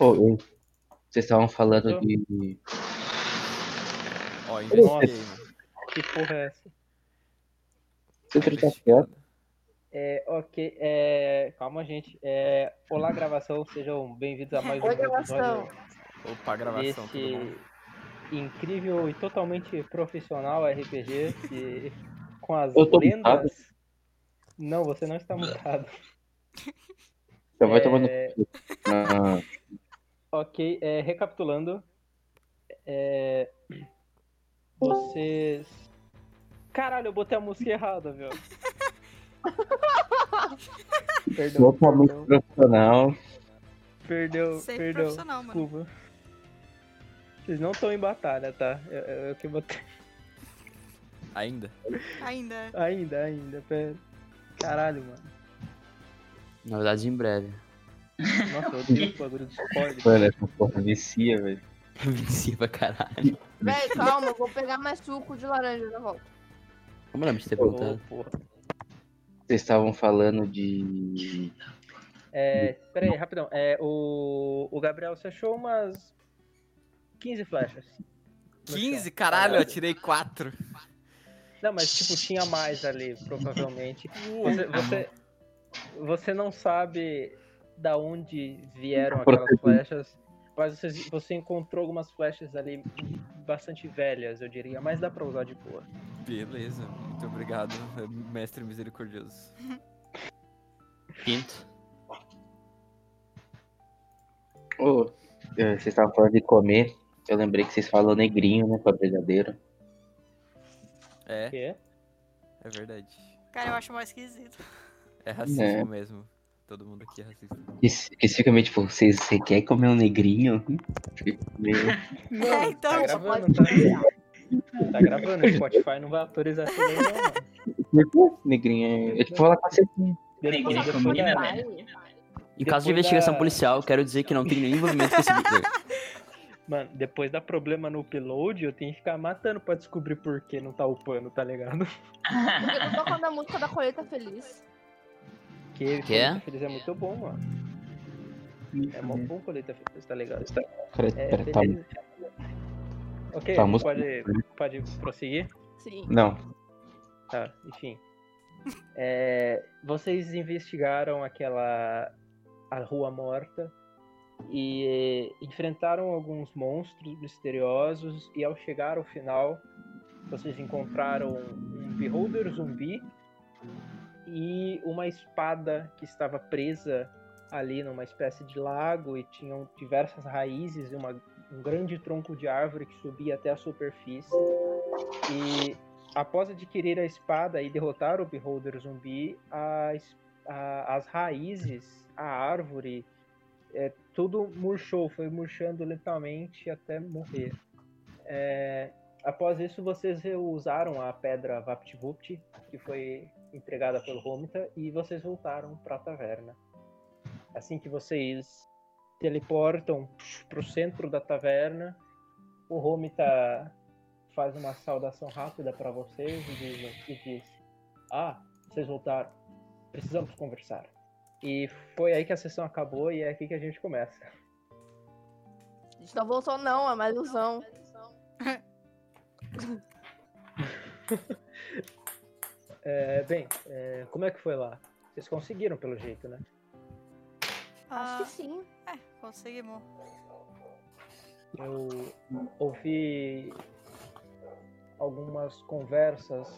Eu- vocês estavam falando de. Ó, investiguei, mano. Que porra é essa? Você tá quieto? É, ok, é, calma, gente. É, olá, gravação, sejam bem-vindos a mais um Oi, gravação. episódio Opa, gravação, desse incrível e totalmente profissional RPG que, com as lendas. Não, você não está mutado. Já vai tomando. É, Ah, Ok, é, recapitulando. É, vocês. Caralho, eu botei a música errada, viu? Perdão, totalmente perdão, profissional. perdeu, Sempre perdeu. profissional, mano. Desculpa. Vocês não estão em batalha, tá? Eu, eu, eu que botei. Ainda? Ainda. é. Ainda, ainda, pera. Caralho, mano. Novidades em breve. Nossa, eu odeio esse bagulho de spoiler. Mano, essa porra vicia, velho. Vicia pra caralho. Véi, calma, eu vou pegar mais suco de laranja na volta. Como não me perguntado? porra. Vocês estavam falando de. É, pera aí, rapidão. É, o, o Gabriel, você achou umas 15 flechas. no 15? chão. Caralho, eu tirei 4. Não, mas tipo, tinha mais ali, provavelmente. Você, você, você não sabe da onde vieram aquelas flechas, mas você, você encontrou algumas flechas ali bastante velhas, eu diria, mas dá pra usar de boa. Beleza, muito obrigado, mestre misericordioso. Quinto. Ô, eh, vocês estavam falando de comer. Eu lembrei que vocês falam negrinho, né? Com a brigadeiro. É, é verdade. Cara, eu acho mais esquisito. É racismo É. mesmo. Todo mundo aqui é racista. Meio tipo, vocês, você quer comer um negrinho? Fica meio- É, então, Tá só gravando, tá? Tá gravando, o Spotify não vai autorizar isso aí, não, quê? Negrinho é. É tipo falar cacetinho. Depois, Negrinho da- velho. Em caso de investigação da- policial, eu quero dizer que não tem nenhum envolvimento com esse vídeo. Mano, depois dá problema no upload, eu tenho que ficar matando pra descobrir por que não tá upando, tá ligado? Porque eu tô tocando a música da colheita feliz. Que Que é? Colheita Feliz é muito bom, mano. É mó bom Colheita Feliz, tá ligado? Tá- Pera, É, tá. Ok, Tá, a música- pode, pode prosseguir? Sim. Não. Tá, enfim. É, vocês investigaram aquela a rua morta e enfrentaram alguns monstros misteriosos e ao chegar ao final vocês encontraram um beholder zumbi e uma espada que estava presa ali numa espécie de lago e tinham diversas raízes e uma, um grande tronco de árvore que subia até a superfície e após adquirir a espada e derrotar o Beholder zumbi, a a- as raízes, a árvore, é, tudo murchou, foi murchando lentamente até morrer. É, após isso, vocês usaram a pedra VaptVupt, que foi entregada pelo Romita, e vocês voltaram para a taverna. Assim que vocês teleportam para o centro da taverna, o Romita faz uma saudação rápida para vocês e diz, e diz: Ah, vocês voltaram. Precisamos conversar. E foi aí que a sessão acabou e é aqui que a gente começa. A gente não voltou, não, é uma ilusão. É, bem, é, como é que foi lá? Vocês conseguiram pelo jeito, né? Acho ah, que sim. é, conseguimos. Eu ouvi algumas conversas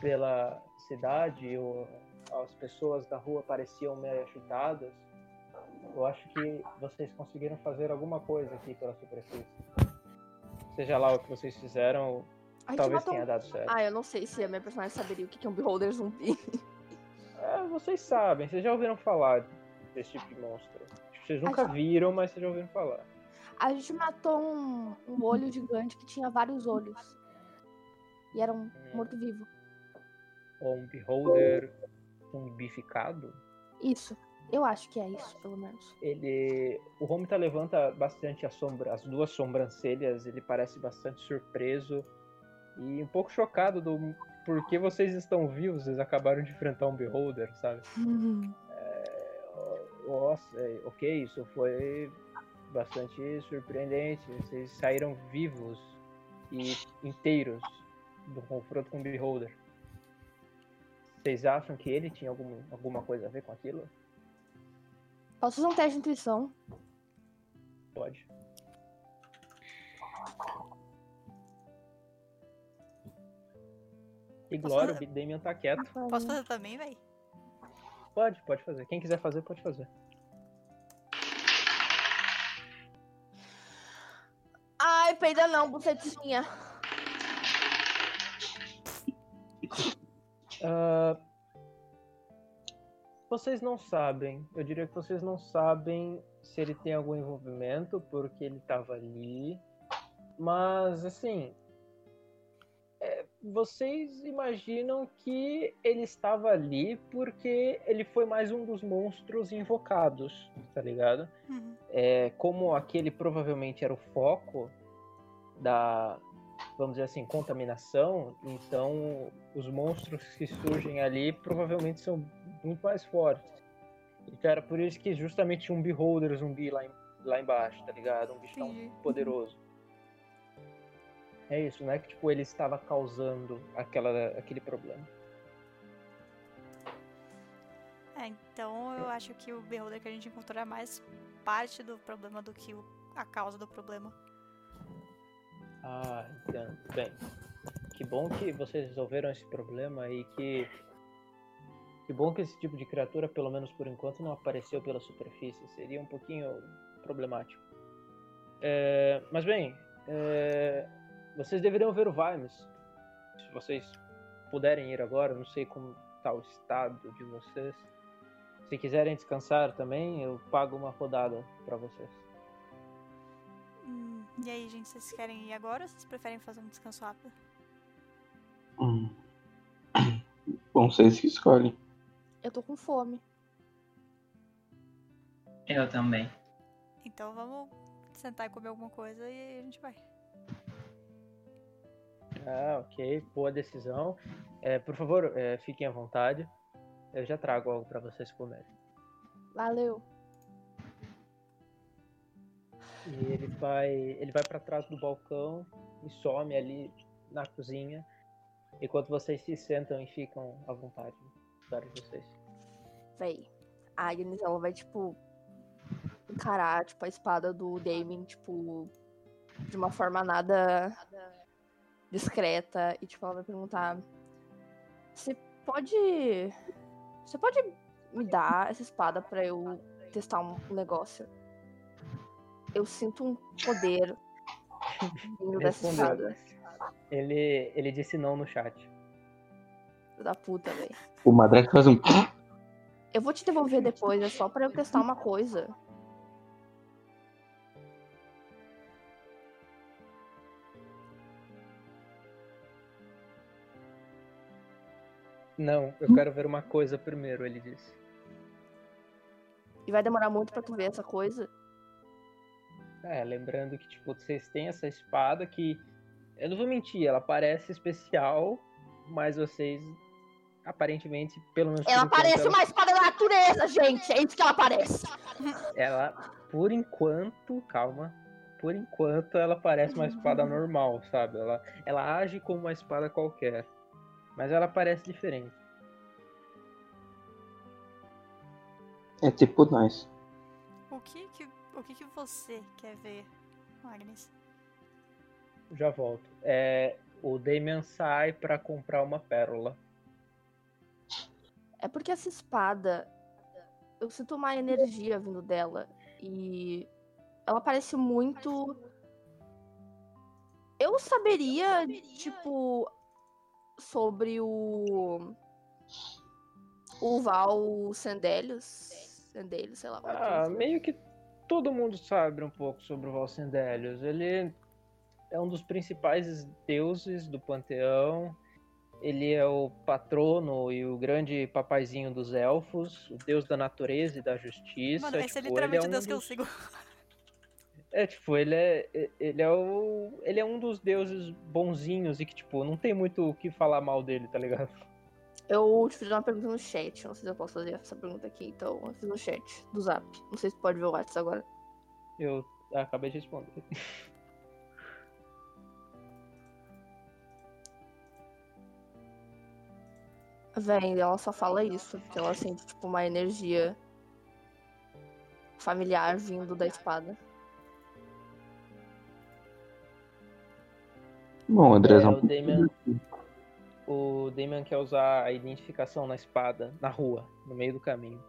pela cidade, ou as pessoas da rua pareciam meio agitadas. Eu acho que vocês conseguiram fazer alguma coisa aqui pela superfície. Seja lá o que vocês fizeram, talvez matou tenha dado certo. Ah, eu não sei se a minha personagem saberia o que é um beholder zumbi. É, vocês sabem, vocês já ouviram falar desse tipo de monstro. Vocês nunca Acho- viram, mas vocês já ouviram falar. A gente matou um, um olho gigante que tinha vários olhos. E era um morto-vivo. Ou um beholder zumbificado. Isso. Eu acho que é isso, pelo menos. ele o Romita levanta bastante a sombra, as duas sobrancelhas, ele parece bastante surpreso e um pouco chocado do porquê vocês estão vivos, vocês acabaram de enfrentar um beholder, sabe? Nossa, é, ok, isso foi bastante surpreendente. Vocês saíram vivos e inteiros do confronto com o Beholder. Vocês acham que ele tinha algum, alguma coisa a ver com aquilo? Posso fazer um teste de intuição? Pode. E Posso Glória, o fazer? Damian tá quieto. Posso fazer também, véi? Pode, pode fazer. Quem quiser fazer, pode fazer. Ai, peida não, bucetinha. Ah, vocês não sabem. Eu diria que vocês não sabem se ele tem algum envolvimento, porque ele estava ali. Mas, assim. Vocês imaginam que ele estava ali porque ele foi mais um dos monstros invocados, tá ligado? Uhum. é, como aquele provavelmente era o foco da, vamos dizer assim, contaminação, então os monstros que surgem ali provavelmente são muito mais fortes. Então era por isso que justamente um beholder zumbi lá, em- lá embaixo, tá ligado? Um bicho tão poderoso. É isso, não é que tipo, ele estava causando aquela, aquele problema. É, então eu acho que o Beholder que a gente encontrou é mais parte do problema do que a causa do problema. Ah, entendo. Bem, que bom que vocês resolveram esse problema e que. Que bom que esse tipo de criatura, pelo menos por enquanto, não apareceu pela superfície. Seria um pouquinho problemático. É, mas bem, é, vocês deveriam ver o Vimes. Se vocês puderem ir agora, não sei como está o estado de vocês. Se quiserem descansar também, eu pago uma rodada para vocês. Hum, e aí, gente, vocês querem ir agora ou vocês preferem fazer um descanso rápido? Hum. Bom, vocês que escolhem. Eu tô com fome. Eu também. Então vamos sentar e comer alguma coisa e a gente vai. Ah, ok. Boa decisão. É, por favor, é, fiquem à vontade. Eu já trago algo para vocês comerem. Valeu. E ele vai, ele vai para trás do balcão e some ali na cozinha, enquanto vocês se sentam e ficam à vontade. Vários de vocês. Véi. A Agnes, ela vai, tipo, encarar, tipo, a espada do Damien, tipo, de uma forma nada discreta. E, tipo, ela vai perguntar: Você pode. Você pode me dar essa espada pra eu testar um negócio? Eu sinto um poder vindo dessa espada. Ele, ele disse não no chat. Filho Da puta, véi. O Madrake faz um. Eu vou te devolver depois, é só pra eu testar uma coisa. Não, eu quero ver uma coisa primeiro, ele disse. E vai demorar muito pra tu ver essa coisa. É, lembrando que, tipo, vocês têm essa espada que. Eu não vou mentir, ela parece especial, mas vocês. Aparentemente, pelo menos. Ela parece ela- uma espada da natureza, gente. É isso que ela parece. Ela, por enquanto, calma. Por enquanto, ela parece uma espada normal, sabe? Ela, ela age como uma espada qualquer. Mas ela parece diferente. É tipo nós. O que que, o que, que você quer ver, Agnes? Já volto. É, o Damian sai pra comprar uma pérola. É porque essa espada. Eu sinto uma energia vindo dela. E. Ela parece muito. Eu saberia, tipo. Sobre o. O Val Sandelius. Sandelius, sei lá. é Ah, meio que todo mundo sabe um pouco sobre o Valsendelius. Ele é um dos principais deuses do panteão. Ele é o patrono e o grande papaizinho dos elfos, o deus da natureza e da justiça. Mano, esse é tipo, literalmente ele o Deus um que eu dos- sigo. É, tipo, ele é, ele é o. Ele é um dos deuses bonzinhos e que, tipo, não tem muito o que falar mal dele, tá ligado? Eu te fiz uma pergunta no chat. Não sei se eu posso fazer essa pergunta aqui, então eu fiz no chat do zap. Não sei se pode ver o WhatsApp agora. Eu Ah, acabei de responder. Vem, ela só fala isso, porque ela sente, tipo, uma energia familiar vindo da espada. Bom, É, Andrezão. o Damian, o Damian quer usar a identificação na espada, na rua, no meio do caminho.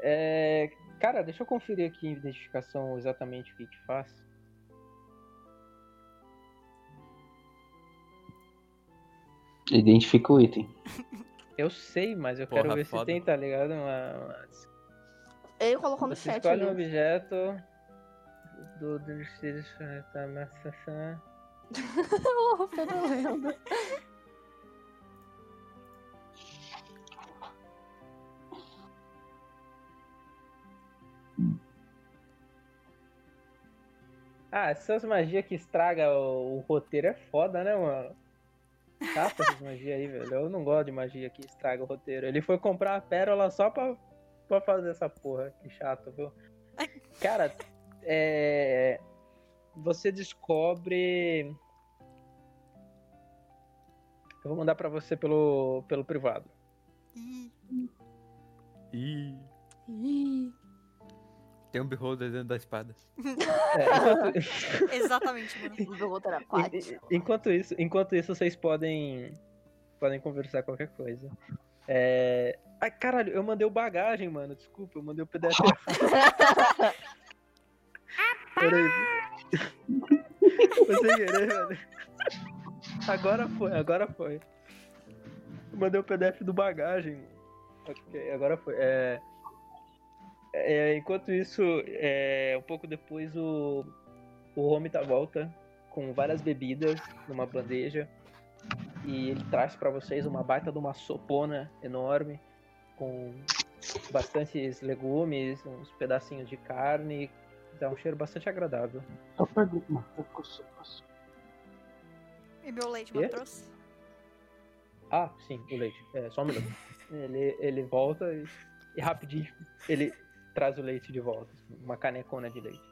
É, cara, deixa eu conferir aqui a identificação exatamente o que que faz. Identifica o item. Eu sei, mas eu Porra, quero ver foda. se tem, tá ligado? Uma, uma- Ele colocou no Você chat escolhe um ali. objeto do do distrito da maçã. Oh, pela lenda. Ah, essas magias que estraga o, o roteiro é foda, né, mano? Capa essas magias aí, velho. Eu não gosto de magia que estraga o roteiro. Ele foi comprar a pérola só pra, pra fazer essa porra. Que chato, viu? Cara, é. Você descobre. Eu vou mandar pra você pelo, pelo privado. Ih, Ih, Ih, tem um beholder dentro da espada. É, enquanto... exatamente, mano. o Beholder era Paty. en- Enquanto isso, enquanto isso, vocês podem podem conversar qualquer coisa. É... Ai, caralho, eu mandei o bagagem, mano. Desculpa, eu mandei o PDF. Peraí. Foi sem querer, velho. Agora foi, agora foi. Eu mandei o PDF do bagagem. Ok, agora foi. É... é, enquanto isso, é, um pouco depois o, o Home tá volta com várias bebidas numa bandeja. E ele traz pra vocês uma baita de uma sopona enorme com bastantes legumes, uns pedacinhos de carne. Dá um cheiro bastante agradável. Só pergunta. E meu leite, mano, trouxe? Ah, sim, o leite. É, só um minuto. ele, ele volta e, e rapidinho ele traz o leite de volta. Uma canecona de leite.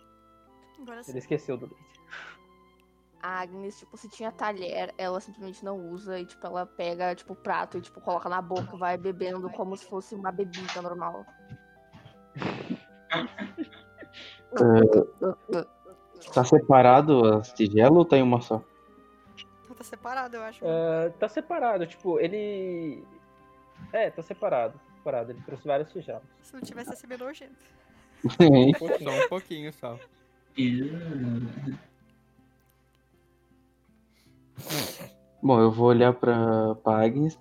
Agora sim. Ele esqueceu do leite. A Agnes, tipo, se tinha talher, ela simplesmente não usa e, tipo, ela pega, tipo, o prato e, tipo, coloca na boca e vai bebendo como se fosse uma bebida normal. Tá separado as tigelas ou tem uma só? Tá separado, eu acho. Ah, tá separado, tipo, ele. É, tá separado. Separado, ele trouxe vários tigelos. Se não tivesse, meio nojento. Só um pouquinho só. Bom, eu vou olhar pra, pra Agnes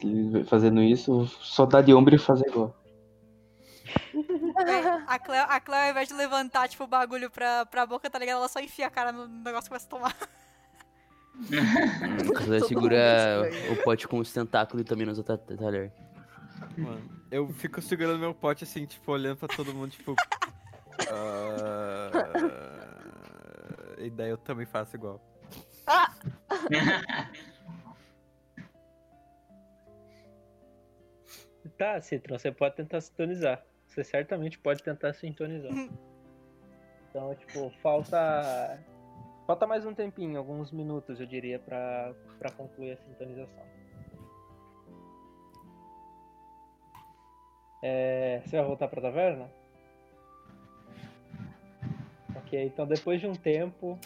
fazendo isso, só dar de ombro e fazer igual. A Cleo, a Cleo, ao invés de levantar, tipo, o bagulho pra, pra boca, tá ligado? Ela só enfia a cara no negócio e começa a tomar. Ela segura estranho. o pote com os tentáculos e também nos talher. Mano, eu fico segurando meu pote assim, tipo, olhando pra todo mundo, tipo. ah, E daí eu também faço igual. Tá, Citron, você pode tentar sintonizar. Você certamente pode tentar sintonizar. Então, tipo, falta. Falta mais um tempinho, alguns minutos, eu diria, pra concluir a sintonização. É, você vai voltar pra taverna? Ok, então depois de um tempo,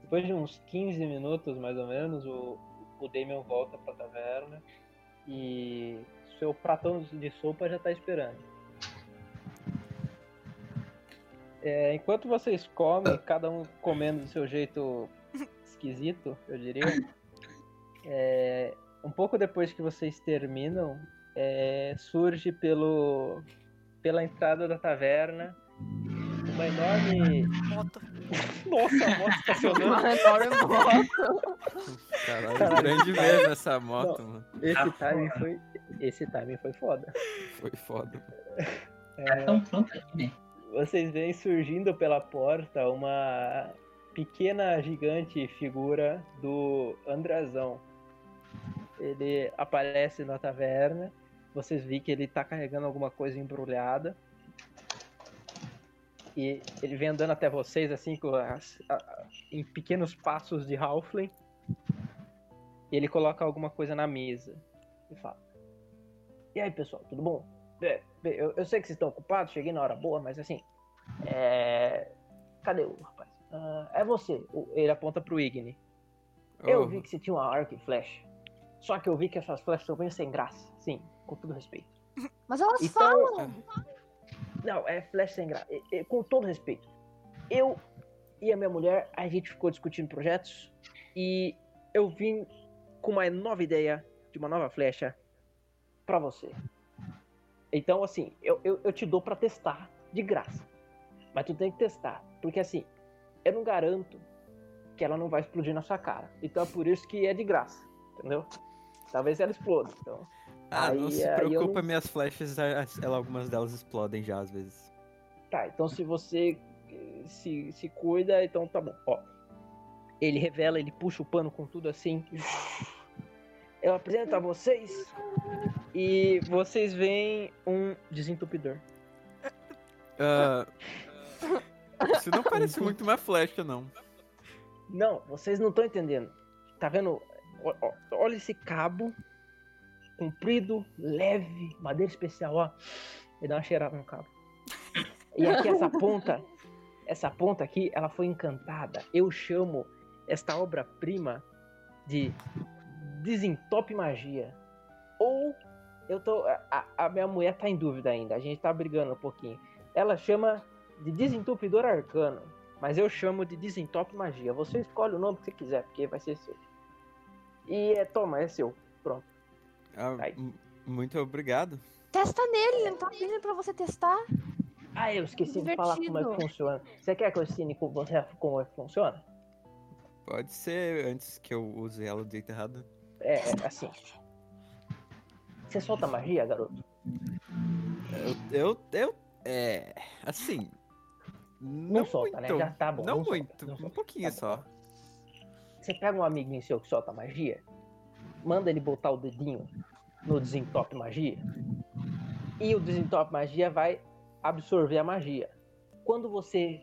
depois de uns 15 minutos mais ou menos, o, o Damien volta pra taverna e seu pratão de sopa já tá esperando. É, enquanto vocês comem, cada um comendo do seu jeito esquisito, eu diria. é, um pouco depois que vocês terminam, é, surge pelo pela entrada da taverna uma enorme. Moto. Nossa, a moto estacionando. Uma enorme moto. Caralho, Caralho. grande mesmo essa moto, mano. Esse timing foi. Esse timing foi foda. Foi foda. Tá tão pronto aqui, né? Vocês veem surgindo pela porta uma pequena, gigante figura do Andrazão. Ele aparece na taverna. Vocês veem que ele tá carregando alguma coisa embrulhada. E ele vem andando até vocês, assim, com as- a- a- em pequenos passos de Halfling. E ele coloca alguma coisa na mesa. E fala: E aí, pessoal, tudo bom? É, eu, eu sei que vocês estão ocupados, cheguei na hora boa, mas assim. É. Cadê o rapaz? Ah, é você. O- Ele aponta pro Igni. Eu Oh, vi que você tinha uma arco e flecha. Só que eu vi que essas flechas são bem sem graça. Sim, com todo respeito. Mas elas Então, falam. Não, é flecha sem graça. E- e- Com todo respeito. Eu e a minha mulher, a gente ficou discutindo projetos e eu vim com uma nova ideia de uma nova flecha pra você. Então, assim, eu, eu, eu te dou pra testar de graça. Mas tu tem que testar. Porque, assim, eu não garanto que ela não vai explodir na sua cara. Então é por isso que é de graça. Entendeu? Talvez ela exploda. Então. Ah, não Aí- se aí eu preocupa, não- minhas flechas, a- ela, algumas delas explodem já às vezes. Tá, então se você se, se cuida, então tá bom. Ó, ele revela, ele puxa o pano com tudo assim. Eu apresento a vocês e vocês veem um desentupidor. Ah, isso não parece muito uma flecha, não. Não, vocês não estão entendendo. Tá vendo? Olha esse cabo comprido, leve, madeira especial, ó. E dá uma cheirada no cabo. E aqui essa ponta, essa ponta aqui, ela foi encantada. Eu chamo esta obra-prima de desentope magia. Ou eu tô, a, a minha mulher tá em dúvida ainda. A gente tá brigando um pouquinho. Ela chama de desentupidor arcano. Mas eu chamo de desentope magia. Você escolhe o nome que você quiser, porque vai ser seu. E é, toma, é seu. Pronto. Ah, m- muito obrigado. Testa nele, ele não tá pedindo pra você testar. Ah, eu esqueci de falar como é que funciona. Você quer que eu ensine com você como é que funciona? Pode ser antes que eu use ela do jeito errado. É, é assim. Você solta magia, garoto? Eu, eu, é, assim, Não, não, solta, muito, né? Já tá bom. não, solta, muito, não um solta. pouquinho Tá só. Você pega um amiguinho seu que solta magia, manda ele botar o dedinho no desentope magia, e o desentope magia vai absorver a magia. Quando você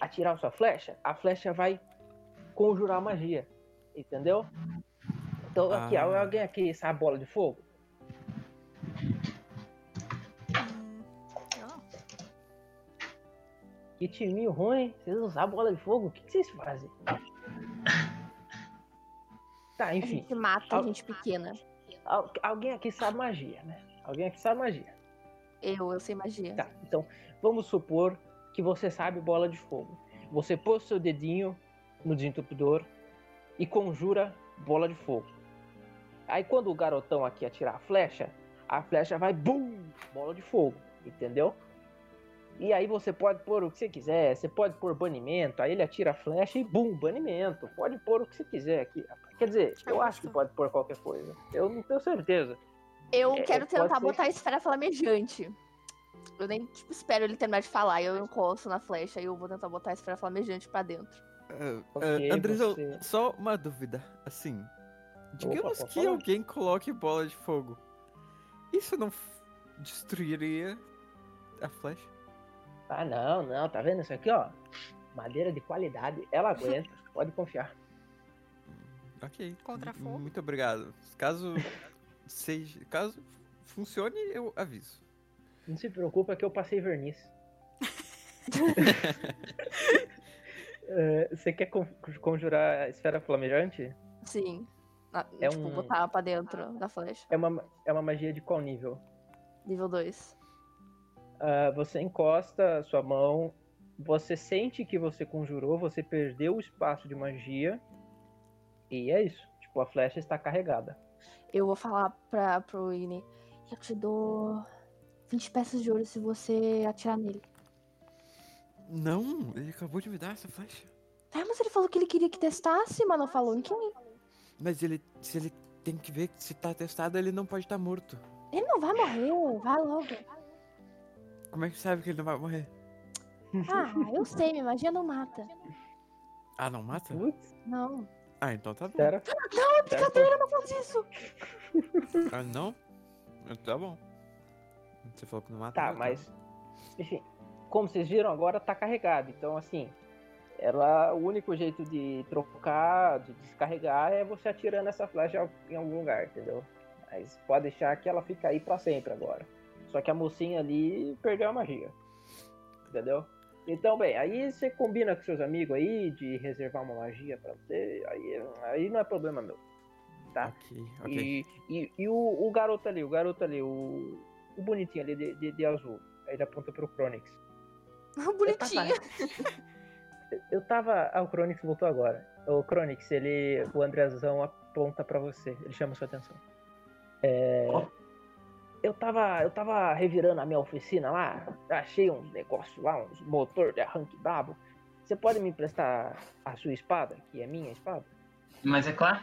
atirar sua flecha, a flecha vai conjurar a magia. Entendeu? Então aqui, Ah. alguém aqui sabe bola de fogo? Que timinho ruim, vocês não sabem bola de fogo? O que, que vocês fazem? Tá, A enfim. gente mata Al- gente pequena. Al- alguém aqui sabe magia, né? Alguém aqui sabe magia. Eu, eu sei magia. Tá, então vamos supor que você sabe bola de fogo. Você põe o seu dedinho no desentupidor e conjura bola de fogo. Aí quando o garotão aqui atirar a flecha, a flecha vai bum, bola de fogo, entendeu? E aí você pode pôr o que você quiser, você pode pôr banimento, aí ele atira a flecha e bum, banimento. Pode pôr o que você quiser aqui. Quer dizer, eu acho que pode pôr qualquer coisa. Eu não tenho certeza. Eu É, quero pode tentar ser. botar a esfera flamejante. Eu nem, tipo, espero ele terminar de falar. Eu encosto na flecha e eu vou tentar botar a esfera flamejante pra dentro. Ok, ah, Andres, eu- você- só uma dúvida, assim, digamos pode que falar. alguém coloque bola de fogo, isso não f- destruiria a flecha? Ah, não, não, tá vendo isso aqui, ó? Madeira de qualidade, ela aguenta, pode confiar. Ok. Contra m- fogo? Muito obrigado. Caso seja, caso funcione, eu aviso. Não se preocupa que eu passei verniz. É, Você quer con- conjurar a esfera flamejante? Sim. Na- É tipo, um- botar pra dentro da flecha. É uma, é uma magia de qual nível? Nível 2. Ah, você encosta a sua mão, você sente que você conjurou, você perdeu o espaço de magia, e é isso. Tipo, a flecha está carregada. Eu vou falar pra, pro Igni. Eu te dou 20 peças de ouro se você atirar nele. Não, ele acabou de me dar essa flecha. É, mas ele falou que ele queria que testasse, mas não falou em quem. Mas ele, se ele tem que ver que se tá testado, ele não pode estar morto. Ele não vai morrer, vai logo. Como é que sabe que ele não vai morrer? Ah, eu sei, minha magia não mata. Ah, não mata? Putz, Não. Ah, então tá bom. sério? Não, picadeira, não faz isso. Ah, não? Tá bom. Você falou que não mata. Tá, então. mas. Enfim. como vocês viram, agora tá carregado. Então, assim, ela, o único jeito de trocar, de descarregar, é você atirando essa flecha em algum lugar, entendeu? Mas pode deixar que ela fica aí pra sempre agora. Só que a mocinha ali perdeu a magia. Entendeu? Então, bem, aí você combina com seus amigos aí de reservar uma magia pra você, aí, aí não é problema meu. Tá? Ok, ok. E, e, e o, o garoto ali, o garoto ali, o, o bonitinho ali de, de, de azul. Aí ele aponta pro Chronix. Bonitinho. Eu tava. Ah, o Chronix voltou agora. O Chronix, ele. O Andrezão aponta pra você. Ele chama sua atenção. É. Eu tava. Eu tava revirando a minha oficina lá. Achei uns negócios lá, uns motor de arranque brabo. Você pode me emprestar a sua espada, que é minha espada? Mas é claro.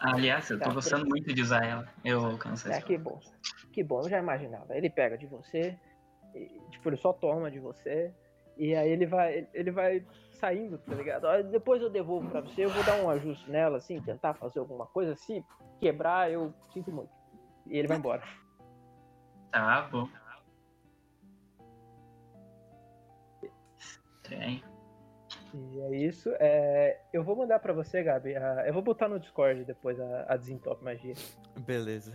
Aliás, eu tô Tá, gostando pronto. muito de usar ela. Eu alcanço É, que bom. Que bom, eu já imaginava. Ele pega de você, e, tipo, ele só toma de você, e aí ele vai, ele vai saindo, tá ligado? Depois eu devolvo pra você, eu vou dar um ajuste nela, assim, tentar fazer alguma coisa, se quebrar, eu sinto muito. E ele vai embora. Tá bom. Estranho. E é isso. É, eu vou mandar pra você, Gabi. a- eu vou botar no Discord depois a, a Desentop Magia. Beleza.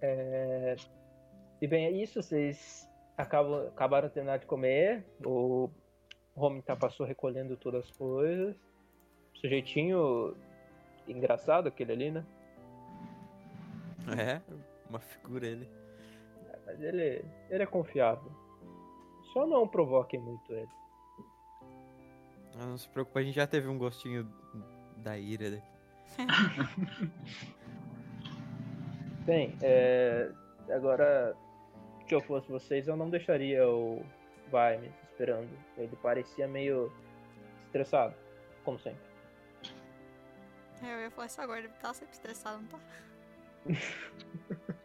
É, E bem, é isso. Vocês acabam, acabaram de terminar de comer. O Homem tá passou recolhendo todas as coisas. Sujeitinho engraçado aquele ali, né? É, uma figura ele. Mas ele, ele é confiável. Só não provoquem muito ele. Ah, não se preocupa, a gente já teve um gostinho da ira dele. Bem, é, agora, se eu fosse vocês, eu não deixaria o Vimes esperando. Ele parecia meio estressado, como sempre. Eu ia falar isso agora, ele tá sempre estressado, não tá?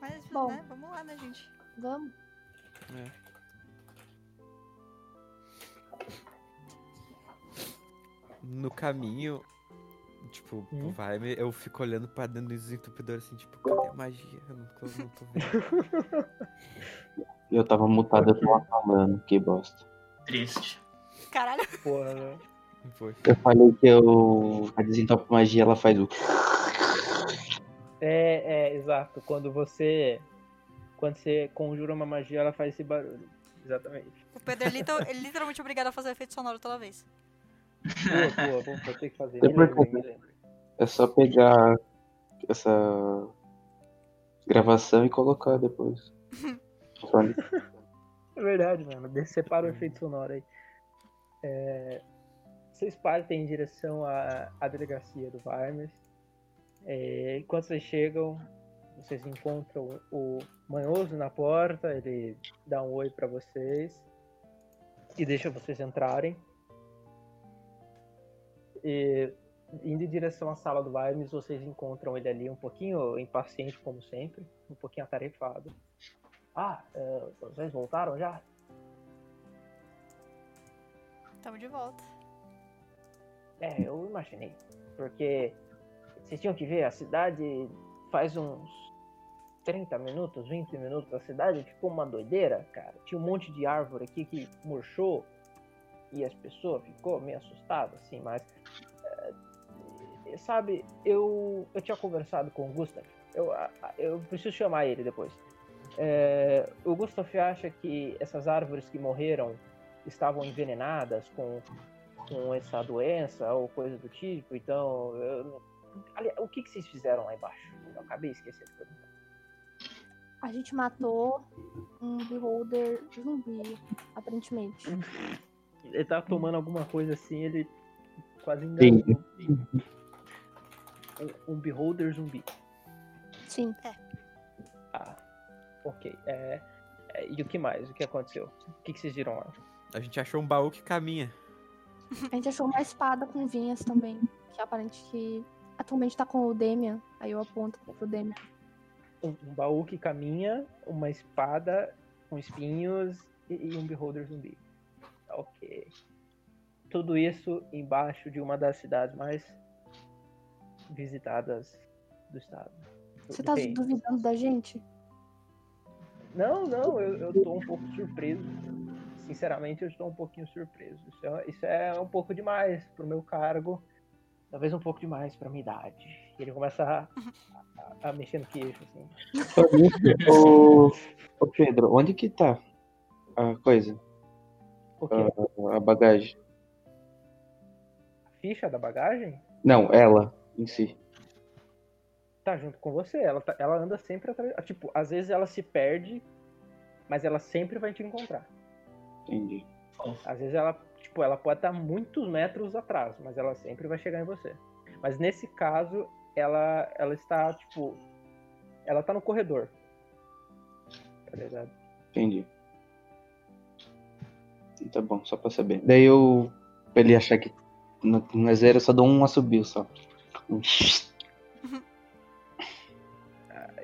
Mas, Bom. né, vamos lá, né, gente? Vamos. No caminho, tipo, Hum. vai, eu fico olhando pra dentro do desentupidor assim, tipo, cadê a magia? Eu não tô, não tô vendo. Eu tava mutado, eu tava falando, que bosta. Triste. Caralho, Porra, né? Eu falei que eu, a desentope magia ela faz o. É, é, exato. Quando você. Quando você conjura uma magia, ela faz esse barulho. Exatamente. o Pedro é, é literalmente obrigado a fazer efeito sonoro toda vez. Boa, boa, vou, ter que fazer. É só pegar essa gravação e colocar depois. É verdade, mano. Separa o efeito sonoro aí. É, vocês partem em direção à, à delegacia do Varmes. É, enquanto vocês chegam, vocês encontram o Manhoso na porta. Ele dá um oi pra vocês e deixa vocês entrarem. E, indo em direção à sala do Varmes, vocês encontram ele ali um pouquinho impaciente, como sempre, um pouquinho atarefado. Ah, é, vocês voltaram já? Tamo de volta. É, eu imaginei. Porque vocês tinham que ver, a cidade faz uns 30 minutos, 20 minutos, a cidade ficou uma doideira, cara. Tinha um monte de árvore aqui que murchou e as pessoas ficou meio assustadas, assim, mas. é, sabe, eu, eu tinha conversado com o Gustav. Eu, eu preciso chamar ele depois. É, o Gustav acha que essas árvores que morreram estavam envenenadas com com essa doença ou coisa do tipo, então. eu não- Ali- o que, que vocês fizeram lá embaixo? Eu acabei esquecendo de perguntar. A gente matou um beholder zumbi, aparentemente. Ele tá tomando alguma coisa assim, ele quase enganou. Um, um beholder zumbi. Sim. Ah, ok. É, é, e o que mais? O que aconteceu? O que, que vocês viram lá? A gente achou um baú que caminha. A gente achou uma espada com vinhas também. Que aparente que atualmente tá com o Demian. Aí eu aponto pro Demian. Um, um baú que caminha, uma espada com espinhos e, e um beholder zumbi. Ok. Tudo isso embaixo de uma das cidades mais visitadas do estado. Você tá Bem, duvidando da gente? Não, não, eu, eu tô um pouco surpreso. Sinceramente, eu estou um pouquinho surpreso. Isso é, isso é um pouco demais pro meu cargo. Talvez um pouco demais pra minha idade. E ele começa a, a- a mexer no queixo, assim. Ô, ô Pedro, onde que tá a coisa? O quê? A, a bagagem? A ficha da bagagem Não, ela em si. tá junto com você. Ela, tá- ela anda sempre atrás. Tipo, às vezes ela se perde, mas ela sempre vai te encontrar. Entendi. Às vezes ela, tipo, ela pode estar muitos metros atrás, mas ela sempre vai chegar em você. Mas nesse caso, ela, ela está, tipo, ela tá no corredor. Tá ligado? Entendi. Tá bom, só pra saber. Daí eu. Pra ele achar que no, no zero eu só dou um assobio só. Um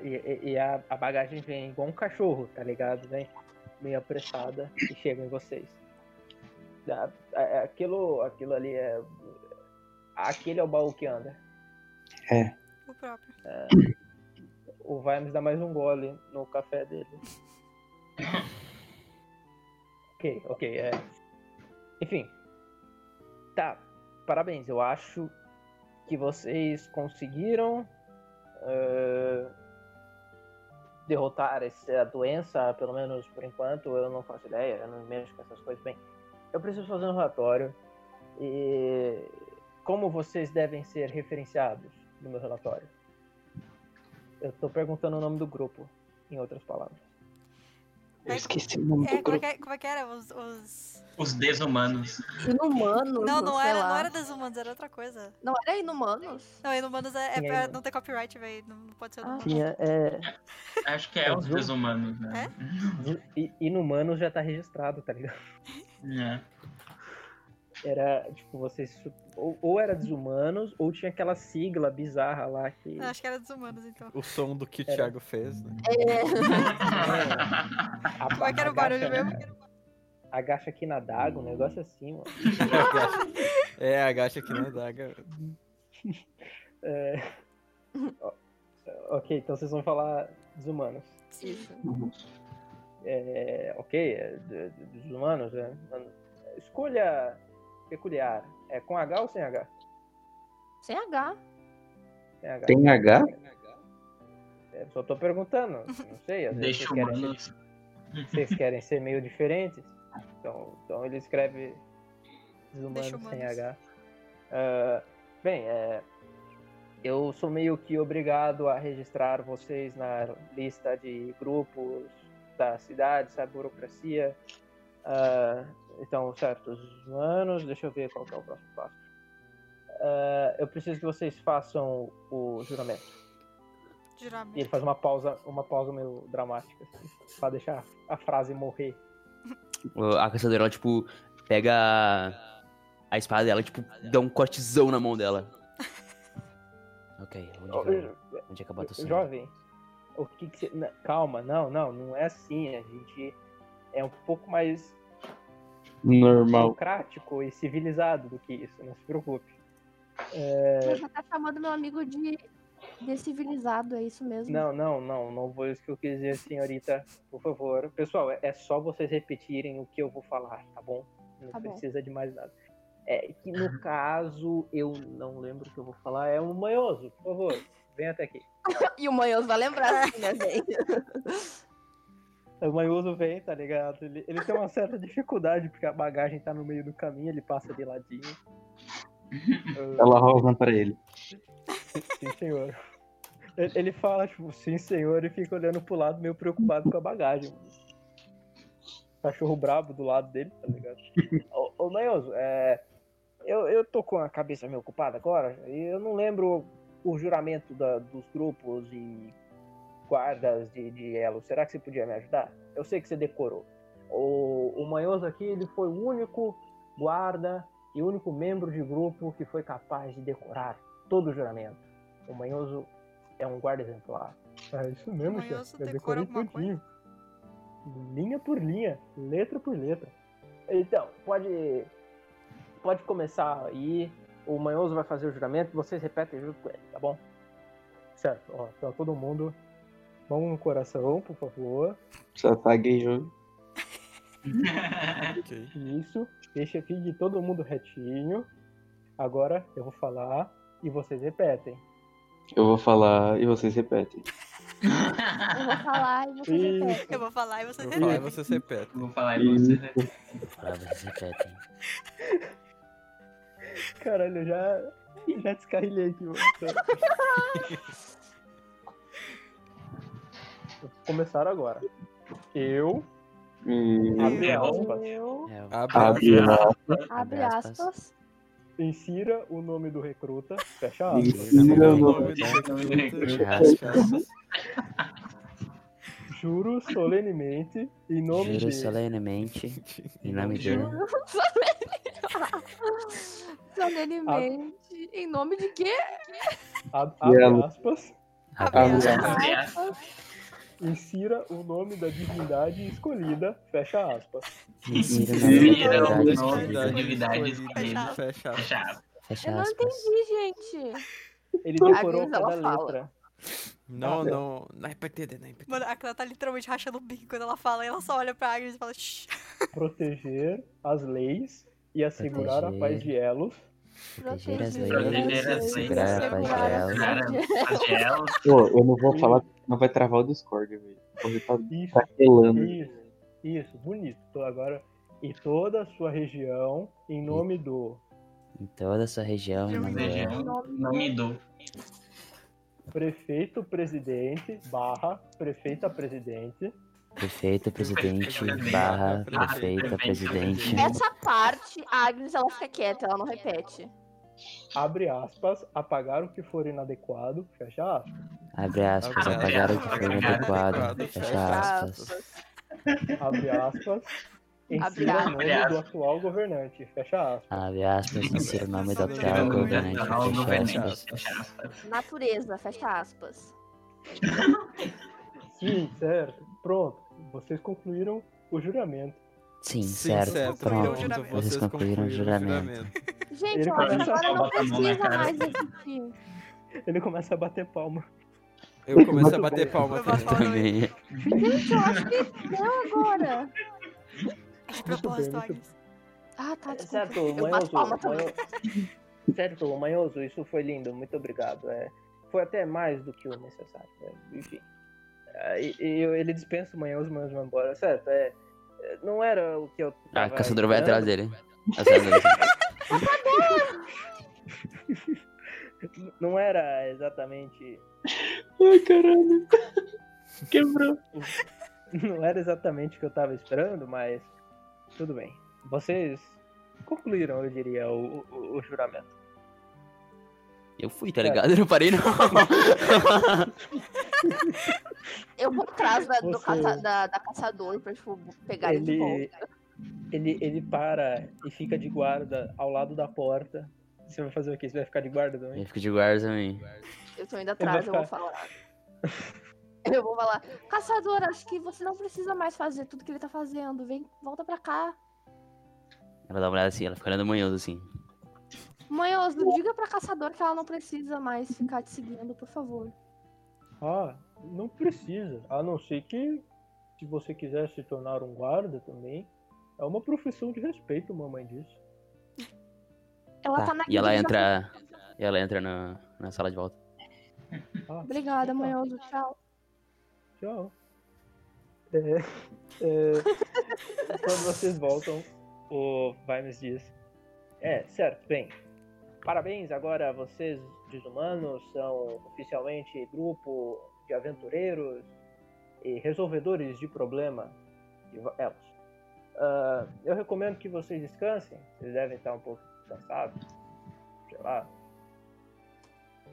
E, e- e a, a bagagem vem igual um cachorro, tá ligado? Vem meio apressada e chega em vocês. Aquilo, aquilo ali é. Aquele é o baú que anda. O próprio. O Vimes dá mais um gole no café dele. Ok, ok, é. Enfim. Tá, parabéns. Eu acho que vocês conseguiram eh, derrotar essa doença, pelo menos por enquanto. Eu não faço ideia, eu não mexo com essas coisas. Bem, eu preciso fazer um relatório. E como vocês devem ser referenciados no meu relatório? Eu tô perguntando o nome do grupo, em outras palavras. Eu esqueci o nome É, do como, é grupo. que, como é que era? Os. os- Os desumanos. Inumanos. Não, não sei era, lá. não era desumanos, era outra coisa. Não era inumanos? Não, inumanos é, é pra é- não ter copyright, velho. Não, pode ser Ah. Tinha, é, Acho que é, É os desumanos, né? i- Inumanos já tá registrado, tá ligado? É. Era, tipo, vocês. Ou, ou era desumanos, ou tinha aquela sigla bizarra lá que. Acho que era desumanos, então. O som do que o Era. Thiago fez, né? É. A, Como é que era o barulho agacha- mesmo? Agacha aqui na daga, um negócio assim, mano. É, agacha aqui na daga. É... ok, então vocês vão falar desumanos. Isso. É, ok, é, de- de- desumanos, é. Escolha peculiar. É com H ou sem H? Sem H. Sem H. Tem H? É, só tô perguntando. Não sei, às vezes Deixa vocês querem, ser, vocês querem ser meio diferentes. Então, então ele escreve desumanos Deixa sem. H. Ah, bem, é, eu sou meio que obrigado a registrar vocês na lista de grupos da cidade, sabe, burocracia. Ah, então, certo, os humanos, deixa eu ver qual que é o próximo passo. Ah, eu preciso que vocês façam o juramento. E ele Juramento. faz uma pausa, uma pausa meio dramática, assim, pra deixar a frase morrer. O- A caçadora, ela, tipo, pega a, a espada dela e, tipo, dá um cortezão na mão dela. Ok, onde, onde é que acaba o sangue? Jovem, o que que você... Calma, não, não, não é assim. A gente é um pouco mais Normal. democrático e civilizado do que isso, não se preocupe. Você tá chamando meu amigo de, de civilizado, é isso mesmo? Não, não, não, não foi isso que eu quis dizer, senhorita. Por favor. Pessoal, é- é só vocês repetirem o que eu vou falar, tá bom? Não Tá bom. precisa de mais nada. É que no caso, eu não lembro o que eu vou falar. É um manhoso, por favor. Vem até aqui. E o Manhoso vai lembrar, né, velho? O manhoso vem, tá ligado? Ele, ele tem uma certa dificuldade, porque a bagagem tá no meio do caminho, ele passa de ladinho. Ela rola pra ele. Sim, senhor. Ele, ele fala, tipo, sim, senhor, e fica olhando pro lado, meio preocupado com a bagagem. Cachorro brabo do lado dele, tá ligado? ô, ô Manhoso, é. Eu, eu tô com a cabeça meio ocupada agora, e eu não lembro o juramento da- dos grupos e guardas de, de elo. Será que você podia me ajudar? Eu sei que você decorou. O, o Manhoso aqui, ele foi o único guarda e o único membro de grupo que foi capaz de decorar todo o juramento. O Manhoso é um guarda exemplar. É isso mesmo, chefe. Eu decorei tudinho. Linha por linha, letra por letra. Então, pode pode começar aí. O Manhoso vai fazer o juramento, vocês repetem junto com ele, tá bom? Certo, ó, então todo mundo Mão no coração, por favor. Só tá gaguejou. Ok. Isso. Deixa fique todo mundo retinho. Agora eu vou falar e vocês repetem. Eu vou falar e vocês repetem. Eu vou falar e você Isso. repete. Eu vou falar e você Eu vou falar e vocês repetem. Vou falar e vocês repetem. Caralho, eu já, já descarrilhei aqui. mano. Começar agora. Eu, E... abre aspas, Eu, É, Abre Abre aspas. aspas. abre aspas. insira o nome do recruta, fecha aspas. Insira o nome. do recruta. Juro solenemente, em nome Juro de... solenemente, em nome de... Solenemente. Em nome de quê? ab- Abre aspas, Abre Abre aspas. Abre aspas. Insira o nome da divindade escolhida, fecha aspas. Insira o nome da divindade escolhida. Fecha aspas. Fecha aspas. Fecha Eu não entendi, gente. Ele decorou cada fala. letra. Não, Ah, não. Não é pra entender, não é pra entender. Mano, a Clã tá literalmente rachando o bico quando ela fala e ela só olha pra Agnes e fala Shh. Proteger as leis e assegurar a paz de Elos. Proteger as Proteger leis, as leis, segurar a paz de elas. Pô, eu não vou falar, não vai travar o Discord, velho. Você tá Isso, craquelando. isso, isso, bonito. Tô agora em toda a sua região, em nome do Em toda a sua região, em nome Região, dela. Nome do. prefeito presidente barra prefeita presidente Prefeito, presidente, barra, prefeito, prefeita, presidente. Essa parte, a Agnes, ela fica quieta, ela não repete. Abre aspas, apagar o que for inadequado, fecha aspas. Abre aspas, apagar o que for inadequado. adequado, Fecha aspas. Abre aspas, insira o nome do atual governante, fecha aspas. Abre aspas, insira o nome do atual o nome do governante. Atual Fecha governante. aspas. Fecha aspas. Natureza, fecha aspas. Sim, certo. Pronto. Vocês concluíram o juramento. Sim, Sim, certo. certo. Pronto. Vocês concluíram o juramento. Gente, Ele eu acho que começa a agora não precisa mais repetir. Ele começa a bater palma. Eu começo a bater bom. palma também. Gente, eu acho que não agora. É de propósito, Agnes. Ah, tá, desculpa. Certo, Eu bato manhoso, palma também. Certo, manhoso, isso foi lindo, muito obrigado. É, foi até mais do que o necessário. é, enfim. É, e, e ele dispensa o manhoso, mas vai embora. Certo, é, é, não era o que eu. A tava caçadora vai atrás dele. Não era exatamente. Ai, caralho. Quebrou. Não era exatamente o que eu tava esperando, mas tudo bem. Vocês concluíram, eu diria, o, o- o juramento. Eu fui, tá ligado? Eu não parei, não. Eu vou atrás da, do Você- caça- da, da caçador pra, tipo, pegar ele, de Ele, volta. Ele, ele para e fica de guarda ao lado da porta. Você vai fazer o quê? Você vai ficar de guarda também? Eu fico de guarda também. Eu tô indo atrás, eu vou falar. Eu vou falar, caçador, acho que você não precisa mais fazer tudo que ele tá fazendo. Vem, volta pra cá. Ela dá uma olhada assim, ela fica olhando manhoso assim. Manhoso, diga pra caçador que ela não precisa mais ficar te seguindo, por favor. Ah, não precisa. A não ser que, se você quiser se tornar um guarda também, é uma profissão de respeito, mamãe disse. Ela tá, Tá. na E ela entra. E ela entra na, na sala de volta. Ah, Obrigada, manhoso, tchau. Tchau. É, é, quando vocês voltam, o Vimes diz: É, certo, bem. Parabéns, agora vocês, desumanos, são oficialmente grupo de aventureiros e resolvedores de problema de elos. Ah, eu recomendo que vocês descansem, vocês devem estar um pouco cansados. Sei lá.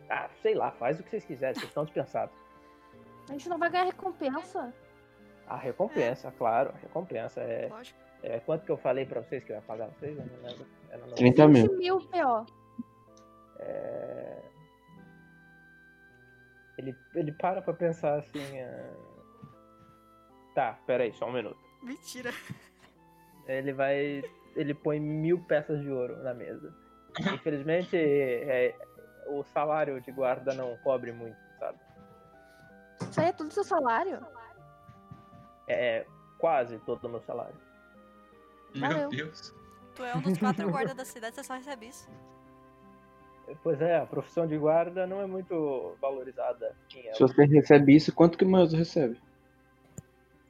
Ah, sei lá, faz o que vocês quiserem, vocês estão dispensados. A gente não vai ganhar recompensa. A recompensa, claro, a recompensa. É, Lógico. é, quanto que eu falei pra vocês que eu ia pagar vocês? Eu não lembro. Eu não lembro. 30 mil. 20 mil, P.O. É, Ele, ele para pra pensar assim. ah, Tá, peraí, só um minuto. Mentira. Ele vai. Ele põe mil peças de ouro na mesa. Infelizmente, é, o salário de guarda não cobre muito, sabe? Isso aí é todo o seu salário? É quase todo o meu salário. Valeu. Meu Deus. Tu é um dos quatro guardas da cidade, você só recebe isso. Pois é, a profissão de guarda não é muito valorizada em Se você recebe isso, quanto que o Manhoso recebe?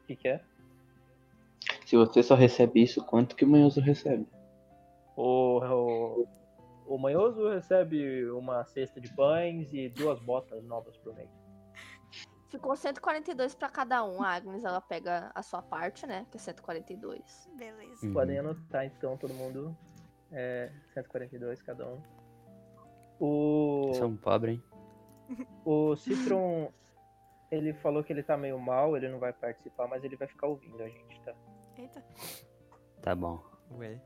O que, que é? Se você só recebe isso, quanto que o Manhoso recebe? O, o, o manhoso recebe uma cesta de pães e duas botas novas por mês. Ficou 142 pra cada um. A Agnes, ela pega a sua parte, né? Que é 142. Beleza. Uhum. Podem anotar então todo mundo. É 142 cada um. O, São pobre, hein? o Citron, ele falou que ele tá meio mal, ele não vai participar, mas ele vai ficar ouvindo a gente? Eita. Tá bom. Ué.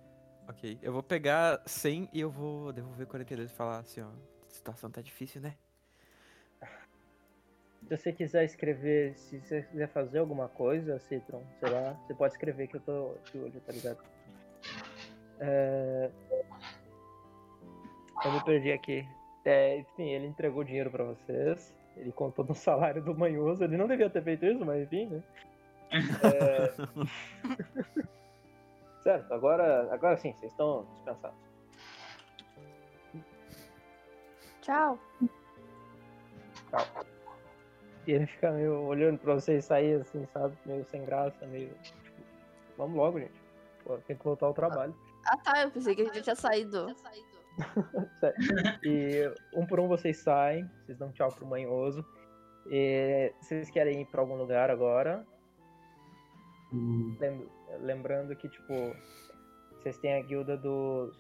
Ok. Eu vou pegar 100 e eu vou devolver 42 e falar assim, ó. A situação tá difícil, né? Se você quiser escrever, se você quiser fazer alguma coisa, Citron, sei lá, você pode escrever que eu tô de olho, tá ligado? É... Eu me perdi aqui. É, enfim, ele entregou dinheiro pra vocês. Ele contou no salário do manhoso. Ele não devia ter feito isso, mas enfim, né? É... certo, agora, agora sim, vocês estão descansados. Tchau. E ele fica meio olhando pra vocês sair assim, sabe? Meio sem graça, meio. Tipo, vamos logo, gente. Pô, tem que voltar ao trabalho. Ah tá, eu pensei que a gente tinha saído. E um por um vocês saem, vocês dão tchau pro manhoso. E vocês querem ir pra algum lugar agora? Hum, Lem- Lembrando que, tipo, vocês têm a guilda dos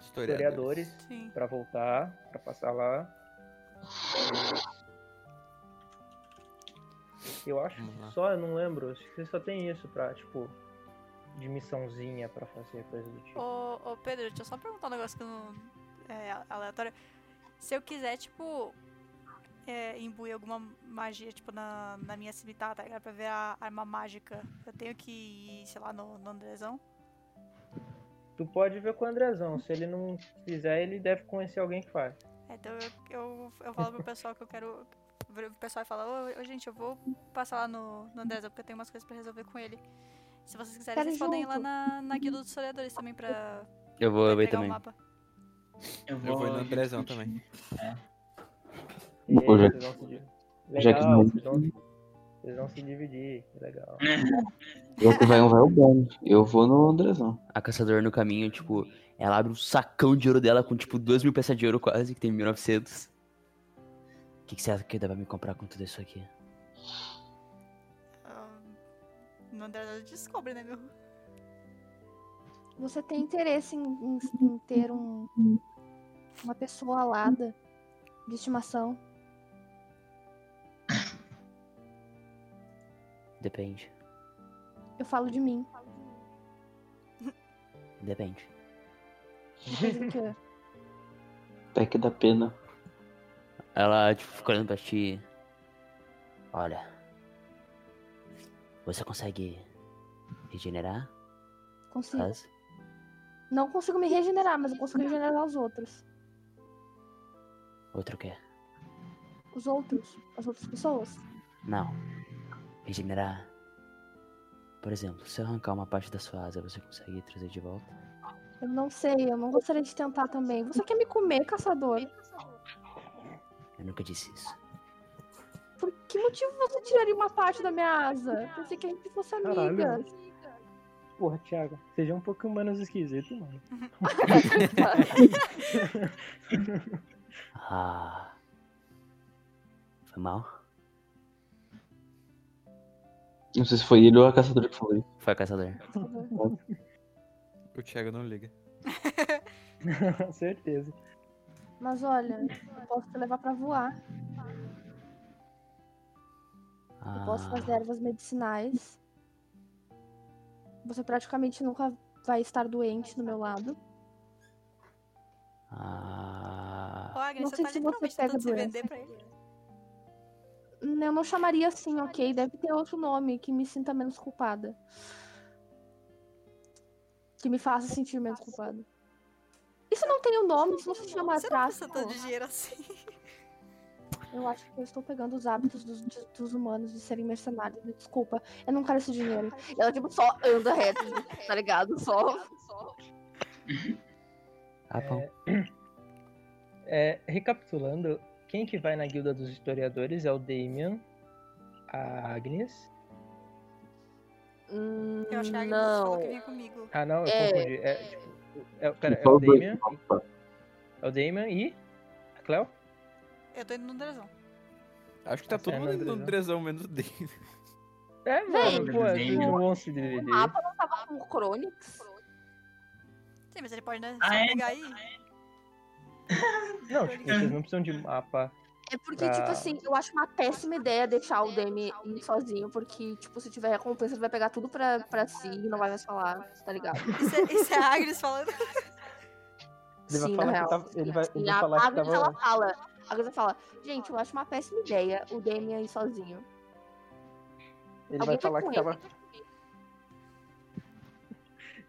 Historiadores. historiadores pra voltar, pra passar lá. Eu acho que só, eu não lembro, acho que vocês só tem isso pra, tipo, de missãozinha pra fazer coisa do tipo. Ô, ô Pedro, deixa eu só perguntar um negócio que eu não. É aleatório. Se eu quiser, tipo. É, imbuir alguma magia, tipo, na, na minha cimitarra, tá ligado? Pra ver a arma mágica. Eu tenho que ir, sei lá, no, no Andrezão. Tu pode ver com o Andrezão, se ele não fizer, ele deve conhecer alguém que faz. É, Então eu, eu, eu falo pro pessoal que eu quero. O pessoal fala, ô, ô, gente, eu vou passar lá no, no Andrezão porque eu tenho umas coisas pra resolver com ele. Se vocês quiserem, Quero vocês podem ir lá junto. na, na guilda dos historiadores também pra, Eu vou pra também. mapa. Eu Eu vou ir no Andrezão também. E Pô, já- vocês vão se dividir. já que Legal, não- vocês, vão, vocês vão se dividir, que legal. Já que vai um, vai o bom. Eu vou no Andrezão. A caçadora no caminho, tipo, ela abre um sacão de ouro dela com, tipo, duas mil peças de ouro quase, que tem 1900. O que, que você acha que dá pra me comprar com tudo isso aqui? Ah, No Andrezão descobre, né, meu? Você tem interesse em, em- em ter um, uma pessoa alada de estimação? Depende. Eu falo de mim. Depende. Até que dá pena. Ela, tipo, fica olhando pra ti. Olha. Você consegue regenerar? Consigo. Faz? Não consigo me regenerar, mas eu consigo regenerar os outros. Outro quê? Os outros. As outras pessoas. Não. Regenerar. Por exemplo, se eu arrancar uma parte da sua asa, você consegue trazer de volta? Eu não sei, eu não gostaria de tentar também. Você quer me comer, caçador? Eu nunca disse isso. Por que motivo você tiraria uma parte da minha asa? Pensei que a gente fosse Caralho. amigas. Porra, Thiago, seja um pouco menos esquisito, mano. Ah. Foi mal? Não sei se foi ele ou a caçadora que falou isso. Foi caçador. O Thiago não liga. Certeza. Mas olha, eu posso te levar pra voar. Eu posso Ah, fazer ervas medicinais. Você praticamente nunca vai estar doente do meu lado. ah, Não você sei tá se você pega doença. vender pra ele. Eu não chamaria assim, ok? Deve ter outro nome que me sinta menos culpada. Que me faça sentir menos culpada. Isso não tem um nome, isso não se chama Você não tanto de dinheiro assim. Eu acho que eu estou pegando os hábitos dos, de- dos humanos de serem mercenários. Me desculpa, eu não quero esse dinheiro. Ela, tipo, só anda reto, tá ligado? Só. Ah, bom. É, recapitulando, quem que vai na guilda dos historiadores é o Damian, a Agnes. Hum, Eu acho que a Agnes falou não. que vinha comigo. Ah, não, eu É. confundi. É, tipo, é, pera, é o mapas. é o Damian e a Cleo? Eu tô indo no Drezão. Acho que tá Essa todo é mundo indo no Drezão, menos o Dave. É, mano, pô, a Damian. gente não se O mapa não tava com o Chronix? Sim, mas ele pode né, Ah, só é? pegar aí. Não, tipo, vocês não precisam de mapa. É porque, Pra- tipo assim, eu acho uma péssima ideia deixar o Demi ir sozinho, porque, tipo, se tiver recompensa, ele vai pegar tudo pra, pra si e não vai mais falar, tá ligado? Isso é, isso é a Agnes falando. Ele vai Sim, falar na que real. tava. Ele vai, ele E vai a falar que Agnes, tava. ela fala, a Agnes fala, gente, eu acho uma péssima ideia o Demi ir sozinho. Ele Alguém vai falar que ele. tava.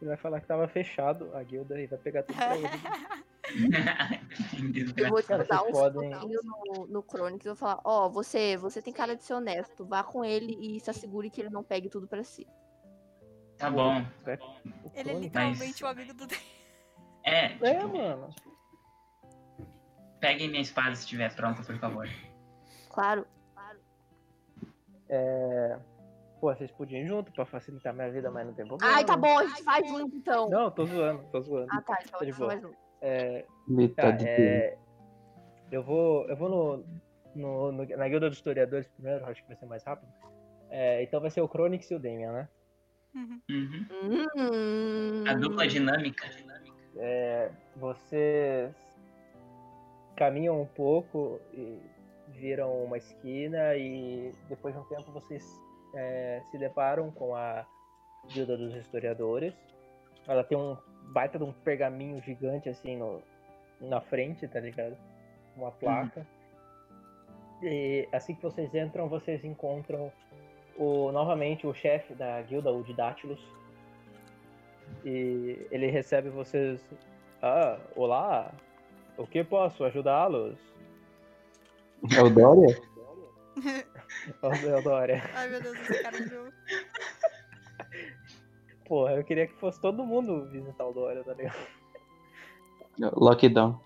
Ele vai falar que tava fechado a guilda e vai pegar tudo pra ele. Eu vou, Cara, dar um podem- pouquinho no, no Chronix e vou falar, ó, você, você tem cara de ser honesto, vá com ele e se assegure que ele não pegue tudo pra si. Tá bom. O Ele é literalmente o amigo do. É, É, tipo, mano. peguem minha espada se estiver pronta, por favor. Claro. Pô, vocês podiam ir junto pra facilitar minha vida, mas não tem problema. Ai, tá bom, a gente vai junto, então. Não, tô zoando, tô zoando. Ah, tá, então Tá de vai boa. É, Tá, é, eu vou, eu vou no, no- no- na guilda dos historiadores primeiro, acho que vai ser mais rápido. É, então vai ser o Chronix e o Damian, né? Uhum. Uhum. Hum, A dupla dinâmica. É, vocês caminham um pouco e viram uma esquina e depois de um tempo vocês é, se deparam com a guilda dos historiadores. Ela tem um baita de um pergaminho gigante assim no, na frente, tá ligado? Uma placa. E assim que vocês entram, vocês encontram o, novamente o chefe da guilda, o Didátilos. E ele recebe vocês. Ah, olá! O que posso ajudá-los? É o Dória? Ô, Deodória. Ai meu Deus, esse cara de novo. Porra, eu queria que fosse todo mundo visitar o Dória, tá ligado? Lockdown.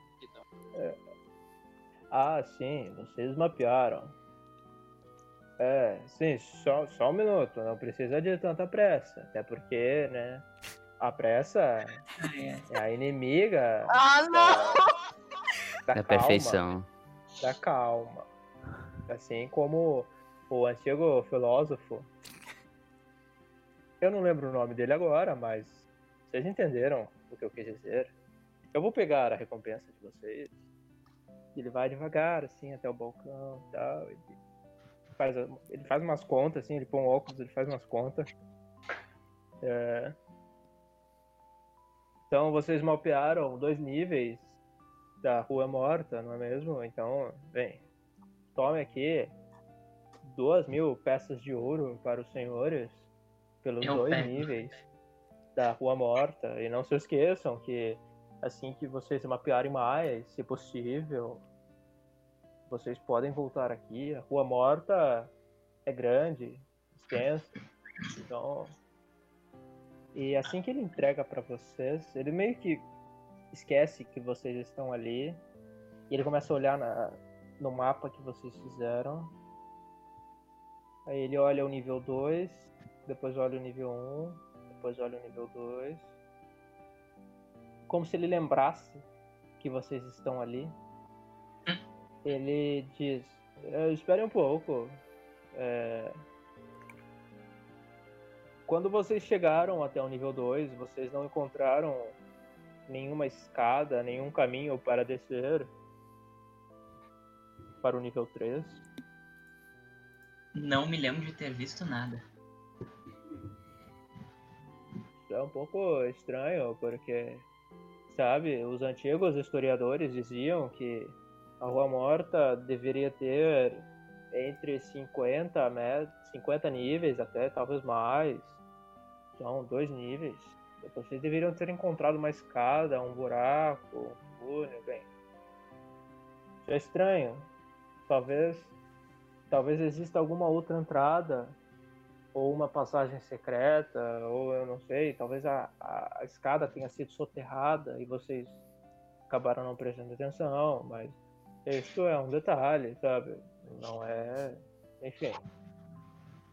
Ah, sim, vocês mapearam. É, sim, só, só um minuto, não precisa de tanta pressa. Até porque, né? A pressa é. é a inimiga Ah, não! da, Da calma. perfeição. da calma. Assim como o antigo filósofo. Eu não lembro o nome dele agora, mas vocês entenderam o que eu quis dizer. Eu vou pegar a recompensa de vocês. Ele vai devagar, assim, até o balcão e tal. Ele faz, ele faz umas contas, assim, ele põe um óculos, ele faz umas contas. É. Então vocês mapearam dois níveis da Rua Morta, não é mesmo? Então, bem, tome aqui duas mil peças de ouro para os senhores pelos Eu dois pego. níveis da Rua Morta. E não se esqueçam que assim que vocês mapearem mais, se possível, vocês podem voltar aqui. A Rua Morta é grande, extensa, então. E assim que ele entrega para vocês, ele meio que esquece que vocês estão ali. E ele começa a olhar na- no mapa que vocês fizeram. Aí ele olha o nível 2, depois olha o nível 1, depois olha o nível 2. Como se ele lembrasse que vocês estão ali. Ele diz: "É, Espere um pouco. É, Quando vocês chegaram até o nível 2, vocês não encontraram nenhuma escada, nenhum caminho para descer para o nível 3. Não me lembro de ter visto nada. É um pouco estranho, porque, sabe, os antigos historiadores diziam que a Rua Morta deveria ter entre 50, met- 50 níveis, até talvez mais. São dois níveis. Vocês deveriam ter encontrado uma escada, um buraco, um túnel, bem. Isso é estranho. talvez talvez exista alguma outra entrada ou uma passagem secreta ou eu não sei talvez a, a, a escada tenha sido soterrada e vocês acabaram não prestando atenção mas isso é um detalhe sabe não é enfim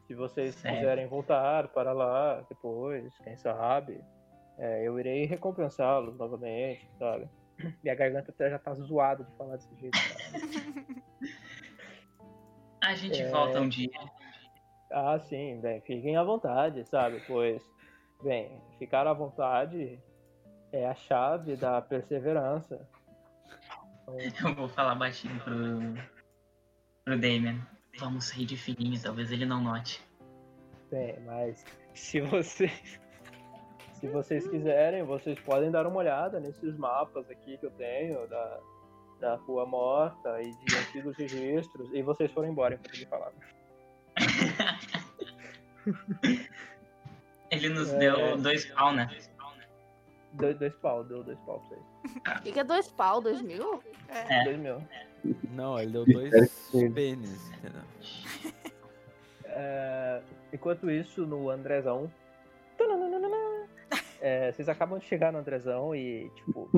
se vocês Certo. quiserem voltar para lá depois quem sabe é, eu irei recompensá-los novamente sabe minha garganta até já tá zoada de falar desse jeito. A gente É. volta um dia. Ah, sim, bem, fiquem à vontade, sabe? Pois, bem, ficar à vontade é a chave da perseverança. Eu vou falar baixinho pro, pro Damien. Vamos sair de fininho, talvez ele não note. bem, mas se vocês se vocês quiserem, vocês podem dar uma olhada nesses mapas aqui que eu tenho da, da Rua Morta e de antigos registros e vocês foram embora enquanto ele falava. Ele nos É. deu dois pau, né? Dois, dois pau, deu dois pau pra vocês. O que, que é dois pau? Dois mil? É. Dois mil. Não, ele deu dois pênis, entendeu? É, enquanto isso, no Andrezão. é, vocês acabam de chegar no Andrezão e, tipo,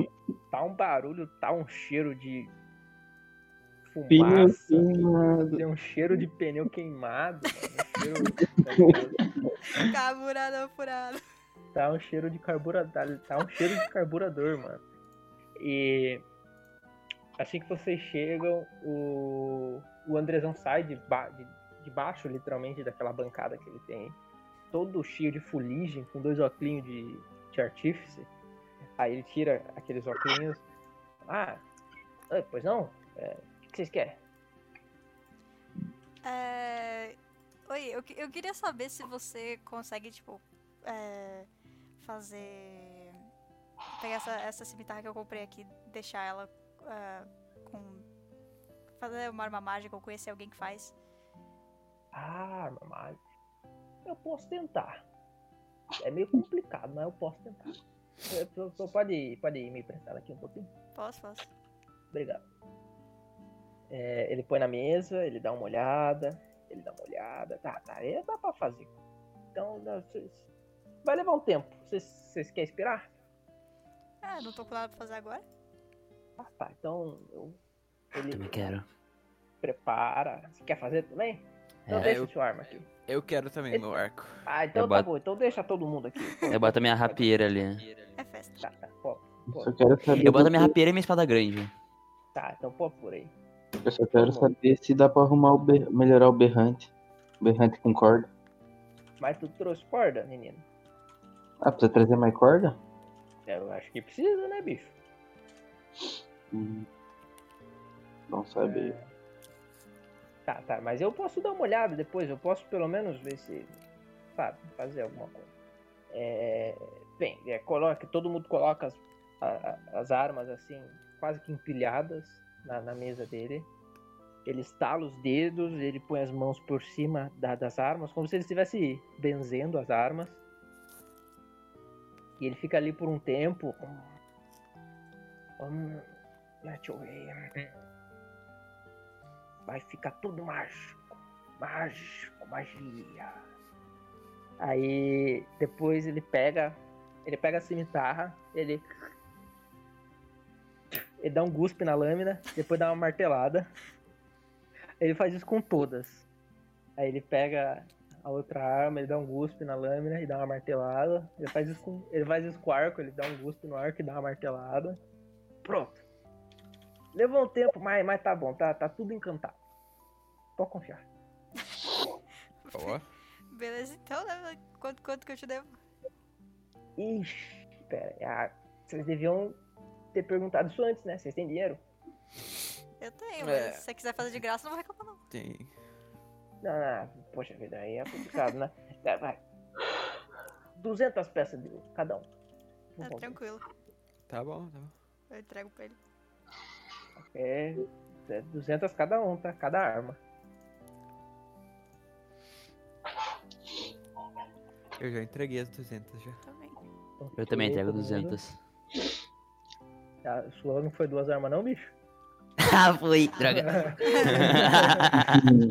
tá um barulho, tá um cheiro de Pneu fumaça. queimado. Tem um cheiro de pneu queimado, mano. Um cheiro, Carburador furado. tá um cheiro de carburador. Tá um cheiro de carburador, mano. E assim que vocês chegam, o, o Andrezão sai de, ba- de, de baixo, literalmente, daquela bancada que ele tem. Todo cheio de fuligem, com dois óculos de, de artífice. Aí ele tira aqueles óculos. Ah, ah, pois não? É, o que vocês querem? É... Oi, eu, eu queria saber se você consegue, tipo, é, fazer. Pegar essa, essa cimitarra que eu comprei aqui, deixar ela é, com. Fazer uma arma mágica ou conhecer alguém que faz. Ah, arma mágica. Eu posso tentar. É meio complicado, mas eu posso tentar. Pode, pode me emprestar aqui um pouquinho? Posso, posso. Obrigado. É, ele põe na mesa, ele dá uma olhada, ele dá uma olhada. Tá, tá, é, dá pra fazer. Então, cês- vai levar um tempo. Vocês- querem esperar? É, não tô com nada pra fazer agora. Ah, tá, então eu, ele Também quero. prepara. Você quer fazer também? Então É, deixa eu- sua arma aqui. Eu quero também meu arco. Ah, então Eu tá boto- bom. Então deixa todo mundo aqui. Pô, Eu boto a minha rapieira ali. É festa. Tá, tá, pô, pô. Só quero saber. Eu boto a minha rapieira e minha espada grande. Tá, então pô por aí. Eu só quero saber se dá pra arrumar o ber- melhorar o berrante. Berrante com corda. Mas tu trouxe corda, menino? Ah, precisa trazer mais corda? Eu acho que precisa, né, bicho? Hum. Bom saber. Tá, tá, mas eu posso dar uma olhada depois, eu posso pelo menos ver se, sabe, fazer alguma coisa. É, bem, é, coloca, todo mundo coloca as, a- as armas assim, quase que empilhadas na, na mesa dele. Ele estala os dedos, ele põe as mãos por cima da- das armas, como se ele estivesse benzendo as armas. E ele fica ali por um tempo. Hum, deixa eu ver. Vai ficar tudo mágico. Mágico, magia. Aí depois ele pega. Ele pega a cimitarra, ele. Ele dá um guspe na lâmina, depois dá uma martelada. Ele faz isso com todas. Aí ele pega a outra arma, ele dá um guspe na lâmina e dá uma martelada. Ele faz isso com, ele faz isso com o arco, ele dá um guspe no arco e dá uma martelada. Pronto. Levou um tempo, mas, mas tá bom, tá, tá tudo encantado. Pode confiar. Beleza, então, né? Quanto, quanto que eu te devo? Ixi, pera, aí, ah, vocês deviam ter perguntado isso antes, né? Vocês têm dinheiro? Eu tenho, É. mas se você quiser fazer de graça, não vou reclamar, não. Tem. Não, não, poxa vida, aí é complicado, né? É, vai. 200 peças de ouro, cada um. É favor. tranquilo. Tá bom, tá bom. Eu entrego pra ele. É, é 200 cada um, tá? Cada arma. Eu já entreguei as 200 já. Também. Eu também entrego Todo mundo. 200. A sua não foi duas armas não, bicho? Ah, foi, droga.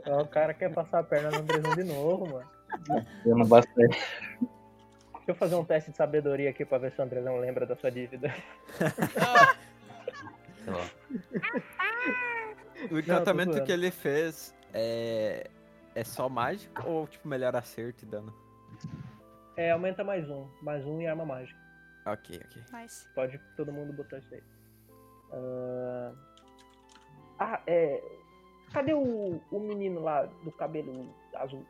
O cara quer passar a perna no Andrezão de novo, mano. Eu não bastante. Deixa eu fazer um teste de sabedoria aqui pra ver se o Andrezão lembra da sua dívida. Tá bom. O encantamento que ele fez é. É só mágico ou tipo melhor acerto e dano? É, aumenta mais um. Mais um e arma mágica. Ok, ok. Nice. Pode todo mundo botar isso aí. Ah, ah, é. Cadê o, o menino lá do cabelo azul?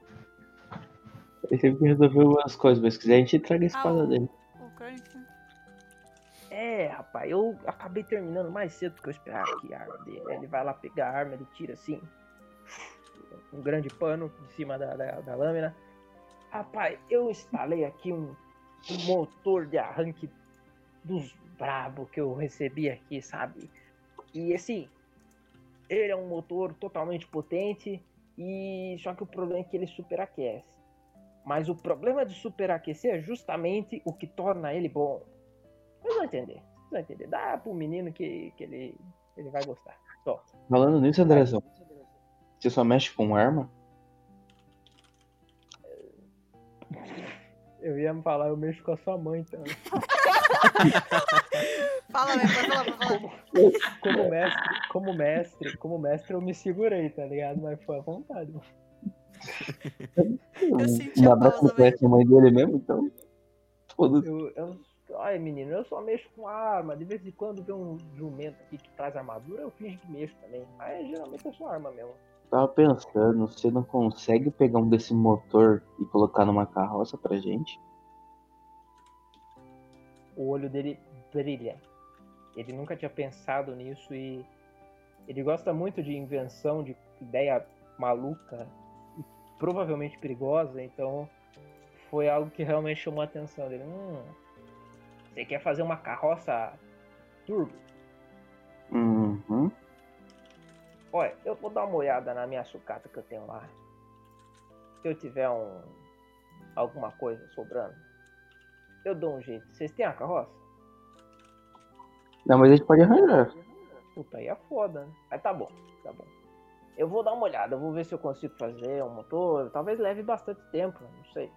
Ele teve que resolver umas coisas, mas se quiser a gente traga a espada Ah, dele. Né? É, rapaz, eu acabei terminando mais cedo do que eu esperava aqui a arma dele. Ele vai lá pegar a arma, ele tira assim. Um grande pano de cima da, da, da lâmina. Rapaz, eu instalei aqui um, um motor de arranque dos brabo que eu recebi aqui, sabe? E assim, ele é um motor totalmente potente e só que o problema é que ele superaquece. Mas o problema de superaquecer é justamente o que torna ele bom. Vocês vão entender. Vocês vão entender. Dá pro menino que, que ele, ele vai gostar. Só. Falando nisso, Andrezão, você só mexe com arma? Eu ia me falar, eu mexo com a sua mãe então. Fala, velho, pode falar, pode falar. Como mestre, como mestre, como mestre eu me segurei, tá ligado? Mas foi à vontade. mano. Eu senti Um a abraço pausa, a mãe dele mesmo, então. Foda-se. Eu, eu, ai, menino, eu só mexo com arma. De vez em quando vem um jumento aqui que traz armadura, eu finge que mexo também. Mas geralmente é só arma mesmo. Tava pensando, você não consegue pegar um desse motor e colocar numa carroça pra gente? o olho dele brilha. Ele nunca tinha pensado nisso e ele gosta muito de invenção, de ideia maluca e provavelmente perigosa, então foi algo que realmente chamou a atenção dele. Hum, você quer fazer uma carroça turbo? Uhum. Olha, eu vou dar uma olhada na minha sucata que eu tenho lá. Se eu tiver um alguma coisa sobrando, eu dou um jeito. Vocês têm a carroça? Não, mas a gente pode arranjar. Puta, aí é foda, né? Aí tá bom, tá bom. Eu vou dar uma olhada, vou ver se eu consigo fazer um motor. Talvez leve bastante tempo, não sei.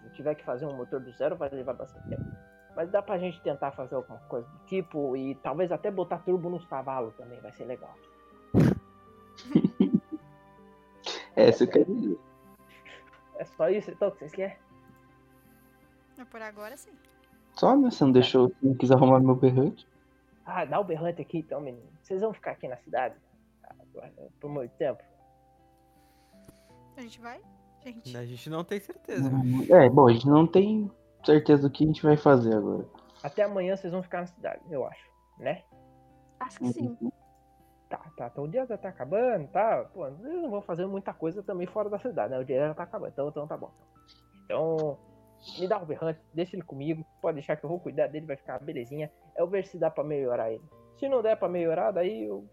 Se eu tiver que fazer um motor do zero, vai levar bastante tempo. Mas dá pra gente tentar fazer alguma coisa do tipo e talvez até botar turbo nos cavalos também, vai ser legal. É, isso quer dizer. É só isso então que vocês querem? Mas Por agora, sim. Só, né? Você não deixou, você não quis arrumar meu berrante. Ah, dá o berrante aqui então, menino. Vocês vão ficar aqui na cidade por muito tempo? A gente vai? Gente. A gente não tem certeza. É, bom, a gente não tem certeza do que a gente vai fazer agora. Até amanhã vocês vão ficar na cidade, eu acho, né? Acho que sim. Tá, tá, então o dia já tá acabando, tá? Pô, eles não vão fazer muita coisa também fora da cidade, né? O dia já tá acabando, então, então tá bom. Então, me dá o berrante, deixa ele comigo, pode deixar que eu vou cuidar dele, vai ficar belezinha. Eu ver se dá pra melhorar ele. Se não der pra melhorar, daí eu.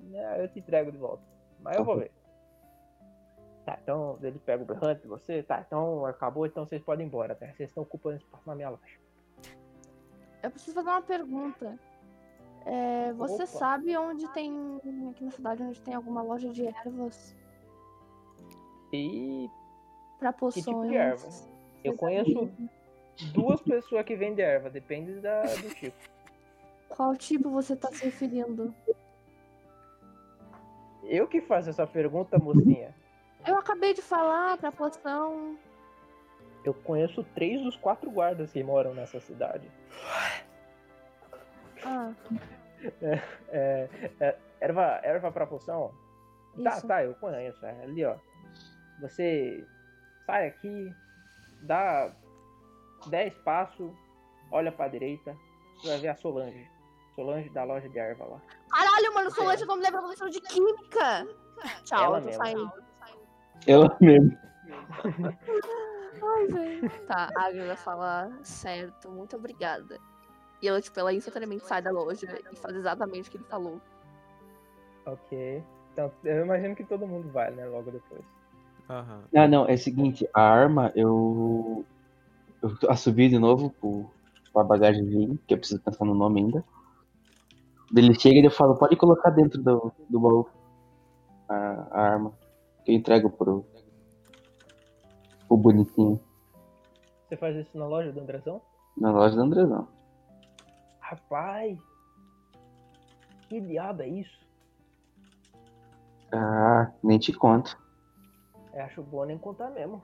né, eu te entrego de volta. Mas eu vou ver. Tá, então ele pega o de você, tá, então acabou, então vocês podem ir embora, tá? Vocês estão ocupando espaço na minha loja. Eu preciso fazer uma pergunta. É, você Opa. sabe onde tem. Aqui na cidade, onde tem alguma loja de ervas E pra que poções? tipo de erva? Eu conheço duas pessoas que vendem erva, depende da, do tipo. Qual tipo você tá se referindo? Eu que faço essa pergunta, mocinha. Eu acabei de falar pra poção. Eu conheço três dos quatro guardas que moram nessa cidade. Ah, É, é, erva, erva pra poção? Tá, isso. tá, eu conheço. É ali, ó. Você sai aqui, dá 10 passos, olha pra direita, você vai ver a Solange. Solange da loja de erva lá. Caralho, mano, Solange não me lembra professor de química. Tchau, Ela eu tô mesma. saindo. Ela mesmo. Ai, velho. Tá, a Agnes vai falar certo, muito obrigada. E ela, tipo, ela instantaneamente sai da loja e faz exatamente o que ele falou. Ok. Então, eu imagino que todo mundo vai, né? Logo depois. Aham. Ah, não, é o seguinte, a arma eu. Eu assobio de novo pro, pra bagagem vir, que eu preciso pensar no nome ainda. Ele chega e eu falo, pode colocar dentro do, do baú a, a arma. Eu entrego pro. O bonitinho. Você faz isso na loja do Andrezão? Na loja do Andrezão. Rapaz! Que diabo é isso? Ah, nem te conto. Eu acho bom nem contar mesmo.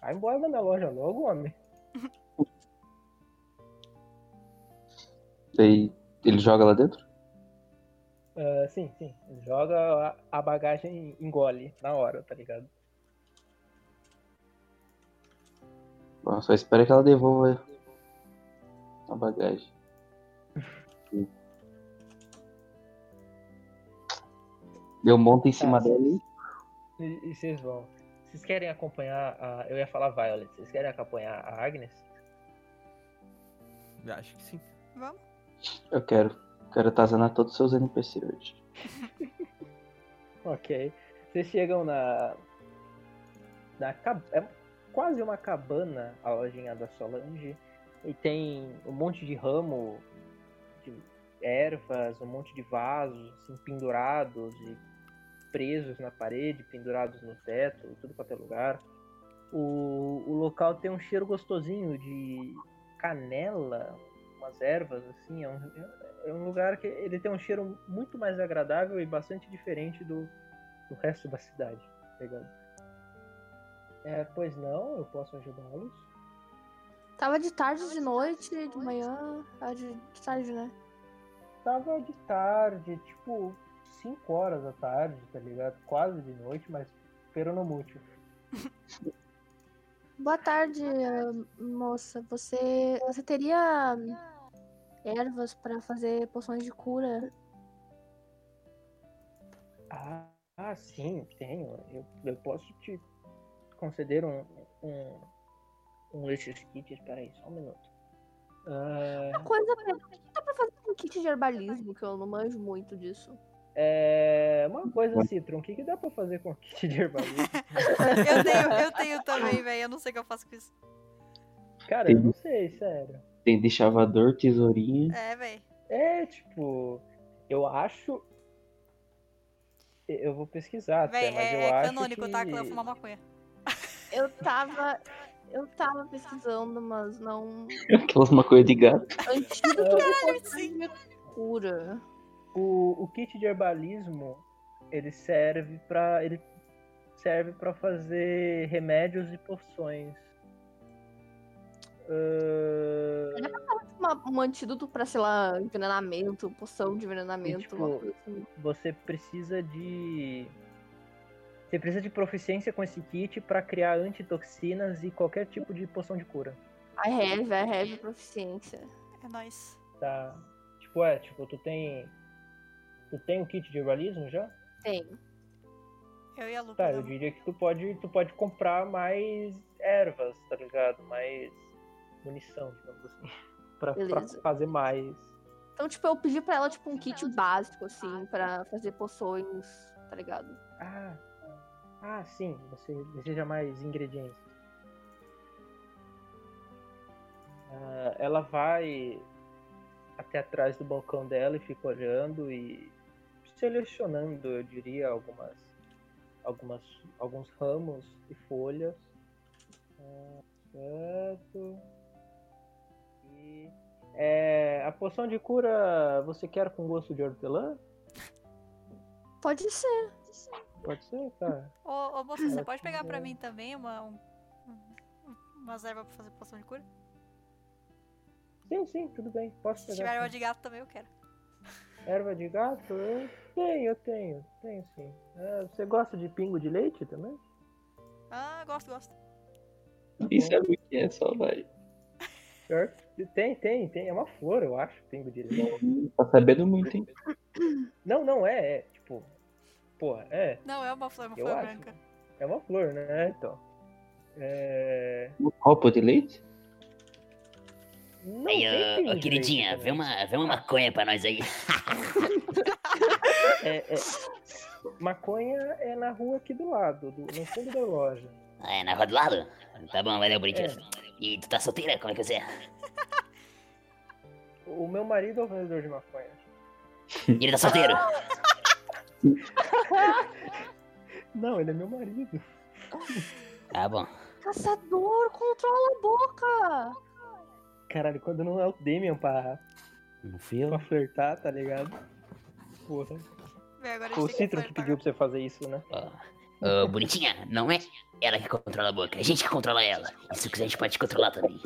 Vai embora da minha loja logo, homem. Daí ele joga lá dentro? Ah, sim, sim. Joga a, a bagagem engole na hora, tá ligado? Bom, só espera que ela devolva a bagagem. Deu um monte em cima Ah, dela e E, e vocês vão. Vocês querem acompanhar a. Eu ia falar Violet. Vocês querem acompanhar a Agnes? Eu acho que sim. Vamos? eu quero. Quero atazanar todos os seus NPC hoje. Ok. Vocês chegam na. na cab- é quase uma cabana a lojinha da Solange. E tem um monte de ramo de ervas, um monte de vasos assim, pendurados e presos na parede, pendurados no teto, tudo quanto é lugar. O, o local tem um cheiro gostosinho de canela, umas ervas assim. É um, é um lugar que ele tem um cheiro muito mais agradável e bastante diferente do, do resto da cidade, tá ligado? É, pois não, eu posso ajudá-los. Tava de tarde, de noite, de manhã. De, de tarde, né? Tava de tarde, tipo 5 horas da tarde, tá ligado? Quase de noite, mas peronomútil. Boa tarde, moça. Você, você teria ervas pra fazer poções de cura? Ah, ah, sim, tenho. Eu, eu posso te conceder um, um, um desses kits. Espera aí, só um minuto. Ah, Uma coisa, o que dá pra fazer com kit de herbalismo? Que eu não manjo muito disso. é, uma coisa, Citron, o que, que dá pra fazer com kit de herbalismo? Eu tenho, eu tenho também, velho. Eu não sei o que eu faço com isso. Cara, eu não sei, sério. Tem de chavador, tesourinha. É, velho. É, tipo, eu acho. Eu vou pesquisar até, Véi, mas é, eu é acho canônico, que... tá? Que eu fumar maconha. Eu tava. Eu tava pesquisando, mas não. Aquelas uma coisa de gato. Antídoto de cura. O, o kit de herbalismo, ele serve pra. ele serve para fazer remédios e poções. Ah, Uma- um antídoto pra, sei lá, envenenamento, poção de envenenamento. tipo, uma coisa assim. você precisa de você precisa de proficiência com esse kit pra criar antitoxinas e qualquer tipo de poção de cura. I have, I have proficiência. É nóis. Tá? Tipo, é, tipo, tu tem tu tem um kit de herbalismo já? Tem. Eu e a Lu. Tá, eu diria que tu pode, tu pode comprar mais ervas, tá ligado? Mais munição, digamos assim. Pra, pra fazer mais. Então, tipo, eu pedi pra ela, tipo, um kit básico, assim, pra fazer poções, tá ligado? Ah, ah, sim, você deseja mais ingredientes. Ah, ela vai até atrás do balcão dela e fica olhando e selecionando, eu diria, algumas, algumas, alguns ramos e folhas. Ah, certo. E é, a poção de cura você quer com gosto de hortelã? Pode ser. Pode ser, cara. Ô, ô moça, você pode pegar pra mim também uma, um, um- umas ervas pra fazer poção de cura? Sim, sim, tudo bem. Posso Se pegar. tiver sim. erva de gato também eu quero. Erva de gato? Eu tenho, eu tenho. Tenho sim. É, você gosta de pingo de leite também? Ah, gosto, gosto. E sabe o que é? Só vai. Certo? Tem, tem, tem. É uma flor, eu acho, pingo de leite. Tá sabendo muito, hein? Não, não, é, é. Tipo, porra, é. Não, é uma flor, uma Eu flor acho. branca. É uma flor, né? Então. É. Um copo de leite? Não Aí, ô, queridinha, leite vê uma, vê uma maconha pra nós aí. É, é. Maconha é na rua aqui do lado, do- no fundo da loja. Ah, é na rua do lado? Tá bom, valeu, Brinquedo. É. E tu tá solteira? Como é que você é? O meu marido é o vendedor de maconha. E ele tá solteiro. Não, ele é meu marido. Ah, bom. Caçador, controla a boca! Caralho, quando não é o Damian pra, Não fui eu? pra flertar, tá ligado? Porra. Véi, agora a Foi o gente tem que pediu pra você fazer isso, né? Ô, bonitinha, não é ela que controla a boca, é a gente que controla ela. E se quiser, a gente pode te controlar também.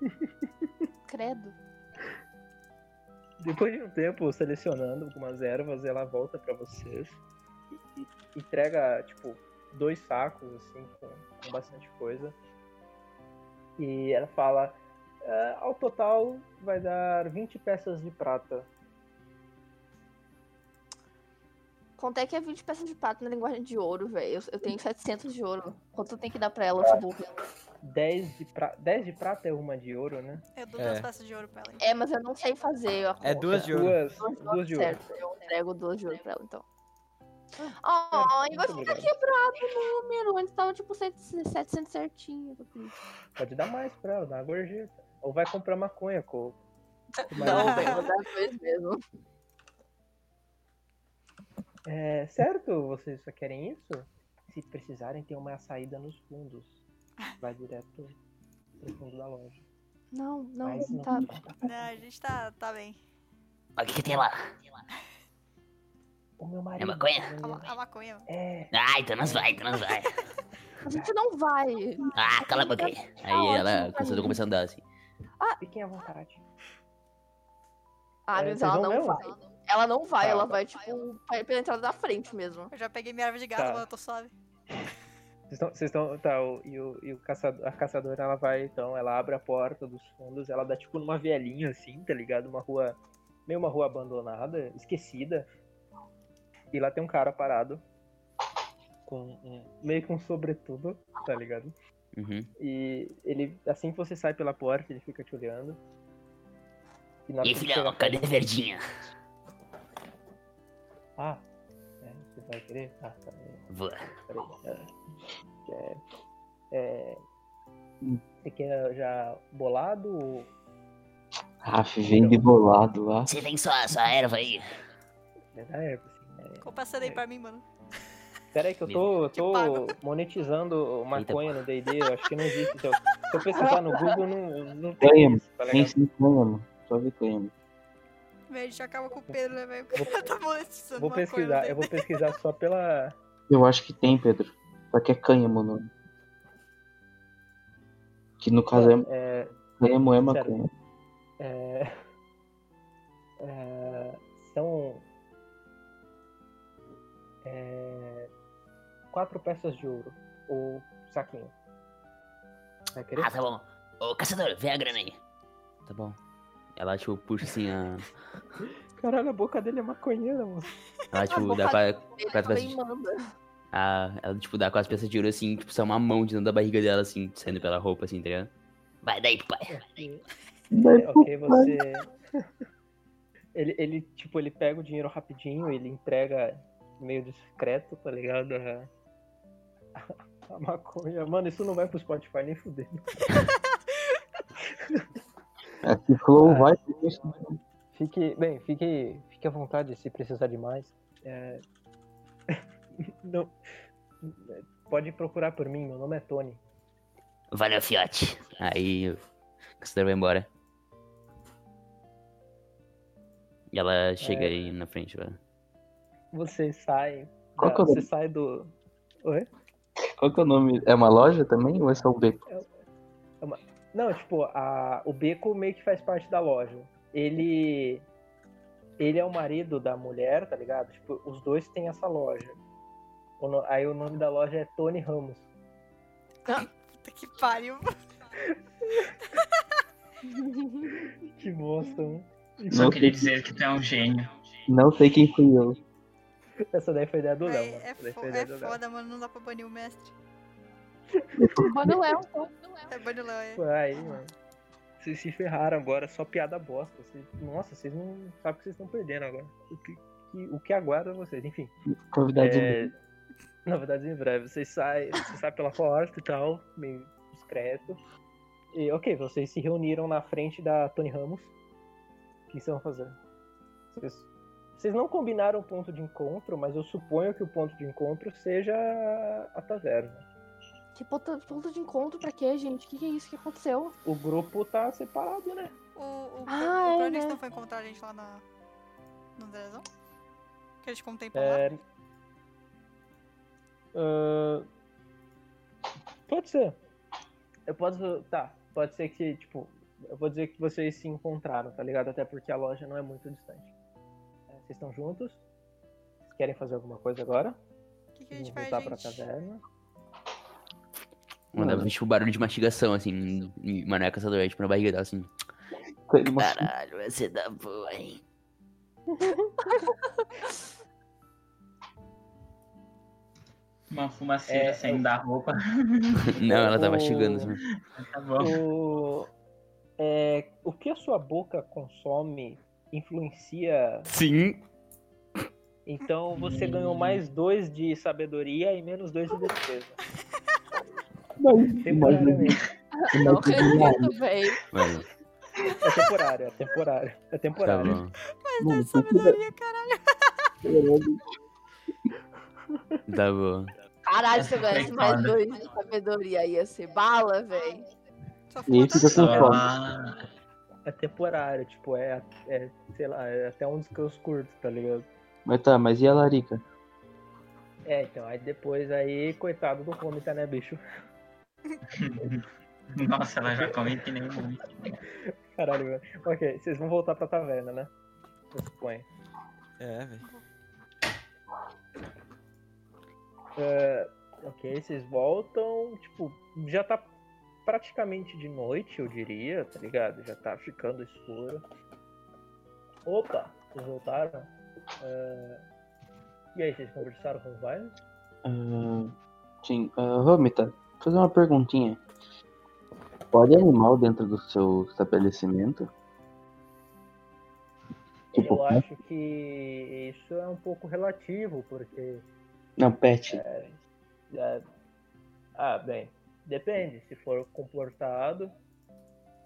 Credo. Depois de um tempo selecionando algumas ervas, ela volta pra vocês e, e entrega, tipo, dois sacos, assim, com, com bastante coisa. E ela fala: "É, ao total vai dar 20 peças de prata. Quanto é que é 20 peças de prata na linguagem de ouro, velho? Eu, eu tenho 700 de ouro. Quanto tem que dar pra ela, tipo? 10 de, pra... 10 de prata é uma de ouro, né? Eu dou É. duas peças de ouro pra ela. então. É, mas eu não sei fazer a É duas de ouro. Duas, Duas, duas de ouro. certo. Eu entrego duas de ouro pra ela, então. Ah, Ai, vai muito ficar obrigado. quebrado o número. Antes tava tipo 700 certinho. Pode dar mais pra ela, dá uma gorjeta. Ou vai comprar maconha, com Mas- Não, velho, vou dar dois mesmo. É, certo? Vocês só querem isso? Se precisarem, tem uma saída nos fundos. Vai direto pro fundo da loja. Não, não, Mas não tá. Não, a gente tá, tá bem. Olha o que, que tem lá. O meu marido. maconha? tá A, ma- a maconha. É, Ah, então nós vai, então nós vai. A gente não vai. Ah, cala a boca aí. Aí ótimo ela, mim. começa a andar assim. fiquem à vontade. Ah, É, mas vocês ela não mesmo? vai. Ela não vai, Tá, ela tá. vai, tipo, pela entrada da frente mesmo. Eu já peguei minha erva de gato, Tá. mano, eu tô suave. Vocês estão. Tá, o, e, o, e o caçador, a caçadora ela vai, então, ela abre a porta dos fundos, ela dá tipo numa vielinha assim, tá ligado? Uma rua. Meio uma rua abandonada, esquecida. E lá tem um cara parado. Com um, meio que um sobretudo, tá ligado? Uhum. E ele, assim que você sai pela porta, ele fica te olhando. E na E chega cadê perto- verdinha? Ah, é, você vai querer? Ah, tá. é. Vou. Peraí. É, você quer já bolado ou. Raf vem de bolado lá. Você tem só essa erva aí? É da erva, assim. É... Daí pra mim, mano. Pera aí que eu tô, eu tô monetizando maconha no D&D, eu acho que não existe. Se eu, se eu pesquisar no Google, não, não Tem, tem isso, tá Tem sim cânhamo. Só vi cânhamo. Velho, a gente acaba com o Pedro, né, velho? Vou- tá monetizando Vou maconha, pesquisar, velho. eu vou pesquisar só pela... Eu acho que tem, Pedro. Só que é cânhamo o nome. Que no caso é É, cânhamo é maconha. é, é, são é, quatro peças de ouro, ou saquinho. Vai querer? Ah, tá bom. Ô, caçador, vê a grana aí. Tá bom. Ela, tipo, puxa assim a. Caralho, a boca dele é maconheira, mano. Ela, tipo, dá Ele quatro peças de. manda. a- Ela, tipo, dá quatro peças de ouro assim, tipo, sai uma mão de dentro da barriga dela, assim, saindo pela roupa, assim, tá ligado? Vai daí, papai. Ok, É, ok, você. Ele, ele, tipo, ele pega o dinheiro rapidinho, ele entrega meio discreto, tá ligado? A, a maconha. Mano, isso não vai pro Spotify nem fudendo. Aqui Flow Ah. vai isso. Fique, bem, fique, fique à vontade se precisar de mais. É, Não, pode procurar por mim, meu nome é Tony. Valeu, fiote. Aí o caçador vai embora. E ela chega É. aí na frente, lá. Você sai. Qual da- que é o você nome? sai do. Oi? Qual que é o nome? É uma loja também ou é só o beco? Não, tipo, a, o beco meio que faz parte da loja. Ele. Ele é o marido da mulher, tá ligado? Tipo, os dois têm essa loja. O no- aí o nome da loja é Tony Ramos. Puta que pariu. Que bosta, né? Só Não queria dizer que tu é um gênio. não sei quem fui eu. Essa daí foi ideia do Léo, Véi, mano. é, daí fo- é foda, mano. Não dá pra banir o mestre. Manda o Léo. É é. Foi aí, mano. Vocês se ferraram agora, só piada bosta. Vocês- nossa, vocês não sabem o que vocês estão perdendo agora. O que, que- o que aguarda vocês, enfim. Novidades É, novidades em breve. Vocês saem, você sai pela porta e tal, meio discreto. E ok, vocês se reuniram na frente da Tony Ramos. O que vocês vão fazer? Vocês, vocês não combinaram o ponto de encontro, mas eu suponho que o ponto de encontro seja a taverna. Que ponto, ponto de encontro pra quê, gente? O que, que é isso que aconteceu? O grupo tá separado, né? O, o, Ah, o é, Cronix né? não foi encontrar a gente lá na, no Drezão? Que a gente ficou um tempo lá. É... ah, Pode ser. Eu posso. Tá, pode ser que, tipo, eu vou dizer que vocês se encontraram, tá ligado? Até porque a loja não é muito distante. É, Vocês estão juntos? Vocês querem fazer alguma coisa agora? O que, que a gente Vamos faz, voltar pra gente? taverna. Mandava tipo barulho de mastigação, assim, e Manoel Caçador, tipo, na barriga dela, assim. Mostrou- Caralho, vai ser da boa, hein? Uma fumaceira É, saindo eu- da roupa. Não, ela tá O- mastigando, assim. Tá bom. O, é, o que a sua boca consome influencia. Sim. Então você ganhou mais dois de sabedoria e menos dois de destreza. Mas, Temporariamente. Não acredito, velho. Mano, É temporário, é temporário. É tá temporário. bom. mano, Sabedoria, caralho. Tá bom. Caralho, se eu ganhasse mais dois de sabedoria, ia ser bala, velho. Só E fica com fome. É temporário, tipo, é, é, sei lá, é até um descanso curto, tá ligado? Mas tá, mas e a Larica? É, então, aí depois aí, coitado do Vômita, né, bicho? Nossa, ela já come que nem um. Caralho, velho. Ok, vocês vão voltar pra taverna, né? Eu suponho. É, velho. É, ok, vocês voltam, tipo, já tá praticamente de noite, eu diria, tá ligado? Já tá ficando escuro. Opa, vocês voltaram? É, E aí, vocês conversaram com o Vine? Ah, sim, uh, Romita, fazer uma perguntinha. Pode animal dentro do seu estabelecimento? Tipo, Eu acho que isso é um pouco relativo, porque. não, pet. é, ah, bem, depende. Se for comportado,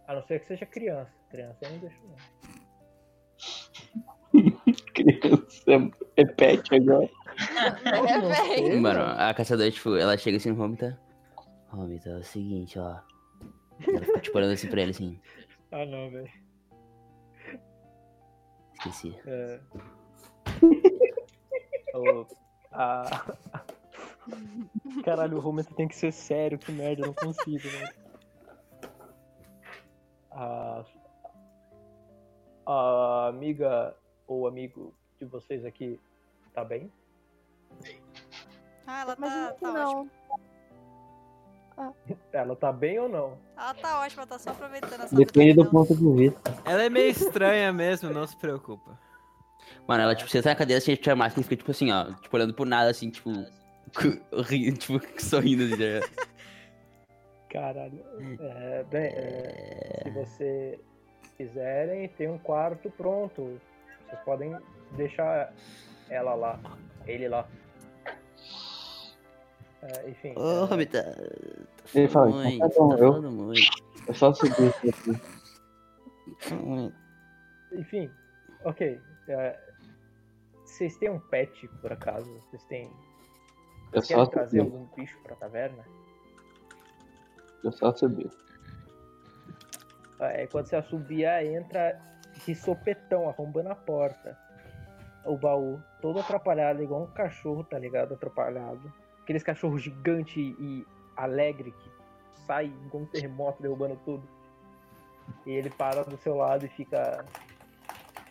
a não ser que seja criança. Criança eu não deixo, não. Criança é pet agora. É, não sei. Mano, a caçadora, tipo, ela chega assim no Romita. Romita, é o seguinte, ó. Ela fica, tipo, olhando assim pra ele, assim. Ah, não, velho. Esqueci. É. O- a... Caralho, o Romero tem que ser sério, que merda, eu não consigo, né? A... a amiga ou amigo de vocês aqui tá bem? Ah, ela Mas tá, tá não. ótima. Ela tá bem ou não? Ela tá ótima, tá só aproveitando essa Depende do ponto de vista. Ela é meio estranha mesmo, não se preocupa. Mano, ela, tipo, senta na cadeira, assim, tira a máscara e fica, tipo assim, ó. Tipo, olhando pro nada, assim, tipo. ri- tipo, sorrindo, assim, já. Caralho. É, bem, é, se você quiserem, tem um quarto pronto. Vocês podem deixar ela lá, ele lá. É, enfim. Ô, é, Romita. Ele fala, Mãe, então tá bom, tá eu- muito. É só subir isso aqui. Enfim, ok. é, vocês têm um pet, por acaso? Vocês têm. Eu Querem só trazer subir. algum bicho pra taverna? Eu só subir. É, quando você assobia, entra de sopetão, arrombando a porta. O baú, todo atrapalhado, igual um cachorro, tá ligado? Atrapalhado. Aqueles cachorros gigante e alegre que sai igual um terremoto derrubando tudo. E ele para do seu lado e fica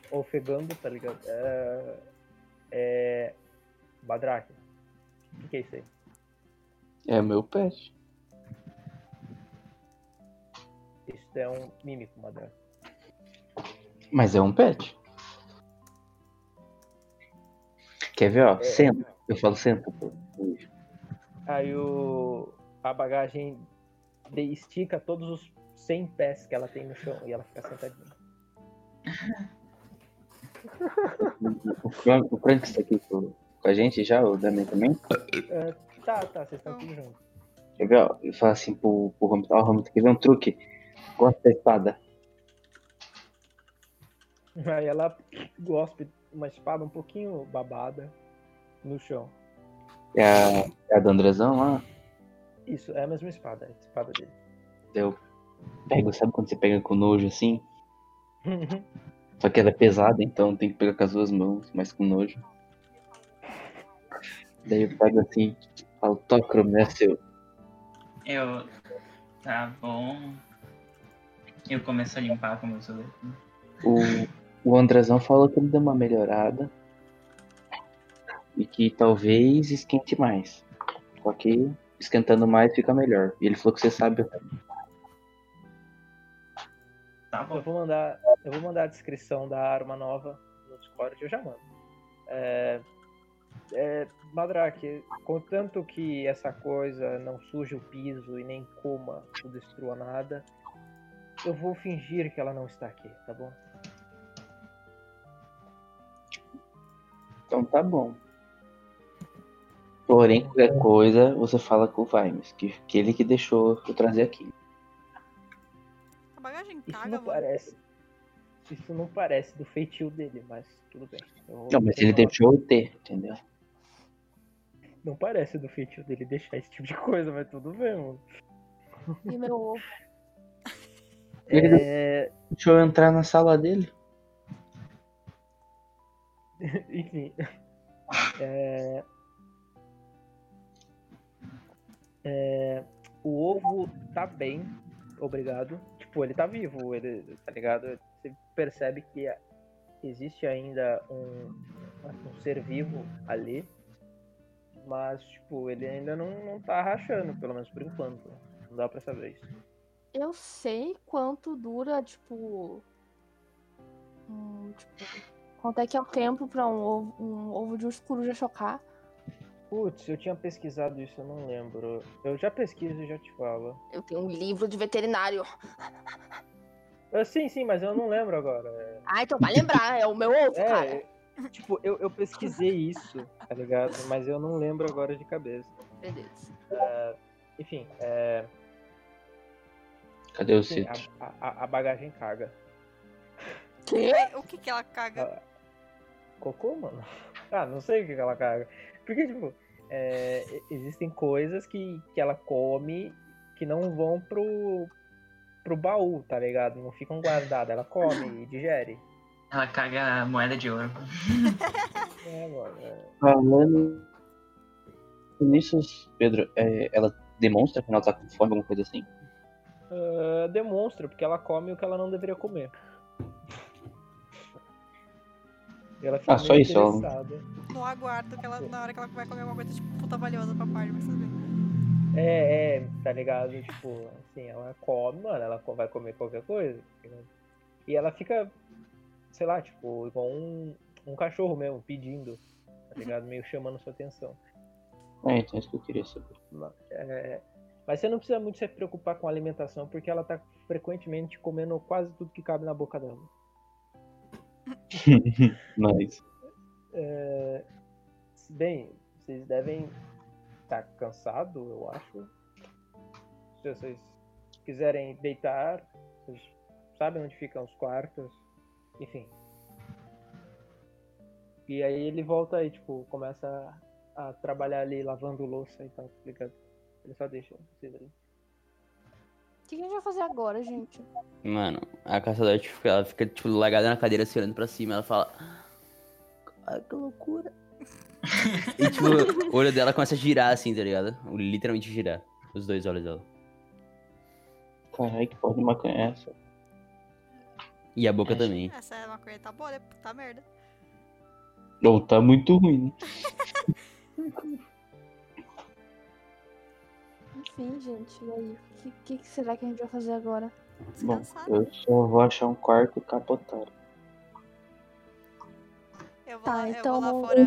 ofegando, tá ligado? É. É. Badraque. O que, é isso aí? É meu pet. Isso é um mímico, Badraque. Mas é um pet. Quer ver, ó? Senta. Eu falo senta, pô. Aí o, a bagagem estica todos os 100 pés que ela tem no chão e ela fica sentadinha. O Frank, o Frank está aqui com, com a gente já, o Damian também. Ah, tá, tá, vocês estão tudo. Quer ver, ó? Eu falo assim pro, pro Romita, ó, Romita, quer ver um truque? Gosta da espada. Aí ela gospe uma espada um pouquinho babada no chão. É a, é a do Andrezão lá? Isso, é a mesma espada, a espada dele. Eu pego, sabe quando você pega com nojo assim? Só que ela é pesada, então tem que pegar com as duas mãos, mas com nojo. Daí eu pego assim, falo, Tocrom, é seu. Eu. Tá bom. Eu começo a limpar com meus dedos. O, o Andrezão falou que ele deu uma melhorada. E que talvez esquente mais. Só que esquentando mais fica melhor. E ele falou que você sabe. Tá Eu bom. vou mandar, eu vou mandar a descrição da arma nova no Discord, eu já mando. É, é, Madrake, contanto que essa coisa não suje o piso e nem coma ou destrua nada, eu vou fingir que ela não está aqui, tá bom? Então tá bom. Porém, qualquer coisa, você fala com o Vimes, que, que ele que deixou eu trazer aqui. A bagagem Isso caga, não mano. parece. Isso não parece do feitio dele, mas tudo bem. Eu vou Não, mas ele deixou eu ter, entendeu? Não parece do feitio dele deixar esse tipo de coisa, mas tudo bem, mano. E meu ovo. Ele É, deixou eu entrar na sala dele. Enfim. É... É, O ovo tá bem, obrigado. Tipo, ele tá vivo, ele, tá ligado? Você percebe que existe ainda um, um ser vivo ali. Mas, tipo, ele ainda não, não tá rachando, pelo menos por enquanto. Não dá pra saber isso. Eu sei quanto dura, tipo. hum, tipo, quanto é que é o tempo pra um ovo, um ovo de urso coruja chocar. Putz, eu tinha pesquisado isso, eu não lembro. Eu já pesquiso e já te falo. Eu tenho um livro de veterinário. Ah, sim, sim, mas eu não lembro agora. Ah, então vai lembrar, é o meu ovo, cara. É, tipo, eu, eu pesquisei isso, tá ligado? Mas eu não lembro agora de cabeça. Beleza. Enfim, é, Cadê o sim, Cito? a, a- a bagagem caga. Quê? O que que ela caga? Ah, Cocô, mano? Ah, não sei o que que ela caga. Porque, tipo, é, existem coisas que, que ela come que não vão pro, pro baú, tá ligado? Não ficam guardadas. Ela come e digere. Ela caga moeda de ouro. É, mano. é. Falando nisso, Pedro, é, ela demonstra quando ela tá com fome, alguma coisa assim? Ah, demonstra, porque ela come o que ela não deveria comer. Ela fica Ah, só isso. No aguardo que ela, na hora que ela vai comer alguma coisa, tipo, puta valiosa pra parte, mas tudo bem. É, é, tá ligado? Tipo, assim, ela come, mano, ela vai comer qualquer coisa. tá ligado? E ela fica, sei lá, tipo, igual um, um cachorro mesmo, pedindo, tá ligado? Meio chamando sua atenção. É, então é isso que eu queria saber. Ma- é, mas você não precisa muito se preocupar com a alimentação, porque ela tá frequentemente comendo quase tudo que cabe na boca dela. Mas, É, bem, vocês devem estar cansados, eu acho. Se vocês quiserem deitar, vocês sabem onde ficam os quartos, enfim. E aí ele volta aí, tipo, começa a, a trabalhar ali, lavando louça e tal, tá ligado? Ele só deixa vocês ali. O que a gente vai fazer agora, gente? Mano, a caçadora tipo, ela fica tipo largada na cadeira, assim, olhando pra cima. Ela fala. Ai, que loucura. e tipo, o olho dela começa a girar assim, tá ligado? Literalmente girar. Os dois olhos dela. caralho, que porra de maconha é essa? E a boca também. Essa é uma coisa tá boa, né? Puta merda. Ou tá muito ruim, né? Enfim, gente, e aí? O que, que, que será que a gente vai fazer agora? Bom, eu só vou achar um quarto capotado. Eu vou, Tá, lá, então. eu vou lá fora.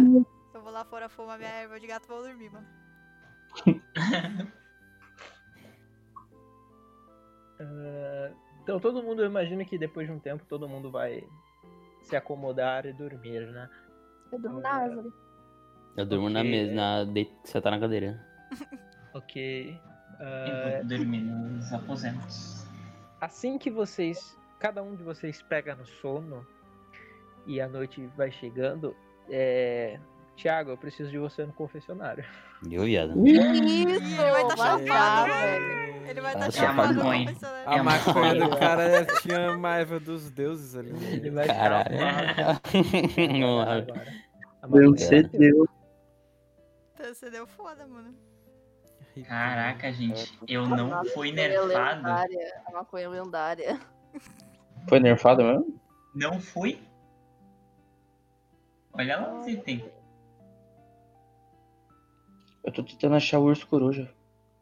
Eu vou lá fora fumar minha erva de gato e vou dormir, mano. Ah, então todo mundo, eu imagino que depois de um tempo todo mundo vai se acomodar e dormir, né? Eu durmo na árvore. Eu durmo na mesa, na... de... você tá na cadeira. Ok. Eu vou dormir nos aposentos. assim que vocês, cada um de vocês pega no sono, e a noite vai chegando, é... Tiago, eu preciso de você no confessionário. Eu, viado. Isso! Ele vai tá vai chapado, lá, né? velho. Ele vai estar maconha. confessionário. A É maconha do cara tinha maiva dos deuses ali. Ele vai Caralho. chapado Não, agora. A Não maconha sei é Deus. Então, Você deu foda, mano. Caraca, gente, eu não fui nerfado. lendária, A maconha lendária. Foi nerfado mesmo? Não fui? Olha lá os itens. Eu tô tentando achar o urso coruja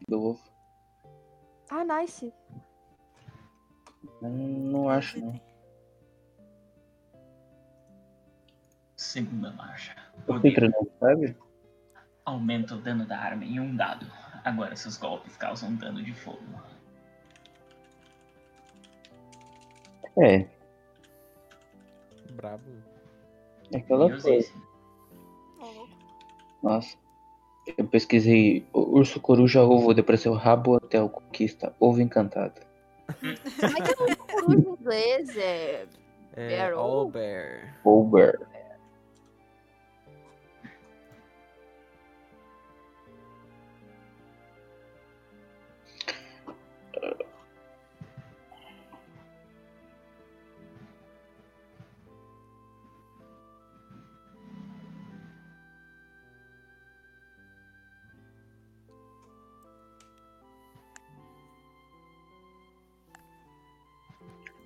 do ovo. Ah, nice. Não, não acho, não. Segunda marcha. Eu fui treinando, sabe? Aumenta o dano da arma em um dado. Agora seus golpes causam dano de fogo. É, Brabo. é aquela coisa. Nossa. Eu pesquisei o urso coruja ovo depressão rabo hotel conquista ovo encantado. Como é que é o coruja em inglês? É... É, Barrel? All Bear.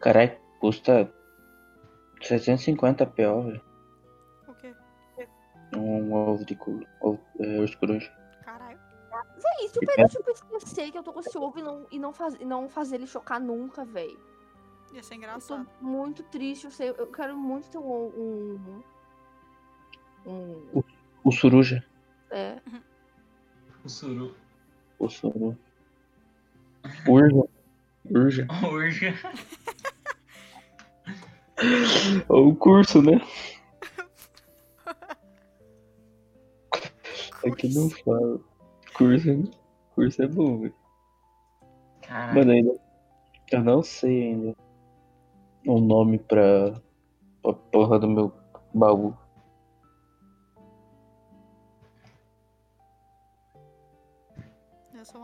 Caralho, custa 750 PO, velho. O quê? Um ovo de cu, ovo, é, urso coruja. Caralho. Véi, super útil pra esquecer que eu tô com esse ovo e não, e não, faz, e não fazer ele chocar nunca, véi. Ia ser Eu tô engraçado. muito triste, eu, sei, eu quero muito ter um... um, um O suruja. é, O suru. O suru. Urja. Urja. Urja. Ou o curso, né? É que não fala. Curso, é- curso é bom, velho. Caraca. Mano, ainda. Eu não sei ainda. O nome pra. pra porra do meu baú.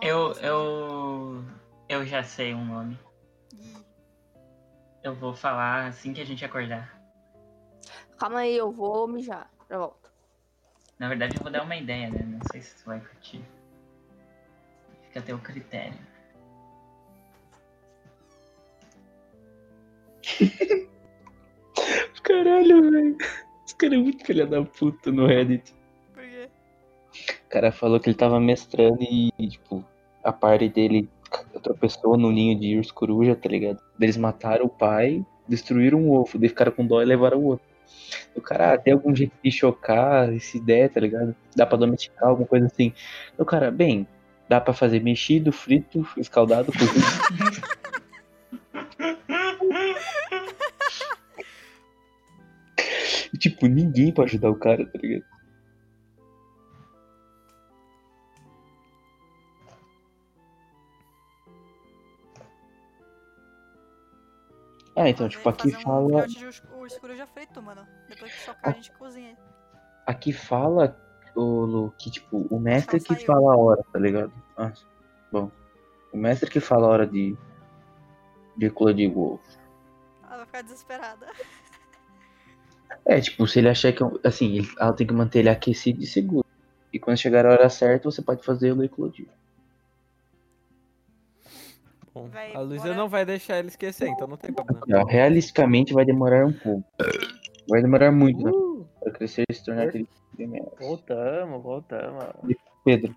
Eu eu. Eu já sei um nome. Eu vou falar assim que a gente acordar. calma aí, eu vou mijar. Já volto. Na verdade, eu vou dar uma ideia, né? Não sei se tu vai curtir. Fica a teu critério. Caralho, velho. Esse cara é muito filha da puta no Reddit. Por quê? O cara falou que ele tava mestrando e, tipo, a parte dele tropeçou no ninho de urso coruja, tá ligado? Eles mataram o pai, destruíram o ovo, daí ficaram com dó e levaram o outro. O cara, ah, tem algum jeito de chocar essa ideia, tá ligado? Dá pra domesticar, alguma coisa assim. O cara, bem, dá pra fazer mexido, frito, escaldado, cozido. Tipo, ninguém pra ajudar o cara, tá ligado? Ah, então, tipo, aqui um fala. de urso coruja frito, mano. Depois que chocar, a gente cozinha. Aqui fala o que, tipo, o mestre que fala a hora, tá ligado? Ah, bom. O mestre que fala a hora de. de eclodir o ovo. Ela vai ficar desesperada. É, tipo, se ele achar que. é um- Assim, ela tem que manter ele aquecido e seguro. E quando chegar a hora certa, você pode fazer ele eclodir. Bom, Véi, a Luísa não vai deixar ele esquecer, então não tem problema. Não, realisticamente vai demorar um pouco. Vai demorar muito, né? Uh, Pra crescer e se tornar aquele primeiro. voltamos, voltamos. Pedro,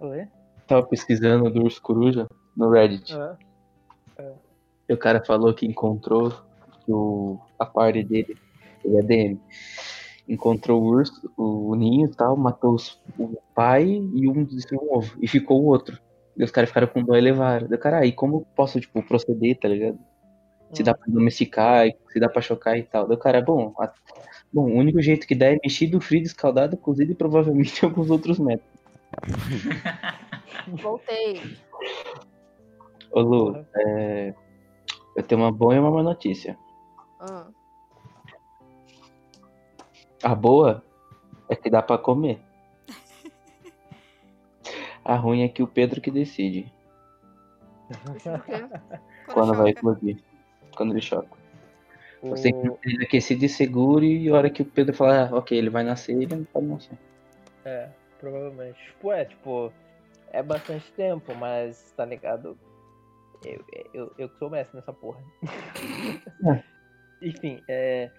Oi? tava pesquisando do urso coruja no Reddit. Ah, E o cara falou que encontrou que o, a party dele, ele é DM, encontrou o urso, o ninho e tal, matou os- o pai e um destruiu um ovo. E ficou o outro. E os caras ficaram com dó e levaram. Daí, cara, aí como eu posso, tipo, proceder, tá ligado? Se dá pra domesticar, se dá pra chocar e tal. O cara, bom, a- bom, o único jeito que dá é mexido, frito, escaldado, cozido e provavelmente alguns outros métodos. Voltei. Ô Lu, é, eu tenho uma boa e uma má notícia. Ah, A boa é que dá pra comer. A ruim é que o Pedro que decide quê? quando vai explodir. Quando ele choca. Você tem que ele aquecido e seguro e a hora que o Pedro falar, ah, ok, ele vai nascer, ele não pode nascer. É, provavelmente. Tipo, é, tipo, é bastante tempo, mas tá ligado? Eu, eu, eu que sou mestre nessa porra. É. Enfim, é,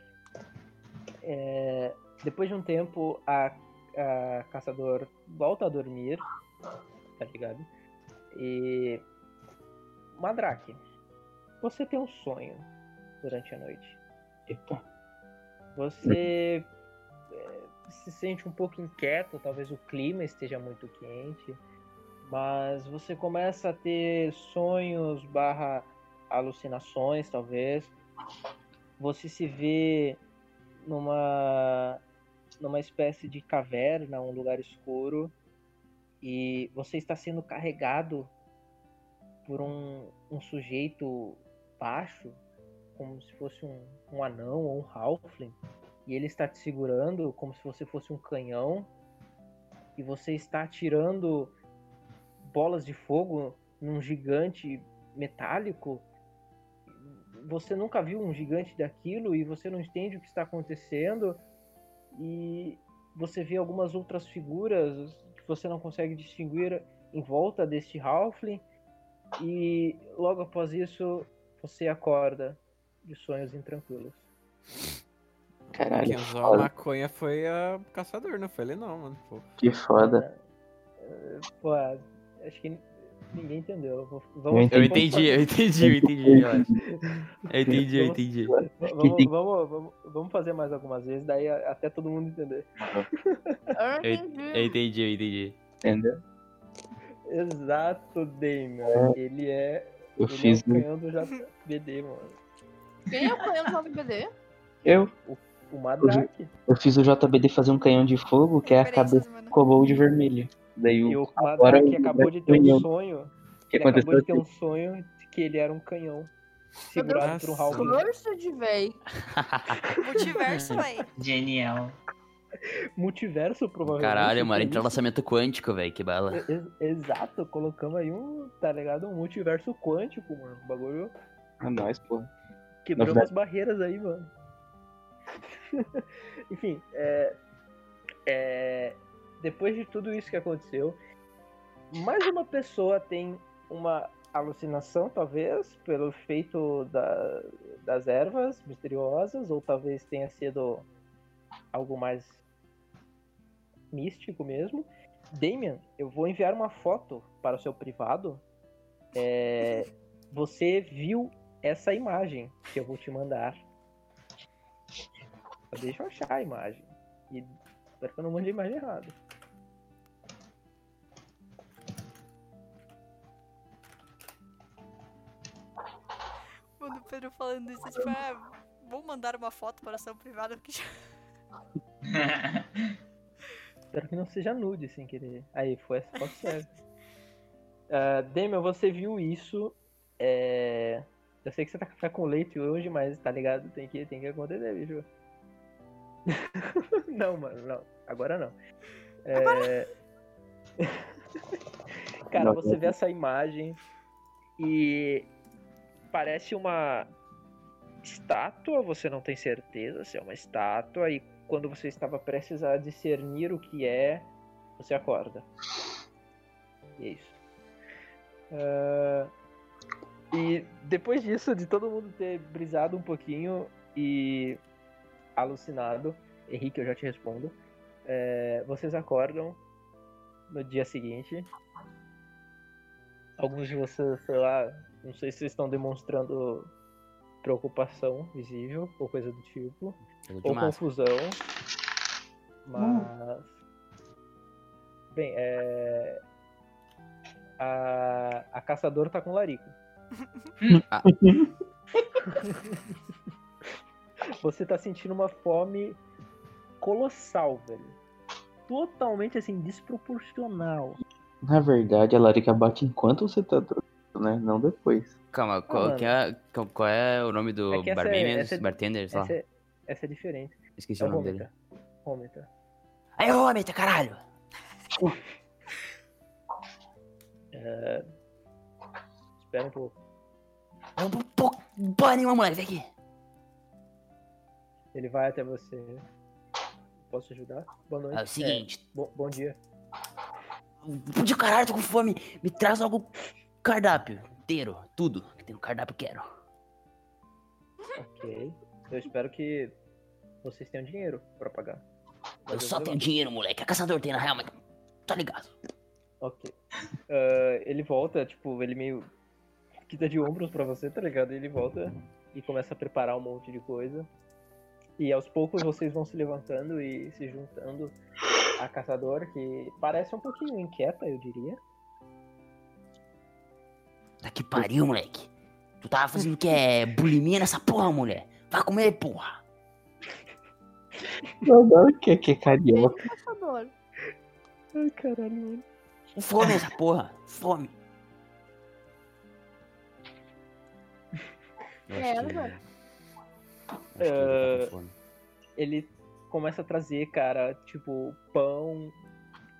é, Depois de um tempo, a, a caçador volta a dormir, tá ligado? E. Madrake, você tem um sonho durante a noite. Você é, se sente um pouco inquieto, talvez o clima esteja muito quente, mas você começa a ter sonhos barra alucinações, talvez. Você se vê numa numa espécie de caverna, um lugar escuro, e você está sendo carregado por um, um sujeito baixo, como se fosse um, um anão ou um halfling, e ele está te segurando como se você fosse um canhão, e você está atirando bolas de fogo num gigante metálico. Você nunca viu um gigante daquilo e você não entende o que está acontecendo. E você vê algumas outras figuras você não consegue distinguir em volta deste halfling. E logo após isso, você acorda de sonhos intranquilos. Caralho, Quem usou a maconha foi a caçador, não foi ele não, mano. Pô. que foda. É, Pô, acho que ninguém entendeu. Vou- Eu Vamos, Eu entendi. entendi, eu entendi, eu entendi, eu acho. Eu entendi, eu entendi. Vamos, vamos, vamos, vamos fazer mais algumas vezes, daí até todo mundo entender. Eu Eu, entendi. eu entendi, eu entendi. Entendeu? Exato, Damian. Ele é, Eu ele fiz. é o canhão do JBD, mano. Quem é o canhão do JBD? Eu, O Madrake. eu fiz o JBD fazer um canhão de fogo, que é a cabeça do kobold vermelho. Daí E o. agora Madrake o acabou de ter um canhão. sonho. que Ele acabou aconteceu de ter aqui. um sonho de que ele era um canhão. Segurado por um halfling. Força de véi. Multiverso, véi. Genial. Multiverso, provavelmente. Caralho, mano, que é entrelaçamento quântico, velho, que bala. Exato, colocamos aí um, tá ligado? Um multiverso quântico, mano. O bagulho Ah, nós, pô. Quebramos verdade- as barreiras aí, mano. Enfim, é, é, depois de tudo isso que aconteceu, mais uma pessoa tem uma alucinação, talvez, pelo efeito da- das ervas misteriosas, ou talvez tenha sido algo mais místico mesmo. Damian, eu vou enviar uma foto para o seu privado. É, você viu essa imagem que eu vou te mandar. Deixa eu achar a imagem. E espero que eu não mande a imagem errada. Pedro falando isso, tipo, ah, vou mandar uma foto para o seu privado, porque já... Espero que não seja nude sem querer. Aí, foi essa foto certa. Uh, Damian, você viu isso. É... Eu sei que você tá café com leite hoje, mas tá ligado? Tem que, tem que acontecer, bicho. não, mano, não. Agora não. É... Cara, Não, você vê essa imagem e parece uma estátua, você não tem certeza se é uma estátua, e quando você estava prestes a discernir o que é, você acorda. E é isso. Ah, e depois disso, de todo mundo ter brisado um pouquinho e alucinado, Henrique, eu já te respondo. é, vocês acordam no dia seguinte. Alguns de vocês, sei lá, não sei se vocês estão demonstrando preocupação visível ou coisa do tipo ou máscara. confusão. Mas. Bem, é. A, a caçadora tá com larico. Ah. Você tá sentindo uma fome colossal, velho. Totalmente assim, desproporcional. Na verdade, a larica bate enquanto você tá né? Não depois. Calma, qual, mano. que é, qual, qual é o nome do É é- barman, essa é- bartender. Essa é, essa é diferente. Esqueci É o nome dele. Vômita. Rômita. Aí, Romita, caralho. É... Espera um pouco. Não pô, porra nenhuma, moleque, vem aqui. Ele vai até você. Posso ajudar? Boa noite. É o seguinte, bom, bom dia. de caralho, tô com fome. Me traz logo cardápio inteiro, tudo que tem no cardápio, eu quero. Ok. Eu espero que vocês tenham dinheiro pra pagar. Eu Mas só tenho levar. dinheiro, moleque. A caçador tem na real, mas tá ligado. Ok. Ah, ele volta, tipo, ele meio quita de ombros pra você, tá ligado? Ele volta e começa a preparar um monte de coisa. E aos poucos vocês vão se levantando e se juntando a caçadora, que parece um pouquinho inquieta, eu diria. Tá que pariu, moleque. Tu tava fazendo o que? É bulimia nessa porra, mulher. Vai comer, porra. Não, não, que, que é carioca. Ai, caralho, mano. Fome essa porra. Fome. É, que- com fome. Ele começa a trazer, cara, tipo, pão,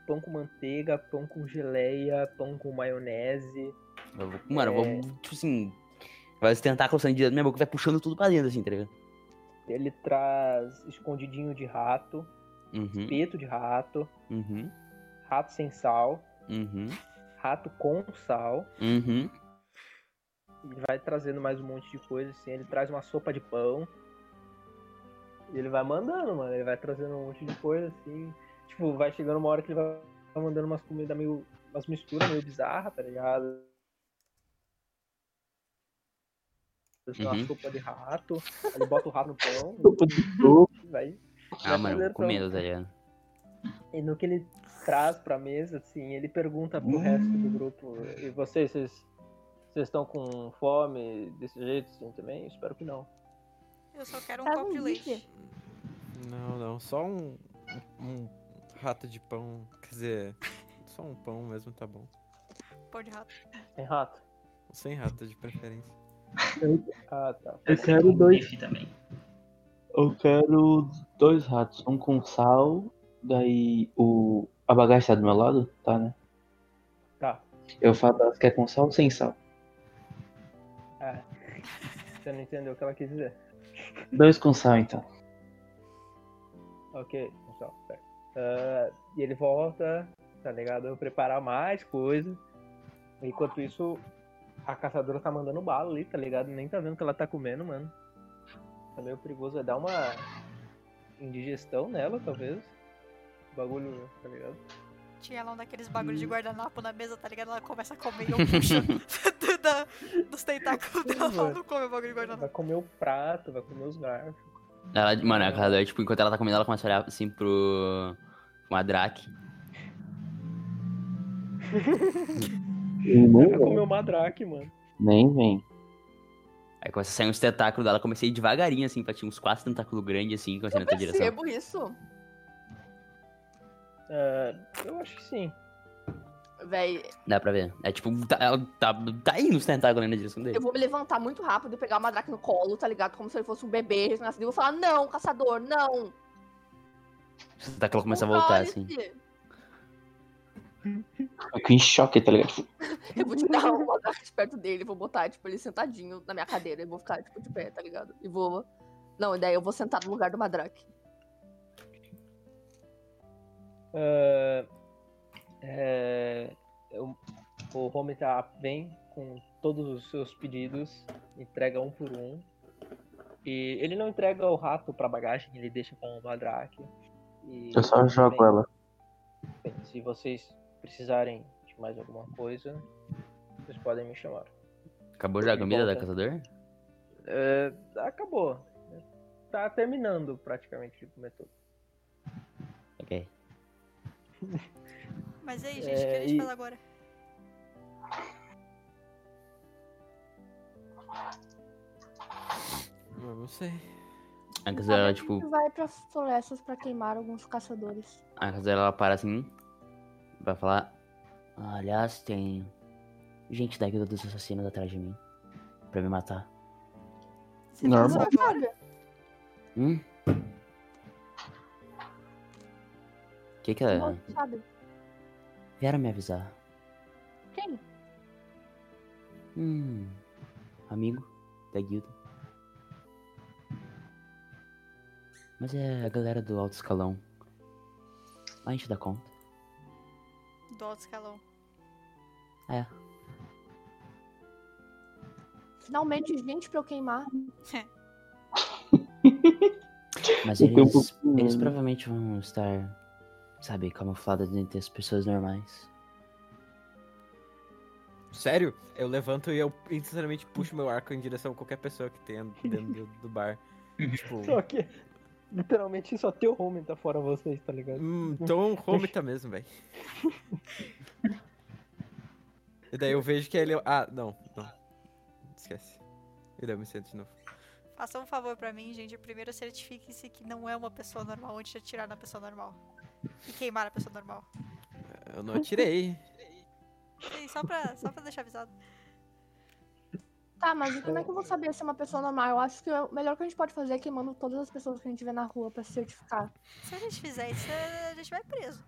pão com manteiga, pão com geleia, pão com maionese. Eu vou- Mano, eu É. vou, tipo assim. Vai os tentáculos saindo direto da minha boca vai puxando tudo pra dentro, assim, tá ligado? Ele traz escondidinho de rato, Uhum, peto de rato, uhum, rato sem sal, uhum, rato com sal. uhum. Ele vai trazendo mais um monte de coisa, assim. Ele traz uma sopa de pão. E ele vai mandando, mano. Ele vai trazendo um monte de coisa, assim. Tipo, vai chegando uma hora que ele vai mandando umas comidas meio. umas misturas meio bizarras, tá ligado? Uma Uhum. sopa de rato. Ele bota o rato no pão. Sopa de e vai. Ah, mano, vou comendo, pão. tá? E no que ele traz pra mesa, assim, ele pergunta pro resto do grupo. E vocês, vocês. Vocês estão com fome desse jeito, assim, também? Espero que não. Eu só quero um Tá copo de leite. Não, não, só um, um, rato de pão. Quer dizer, só um pão mesmo tá bom. Pão de rato. Tem rato? Sem rato de preferência. Ah, tá. Eu quero dois. bife também. Eu quero dois ratos, um com sal, daí o. A bagagem tá do meu lado? Tá, né? Tá. Eu falo ela quer com sal ou sem sal. Ah, você não entendeu o que ela quis dizer. Dois com sal então. Ok, então, certo. Ah, e ele volta, tá ligado? Eu preparar mais coisa. Enquanto isso, a caçadora tá mandando bala ali, tá ligado? Nem tá vendo o que ela tá comendo, mano. Tá meio perigoso. Vai dar uma indigestão nela, talvez. Bagulho, tá ligado? Tinha lá um daqueles bagulhos de guardanapo na mesa, tá ligado? Ela começa a comer e eu puxo da- dos tentáculos dela. Ela não come o bagulho de guardanapo. Vai comer o prato, vai comer os garfos. Ela, mano, a caçadora, tipo, enquanto ela tá comendo, ela começa a olhar assim pro. uma Drake. Nem comer o madrake, mano. Nem vem. Aí começa a sair uns tentáculos dela. Comecei devagarinho, assim, pra tinha uns quatro tentáculos grandes, assim, começando Eu na tua direção. percebo isso. Ah, eu acho que sim. Véi, Dá pra ver. É tipo, tá, ela tá, tá indo os tentáculos ali na direção dele. eu vou me levantar muito rápido e pegar o Madrake no colo, tá ligado? Como se ele fosse um bebê recém-nascido. E vou falar, não, caçador, não. Os tentáculos começam a Não voltar, olhe, assim. Fico em choque, tá ligado? Eu vou tirar o Madrake de perto dele, vou botar, tipo, ele sentadinho na minha cadeira. E vou ficar, tipo, de pé, tá ligado? E vou. Não, e daí eu vou sentar no lugar do Madrake. Ah, é, eu- o Home tá, vem com todos os seus pedidos, entrega um por um. E ele não entrega o rato pra bagagem, ele deixa com o Madrake. Eu só jogo bem, ela. bem, Se vocês precisarem de mais alguma coisa, vocês podem me chamar. Acabou já a comida da Volta. caçador? É, acabou. Tá terminando praticamente de comer tudo. Ok. Mas e aí, gente, o que É, a gente e- faz agora? Eu não sei. A caçadora, ela, A tipo, gente vai pra florestas pra queimar alguns caçadores. a caçadora, ela para assim, vai falar... "Ah, aliás, tem gente da guilda dos assassinos atrás de mim. Pra me matar. Você Normal. Hum? que que é? Não sabe. Vieram me avisar. Quem? Hum. Amigo da guilda. Mas é a galera do alto escalão. A gente dá conta. Do alto escalão. É. Finalmente, gente pra eu queimar. Mas tenho um eles, eles provavelmente vão estar, sabe, camuflados entre as pessoas normais. Sério? Eu levanto e eu instantaneamente puxo meu arco em direção a qualquer pessoa que tenha dentro do, do bar. tipo. Só que, literalmente, só teu home tá fora vocês, tá ligado? Hum, então home tá mesmo, velho. E daí eu vejo que ele. Ah, não, não. Esquece. E daí eu me sento de novo. Faça um favor pra mim, gente. Primeiro certifique-se que não é uma pessoa normal antes de atirar na pessoa normal. E queimar a pessoa normal. Eu não atirei. E só pra, só pra deixar avisado. Tá, mas como é que eu vou saber se é uma pessoa normal? Eu acho que o melhor que a gente pode fazer é queimando todas as pessoas que a gente vê na rua pra se certificar. Se a gente fizer isso, a gente vai preso.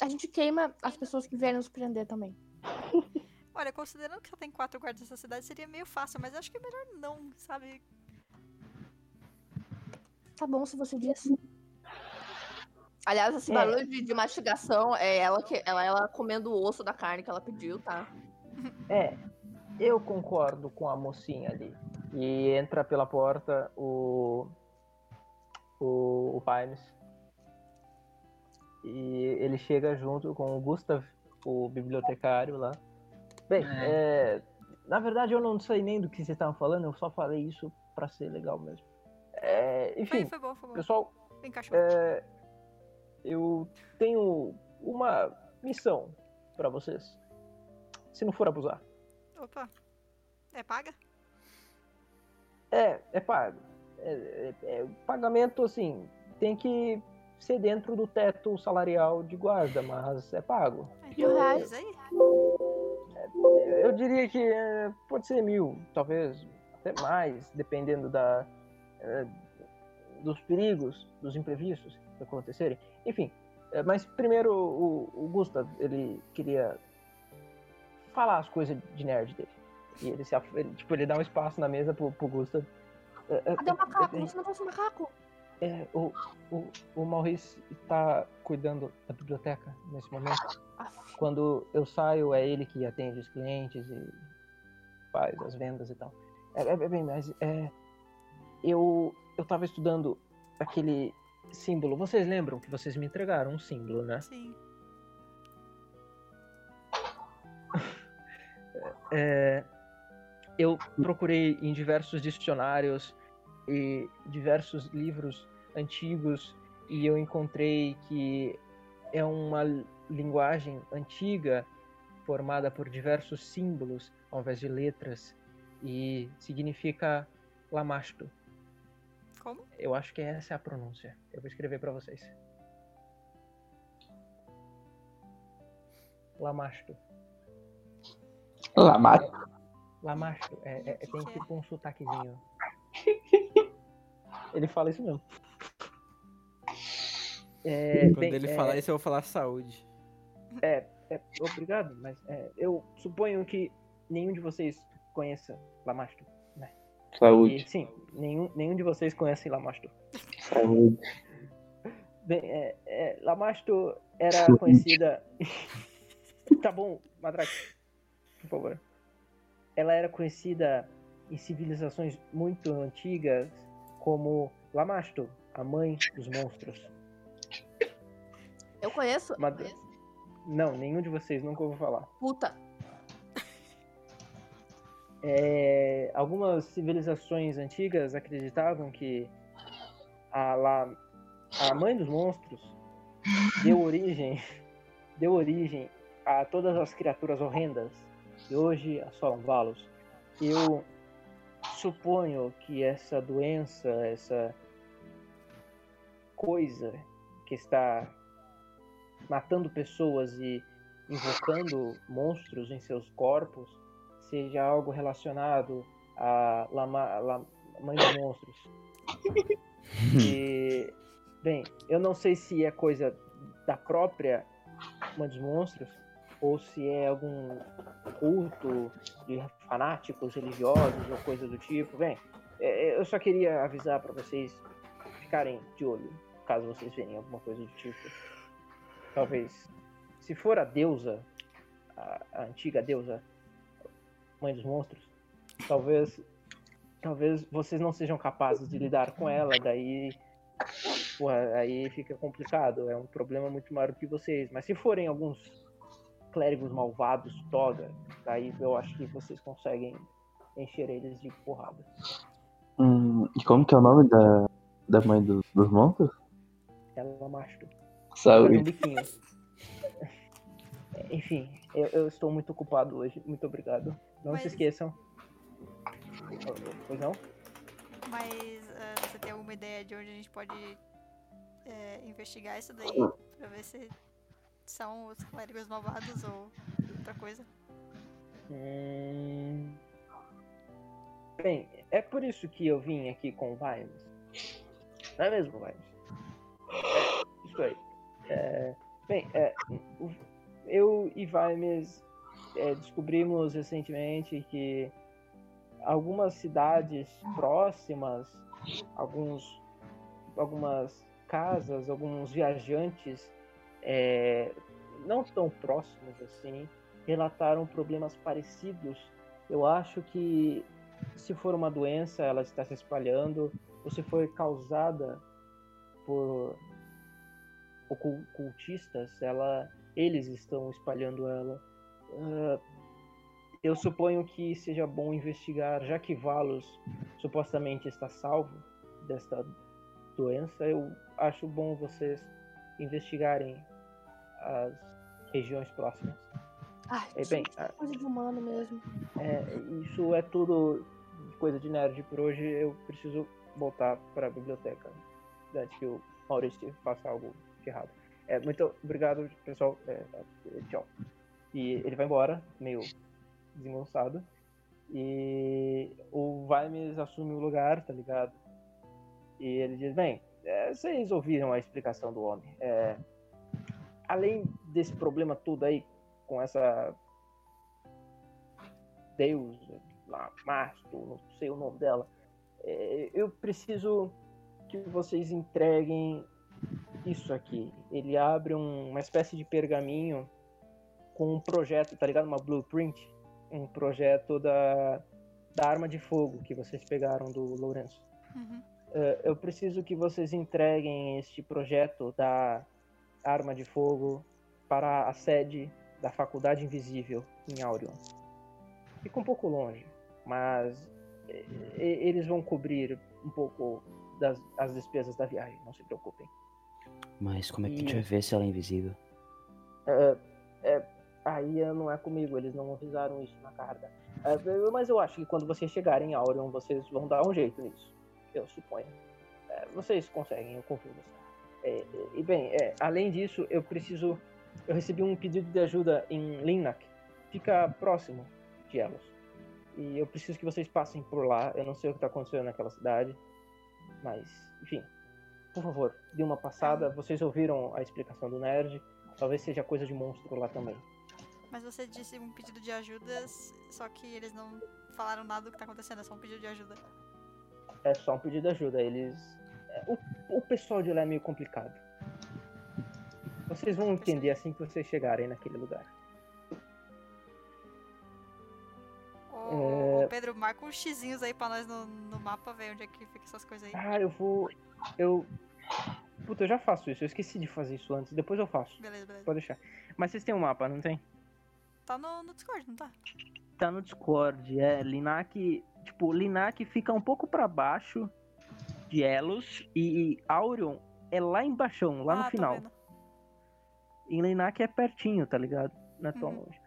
A gente queima as pessoas que vierem nos prender também. Olha, considerando que só tem quatro guardas nessa cidade, seria meio fácil, mas acho que é melhor não, sabe? Tá bom se você diz. Aliás, esse É. barulho de, de mastigação é ela, que, ela, ela comendo o osso da carne que ela pediu, tá? É, eu concordo com a mocinha ali. E entra pela porta o. O, o Pines. E ele chega junto com o Gustav, o bibliotecário lá. Bem, é, na verdade eu não sei nem do que vocês estavam falando, eu só falei isso pra ser legal mesmo. É, Foi, enfim, foi bom, foi bom. pessoal, é, eu tenho uma missão pra vocês. Se não for abusar. Opa. É paga? É, é pago. É, é- é- o pagamento, assim, tem que ser dentro do teto salarial de guarda, mas é pago. Mil reais. Aí. Eu diria que é, pode ser mil, talvez até mais, dependendo da, é, dos perigos, dos imprevistos que acontecerem. Enfim, é, mas primeiro o, o Gustav, ele queria falar as coisas de nerd dele. E ele, se, ele, tipo, ele dá um espaço na mesa pro, pro Gustav. É, é, Cadê o macaco? é, Você não trouxe o macaco? É, o, o, o Maurice está cuidando da biblioteca nesse momento. Quando eu saio, é ele que atende os clientes e faz as vendas e tal. É, é, é bem, mas é, eu, eu tava estudando aquele símbolo. Vocês lembram que vocês me entregaram um símbolo, né? Sim. É, eu procurei em diversos dicionários e diversos livros antigos e eu encontrei que é uma linguagem antiga formada por diversos símbolos ao invés de letras e significa lamasto. Como? Eu acho que essa é a pronúncia. Eu vou escrever para vocês. Lamasto. Lá, mata. Lamasto. É, é- Que tem que é? tipo um sotaquezinho. Ele fala isso mesmo. É, Quando bem, ele é, falar isso, eu vou falar saúde. é, obrigado, mas é, eu suponho que nenhum de vocês conheça Lamasto. E, Saúde. sim, nenhum, nenhum de vocês conhece Lamasto. Saúde. Bem, é, é, Lamasto era Saúde. conhecida. tá bom, Madrax, por favor. Ela era conhecida em civilizações muito antigas como Lamasto, a mãe dos monstros. eu conheço. Mad- Não, nenhum de vocês nunca ouviu falar. Puta. É, algumas civilizações antigas acreditavam que a, La- a mãe dos monstros deu origem deu origem a todas as criaturas horrendas que hoje assolam Valos. Eu suponho que essa doença, essa coisa que está matando pessoas e invocando monstros em seus corpos seja algo relacionado a Lama, a La- Mãe dos Monstros. E, bem, eu não sei se é coisa da própria Mãe dos Monstros, ou se é algum culto de fanáticos religiosos ou coisa do tipo. Bem, é, eu só queria avisar para vocês ficarem de olho, caso vocês verem alguma coisa do tipo. Talvez, se for a deusa, a, a antiga deusa, Mãe dos Monstros, talvez, talvez vocês não sejam capazes de lidar com ela, daí porra, aí fica complicado. É um problema muito maior que vocês. Mas se forem alguns clérigos malvados, toga, aí eu acho que vocês conseguem encher eles de porrada. Hum, e como que é o nome da, da mãe do- dos monstros? Ela macho. Saúde. um biquinho. Enfim, eu, eu estou muito ocupado hoje. Muito obrigado. Não Mas- se esqueçam. Pois não? Mas ah, você tem alguma ideia de onde a gente pode é, investigar isso daí? Pra ver se são os clérigos malvados ou outra coisa? Hum... Bem, é por isso que eu vim aqui com o Vimes. Não é mesmo, Vimes? É, isso aí. É, bem, é, eu e Vimes é, descobrimos recentemente que algumas cidades próximas, alguns, algumas casas, alguns viajantes é, não tão próximos assim, relataram problemas parecidos. Eu acho que se for uma doença, ela está se espalhando, ou se foi causada por ocul- cultistas, ela, eles estão espalhando ela. Ah, eu suponho que seja bom investigar, já que Valos supostamente está salvo desta doença, eu acho bom vocês investigarem as regiões próximas. Ai, É, bem, gente, coisa de humano mesmo. é, isso é tudo coisa de nerd por hoje. Eu preciso voltar para a biblioteca antes que o Maurício faça algo de errado. É, muito obrigado, pessoal. É, é, tchau. E ele vai embora, meio desengonçado. E o Vimes assume o lugar, tá ligado? E ele diz: Bem, é, vocês ouviram a explicação do homem. É, além desse problema todo aí, com essa Deus, lá, Masto, não sei o nome dela. É, eu preciso que vocês entreguem isso aqui. Ele abre um- uma espécie de pergaminho com um projeto, tá ligado? Uma blueprint. Um projeto da, da arma de fogo que vocês pegaram do Lourenço. Uhum. É, eu preciso que vocês entreguem este projeto da arma de fogo para a sede da Faculdade Invisível em Aurion. Fica um pouco longe, mas eles vão cobrir um pouco das as despesas da viagem, não se preocupem. Mas como é que a gente vai ver se ela é invisível? É, é, aí não é comigo, eles não avisaram isso na carta. É, mas eu acho que quando vocês chegarem em Aurion, vocês vão dar um jeito nisso. Eu suponho. É, vocês conseguem, eu confio em vocês. É, e bem, é, além disso, eu preciso. Eu recebi um pedido de ajuda em Linnac. Fica próximo de Elos. E eu preciso que vocês passem por lá. Eu não sei o que está acontecendo naquela cidade. Mas, enfim. Por favor, dê uma passada. Vocês ouviram a explicação do Nerd. Talvez seja coisa de monstro lá também. Mas você disse um pedido de ajuda, só que eles não falaram nada do que tá acontecendo, é só um pedido de ajuda. É só um pedido de ajuda. Eles. O, o pessoal de lá é meio complicado. Vocês vão entender assim que vocês chegarem naquele lugar. Ô, É. ô, Pedro, marca uns xizinhos aí pra nós no, no mapa, ver onde é que fica essas coisas aí. Ah, eu vou. Eu. Puta, eu já faço isso. Eu esqueci de fazer isso antes. Depois eu faço. Beleza, beleza. Pode deixar. Mas vocês têm um mapa, não tem? Tá no, no Discord, não tá? Tá no Discord. É, Linac. Tipo, Linac fica um pouco pra baixo de Elos. E Aurion é lá embaixo, lá ah, no tô final. Em Linac é pertinho, tá ligado? Não é tão Uhum. longe.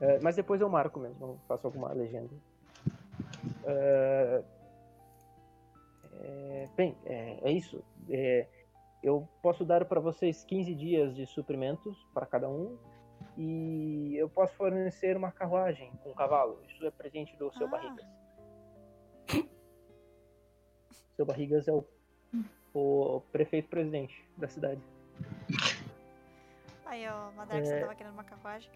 É, mas depois eu marco mesmo, eu faço alguma legenda. É, é, bem, é, é isso. É, eu posso dar para vocês 15 dias de suprimentos para cada um. E eu posso fornecer uma carruagem com um cavalo. Isso é presente do seu Ah. Barrigas. Seu Barrigas é o, o prefeito presidente da cidade. Aí, ó, Madara, você É. tava querendo uma carruagem.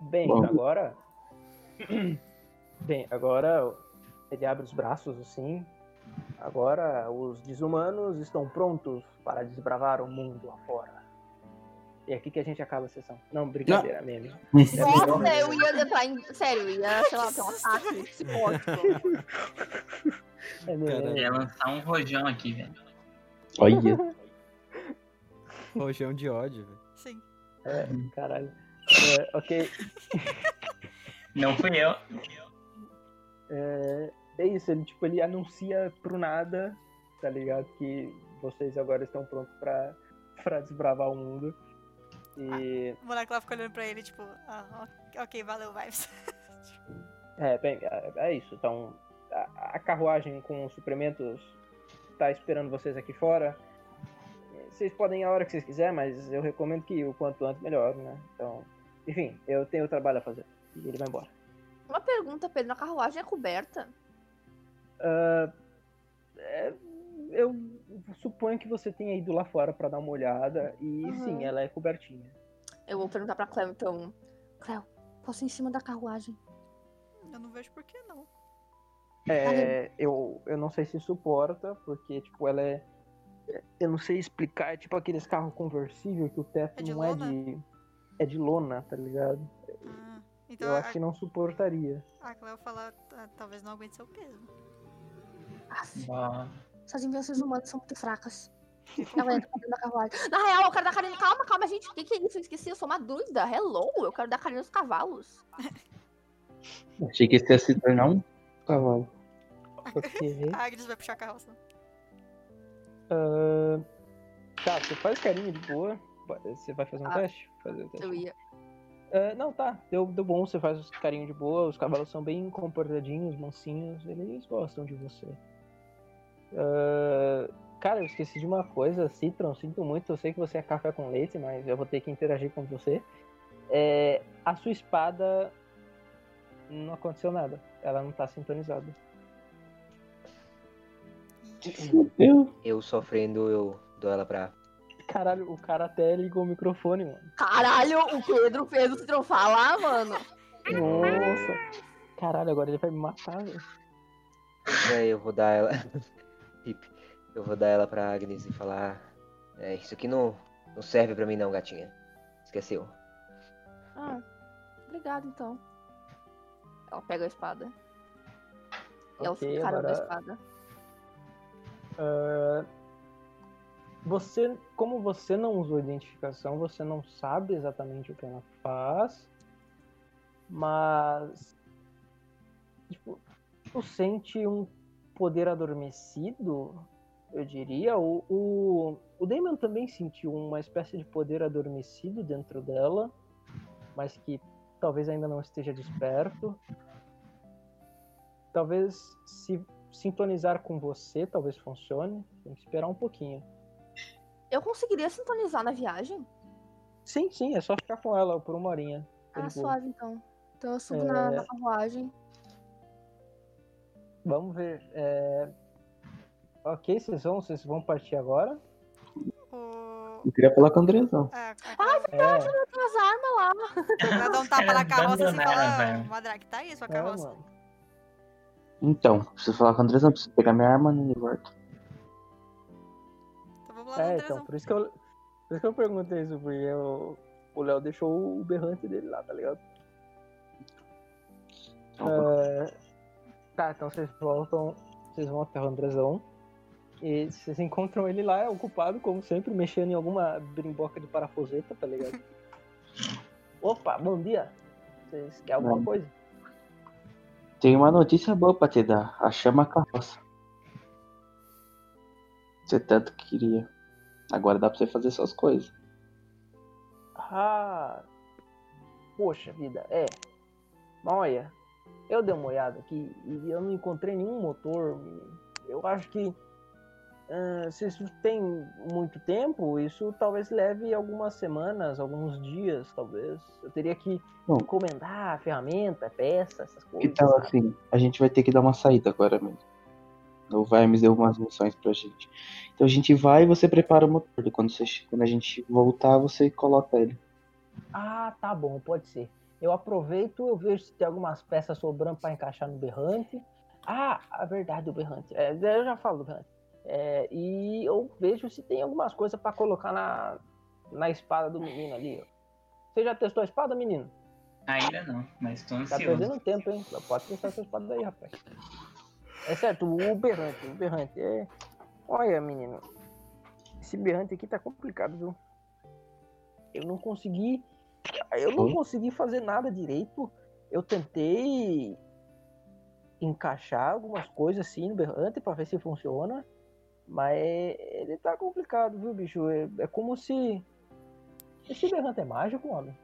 Bem, Bom. agora. Bem, agora ele abre os braços assim. Agora os desumanos estão prontos para desbravar o mundo afora. E é aqui que a gente acaba a sessão. Não, brincadeira, meme. Nossa, eu ia entrar em. Sério, eu ia, sei lá, ter um ataque psicótico. É meme. Ia lançar um rojão aqui, velho. Olha. Rojão de ódio, velho. Sim. É, caralho. É, ok. Não fui eu. É, é isso, ele tipo, ele anuncia pro nada, tá ligado? Que vocês agora estão prontos pra, pra desbravar o mundo. E. O moleque lá ficou olhando pra ele, tipo, ah, ok, valeu, vibes. É, bem, é, é isso. Então, a, a carruagem com os suprimentos tá esperando vocês aqui fora. Vocês podem ir a hora que vocês quiserem, mas eu recomendo que o quanto antes melhor, né? Então, enfim, eu tenho trabalho a fazer. E ele vai embora. Uma pergunta, Pedro, a carruagem é coberta? Ah, é, eu suponho que você tenha ido lá fora pra dar uma olhada. E Uhum. sim, ela é cobertinha. Eu vou perguntar pra Cleo, então. Cleo, posso ir em cima da carruagem? Eu não vejo por que não. É, eu, eu não sei se suporta, porque, tipo, ela é. Eu não sei explicar, é tipo aqueles carros conversível que o teto É não lona? é de. É de lona, tá ligado? Ah, então eu a, acho que não suportaria. a Cleo fala, "Ah, talvez não aguente seu peso. Aff, Essas invenções humanas são muito fracas. Ela entra dentro da carruagem. Na real, eu quero dar carinho. Calma, calma, gente. O que, que é isso? Eu esqueci, eu sou uma druida. Hello, eu quero dar carinho nos cavalos. Achei que esse ia se tornar um cavalo. Ok. A Agnes vai puxar a carroça. Ah, tá, você faz carinho de boa. Você vai fazer um Ah. teste? Fazer o teste. Eu ia. Ah, não, tá. Deu, deu bom, você faz carinho de boa. Os cavalos são bem comportadinhos, mansinhos. Eles gostam de você. Ah, cara, eu esqueci de uma coisa. Citron, sinto muito. Eu sei que você é café com leite, mas eu vou ter que interagir com você. É, a sua espada. Não aconteceu nada. Ela não tá sintonizada. Eu. Eu sofrendo, eu dou ela pra. Caralho, o cara até ligou o microfone, mano. Caralho, o Pedro fez o Citron falar, mano. Nossa. Caralho, agora ele vai me matar, velho. É, eu vou dar ela. Hip. Eu vou dar ela pra Agnes e falar. É, isso aqui não, não serve pra mim não, gatinha. Esqueceu. Ah, obrigado então. Ela pega a espada. E ela Ok, fica caramba a agora- espada. Ah, você, como você não usou identificação, você não sabe exatamente o que ela faz, mas tipo, tu sente um poder adormecido, eu diria. O, o, o Damon também sentiu uma espécie de poder adormecido dentro dela, mas que talvez ainda não esteja desperto. Talvez se sintonizar com você, talvez funcione. Tem que esperar um pouquinho. Eu conseguiria sintonizar na viagem? Sim, sim, é só ficar com ela por uma horinha. Ah, suave então. Então eu subo na, É. na carruagem. Vamos ver. é, Ok, vocês vão, vocês vão partir agora? O... Eu queria falar com o Andrezão. É, a É, Tem as armas lá. Cleo dá um tapa na carroça assim e Abandonaram, fala, velho. Madrake, tá aí sua é, carroça. mano. Então, preciso falar com o Andrezão, preciso pegar minha arma e volto. Então vamos lá no É, então, por isso que eu, por isso que eu perguntei isso, porque o, o Léo deixou o berrante dele lá, tá ligado? É, Tá, então vocês voltam, vocês vão até o Andrezão. E vocês encontram ele lá, ocupado, como sempre, mexendo em alguma brimboca de parafuseta, tá ligado? Opa, bom dia! Vocês querem alguma Bom. coisa? Tenho uma notícia boa pra te dar. Achamos a carroça. Você tanto queria. Agora dá pra você fazer suas coisas. Ah, poxa vida, é. Olha, eu dei uma olhada aqui e eu não encontrei nenhum motor. Eu acho que ah, se isso tem muito tempo, isso talvez leve algumas semanas, alguns dias, talvez. Eu teria que Bom. encomendar a ferramenta, peça, essas coisas. Então, sabe? assim, a gente vai ter que dar uma saída agora mesmo. O Vimes deu umas missões pra gente. Então a gente vai e você prepara o motor. Quando, você, quando a gente voltar, você coloca ele. Ah, tá bom, pode ser. Eu aproveito, eu vejo se tem algumas peças sobrando pra encaixar no berrante. Ah, a verdade, o berrante. É, eu já falo do berrante. É, e eu vejo se tem algumas coisas pra colocar na, na espada do menino ali. Você já testou a espada, menino? Ainda não, mas tô Tá ansioso. perdendo tempo, hein? Pode testar essa espada daí, rapaz. É certo, o berrante, o berrante é. Olha, menino. Esse berrante aqui tá complicado, viu? Eu não consegui. Eu não consegui fazer nada direito. Eu tentei encaixar algumas coisas assim no berrante pra ver se funciona. Mas ele tá complicado, viu, bicho? É, é como se. Esse berrante é mágico, homem.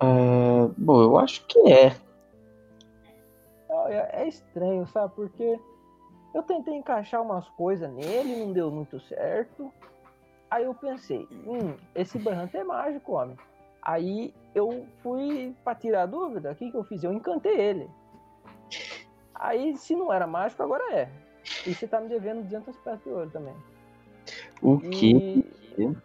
Ah, bom, eu acho que é. Olha, é estranho, sabe? Porque eu tentei encaixar umas coisas nele, não deu muito certo. Aí eu pensei, hum, esse berrante é mágico, homem. Aí eu fui pra tirar a dúvida, o que, que eu fiz? Eu encantei ele. Aí, se não era mágico, agora é. E você tá me devendo 200 peças de ouro também. O que? E,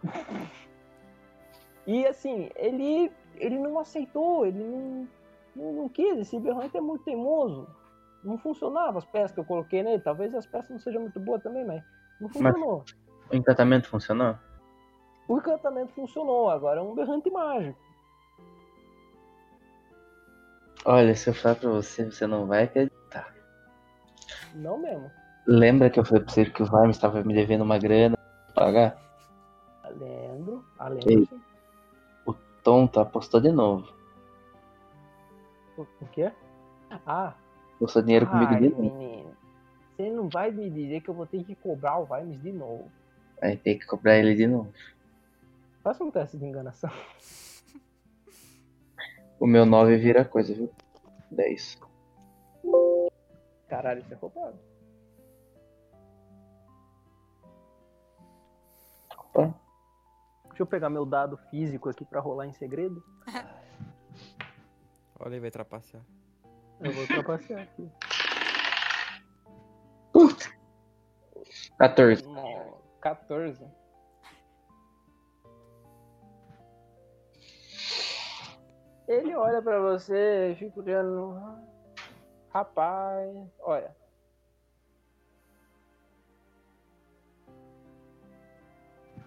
e assim, ele, ele não aceitou, ele não, não, não quis. Esse berrante é muito teimoso. Não funcionava as peças que eu coloquei nele. Talvez as peças não sejam muito boas também, mas não funcionou. O encantamento funcionou? O encantamento funcionou, agora é um berrante mágico. Olha, se eu falar pra você, você não vai acreditar. Não mesmo. Lembra que eu falei pra você que o Vimes estava me devendo uma grana pra pagar? Lembro, a Ei. lembro sim. Tonto apostou de novo. O, o quê? Ah, Apostou dinheiro comigo ai, de novo. menino. Você não vai me dizer que eu vou ter que cobrar o Vimes de novo. Vai ter que cobrar ele de novo. Faça um teste de enganação. O meu 9 vira coisa, viu? 10. Caralho, isso é roubado. Opa. Deixa eu pegar meu dado físico aqui pra rolar em segredo. Olha aí, vai trapacear. Eu vou trapacear aqui. 14. Não, 14. Ele olha pra você e fica olhando. Rapaz, olha.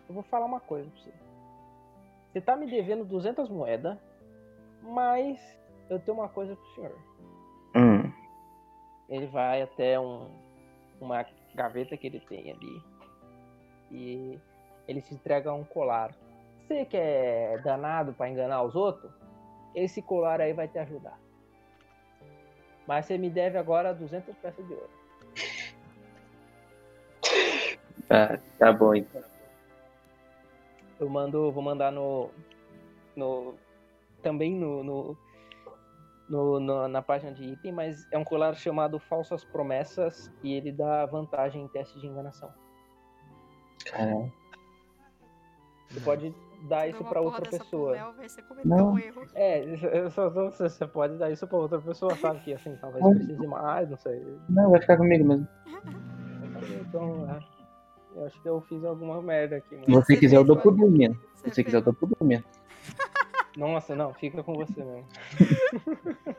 Eu vou falar uma coisa pra você. Você tá me devendo 200 moedas, mas eu tenho uma coisa pro senhor. Hum. Ele vai até um, uma gaveta que ele tem ali e ele te entrega um colar. Você que é danado pra enganar os outros, esse colar aí vai te ajudar. Mas você me deve agora 200 peças de ouro. Tá, tá bom então. Eu mando, vou mandar no, no também no, no, no- no- na página de item, mas é um colar chamado Falsas Promessas e ele dá vantagem em teste de enganação. Caralho. Você pode dar isso porra outra pessoa. Você Não. um erro. É, você pode dar isso pra outra pessoa, sabe? Que assim, talvez Ah. precise mais, não sei. Não, vai ficar comigo mesmo. Então, é, eu acho que eu fiz alguma merda aqui. Se Mano. você quiser, eu dou pro dormindo. Se Você quiser, eu dou pro dormindo. Nossa, não, fica com você mesmo.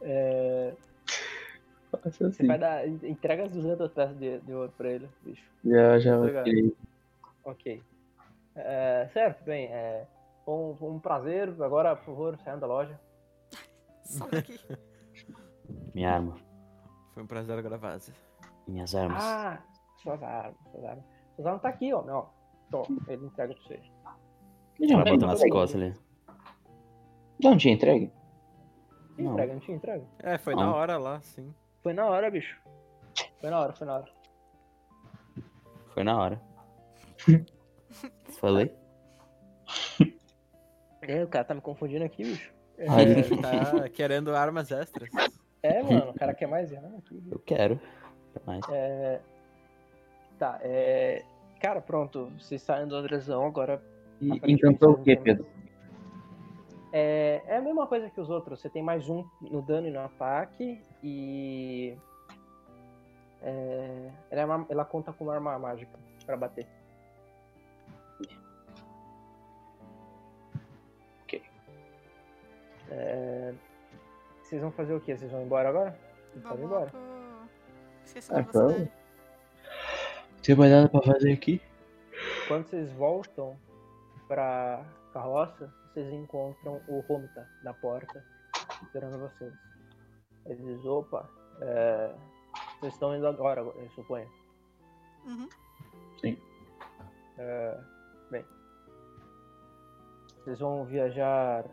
É, Faça você assim. vai dar. Entrega as 200 peças de, de ouro pra ele, bicho. Já, já. Obrigado. ok. Ok. É, certo, bem, é, foi um, um prazer. Agora, por favor, saiam da loja. Só daqui. Minha arma. Foi um prazer gravar. Minhas armas. Ah, suas armas, suas armas. Suas armas tá aqui, ó, ó. Tô, ele entrega pra você. Ela Não, bota nas entregue. costas ali. Não tinha entregue? Não. entrega, não te entrega. É, foi Não. na hora lá, sim. Foi na hora, bicho. Foi na hora, foi na hora. Foi na hora. Falei? É, o cara tá me confundindo aqui, bicho. Ai. Ele tá querendo armas extras. É, mano, o cara quer mais arma aqui. Eu quero. Mais. É... Tá, é... Cara, pronto, vocês saem do Andrezão, agora E encantou o quê, Pedro? É, é a mesma coisa que os outros. Você tem mais um no dano e no ataque. E. É, ela, é uma- ela conta com uma arma mágica pra bater. Ok. É, vocês vão fazer o quê? Vocês vão embora agora? Vocês Vamos lá embora. pro... Esqueci Ah, então. cidade. Tem mais nada pra fazer aqui? Quando vocês voltam pra carroça, vocês encontram o Romita na porta, esperando vocês. Ele diz, opa, é, vocês estão indo agora, eu suponho. Uhum. É, bem, vocês vão viajar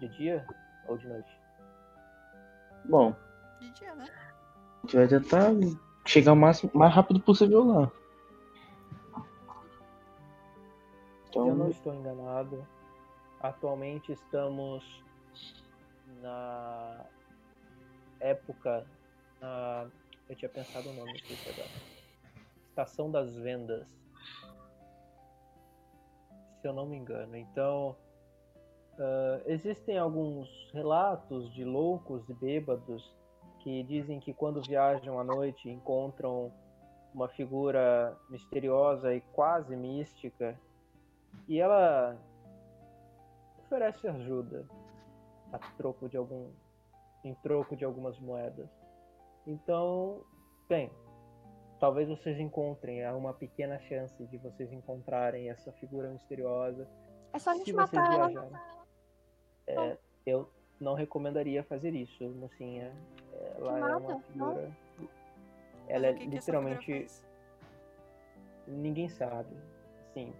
de dia ou de noite? Bom, De dia, né? a gente vai tentar chegar o máximo, mais rápido possível lá. Se eu não Então, estou enganado, atualmente estamos na época. na- eu tinha pensado o nome, esqueci agora. Estação das Vendas. Se eu não me engano. Então, ah, existem alguns relatos de loucos e bêbados que dizem que quando viajam à noite encontram uma figura misteriosa e quase mística e ela oferece ajuda a troco de algum em troco de algumas moedas. Então, bem, talvez vocês encontrem, há uma pequena chance de vocês encontrarem essa figura misteriosa É só a gente vocês matar ela. viajarem. É, eu não recomendaria fazer isso, mocinha. Ela é uma figura. Mas Ela é que que literalmente faz? ninguém sabe. Assim,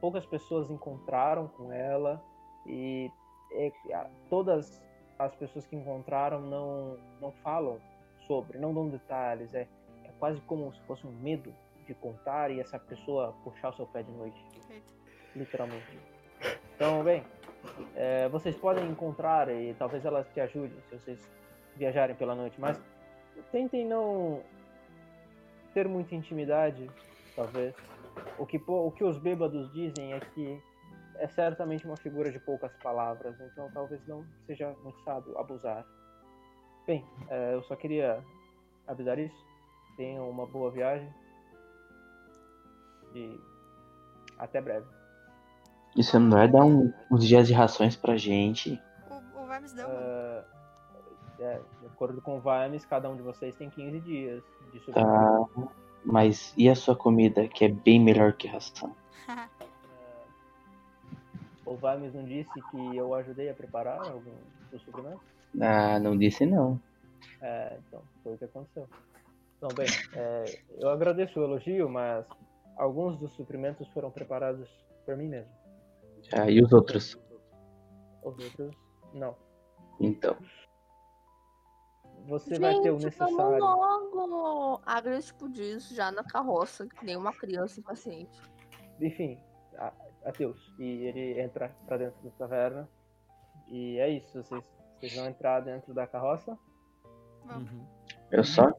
poucas pessoas encontraram com ela e é, a- todas as pessoas que encontraram não, não falam sobre, não dão detalhes. É, é quase como se fosse um medo de contar e essa pessoa puxar o seu pé de noite, literalmente. Então, bem, é, vocês podem encontrar e talvez ela te ajude se vocês viajarem pela noite, mas tentem não ter muita intimidade, talvez. O que, o que os bêbados dizem é que é certamente uma figura de poucas palavras, então talvez não seja muito sábio abusar. Bem, é, eu só queria avisar isso. Tenham uma boa viagem. E até breve. e você não vai dar um- uns dias de rações pra gente? O, o Vimes deu. Ah, é, de acordo com o Vimes, cada um de vocês tem 15 dias de Tá. sobrevivência. Mas e a sua comida, que é bem melhor que ração? O Vimes não disse que eu ajudei a preparar algum dos suprimentos? Ah, não disse não. É, então, foi o que aconteceu. Então, bem, é, eu agradeço o elogio, mas alguns dos suprimentos foram preparados por mim mesmo. Ah, e os outros? Os outros, não. Então. Você vai ter o Gente, vamos necessário. logo! A Grace tipo diz já na carroça, que nem uma criança impaciente. Enfim, a- adeus. E ele entra pra dentro da taverna. E é isso, vocês, vocês vão entrar dentro da carroça. Vamos. Uhum. Eu só.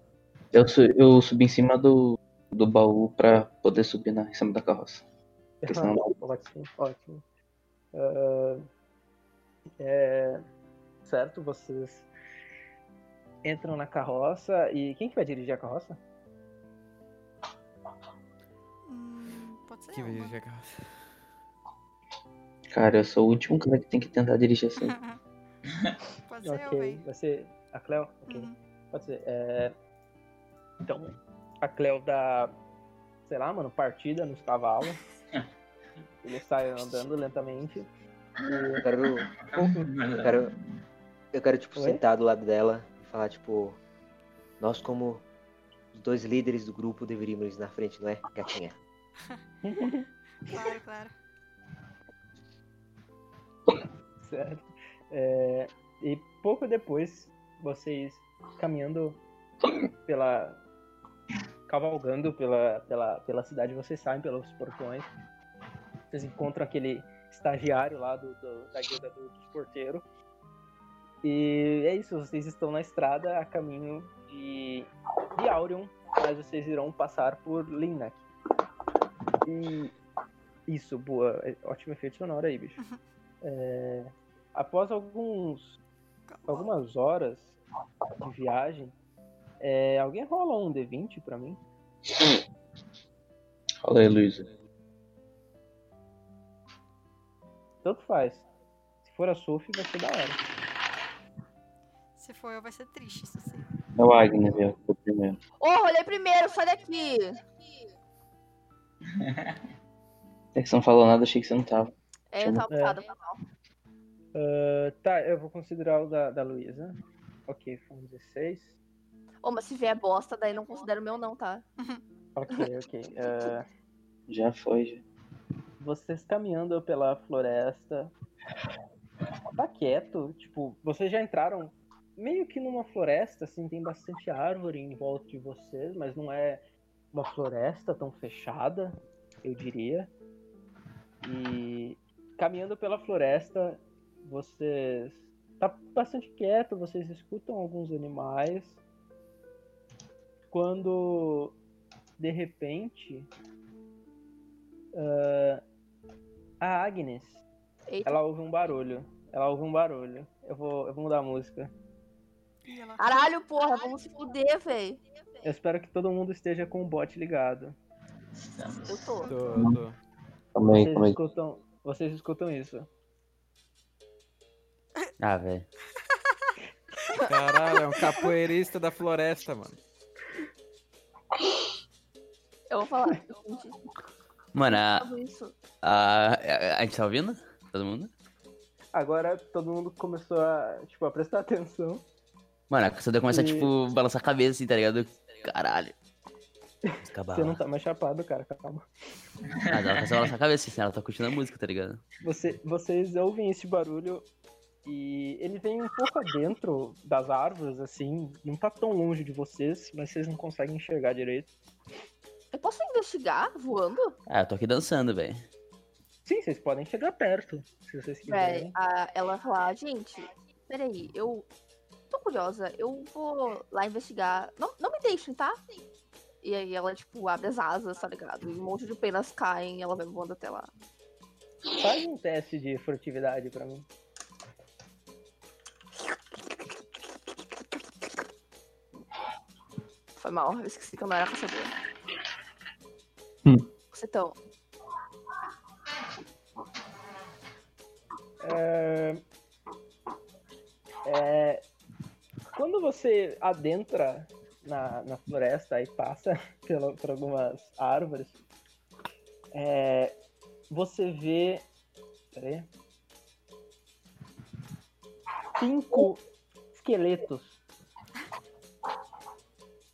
Eu, eu subi em cima do, do baú pra poder subir na, em cima da carroça. Senão não- ótimo, ótimo. Ah, é, certo, vocês entram na carroça e quem que vai dirigir a carroça? Hum, pode ser Que eu, vai mano. dirigir a carroça. Cara, eu sou o último cara que tem que tentar dirigir assim. Pode ser eu, ok, ser a Cleo? Ok, Uhum. pode ser. É, Então, a Cleo dá, sei lá, mano, partida nos cavalos. Ele sai andando lentamente. Eu quero, eu quero, eu quero tipo, Oi? sentar do lado dela e falar, tipo, nós como os dois líderes do grupo deveríamos ir na frente, não é, gatinha? Claro, claro. Certo. É, e pouco depois, vocês caminhando pela. cavalgando pela, pela, pela cidade, vocês saem pelos portões. Vocês encontram aquele estagiário lá do, do- da guilda do- dos porteiros. E é isso, vocês estão na estrada a caminho de, de Aurion, mas vocês irão passar por Linnac. E isso, boa, ótimo efeito sonoro aí, bicho. É, após alguns algumas horas de viagem, É, alguém rola um D20 pra mim? Fala aí, Luísa. Tanto faz. Se for a Sophie, vai ser da hora. Se for eu, vai ser triste isso sim. É o Agnes, eu fui primeiro. Ô, rolei primeiro, sai daqui. É que você não falou nada, achei que você não tava. É, eu tava É. ocupada, foi mal. Ah, tá, eu vou considerar o da, da Luísa. Ok, foi um 16. Ô, mas se vier bosta, daí não considero o meu não, tá? Ok, ok. Ah, Já foi, já. vocês caminhando pela floresta. Tá quieto, tipo, vocês já entraram meio que numa floresta, assim, tem bastante árvore em volta de vocês, mas não é uma floresta tão fechada, eu diria. E caminhando pela floresta, vocês tá bastante quieto, vocês escutam alguns animais. Quando de repente ah, a Agnes Eita. ela ouve um barulho. Ela ouve um barulho. Eu vou, eu vou mudar a música. Caralho, porra, vamos se fuder, véi. Eu espero que todo mundo esteja com o bot ligado. Eu tô. Tô, tô. Vocês escutam, vocês escutam isso. Ah, velho. Caralho, é um capoeirista da floresta, mano. Eu vou falar. Mano, a, a, a, a gente tá ouvindo? Todo mundo? Agora todo mundo começou a, tipo, a prestar atenção. Mano, a caçadora começa a, E- tipo, balançar a cabeça assim, tá ligado? Caralho. Você não tá mais chapado, cara, calma. Ah, ela começa a balançar a cabeça assim, ela tá curtindo a música, tá ligado? Você, vocês ouvem esse barulho e ele vem um pouco adentro das árvores, assim. Não tá tão longe de vocês, mas vocês não conseguem enxergar direito. Eu posso investigar voando? Ah, eu tô aqui dançando, velho. Sim, vocês podem chegar perto, se vocês quiserem. Véi, a- ela vai falar, gente, peraí, eu tô curiosa, eu vou lá investigar. Não, não me deixem, tá? E aí ela, tipo, abre as asas, tá ligado? E um monte de penas caem e ela vai voando até lá. Faz um teste de furtividade pra mim. Foi mal, eu esqueci que eu não era caçadora. Hum. Você então. É... é, Quando você adentra na, na floresta e passa pela, por algumas árvores, é, você vê. Peraí. Cinco esqueletos.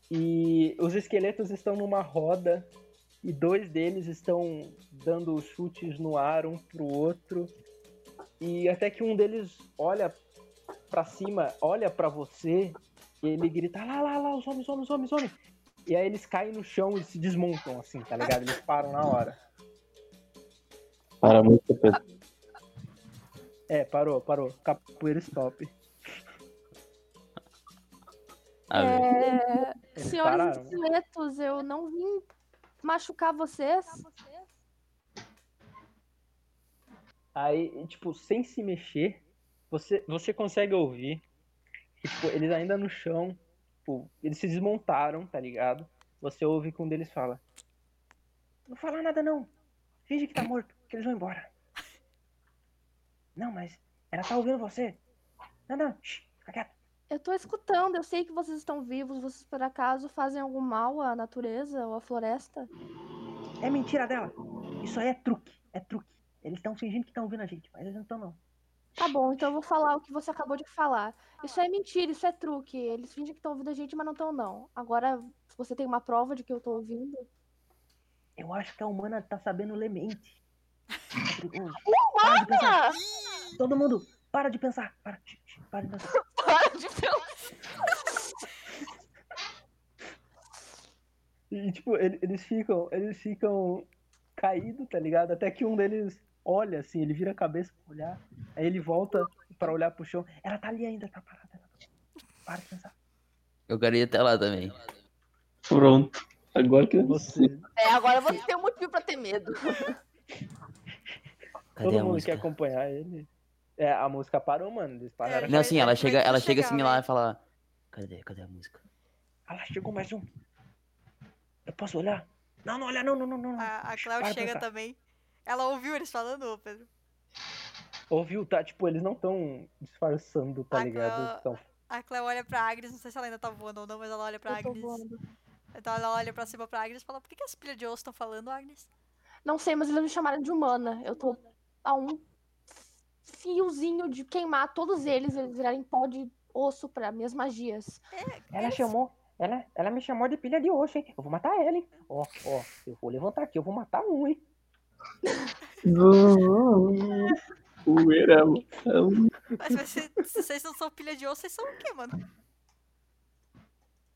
E os esqueletos estão numa roda e dois deles estão dando chutes no ar um pro outro. E até que um deles olha pra cima, olha pra você, e ele grita: lá, lá, lá, os homens, homens, homens, homens. E aí eles caem no chão e se desmontam, assim, tá ligado? Eles param na hora. Para muito, Pedro. É, parou, parou. Capoeira stop. É... Senhores esqueletos, eu não vim machucar vocês. Aí, tipo, sem se mexer, você, você consegue ouvir que, tipo, eles ainda no chão, tipo, eles se desmontaram, tá ligado? Você ouve que um deles fala: Não fala nada não. Finge que tá morto, que eles vão embora. Não, mas ela tá ouvindo você. Não, não, shh, fica quieto. Eu tô escutando, eu sei que vocês estão vivos. Vocês por acaso fazem algum mal à natureza ou à floresta? É mentira dela. Isso aí é truque, é truque. Eles estão fingindo que estão ouvindo a gente, mas eles não estão não. Tá bom, então eu vou falar o que você acabou de falar. Isso é mentira, isso é truque. Eles fingem que estão ouvindo a gente, mas não estão, não. Agora, você tem uma prova de que eu tô ouvindo. Eu acho que a humana tá sabendo ler mente. De pensar. Ah, Todo mundo, para de pensar. Para, shh, para de pensar. para de pensar. E, tipo, ele- eles ficam, eles ficam caídos, tá ligado? Até que um deles olha, assim, ele vira a cabeça pra olhar. Aí ele volta pra olhar pro chão. Ela tá ali ainda, tá parada. Ela tá... Para de pensar. Eu quero ir até lá também. Pronto. Agora que Você, É, agora você tem um motivo pra ter medo. Cadê todo mundo música? quer acompanhar ele. É, a música parou, mano. Eles pararam. É, Não, assim, ela chega, ela chega assim lá vai. e fala. Cadê, cadê a música? Ah lá, chegou mais um. Eu posso olhar? Não, não olha, não, não, não, não. A, a chega pensar. também. Ela ouviu eles falando, ô Pedro? Ouviu, tá? Tipo, eles não estão disfarçando, tá Ah, ligado? Cleo- Tão- A Cleo olha pra Agnes, não sei se ela ainda tá voando ou não, mas ela olha pra Eu Agnes. voando. Então ela olha pra cima pra Agnes e fala, por que, que as pilhas de osso estão falando, Agnes? Não sei, mas eles me chamaram de humana. Eu tô a um fiozinho de queimar todos eles, eles virarem pó de osso pra minhas magias. Ela chamou. Ela, ela me chamou de pilha de osso, hein? Eu vou matar ela, hein? Ó, ó, eu vou levantar aqui, eu vou matar um, hein? Poeira, Mas ser- se vocês não são pilha de osso, vocês são o quê, mano?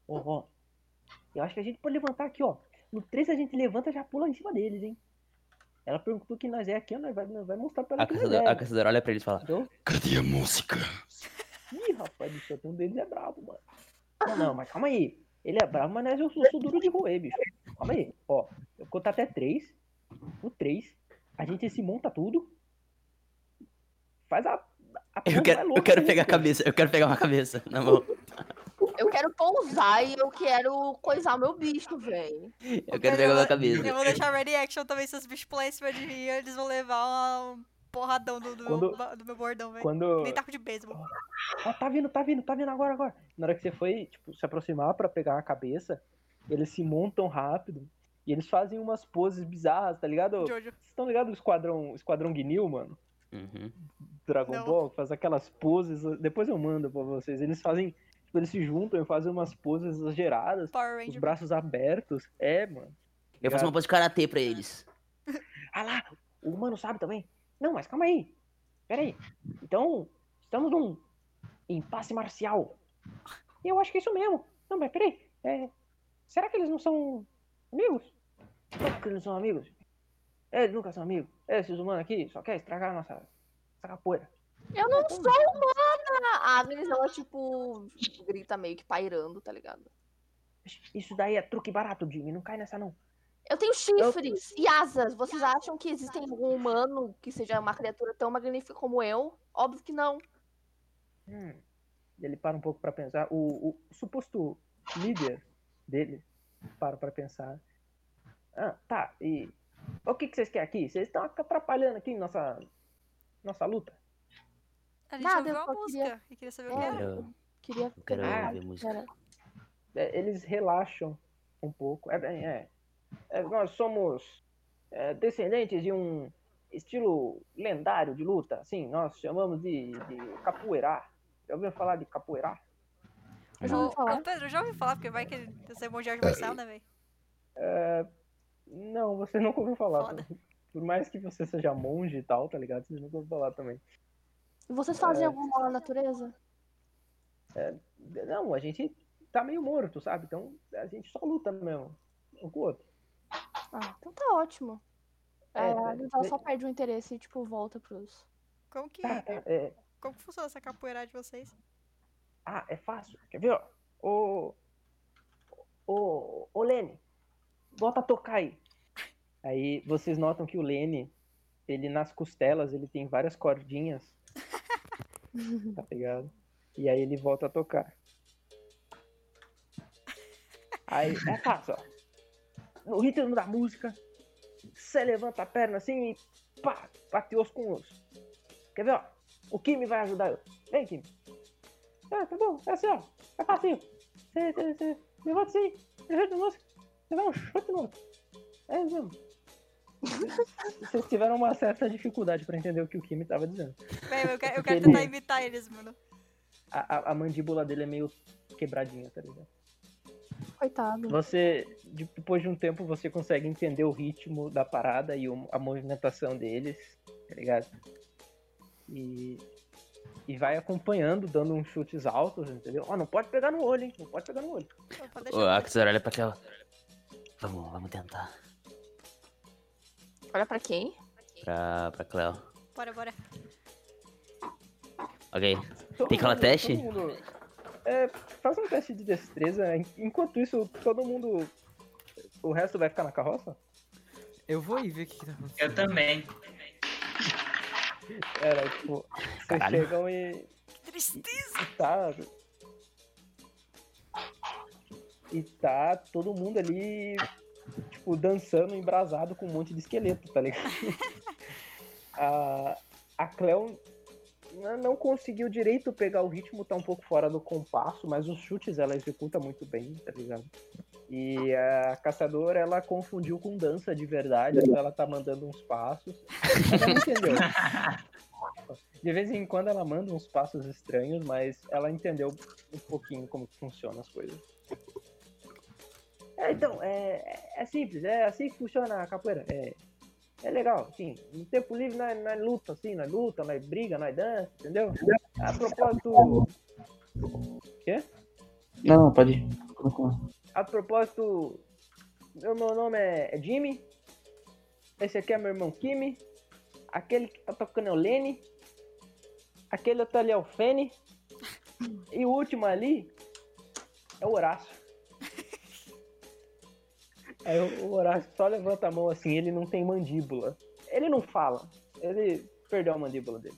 Ó, ó. Eu acho que a gente pode levantar aqui, ó. No 3 a gente levanta e já pula em cima deles, hein? Ela perguntou que nós é aqui, nós vai, nós vai mostrar pra ela A caçadora, é. a caçadora olha pra eles e fala: Entendeu? Cadê a música? Ih, rapaz, bicho, um deles é brabo, mano. Não, não, mas calma aí. Ele é brabo, mas nós eu sou, sou duro de roer, bicho. Calma aí. Ó, eu vou contar até 3. No 3, a gente se monta tudo. Faz a. a Eu quero, eu quero que pegar a cabeça, eu quero pegar uma cabeça na mão. Eu quero pousar e eu quero coisar o meu bicho, velho. Eu quero pegar uma cabeça. Eu vou deixar ready action também, se os bichos pularem em cima de mim, eles vão levar um porradão do, do, meu, Quando- ba- do meu bordão, velho. Quando. Nem taco de beisebol. Ó, tá vindo, tá vindo, tá vindo agora, agora. Na hora que você foi, tipo, se aproximar pra pegar a cabeça, eles se montam rápido. E eles fazem umas poses bizarras, tá ligado? Jojo. Vocês estão ligados o Esquadrão, Esquadrão Guinil, mano? Uhum. Dragon Não. Ball, faz aquelas poses. Depois eu mando pra vocês. Eles fazem. Tipo, eles se juntam e fazem umas poses exageradas. Power Os braços abertos. É, mano. Eu faço uma pose de karatê pra eles. Ah lá, o humano sabe também. Não, mas calma aí. Pera aí. Então, estamos num impasse marcial. Eu acho que é isso mesmo. Não, mas peraí. É, será que eles não são amigos? Como que eles não são amigos? Eles nunca são amigos. Esses humanos aqui só querem estragar a nossa, nossa capoeira. Eu não sou humana! A Agnes, ela, tipo, grita meio que pairando, tá ligado? Isso daí é truque barato, Jimmy. Não cai nessa, não. Eu tenho chifres e asas. Vocês acham que existem algum humano que seja uma criatura tão magnífica como eu? Óbvio que não. Hum. Ele para um pouco pra pensar. O, o suposto líder dele para pra pensar. Ah, tá. E o que, que vocês querem aqui? Vocês estão atrapalhando aqui nossa nossa luta. A gente Nada, ouviu eu a só música queria- e queria saber o que É. era. Eu, Queria eu quero Ah, ouvir a música. Pera. É, eles relaxam um pouco. É bem, é. É, nós somos é, descendentes de um estilo lendário de luta. Assim, nós chamamos de, de capoeira. Já ouviu falar de capoeira? Eu já ouvi falar. ô, Pedro, já ouvi falar, porque vai que você é bom de arte marcial, né, velho? Não, você nunca ouviu falar. Foda. Por mais que você seja monge e tal, tá ligado? Você nunca ouviu falar também. E vocês fazem algum mal na natureza? Não, a gente tá meio morto, sabe? Então a gente só luta mesmo. Um com o outro. Ah, então tá ótimo. É, É, é, a é- só perde o interesse e, tipo, volta pros... Como que, tá, é, como que funciona essa capoeira de vocês? Ah, é fácil. Quer ver, ó? Ô. Ô. Ô, Lene. Bota a tocar aí. Aí vocês notam que o Lene, ele nas costelas, ele tem várias cordinhas. tá ligado? E aí ele volta a tocar. Aí é fácil, ó. No ritmo da música, você levanta a perna assim e pá, bate osso com osso. Quer ver, ó? O Kimi vai ajudar eu. Vem, Kimi. Ah, tá bom, é assim, ó. É fácil. Você, levanta assim, levanta a música, você dá um chute no outro. É mesmo. Vocês tiveram uma certa dificuldade pra entender o que o Kimi tava dizendo. Velho, eu, quero- eu quero ele- tentar imitar eles, mano. A, a, a mandíbula dele é meio quebradinha, tá ligado? Coitado. Você, de- depois de um tempo, você consegue entender o ritmo da parada e o- a movimentação deles, tá ligado? E, e vai acompanhando, dando uns chutes altos, entendeu? Ó, não pode pegar no olho, hein? Não pode pegar no olho. Ô, deixar. a caçadora olha pra aquela. Vamos, vamos tentar. Olha pra quem? Pra, pra Cleo. Bora, bora. Ok. Todo Tem que rolar mundo- teste? todo mundo- é, faz um teste de destreza. En- Enquanto isso, todo mundo. O resto vai ficar na carroça? Eu vou ir ver o que, que tá acontecendo. Eu também. Era, tipo, vocês Caralho. chegam e. Tristeza. e tá. e tá todo mundo ali, tipo, dançando embrasado com um monte de esqueleto, tá ligado? a, a Cleo não conseguiu direito pegar o ritmo, tá um pouco fora do compasso, mas os chutes ela executa muito bem, tá ligado? E a caçadora, ela confundiu com dança de verdade, então ela tá mandando uns passos. Ela não entendeu. De vez em quando ela manda uns passos estranhos, mas ela entendeu um pouquinho como funcionam as coisas. É, então, é, é simples, é assim que funciona a capoeira. É, é legal, assim, no tempo livre nós, nós luta, assim, nós luta, nós briga, nós dança, entendeu? A propósito. Quê? Não, pode ir. A propósito, meu, meu nome é, é Jimmy. Esse aqui é meu irmão Kimi. Aquele que tá tocando é o Lenny. Aquele outro ali é o Fene. E o último ali é o Horácio. Aí o, Horácio só levanta a mão assim, ele não tem mandíbula. Ele não fala. Ele perdeu a mandíbula dele.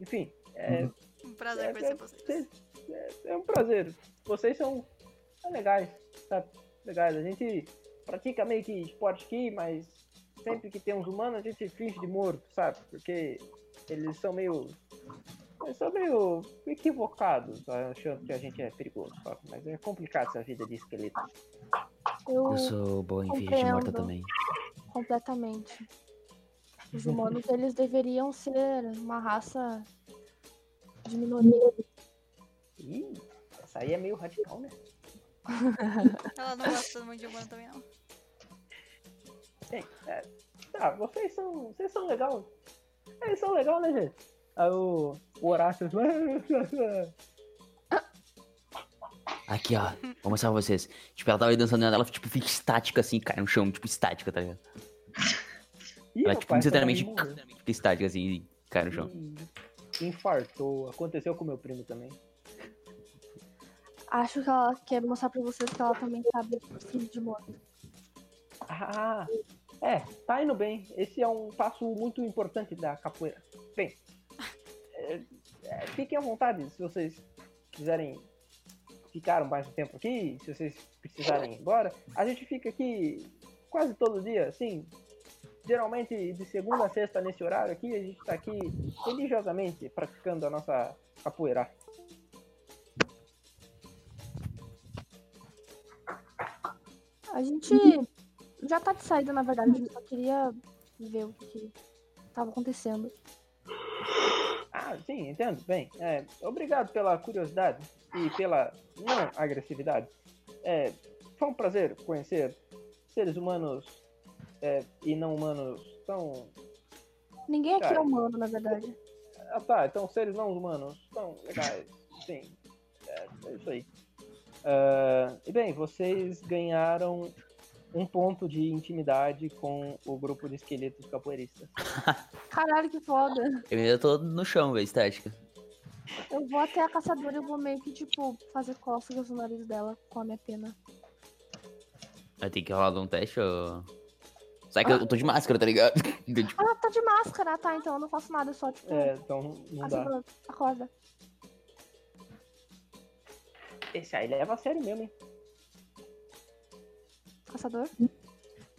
Enfim, é, Um prazer é, conhecer é- vocês. é- é um prazer. Vocês são, são legais, sabe? Legais. A gente pratica meio que esporte aqui, mas sempre que tem uns humanos a gente finge de morto, sabe? Porque eles são meio. Eles são meio equivocados, achando que a gente é perigoso, sabe? Mas é complicado essa vida de esqueleto. Eu Eu sou boa em fingir de morta também. completamente. Os humanos, eles deveriam ser uma raça de minoria. Ih, essa aí é meio radical, né? Ela não gosta muito de humano também, não. Bem, é, tá, vocês são. Vocês são legal. Eles são legal, né, gente? Aí o, o Horácio. Aqui, ó. Vou mostrar pra vocês. Tipo, ela tava aí dançando e ela, tipo, fica estática assim, cai no chão, tipo, estática, tá ligado? Ih, Ela, tipo, daí morreu. fica estática assim e cai no chão. Infartou. Aconteceu com meu primo também. Acho que ela quer mostrar pra vocês que ela também sabe fingir de morto. Ah, é, tá indo bem. Esse é um passo muito importante da capoeira. Bem, é, é, fiquem à vontade se vocês quiserem ficar mais um tempo aqui, se vocês precisarem ir embora. A gente fica aqui quase todo dia, assim. Geralmente de segunda a sexta nesse horário aqui, a gente tá aqui religiosamente praticando a nossa capoeira. A gente já tá de saída, na verdade. A gente só queria ver o que, que tava acontecendo. Ah, sim, entendo. Bem, é, obrigado pela curiosidade e pela não agressividade. É, foi um prazer conhecer seres humanos é, e não humanos tão. Ninguém aqui é humano, na verdade. Ah, tá, então seres não humanos tão legais. Sim, é, é isso aí. Ah, e bem, vocês ganharam um ponto de intimidade com o grupo de esqueletos capoeiristas. Caralho, que foda. Eu ainda tô no chão, velho, estática. Eu vou até a caçadora e vou meio que, tipo, fazer cócegas no nariz dela com a minha pena. Vai ter que rolar um teste ou. Sabe que eu tô de máscara, tá ligado? Então, tipo, Ah, tá de máscara, tá? Então eu não faço nada, eu só, tipo, É, então não dá. acorda. Esse aí leva a sério mesmo, hein? Caçador?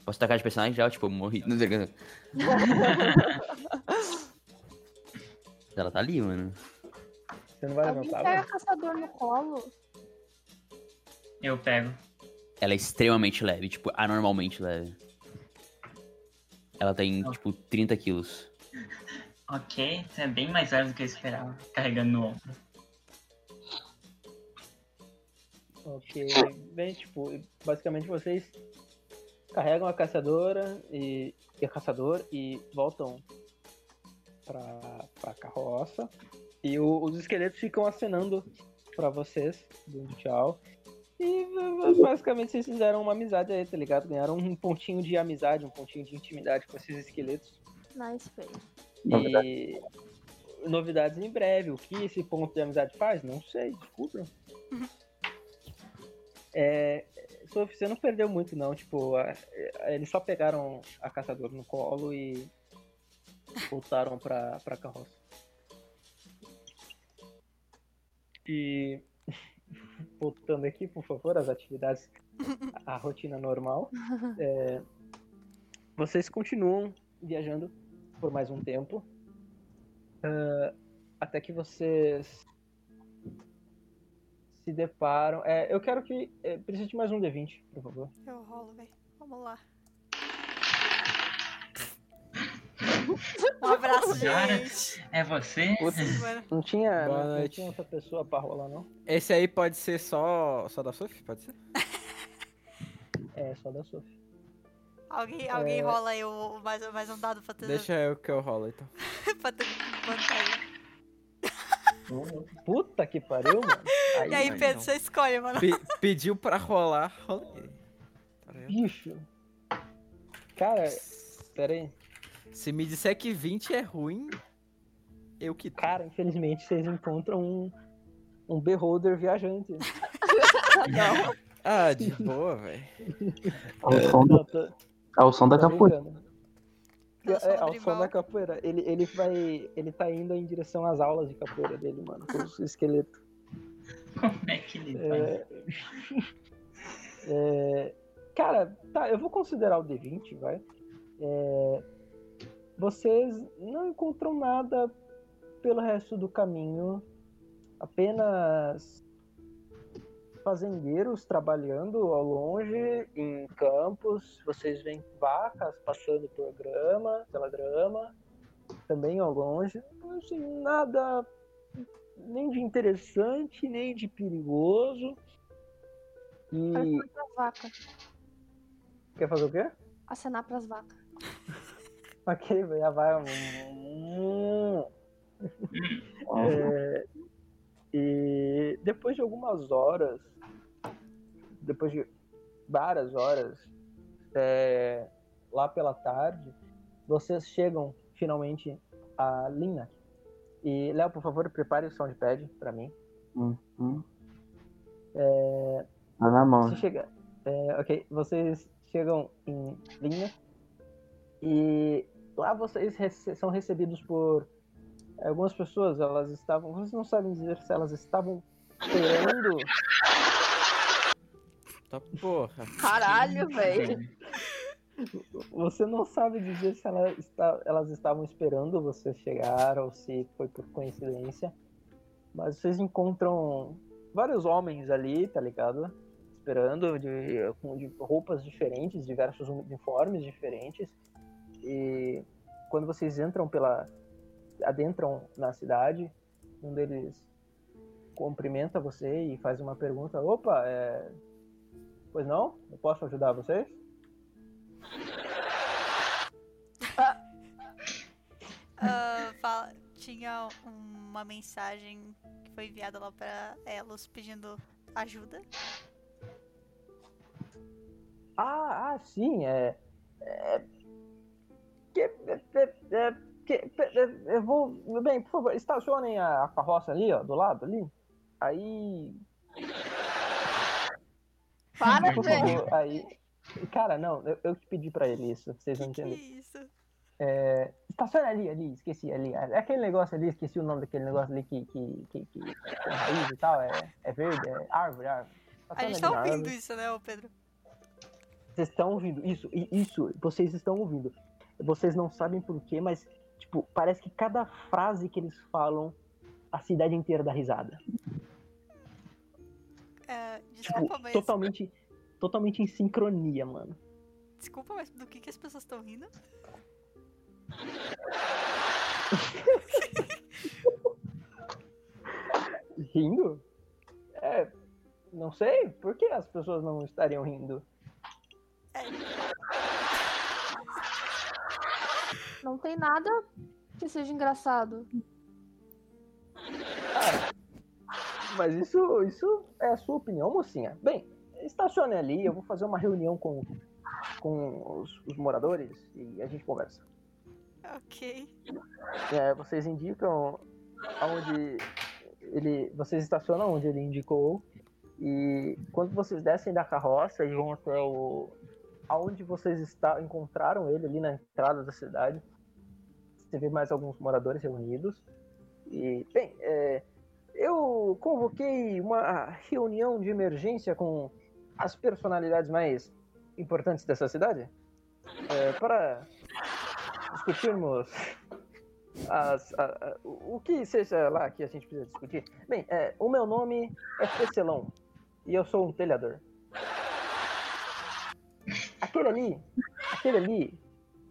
posso tacar de personagem já? Tipo, eu morri. Não sei o que. Ela tá ali, mano. Você não vai Alguém levantar, pega não? caçador no colo. Eu pego. Ela é extremamente leve, tipo, anormalmente leve. Ela tem, tipo, 30 quilos. Ok, isso é bem mais leve do que eu esperava. Carregando no ombro. Ok, bem, tipo, basicamente vocês carregam a caçadora e, e a caçador e voltam pra, pra carroça. E o- os esqueletos ficam acenando pra vocês, dando tchau. E basicamente vocês fizeram uma amizade aí, tá ligado? Ganharam um pontinho de amizade, um pontinho de intimidade com esses esqueletos. Nice, feio. E novidades em breve. O que esse ponto de amizade faz? Não sei, desculpa. É, Sophie, você não perdeu muito não, tipo, a- a- eles só pegaram a caçadora no colo e voltaram pra, pra carroça. E voltando aqui, por favor, as atividades, a rotina normal. É, vocês continuam viajando por mais um tempo. ah, até que vocês se deparam. É, eu quero que. É, preciso de mais um D20, por favor. Eu rolo, velho. Vamos lá. Um abraço, Cara, gente. É você? Não tinha, Boa não, não tinha outra pessoa pra rolar, não? Esse aí pode ser só, só da Sophie? Pode ser? É, só da Sophie. alguém alguém É. rola aí o, mais, mais um dado pra ter, Deixa eu que eu rolo então. pra ter vantagem. Puta que pariu, mano. E aí, Pedro, não. você escolhe, mano. Pe- pediu pra rolar, rolei. Tá? Bicho. Cara, pera aí. Se me disser que 20 é ruim, eu que Cara, infelizmente vocês encontram um, um beholder viajante. Não. Ah, de boa, velho. Ao som, tô- ao som da tô capoeira. som É, do ao berimbau. som da capoeira. Ele, ele vai. Ele tá indo em direção às aulas de capoeira dele, mano. Com os esqueletos. Como é que ele faz? É... é, Cara, tá, eu vou considerar o D20, vai. É, Vocês não encontram nada pelo resto do caminho. Apenas fazendeiros trabalhando ao longe, em campos. Vocês veem vacas passando por grama, pela grama, também ao longe. Assim, nada nem de interessante, nem de perigoso. E quer fazer o quê? Acenar pras vacas. Ok, já vai. um- É, e depois de algumas horas, depois de várias horas, é, lá pela tarde, vocês chegam finalmente a Lina. E Léo, por favor, prepare o soundpad pra mim. Hum, hum. Tá na mão. Você chega, é, ok, vocês chegam em linha e lá vocês rece- são recebidos por algumas pessoas. Elas estavam, vocês não sabem dizer se elas estavam esperando. Tá porra. Caralho, velho. Você não sabe dizer se ela está- elas estavam esperando você chegar ou se foi por coincidência. Mas vocês encontram vários homens ali, tá ligado? Esperando, de, com de roupas diferentes, diversos uniformes diferentes. E quando vocês entram pela. adentram na cidade, um deles cumprimenta você e faz uma pergunta: opa, é. Pois não? Eu posso ajudar vocês? Ah, fala- tinha uma mensagem que foi enviada lá pra Elos pedindo ajuda. Ah, ah, sim, é. é eu vou. Bem, por favor, estacionem a, carroça ali, ó, do lado ali. Aí. Para, Por favor, aí. Cara, não, eu, eu que pedi pra ele isso, vocês não Que entendem. isso? É, estaciona ali, ali, esqueci ali. É aquele negócio ali, esqueci o nome daquele negócio ali que, que, que, que tem raiz e tal. É, é verde, é árvore, árvore. A gente Estaciona tá ouvindo árvore. isso, né, Pedro? Vocês estão ouvindo isso, isso, vocês estão ouvindo. Vocês não sabem por quê, mas, tipo, parece que cada frase que eles falam, a cidade inteira dá risada. É, Tipo, desculpa, mas. totalmente, totalmente em sincronia, mano. Desculpa, mas do que, que as pessoas estão rindo? Rindo? É, não sei, por que as pessoas não estariam rindo? Não tem nada que seja engraçado. Mas isso, isso é a sua opinião, mocinha. Bem, estacione ali, eu vou fazer uma reunião com, com os, os moradores e a gente conversa. Ok. É, vocês indicam aonde ele. Vocês estacionam onde ele indicou. E quando vocês descem da carroça e vão até o. aonde vocês está, encontraram ele ali na entrada da cidade. Vê mais alguns moradores reunidos. E, bem, é, eu convoquei uma reunião de emergência com as personalidades mais importantes dessa cidade é, para discutirmos as- a- a- o o que seja lá que a gente precisa discutir. Bem, é, o meu nome é Tecelão e eu sou um telhador. Aquele ali, aquele ali,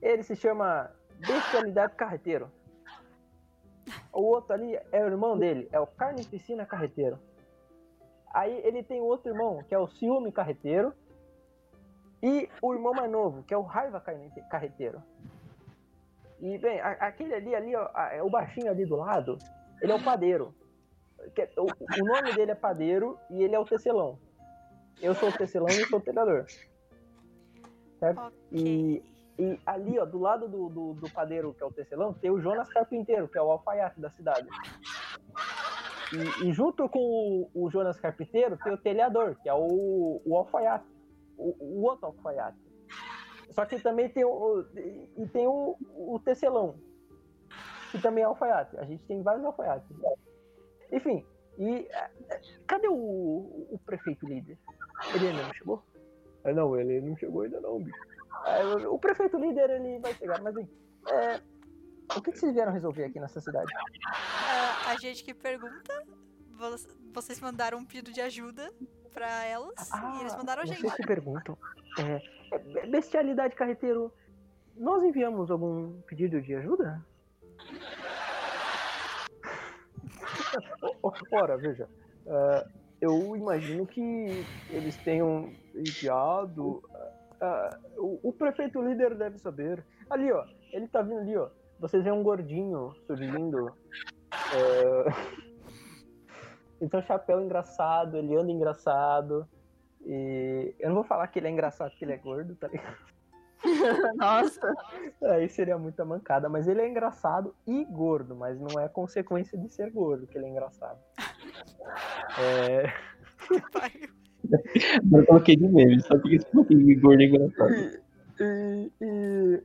ele se chama Bestialidade Carreteiro. O outro ali é o irmão dele, é o Carnificina Carreteiro. Aí ele tem outro irmão, que é o Ciúme Carreteiro. E o irmão mais novo, que é o Raiva Carreteiro. E, bem, aquele ali, ali ó, é o baixinho ali do lado, ele é o padeiro. É- O, nome dele é padeiro e ele é o tecelão. Eu sou o tecelão e eu sou o telhador. Certo? Ok. E, e ali, ó, do lado do, do, do padeiro, que é o tecelão, tem o Jonas Carpinteiro, que é o alfaiate da cidade. E, e junto com o, o Jonas Carpinteiro tem o telhador, que é o, o alfaiate. O, o outro alfaiate. Só que também tem o, e tem o, o tecelão, que também é alfaiate. A gente tem vários alfaiates. Enfim, e eh, cadê o, o prefeito líder? Ele ainda não chegou? Ah, não, ele não chegou ainda não, bicho. Ah, o- prefeito líder, ele vai chegar, mas bem, é, o que, que vocês vieram resolver aqui nessa cidade? Ah, a gente que pergunta, vo- vocês mandaram um pedido de ajuda pra elas e eles mandaram a gente. Ah, Vocês se perguntam, é, é, be- bestialidade carreteiro, nós enviamos algum pedido de ajuda? Ora, veja, é, eu imagino que eles tenham enviado. Ah, o, o prefeito líder deve saber. Ali, ó, ele tá vindo ali, ó. Vocês veem um gordinho surgindo. É... Ele tem um chapéu engraçado, ele anda engraçado. E eu não vou falar que ele é engraçado porque ele é gordo, tá ligado? Nossa. Aí seria muita mancada, mas ele é engraçado e gordo, mas não é consequência de ser gordo que ele é engraçado. É... Eu coloquei de meme, só que esse pouquinho de gordo é engraçado. E, e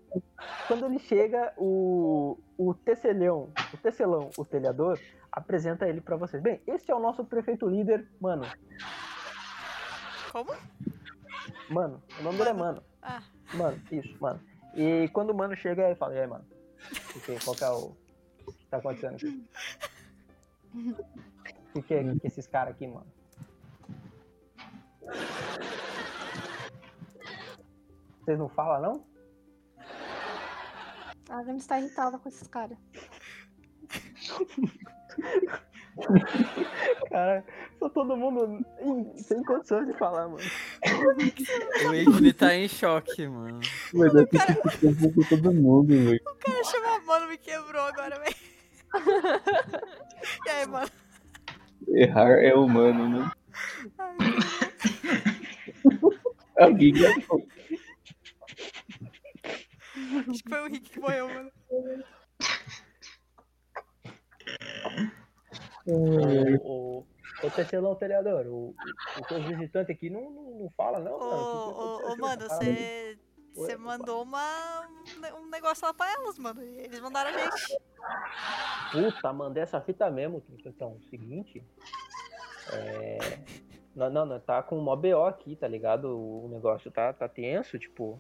quando ele chega, o, o tecelão, o tecelão, o telhador, apresenta ele pra vocês. Bem, esse é o nosso prefeito líder, mano. Como? Mano, o nome dele é Mano. Ah, Mano, isso, mano. E quando o mano chega, ele fala, e aí, mano? O que, qual que é o. O que tá acontecendo aqui? O que é que esses caras aqui, mano? Vocês não falam, não? A Gami está irritada com esses caras. Cara, só todo mundo em- sem condições de falar, mano. O Wade tá em choque, mano. Mas eu tenho que todo mundo, velho. o cara chamou a mano me quebrou agora, velho. E aí, mano? Errar é humano, né? Ai, Alguém gravou. acho que foi o Rick que morreu, mano. O, o, o tecelão telhador, o, o seu visitante aqui não, não, não fala, não, Ô, mano. Ô, ô, mano, você. Você mandou uma, um negócio lá pra elas, mano. Eles mandaram a gente. Puta, mandei essa fita mesmo. Então, seguinte. É... Não, não, não, tá com mó BO aqui, tá ligado? O negócio tá, tá tenso, tipo.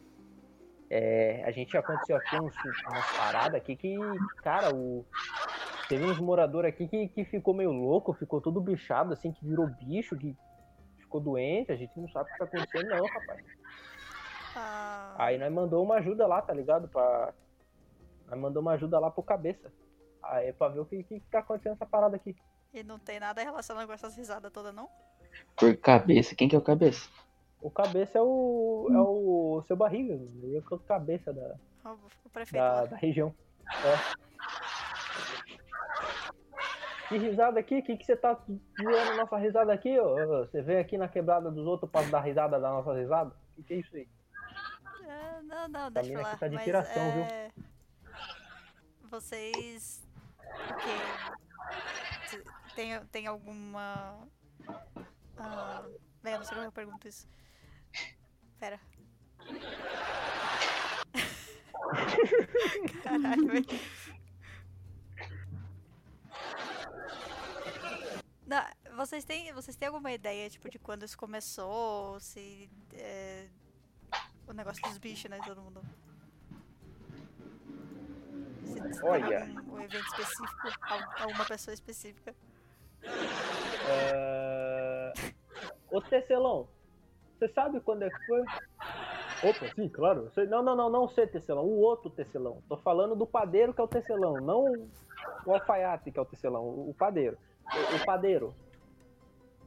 É, a gente aconteceu aqui uns, umas paradas aqui que, cara, o. Teve uns moradores aqui que, que ficou meio louco, ficou todo bichado, assim, que virou bicho, que ficou doente, a gente não sabe o que tá acontecendo, não, rapaz. Ah, Aí nós mandou uma ajuda lá, tá ligado? Pra... Nós mandou uma ajuda lá pro cabeça. Aí pra ver o que, que tá acontecendo nessa parada aqui. e não tem nada relacionado com essas risadas todas, não? Por cabeça, quem que é o cabeça? O cabeça é o. é o seu barriga, ele é o cabeça da, O, o prefeito da, da região. É. Que risada aqui? Que que você tá zoando nossa risada aqui, ó? Você vem aqui na quebrada dos outros pra dar risada da nossa risada? Que que é isso aí? É, não, não, deixa lá. aqui tá de Mas, tiração, viu? é, Vocês. O quê? Tem, tem alguma. Ah, eu não sei como eu pergunto isso. Pera. Caralho, velho. Vocês têm, vocês têm alguma ideia, tipo, de quando isso começou? Se. é, o negócio dos bichos, né? Todo mundo. Se, Olha. algum um evento específico, al- alguma pessoa específica. É... Ô Tecelão, você sabe quando é que foi? Opa, sim, claro. sei. Não, não, não, não C Tecelão, o outro Tecelão. Tô falando do padeiro que é o Tecelão, não o alfaiate que é o Tecelão, o padeiro. O, o padeiro.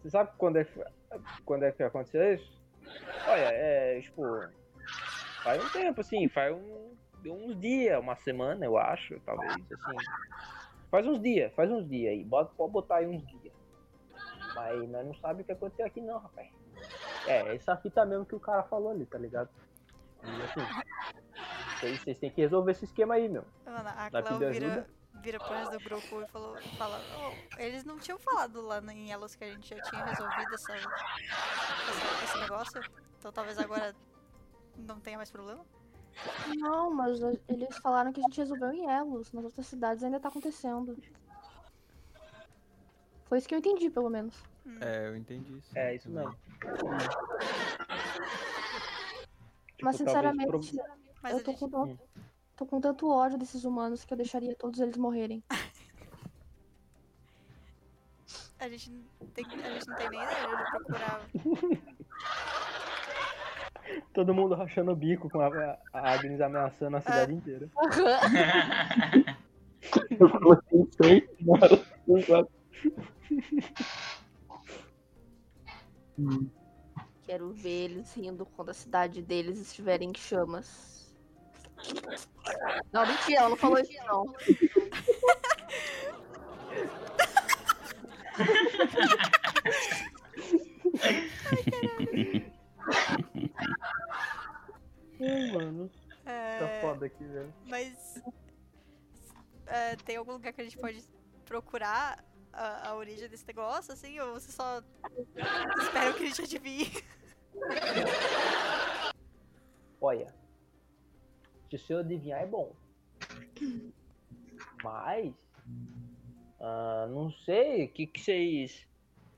Você sabe quando é, que- quando é que aconteceu isso? Olha, é, tipo, faz um tempo, assim, faz um, uns dias, uma semana, eu acho, talvez, assim. Faz uns dias, faz uns dias aí, bota, pode botar aí uns dias. Mas nós não sabemos o que aconteceu aqui não, rapaz. É, essa fita mesmo que o cara falou ali, tá ligado? E assim, vocês, têm que resolver esse esquema aí, meu. Mano, a Clau vira, vira pro resto do grupo e falou, fala, "Oh, eles não tinham falado lá no- em Elos que a gente já tinha resolvido essa, essa- esse negócio? Então talvez agora não tenha mais problema? Não, mas eles falaram que a gente resolveu em Elos. Nas outras cidades ainda tá acontecendo. Foi isso que eu entendi, pelo menos. Hum. É, eu entendi isso. É, isso mesmo. Mas Tipo, talvez sinceramente, Mas eu tô gente, com, tan- tô com tanto ódio desses humanos que eu deixaria todos eles morrerem. a gente, não tem, a gente não tem nem ideia de procurar. Todo mundo rachando o bico com a, a Agnes ameaçando a cidade inteira. Quero ver eles rindo quando a cidade deles estiver em chamas. Não, mentira, ela não falou isso não. Ai, mano, tá É, foda aqui, velho. mas é, tem algum lugar que a gente pode procurar a, a origem desse negócio, assim? Ou você só espera que a gente adivinhe? Olha, se o senhor adivinhar é bom. Mas, ah, não sei, o que que vocês...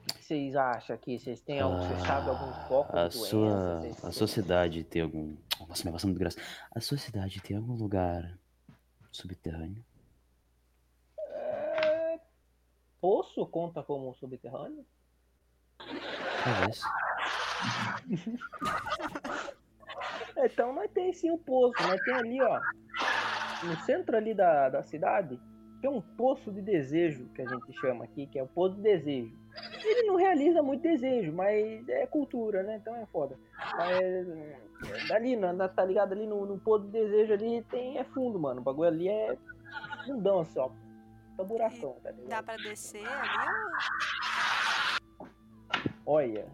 O que vocês acham aqui? Vocês têm algum, vocês sabem algum foco A sua? Vocês- a sua cidade tem algum. Nossa, minha voz tá muito grossa. A sua cidade tem algum lugar subterrâneo? É, Poço conta como subterrâneo? Talvez. Então nós tem sim um poço, nós tem ali, ó, no centro ali da, da cidade, tem um poço de desejo, que a gente chama aqui, que é o poço de desejo. Ele não realiza muito desejo, mas é cultura, né? Então é foda. Mas, é, dali, na, na- tá ligado? Ali no, no poço de desejo ali tem, é fundo, mano. O bagulho ali é fundão, assim, ó. Tá buracão, tá ligado? Dá pra descer ali ou... Olha,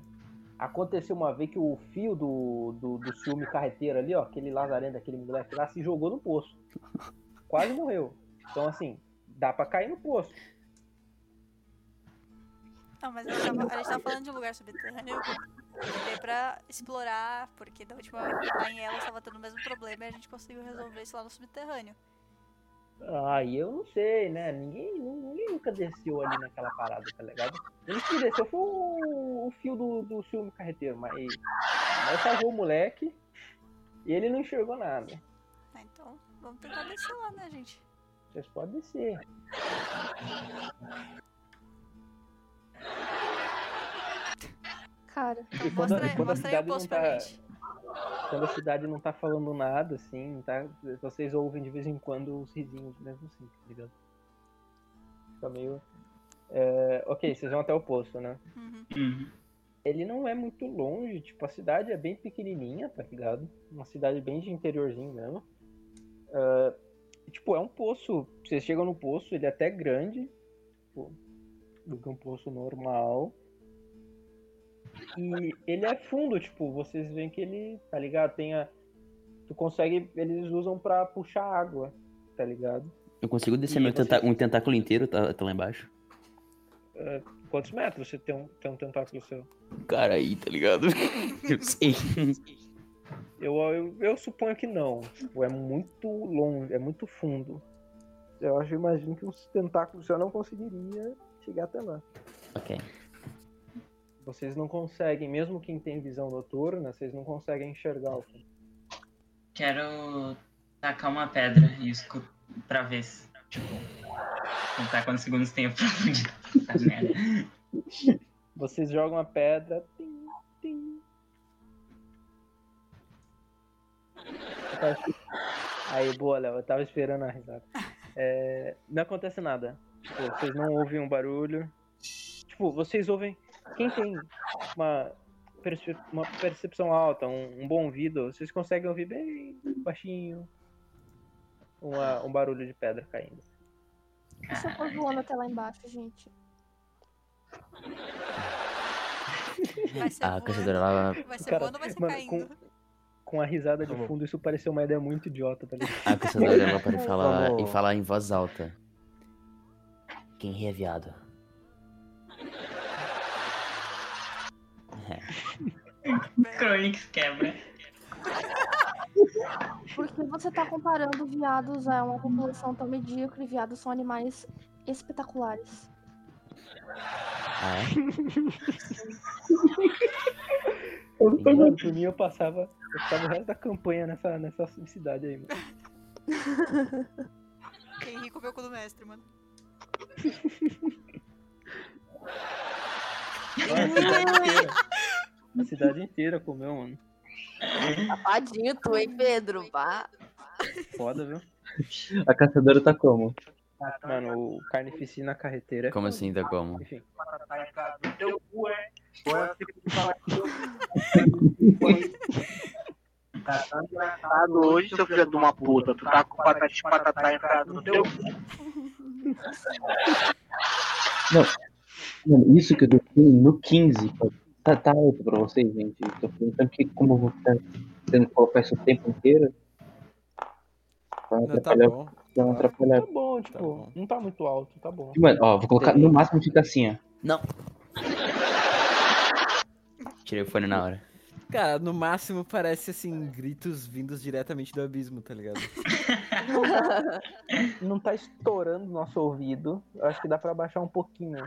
aconteceu uma vez que o fio do, do, do ciúme carreteiro ali, ó, aquele lazarento, aquele moleque lá, se jogou no poço. Quase morreu. Então, assim, dá pra cair no poço. Não, mas a gente, tava, a gente tava falando de um lugar subterrâneo que dê pra explorar, porque da última lá em Elos tava tendo o mesmo problema e a gente conseguiu resolver isso lá no subterrâneo. Aí eu não sei, né? Ninguém, ninguém nunca desceu ali naquela parada, tá ligado? Ele que desceu foi o, o fio do, do ciúme carreteiro, mas nós salvou o moleque e ele não enxergou nada. Ah, então vamos tentar descer lá, né, gente? Vocês podem descer. Cara, Então quando- mostra, e quando a mostra aí o não poço pra tá- gente. Quando a cidade não tá falando nada, assim, tá? Vocês ouvem de vez em quando os risinhos mesmo assim, tá ligado? Fica meio. É, ok, vocês vão até o poço, né? Uhum. Ele não é muito longe, tipo, a cidade é bem pequenininha, tá ligado? Uma cidade bem de interiorzinho mesmo. E, tipo, é um poço. Vocês chegam no poço, ele é até grande, tipo, do que um poço normal. E ele é fundo, tipo, vocês veem que ele, tá ligado? Tem a. Tu consegue. Eles usam pra puxar água, tá ligado? Eu consigo descer meu tenta- um tentáculo inteiro, tá, tá lá embaixo? Quantos metros você tem um, tem um tentáculo seu? Cara, aí, tá ligado? Eu sei. Eu, eu, eu suponho que não. Tipo, é muito longe, é muito fundo. Eu acho, eu imagino que um tentáculo seu não conseguiria chegar até lá. ok. Vocês não conseguem, mesmo quem tem visão noturna, vocês não conseguem enxergar o. Quero tacar uma pedra e escutar pra ver se, tipo, contar quantos segundos tem a profundidade. Tá merda. Vocês jogam a pedra. Tim, tim. Aí, boa, Léo. Eu tava esperando a risada. É, não acontece nada. Tipo, vocês não ouvem um barulho. Tipo, vocês ouvem. Quem tem uma, perce- uma percepção alta, um, um bom ouvido, vocês conseguem ouvir bem baixinho uma- um barulho de pedra caindo. E se eu for voando até lá embaixo, gente? Vai ser A voando, caçadora lá. vai ser Cara, voando ou vai ser mano, caindo? com, com a risada de Vamos. fundo, isso pareceu uma ideia muito idiota, tá? A caçadora ela para falar e falar em voz alta. Quem ri é viado. Chronix quebra. Porque você tá comparando viados a uma população tão medíocre e viados são animais espetaculares. Ah, é? Mano, por mim eu passava, eu ficava o resto da campanha nessa, nessa cidade aí, mano. Quem ri comeu o cu do mestre, mano. Ah, a cidade inteira. Comeu, mano. Tapadinho tu, hein, Pedro? Vá. Foda, viu? A caçadora tá como? Mano, o carnificina na carreteira. Como assim, tá como? Enfim. Tá hoje, seu filho de uma puta. Tu tá com patata de patatá enfiado no teu Mano, isso que eu defini no 15, pô, tá, tá alto pra vocês, gente. Tô perguntando que como eu vou ficar tendo que colocar isso o tempo inteiro. Não tá bom. não atrapalhar. Tá bom, tipo, bom. não tá muito alto, tá bom. Mano, ó, vou colocar. No máximo fica assim, ó. Não. Tirei o fone na hora. Cara, no máximo parece assim, gritos vindos diretamente do abismo, tá ligado? Não tá estourando o nosso ouvido. Eu acho que dá pra baixar um pouquinho.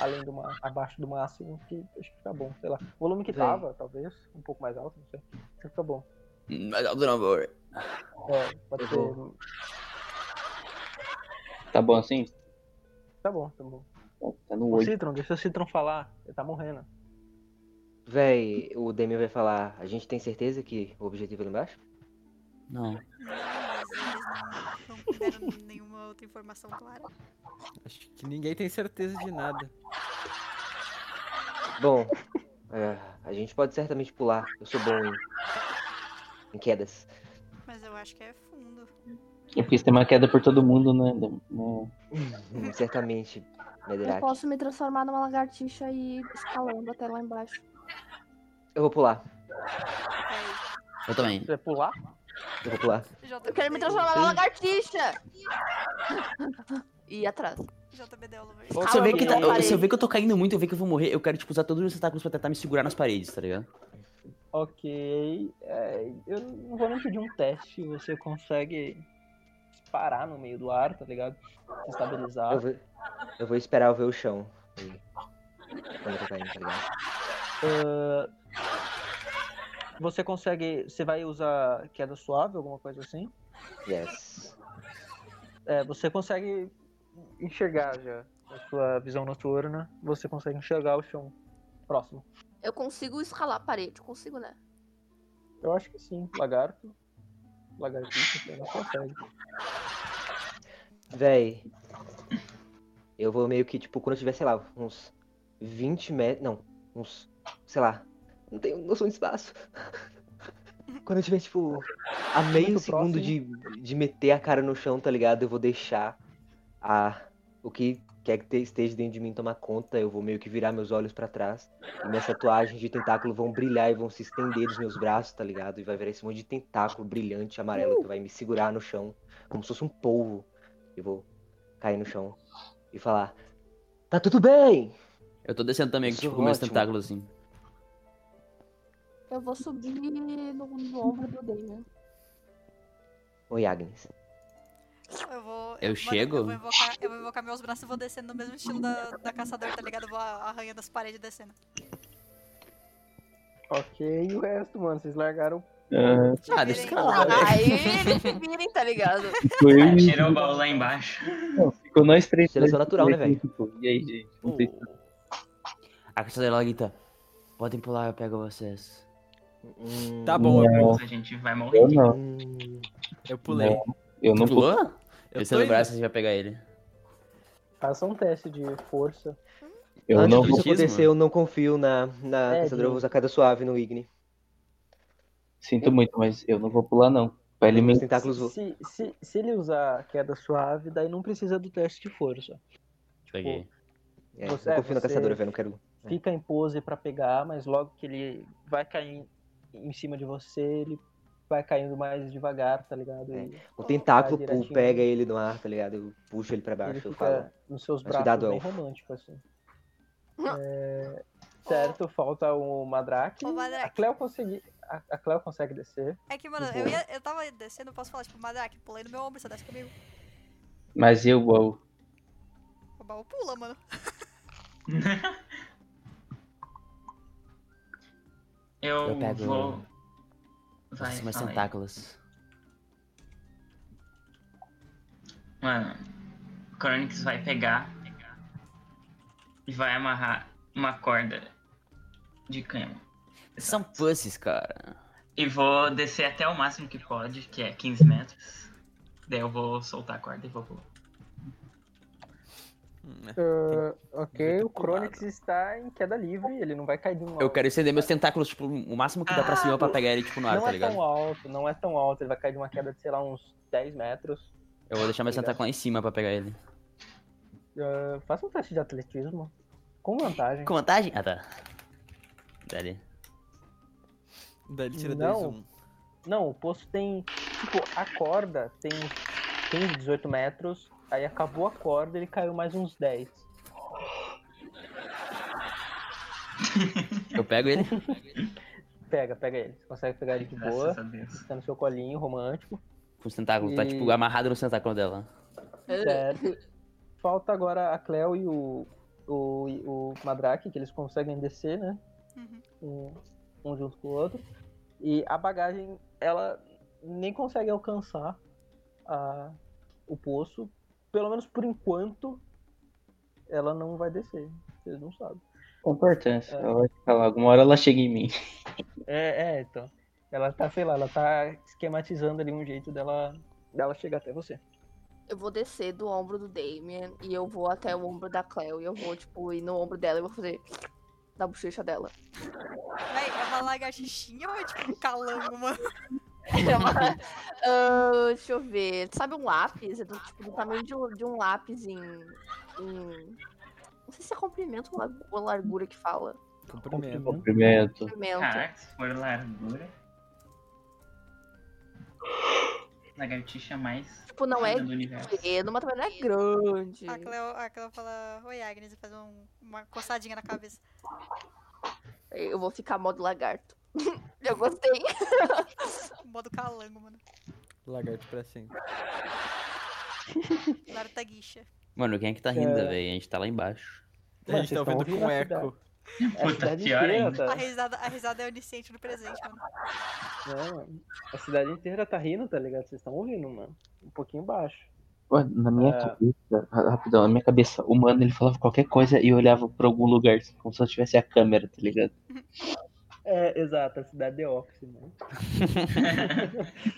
Além do abaixo do máximo, que acho que tá bom, sei lá. O volume que Vem. tava, talvez, um pouco mais alto, não sei. Acho que tá bom. Mas alto não, amor. É, pode ser. Tá bom assim? Tá bom, tá bom. Tá no O 8. Citron, deixa o Citron falar. Ele tá morrendo. Véi, o Demi vai falar. A gente tem certeza que o objetivo é lá embaixo? Não. Não, nenhuma outra informação clara. Acho que ninguém tem certeza de nada. Bom, é, a gente pode certamente pular. Eu sou bom em, em quedas. Mas eu acho que é fundo. É porque tem uma queda por todo mundo, né? No- certamente, Eu posso me transformar numa lagartixa e ir escalando até lá embaixo. Eu vou pular. É, Eu também. Você vai pular? Eu vou pular. JBD, Eu quero me transformar numa lagartixa! E ir atrás. JBD Oliver. Se eu, ver que tá- que eu tô caindo muito, eu ver que eu vou morrer, eu quero, tipo, usar todos os tentáculos pra tentar me segurar nas paredes, tá ligado? Ok. é, eu não vou nem pedir um teste. Você consegue parar no meio do ar, tá ligado? Se estabilizar. Eu vou, eu vou esperar eu ver o chão. Quando eu tô caindo, tá ligado? Ah, você consegue. Você vai usar queda suave, alguma coisa assim? Yes. É, você consegue enxergar já. A sua visão noturna, você consegue enxergar o chão próximo. Eu consigo escalar a parede, consigo, né? Eu acho que sim. Lagarto. Lagartixa, você não consegue. Véi, eu vou meio que, tipo, quando eu tiver, sei lá, uns 20 metros. Não, uns. Sei lá. Não tenho noção de espaço. Quando eu tiver, tipo, a meio Muito segundo de, de meter a cara no chão, tá ligado? Eu vou deixar a. O que quer que te- esteja dentro de mim tomar conta. Eu vou meio que virar meus olhos pra trás. E minhas tatuagens de tentáculo vão brilhar e vão se estender dos meus braços, tá ligado? E vai virar esse monte de tentáculo brilhante amarelo que vai me segurar no chão. Como se fosse um polvo. E vou cair no chão e falar: Tá tudo bem! Eu tô descendo também, Isso tipo, com meus ótimo. tentáculos assim. Eu vou subir no, no ombro do Damien. Oi, Agnes. Eu vou. Eu mano, chego? Eu vou, invocar, eu vou invocar meus braços e vou descendo no mesmo estilo da, da caçadora, tá ligado? Eu vou arranhando as paredes descendo. Ok, e o resto, mano? Vocês largaram. Ah, Ah, deixa os caras lá, velho. Aí eles se virem, tá ligado? eu e- Tira o baú lá embaixo. Não, ficou nós três. Seleção natural, né, velho? E aí, gente? Não sei se A caçadora ela grita. Podem pular, eu pego vocês. Hum, Tá bom, eu, Não, A gente vai morrer. eu não. hum, eu pulei. Não, eu não. Pulou? Eu no indo. braço, a gente vai pegar ele. Faça um teste de força. Eu Antes não disso vou. Acontecer, eu não confio na, na É, caçadora, eu vou de- usar queda suave no Igni. Sinto muito, mas eu não vou pular, não. Pra ele me. tentáculos. Se, se, se ele usar queda suave, daí não precisa do teste de força. Peguei. É, Você- não é, confio na caçadora, velho, não quero... Fica em pose pra pegar, mas logo que ele vai cair em cima de você, ele vai caindo mais devagar, tá ligado? É. E O tentáculo pega ele no ar, tá ligado? Eu puxo ele pra ele baixo, eu fica falo. nos seus braços cuidado, bem elfo. romântico, assim. É, certo, falta o Madrake. A Madrake. Cleo consegue, a, a Cleo consegue descer. É que, mano, eu, ia, eu tava descendo, eu posso falar, tipo, Madrake, pulei no meu ombro, você desce comigo. Mas eu vou. O baú pula, mano. Eu, Eu pego vou. Vai, os meus fala aí. tentáculos. Mano, o Chronix vai pegar e vai amarrar uma corda de cama. São pussies, cara. E vou descer até o máximo que pode, que é 15 metros. Daí eu vou soltar a corda e vou pular. É. Ah, ok, o Chronix está em queda livre, ele não vai cair de um Eu quero estender meus tentáculos, tipo, o máximo que dá pra cima pra pegar ele, tipo, no ar, Não tá é ligado? tão alto, não é tão alto, ele vai cair de uma queda de, sei lá, uns 10 metros. Eu vou deixar meus tentáculos lá em cima pra pegar ele. Ah, faça um teste de atletismo. Com vantagem. Com vantagem? Ah, tá. Dali. Daí ele tira Não. 2 1. Não, o poço tem. Tipo, a corda tem 15, 18 metros. Aí acabou a corda, ele caiu mais uns 10. Eu pego ele. Pega, pega ele. Você consegue pegar ele de boa. Tá no seu colinho romântico. Com os tentáculos. Tá, E- tipo, amarrado no tentáculo dela. Certo. Falta agora a Cleo e o, o, o Madrake, que eles conseguem descer, né? Uhum. Um, um junto com o outro. E a bagagem, ela nem consegue alcançar a, o poço. Pelo menos por enquanto, ela não vai descer. Vocês não sabem. Com importância. É. Ela vai ficar lá. Alguma hora ela chega em mim. É, é, então. Ela tá, sei lá, ela tá esquematizando ali um jeito dela, dela chegar até você. Eu vou descer do ombro do Damien e eu vou até o ombro da Cleo. E eu vou, tipo, ir no ombro dela e vou fazer na bochecha dela. Véi, é uma lagartixinha ou é tipo um calango, mano? É uma- Ah, deixa eu ver. Sabe um lápis? É do, tipo, do tamanho de um, de um lápis em, em- Não sei se é comprimento ou lar- ou largura que fala. Cumprimento. Cumprimento. Comprimento. Caraca, se for largura. Lagartixa mais. Tipo, não é pequeno, mas também não é grande. A Cleo, a Cleo fala, oi Agnes, e faz um- uma coçadinha na cabeça. Eu vou ficar modo lagarto. eu gostei. Modo calango, mano. Lagarto pra cima. Lartaguixa. Mano, quem é que tá rindo, É. velho? A gente tá lá embaixo. A Mano, gente tá ouvindo com a eco. É a Puta, cidade pior inteira, ainda. A tá? risada, a risada é onisciente no presente, mano. Não, a cidade inteira tá rindo, tá ligado? Vocês estão ouvindo, mano. Um pouquinho baixo. Ué, Na minha É. cabeça, ra- rapidão, na minha cabeça, o mano ele falava qualquer coisa e olhava pra algum lugar, como se eu tivesse a câmera, tá ligado? É, exato, a cidade é office, mano.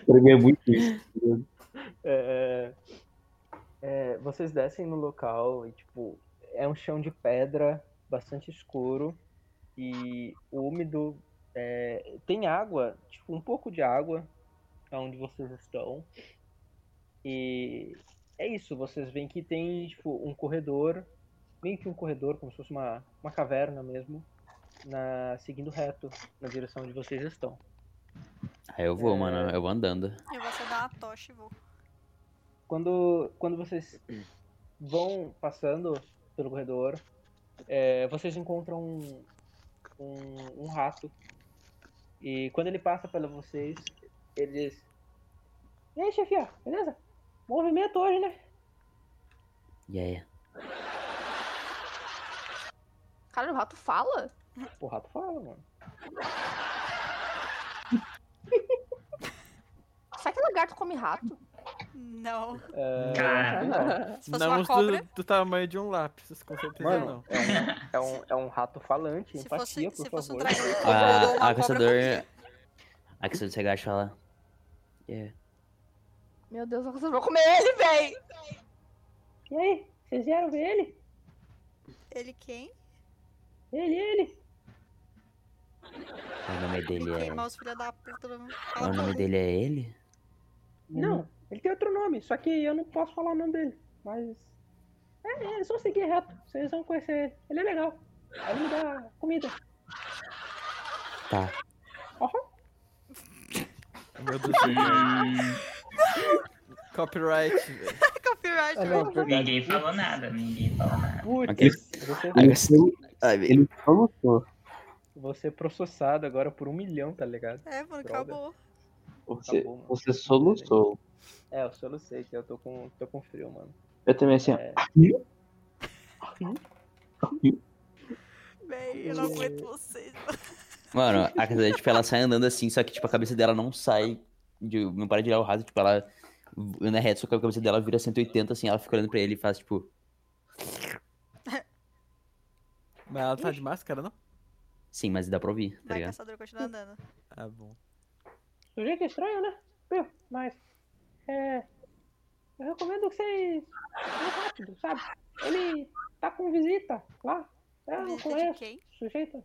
Pra mim é muito isso. ligado? É, é, vocês descem no local e, tipo, é um chão de pedra bastante escuro e úmido. É, tem água, tipo, um pouco de água onde vocês estão. E é isso, vocês veem que tem, tipo, um corredor, meio que um corredor, como se fosse uma, uma caverna mesmo, na, seguindo reto na direção onde vocês estão. Aí eu vou, É. mano. Eu vou andando. Eu vou só dar uma tocha e vou. Quando, quando vocês vão passando pelo corredor, é, vocês encontram um, um, um rato. E quando ele passa pela vocês, eles. E aí, chefia, beleza? Movimento hoje, né? E aí? Cara, o rato fala? O rato fala, mano. Será que lagarto é come rato? Não. É... Cara, não. não cobra... do, do, tamanho de um lápis, com certeza mano, não. É um, é um, é um rato falante, se empatia, fosse, por se favor. Fosse um dragão, a caçador. A caçador de agacha lá. Yeah. Meu Deus, a caçador vai comer ele, véi! E aí? Vocês vieram ver ele? Ele quem? Ele, ele! O nome dele é. Queimar os filha da puta. Não O nome dele é ele? Não, ele tem outro nome, só que eu não posso falar o nome dele. Mas. É, é só seguir reto. Vocês vão conhecer ele. Ele é legal. Aí ele me dá comida. Tá. Meu Deus. Copyright. velho. Copyright. Ah, não, verdade. ninguém falou nada, ninguém falou nada. Putz, Ok. você, A caçador. Ai. Ele soluçou. Você é processado agora por um milhão, tá ligado? É, mano, Droga. acabou. Você, Acabou, mano. você soluçou. É, eu solucei que eu tô com, tô com frio, mano. Eu também assim, ó. É, Véi, eu não aguento vocês. Mano, a caçador, tipo, ela sai andando assim, só que, tipo, a cabeça dela não sai. De, não para de olhar o rato, tipo, ela anda reto, só que a cabeça dela vira 180, assim, ela fica olhando pra ele e faz, tipo. Mas ela tá de máscara, não? Sim, mas dá pra ouvir, tá Vai, ligado? caçador, continua andando. Ah, bom. sujeito estranho, né? Meu, mas. É. Eu recomendo que vocês. vão rápido, sabe? Ele tá com visita lá. Eu não Visita conheço. quem? Sujeito.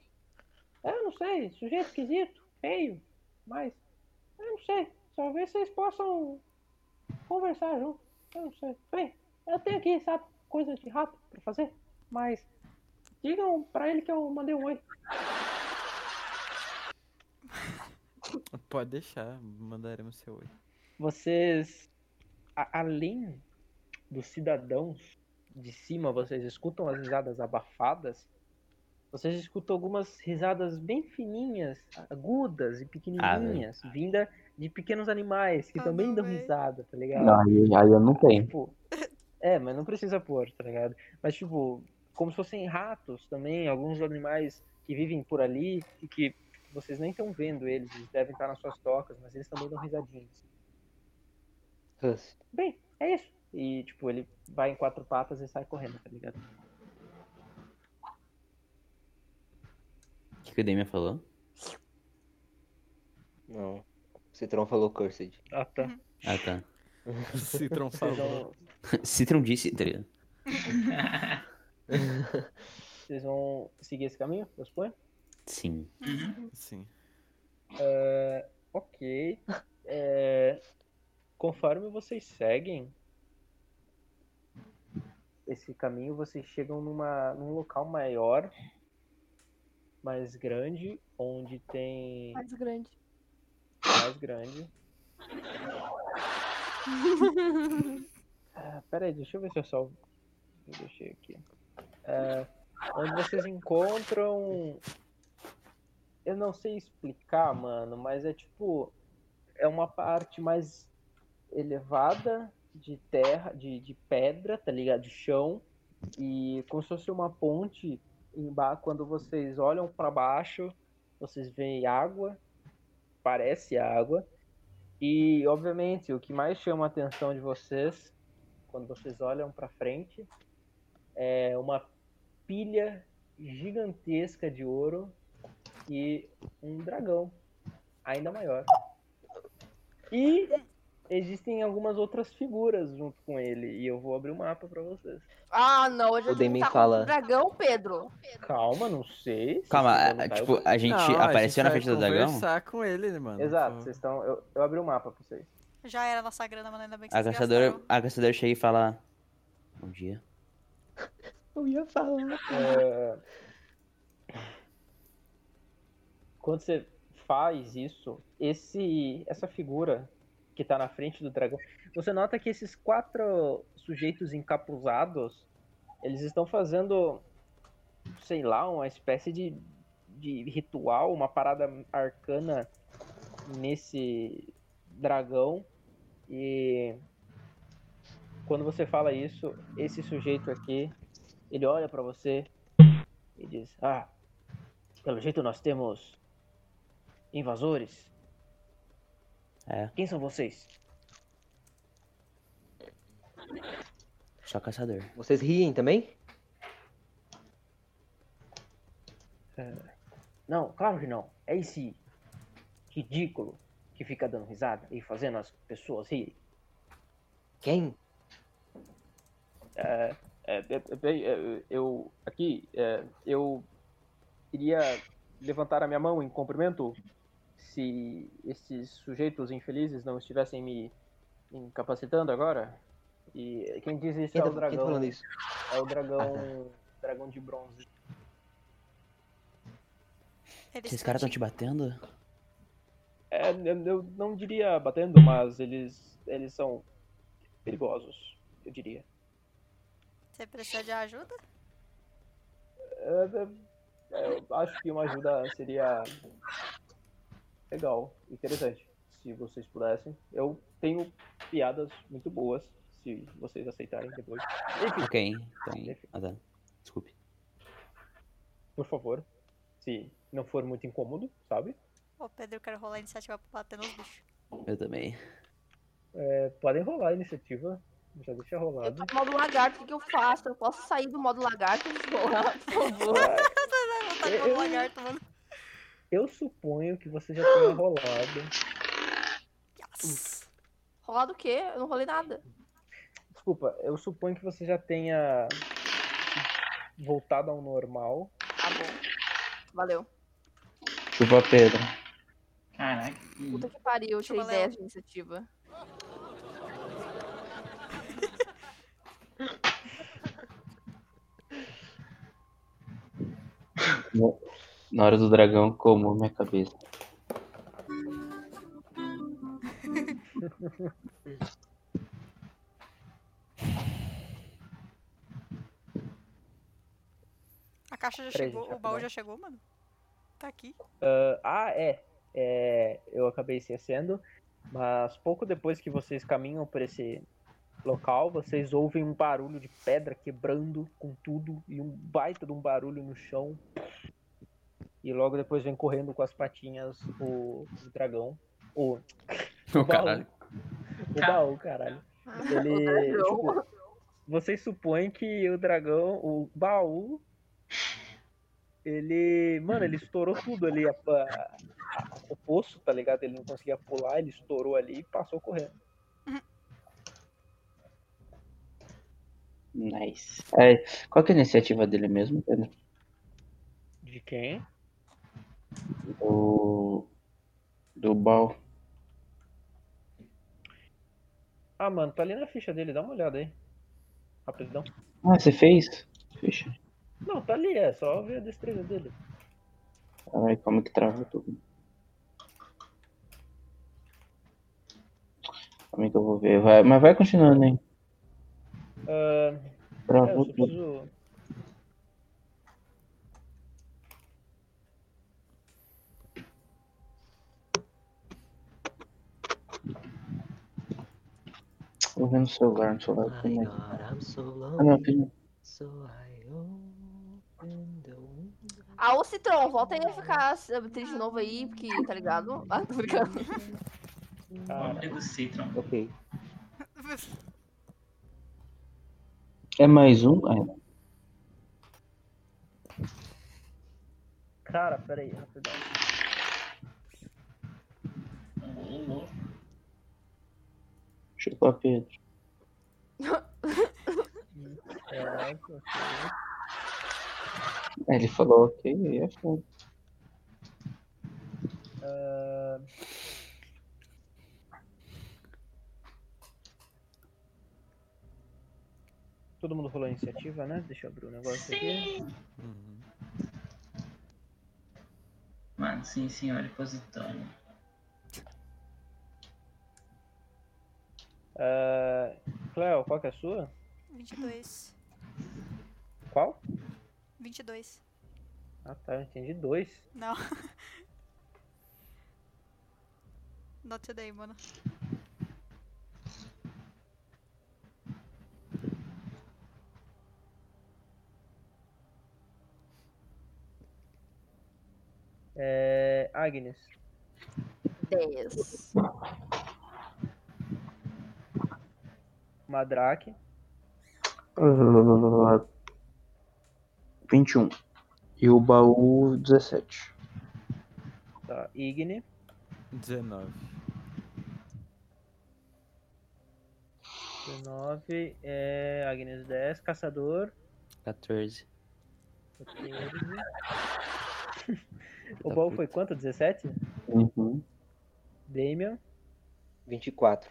Eu não sei, sujeito esquisito, feio, mas. Eu não sei. Talvez vocês possam conversar junto. Eu não sei. Bem, eu tenho aqui, sabe, coisa de rato pra fazer, mas. Digam pra ele que eu mandei um oi. Pode deixar, mandaremos seu oi. Vocês, a- além dos cidadãos de cima, vocês escutam as risadas abafadas. Vocês escutam algumas risadas bem fininhas, agudas e pequenininhas, vinda de pequenos animais que Ah, também dão véi. risada, tá ligado? Não, aí, aí eu não tenho. Tipo, é, mas não precisa pôr, tá ligado? Mas, tipo, como se fossem ratos também, alguns animais que vivem por ali e que vocês nem estão vendo eles, eles devem estar nas suas tocas, mas eles também dão risadinhas. Hus. Bem, é isso. E, tipo, ele vai em quatro patas e sai correndo, tá ligado? O que, que o Damien falou? Não. O Citron falou cursed. Ah, tá. Ah, tá. Citron falou. Citron disse, tá ligado? vocês vão seguir esse caminho, eu suponho? Sim. Uhum. Sim. Ok. É, conforme vocês seguem esse caminho, vocês chegam numa, num local maior, mais grande, onde tem Mais grande. mais grande. Ah, pera aí, deixa eu ver se eu salvo. Eu deixei aqui. É, onde vocês encontram. Eu não sei explicar, mano, mas é tipo. É uma parte mais elevada de terra, de, de pedra, tá ligado? De chão. E como se fosse uma ponte embaixo. Quando vocês olham para baixo, vocês veem água. Parece água. E, obviamente, o que mais chama a atenção de vocês, quando vocês olham para frente, é uma pilha gigantesca de ouro e um dragão ainda maior. E existem algumas outras figuras junto com ele, e eu vou abrir o mapa para vocês. Ah, não, hoje O a gente Damien tá fala- com um dragão, Pedro. Calma, não sei. se Calma, a- lutar, eu tipo, a gente Não, a apareceu na frente do dragão? conversar com ele, né, mano? Exato, vocês estão. Eu, eu abri o mapa pra vocês. Já era nossa grana, mano. Ainda bem que A vocês caçadora, gastaram. a caçadora chega e fala. Bom dia. Eu ia falar. É, Quando você faz isso, esse, essa figura que tá na frente do dragão, você nota que esses quatro sujeitos encapuzados, eles estão fazendo, sei lá, uma espécie de, de ritual, uma parada arcana nesse dragão. E quando você fala isso, esse sujeito aqui, ele olha pra você e diz: Ah, pelo jeito nós temos invasores. É. Quem são vocês? Só caçador. Vocês riem também? Não, claro que não. É esse ridículo que fica dando risada e fazendo as pessoas rirem. Quem? É, é, é, é, é, eu aqui é, eu iria levantar a minha mão em cumprimento se esses sujeitos infelizes não estivessem me incapacitando agora. E quem diz isso Quem é tá, o tá dragão. isso? É o dragão. Dragão de bronze. Eles Esses caras estão te batendo? É, eu, eu não diria batendo, mas eles eles são perigosos, eu diria. Você precisa de ajuda? É, é, é, eu acho que uma ajuda seria legal, interessante, se vocês pudessem. Eu tenho piadas muito boas, se vocês aceitarem depois. Enfim, Ok, então. Ah, tá. Desculpe. por favor, se não for muito incômodo, sabe? Ô, Pedro, eu quero rolar a iniciativa pra bater nos bichos. Eu também. É, podem rolar a iniciativa, já deixa Eu rolado. tô no modo lagarto, o que, eu faço? Eu posso sair do modo lagarto e rolar, por favor. Eu- lagarto, mano. Eu suponho que você já tenha rolado. Yes. Rolar do quê? Eu não rolei nada. Desculpa, eu suponho que você já tenha voltado ao normal. Tá bom. Valeu. Chupa Pedro. Caraca. que- Puta que pariu, eu tirei Chupa, Léo. 10 de iniciativa. Na hora do dragão, como minha cabeça. A caixa já chegou, gente, o baú já chegou, mano? Tá aqui. Ah, ah, é. É, Eu acabei esquecendo. Mas pouco depois que vocês caminham por esse local, vocês ouvem um barulho de pedra quebrando com tudo e um baita de um barulho no chão. E logo depois vem correndo com as patinhas o, o dragão. O, O baú. caralho. O baú, caralho. Ele. dragão. Tipo, vocês supõem que o dragão, o baú, ele. Mano, ele estourou tudo ali. A, a- a- o poço, tá ligado? Ele não conseguia pular, ele estourou ali e passou correndo. Nice. É, qual que é a iniciativa dele mesmo, Pedro? De quem? Do. Do Bal. Ah, mano, tá ali na ficha dele, dá uma olhada aí. Rapidão. Ah, você fez? Ficha. Não, tá ali, é só ver a destreza dele. Ai, como que trava tudo? Como é que eu vou ver? Vai, mas vai continuando, hein? Ah, é, eu preciso. Vou ver no celular, no celular My também. God, I'm so Ah, não, tem. So I open the window. Ah, ô Citron, volta aí a ficar triste de novo aí, porque, tá ligado? Ah, tô brincando. Pobre do Citron. Ok. É mais um? É. Cara, pera aí, rapidão. Chupa Pedro. É, ok. É, Ele falou ok, é foda. Ah, Todo mundo rolou a iniciativa, né? Deixa eu abrir o negócio aqui. Uhum. Mano, sim, senhor, Positano. Ah, Cleo, qual que é a sua? 22. Qual? 22. Ah tá, eu entendi dois. Não. Not today, mano. É. Agnes. 10. Madrake. Ah, 21. E o baú 17. Tá, Igni. 19. 19. É, Agnes 10. Caçador. 14. 14. O baú foi quanto? 17? Uhum. Damian. 24.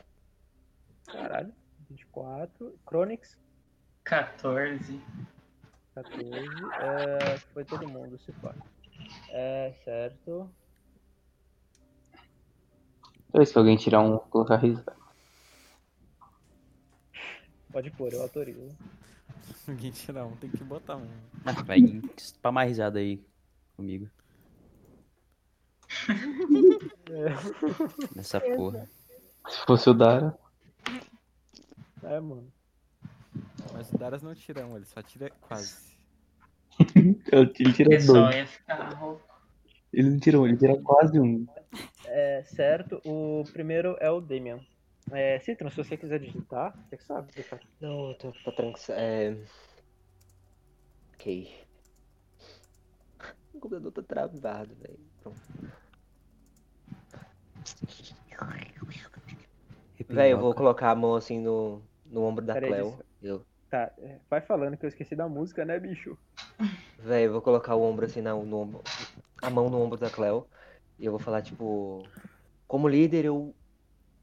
Caralho. 24. Chronix. 14. 14. É, foi todo mundo, se pá. É, certo. Então, se alguém tirar um, vou colocar risada. Pode pôr, eu autorizo. Ninguém tirar um, tem que botar um. Ah, vai, pra mais risada aí comigo. Nessa porra. Se fosse o Dara. É, mano. Mas o Daras não tira um, ele só tira quase. Ele tira Ele só dois. ia ficar rouco. Ele não tira um, ele tira quase um. É, certo. O primeiro é o Damian. É, Citron, se você quiser digitar, você que sabe. Não, eu tô, tô tranquilo. É... Ok. O computador tá travado, velho. Pronto. Velho, eu vou colocar a mão assim no, no ombro da Peraí, Cleo. Eu, Tá, vai falando que eu esqueci da música, né, bicho? velho, eu vou colocar o ombro assim na, no ombro. A mão no ombro da Cleo. E eu vou falar, tipo. Como líder, eu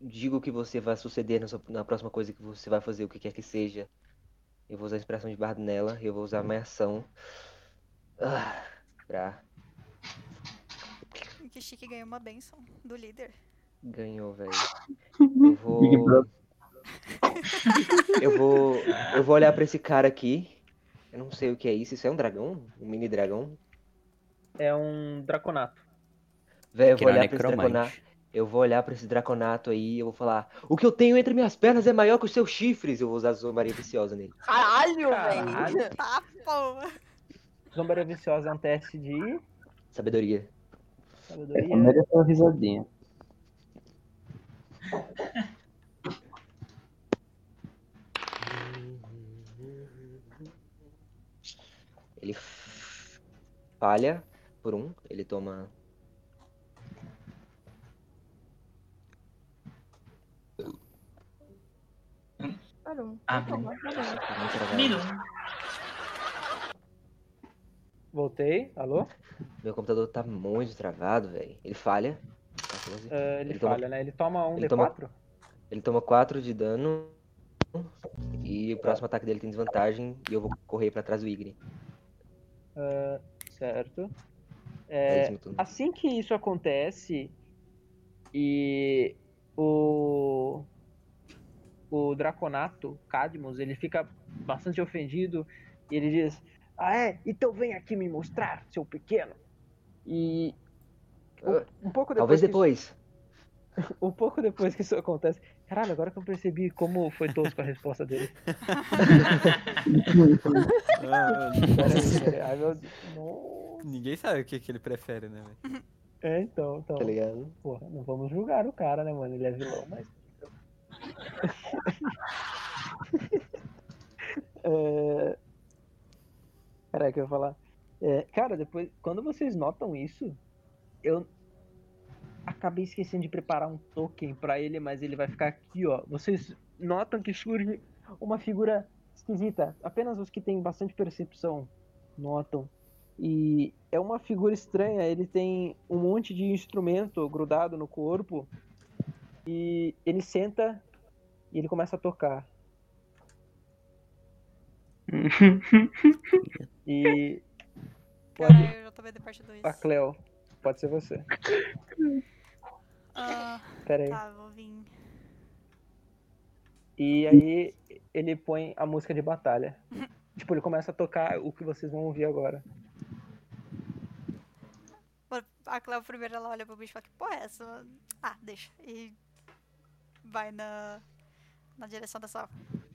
digo que você vai suceder na, sua- na próxima coisa que você vai fazer, o que quer que seja. Eu vou usar a inspiração de bardo nela. Eu vou usar a minha ação. Ah, pra. Que chique ganhou uma benção do líder. Ganhou, velho. Eu vou. Eu vou. Eu vou olhar pra esse cara aqui. Eu não sei o que é isso. Isso é um dragão? Um mini dragão? É um Draconato. Velho, eu vou é olhar pra esse draconato. Eu vou olhar pra esse draconato aí e eu vou falar: O que eu tenho entre minhas pernas é maior que os seus chifres. Eu vou usar a zombaria viciosa nele. Caralho, Caralho. velho. Tá, porra. Zombaria Viciosa é um teste de Sabedoria. É, sabedoria. comédia foi uma risadinha. Ele falha por um. Ele toma. Ah, bom. tá muito travado. Milo. Voltei, alô? Meu computador tá muito travado, velho. Ele falha. 14. É, ele, Ele toma- falha, né? Ele toma um ele D4? toma- Ele toma 4 de dano. E o próximo ataque dele tem desvantagem. E eu vou correr pra trás do Igni. É, certo. É É, assim que isso acontece e o o Draconato, Cadmus, ele fica bastante ofendido e ele diz: "Ah é? Então vem aqui me mostrar, seu pequeno." E Ah, um pouco depois Talvez depois. Isso, um pouco depois que isso acontece, caralho, agora que eu percebi como foi tosco a resposta dele. Ah. Ai, meu Deus. Ninguém sabe o que, que ele prefere, né, velho? É, então, então. Tá ligado? Porra, não vamos julgar o cara, né, mano? Ele é vilão, mas. é... Que eu ia falar. É, cara, depois, quando vocês notam isso, eu acabei esquecendo de preparar um token pra ele, mas ele vai ficar aqui, ó. Vocês notam que surge uma figura esquisita. Apenas os que têm bastante percepção notam. E é uma figura estranha, ele tem um monte de instrumento grudado no corpo. E ele senta e ele começa a tocar. E pode Caralho, eu já tô vendo a parte 2. a Cleo, pode ser você. Ah, Pera aí. tá, vou vir. E aí ele põe a música de batalha. Tipo, ele começa a tocar o que vocês vão ouvir agora. A Cleo primeiro ela olha pro bicho e fala, que porra é essa? mano?" Ah, deixa. E vai na, na direção dessa.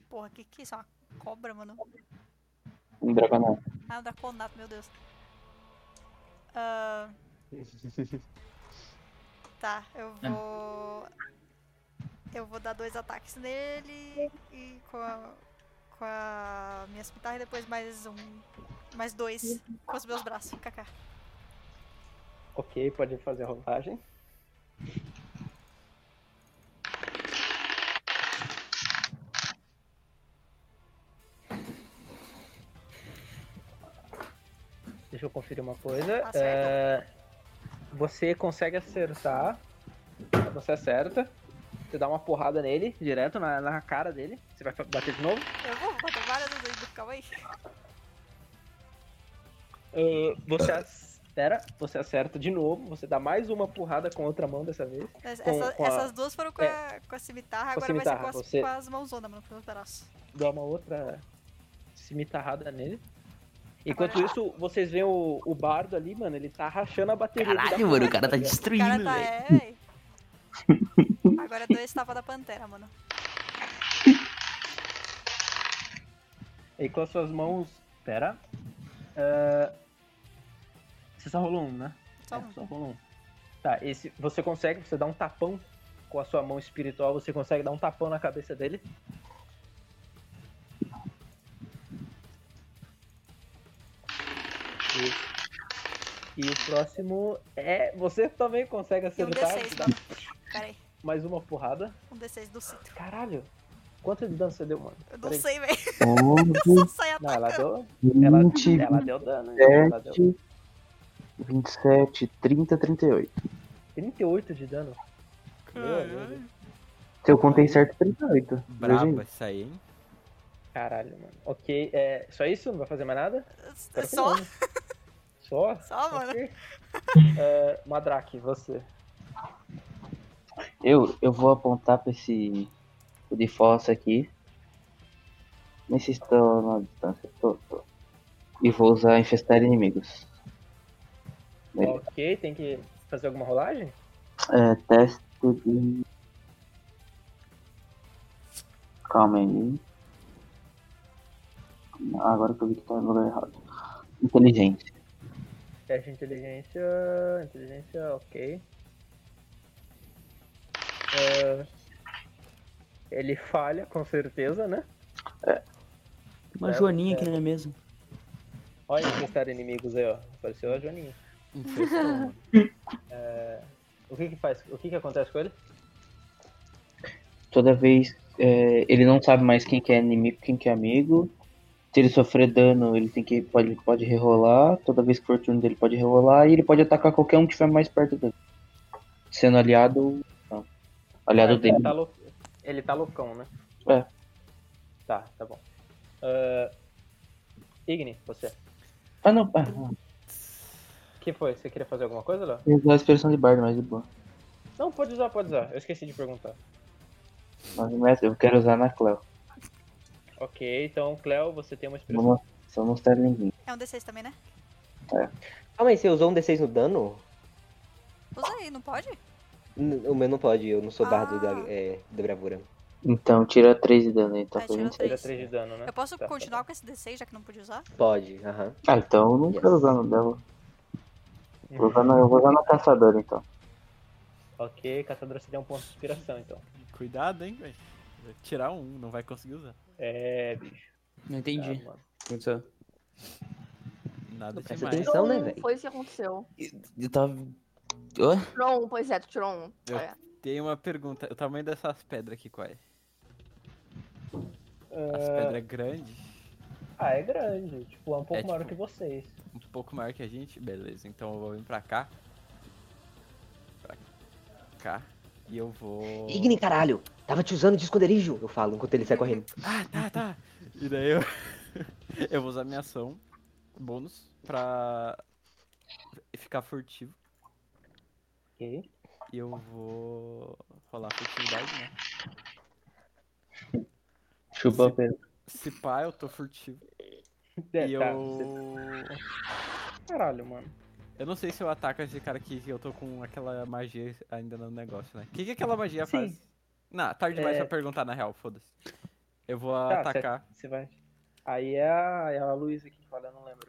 Porra, que que é isso? É uma cobra, mano? Um dragonato. Ah, um draconato, meu Deus. Ah, tá, eu vou. Eu vou dar dois ataques nele e com a, com a minha cimitarra e depois mais um. Mais dois com os meus braços. Kaká. Ok, pode fazer a rolagem. Deixa eu conferir uma coisa. Tá. É, Você consegue acertar. Você acerta. Você dá uma porrada nele, direto na, na cara dele. Você vai bater de novo. Eu vou bater várias vezes calma aí. Uh, você espera, você acerta de novo. Você dá mais uma porrada com a outra mão dessa vez. Essa- Com- com a- essas duas foram com, é. a, com a cimitarra, agora vai ser cimitarra, com as, você- com as mãozonas, mano, pelos braços. dá uma outra cimitarrada nele. Enquanto isso, vocês veem o, o bardo ali, mano, ele tá rachando a bateria. Caralho, mano, o porta, cara tá? O destruindo, cara tá, velho. é, véi. Agora eu dou esse tapa da pantera, mano. E com as suas mãos. Pera. Ah, Você só rolou um, né? Só É, um. só rolou um. Tá, esse. Você consegue, você dá um tapão com a sua mão espiritual, você consegue dar um tapão na cabeça dele. E o próximo é. Você também consegue E um acertar. D6, te dá mano. Pera aí. mais uma porrada. Um D6 do cinto. Caralho! Quanto de dano você deu, mano? Eu não Peraí. sei, velho. Não, ela deu. Ela, 20, ela deu dano. hein? Ela deu 27, 27, 30, 38. 38 de dano. Caralho. Se eu contei certo, 38. Braba Veja aí. isso aí, hein? Caralho, mano. Ok, é. Só isso? Não vai fazer mais nada? Que Só? Só? Só, mano. É, Madrake, você. Eu, eu vou apontar pra esse o de fossa aqui. Nesse estou na distância. Tô, tô. E vou usar infestar inimigos. Ok, tem que fazer alguma rolagem? É, teste de. Calma aí. Agora que eu vi que tá no lugar errado. Inteligência. Teste de inteligência. Inteligência, ok. É, ele falha, com certeza, né? Uma É, joaninha é. aqui na mesa. Olha infestar inimigos aí, ó. Apareceu a Joaninha. É, o que que faz? O que que acontece com ele? Toda vez é, ele não sabe mais quem que é inimigo quem que é amigo. Se ele sofrer dano, ele tem que pode, pode rerolar. Toda vez que for turno dele, pode rerolar. E ele pode atacar qualquer um que estiver mais perto dele. Sendo aliado. Não. Aliado dele. Ele tá, lou- ele tá loucão, né? É. Tá, tá bom. Ah, Igni, você. Ah, não. Ah, não. Que foi? Você queria fazer alguma coisa, Léo? Eu usar a expressão de bardo, mas de boa. Não, pode usar, pode usar. Eu esqueci de perguntar. Mas mestre, eu quero usar na Cleo. Ok, então, Cleo, você tem uma expressão. Vamos, só mostrar ninguém. É um D6 também, né? Calma aí, você usou um D6 no dano? Usa aí, não pode? N- O meu não pode, eu não sou bardo da, Ah. é, da bravura. Então, tira 3 de dano aí, tá É, tira 27. Tira três. 3 de dano, né? Eu posso Tá, tá continuar bom. com esse D6, já que não pude usar? Pode, aham. Ah, então eu não Yes. quero usar no dela. Uhum. Vou usar no, eu vou usar no caçador então. Ok, caçador, você tem um ponto de inspiração, então. Cuidado, hein, velho. Vai Tirar um, não vai conseguir usar. É, bicho. Não entendi. Ah, mano. Aconteceu. Nada Presta demais. atenção. né, velho? Foi isso que aconteceu. Eu tava. Hã? Tirou um, pois é, tu tirou um. Eu- É. Tem uma pergunta. O tamanho dessas pedras aqui, qual é? As Ah, pedras grandes? Ah, é grande. Tipo, é um pouco É, maior tipo- que vocês. Um pouco maior que a gente? Beleza, então eu vou vir pra cá. Pra cá. E eu vou. Igni, caralho! Tava te usando de esconderijo, eu falo, enquanto ele sai correndo. Ah, tá, tá. E daí eu. eu vou usar minha ação bônus pra ficar furtivo. Ok. E eu vou rolar furtividade, né? Chupa Se-. Se pá, eu tô furtivo. É, E tá, eu. você- Caralho, mano. Eu não sei se eu ataco esse cara aqui, que eu tô com aquela magia ainda no negócio, né? O que, que aquela magia Sim. faz? Não, tarde demais É. pra perguntar na real, foda-se. Eu vou Tá, atacar. Você vai. Aí é a, é a Luísa que fala, eu não lembro.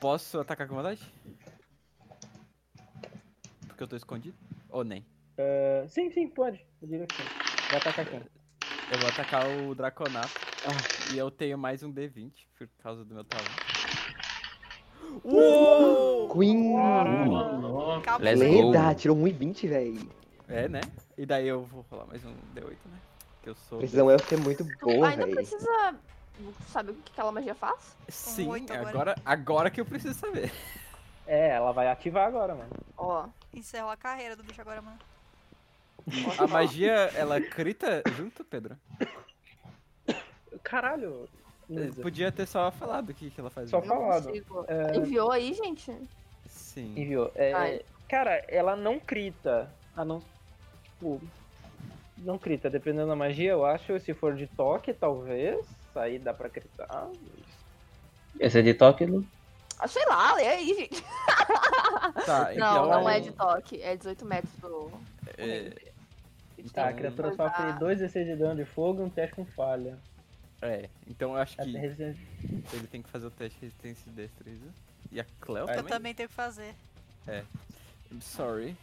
Posso atacar com vontade? Porque eu tô escondido? Ou nem? Ah, sim, sim, pode. Eu diria que sim. Vai atacar quem? Eu vou atacar o Draconato. E eu tenho mais um D20 por causa do meu talento. Uou! Louco. Let's Lenda, go. tirou 1,20, velho. É, né? E daí eu vou rolar mais um D8, né? Que eu sou. Precisão elfa é muito boa, Ainda velho. precisa. Sabe o que aquela magia faz? Sim, agora. agora, agora que eu preciso saber. É, ela vai ativar agora, mano. Ó. Encerrou a carreira do bicho agora, mano. A magia, ela crita junto, Pedro? Caralho. Podia ter só falado o que, que ela faz. Só falado. É. Enviou aí, gente? Sim. Enviou. É, Ai. Cara, ela não crita. A não. Tipo. Não crita. Dependendo da magia, eu acho. Se for de toque, talvez. Aí dá pra critar. Esse é de toque, Lu? Ah, sei lá, lê aí, gente. Tá, Não, então. não é de toque. É 18 metros do. é, Tá, a criatura sofre ah. 2 d de dano de fogo e um teste com falha. é, então eu acho que ele tem que fazer o teste de resistência e destreza. E a Cleo Eu Eu também? também tenho que fazer. I'm sorry.